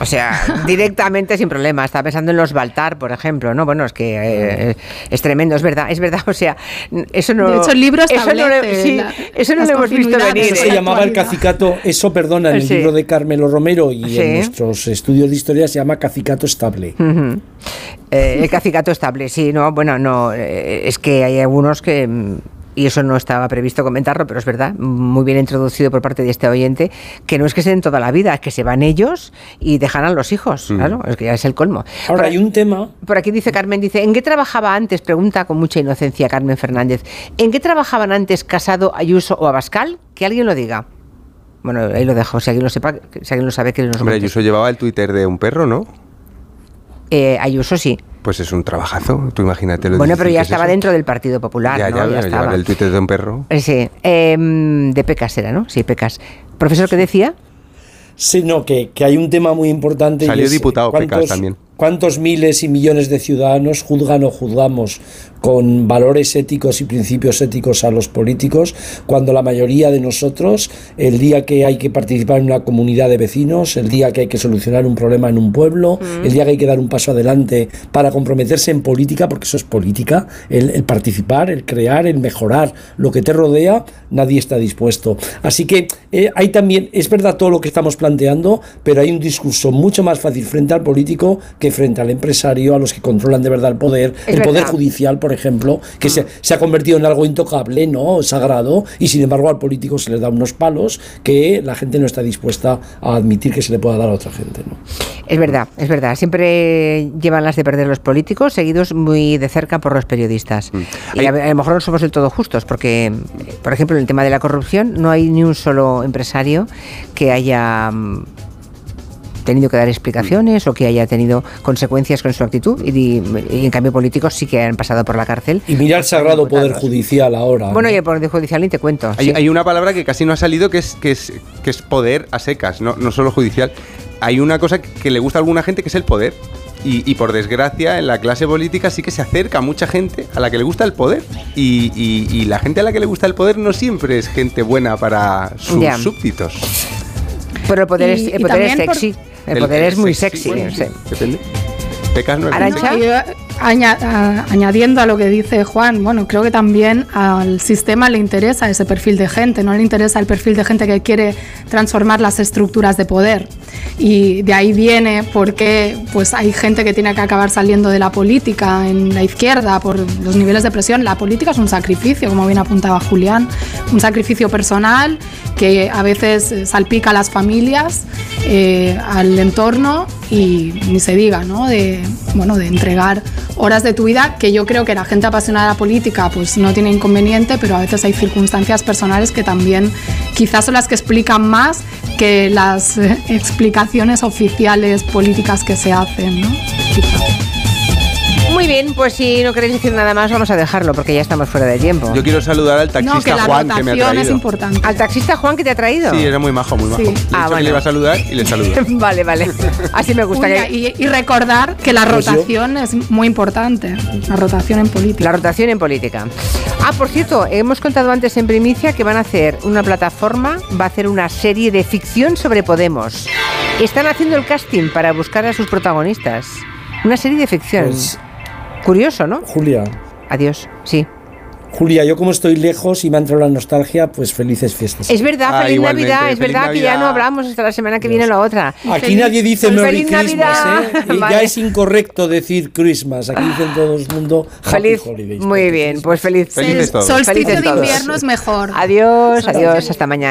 O sea, [laughs] directamente sin problema. Estaba pensando en los Baltar, por ejemplo, ¿no? Bueno, es que eh, es tremendo, es verdad, es verdad. O sea, eso no. De hecho, el libro eso no, sí, la- eso no lo hemos visto venir. Eso se ¿eh? llamaba el cacicato, eso perdona, en el Sí. libro de Carmelo Romero y Sí. en nuestros estudios de historia se llama cacicato estable. Eh, el cacicato estable, sí, no, bueno, no, eh, es que hay algunos que, mm, y eso no estaba previsto comentarlo, pero es verdad, muy bien introducido por parte de este oyente, que no es que se den toda la vida, es que se van ellos y dejan a los hijos, Mm. claro, es que ya es el colmo. Ahora, Por- hay un tema Por aquí dice Carmen, dice, ¿en qué trabajaba antes? Pregunta con mucha inocencia Carmen Fernández. ¿En qué trabajaban antes Casado, Ayuso o Abascal? Que alguien lo diga. Bueno, ahí lo dejo, si alguien lo sepa, si alguien lo sabe, que nos Hombre. Ayuso llevaba el Twitter de un perro, ¿no? Eh, Ayuso sí. Pues es un trabajazo, tú imagínate lo Bueno, pero ya es estaba eso. dentro del Partido Popular, Ya, ¿no? ya, Ya estaba. el Twitter de un perro. Eh, Sí, em, de Pecas era, ¿no? Sí, Pecas. Profesor, ¿qué decía? Sí, no, que, que hay un tema muy importante. y Salió es diputado Pecas también. ¿Cuántos miles y millones de ciudadanos juzgan o juzgamos con valores éticos y principios éticos a los políticos cuando la mayoría de nosotros, el día que hay que participar en una comunidad de vecinos, el día que hay que solucionar un problema en un pueblo, el día que hay que dar un paso adelante para comprometerse en política, porque eso es política, el, el participar, el crear, el mejorar lo que te rodea, nadie está dispuesto. Así que eh, hay también, es verdad todo lo que estamos planteando, pero hay un discurso mucho más fácil frente al político que frente al empresario, a los que controlan de verdad el poder, Es el poder judicial, por ejemplo, que se, se ha convertido en algo intocable, ¿no? Sagrado, y sin embargo al político se le da unos palos que la gente no está dispuesta a admitir que se le pueda dar a otra gente, ¿no? Es verdad, es verdad. Siempre llevan las de perder los políticos, seguidos muy de cerca por los periodistas. Y a, a lo mejor no somos del todo justos, porque, por ejemplo, en el tema de la corrupción no hay ni un solo empresario que haya mm, tenido que dar explicaciones o que haya tenido consecuencias con su actitud y, y en cambio políticos sí que han pasado por la cárcel. Y mira el sagrado poder judicial ahora. Bueno, ¿no? y el Poder Judicial ni te cuento. Hay, sí. hay una palabra que casi no ha salido que es, que es, que es poder a secas, no, no solo judicial. Hay una cosa que, le gusta a alguna gente que es el poder. Y, y por desgracia, en la clase política sí que se acerca mucha gente a la que le gusta el poder. Y, y- y la gente a la que le gusta el poder no siempre es gente buena para sus súbditos. Pero el poder, Y- es, el poder es por- sexy. El, poder es muy sexy. bueno, sí. Depende. Pecas no es Arancha. Añadiendo a lo que dice Juan, bueno, creo que también al sistema le interesa ese perfil de gente, no le interesa el perfil de gente que quiere transformar las estructuras de poder. Y de ahí viene porque pues hay gente que tiene que acabar saliendo de la política en la izquierda por los niveles de presión. La política es un sacrificio, como bien apuntaba Julián, un sacrificio personal que a veces salpica a las familias, eh, al entorno y ni se diga, ¿no? De, bueno, de entregar horas de tu vida que yo creo que la gente apasionada de la política pues no tiene inconveniente, pero a veces hay circunstancias personales que también quizás son las que explican más que las eh, explicaciones oficiales políticas que se hacen. Muy bien, pues si no queréis decir nada más, vamos a dejarlo porque ya estamos fuera de tiempo. Yo quiero saludar al taxista No, que la Juan que me ha rotación traído. es importante. ¿Al taxista Juan que te ha traído? Sí, era muy majo, muy majo. Sí. Ah, que bueno. le iba a saludar y le saludo. [laughs] vale, vale. Así me gusta que... y, y recordar que la Pues rotación es muy importante, la rotación en política. La rotación en política. Ah, por cierto, hemos contado antes en primicia que van a hacer una plataforma, va a hacer una serie de ficción sobre Podemos. Están haciendo el casting para buscar a sus protagonistas. Una serie de ficción. Pues- Curioso, ¿no? Julia. Adiós, sí. Julia, yo como estoy lejos y me ha entrado la nostalgia, pues felices fiestas. Es verdad, Ah, feliz igualmente, Navidad. Es feliz verdad que ya no hablamos hasta la semana que viene la otra. Aquí nadie dice Feliz Merry Christmas, Navidad. ¿eh? Y Vale. Ya es incorrecto decir Christmas. Aquí dicen todo el mundo Happy Feliz, Holidays. muy bien, pues feliz. Felices todos. Solsticio Felices de todos. invierno es mejor. Adiós, adiós, hasta mañana.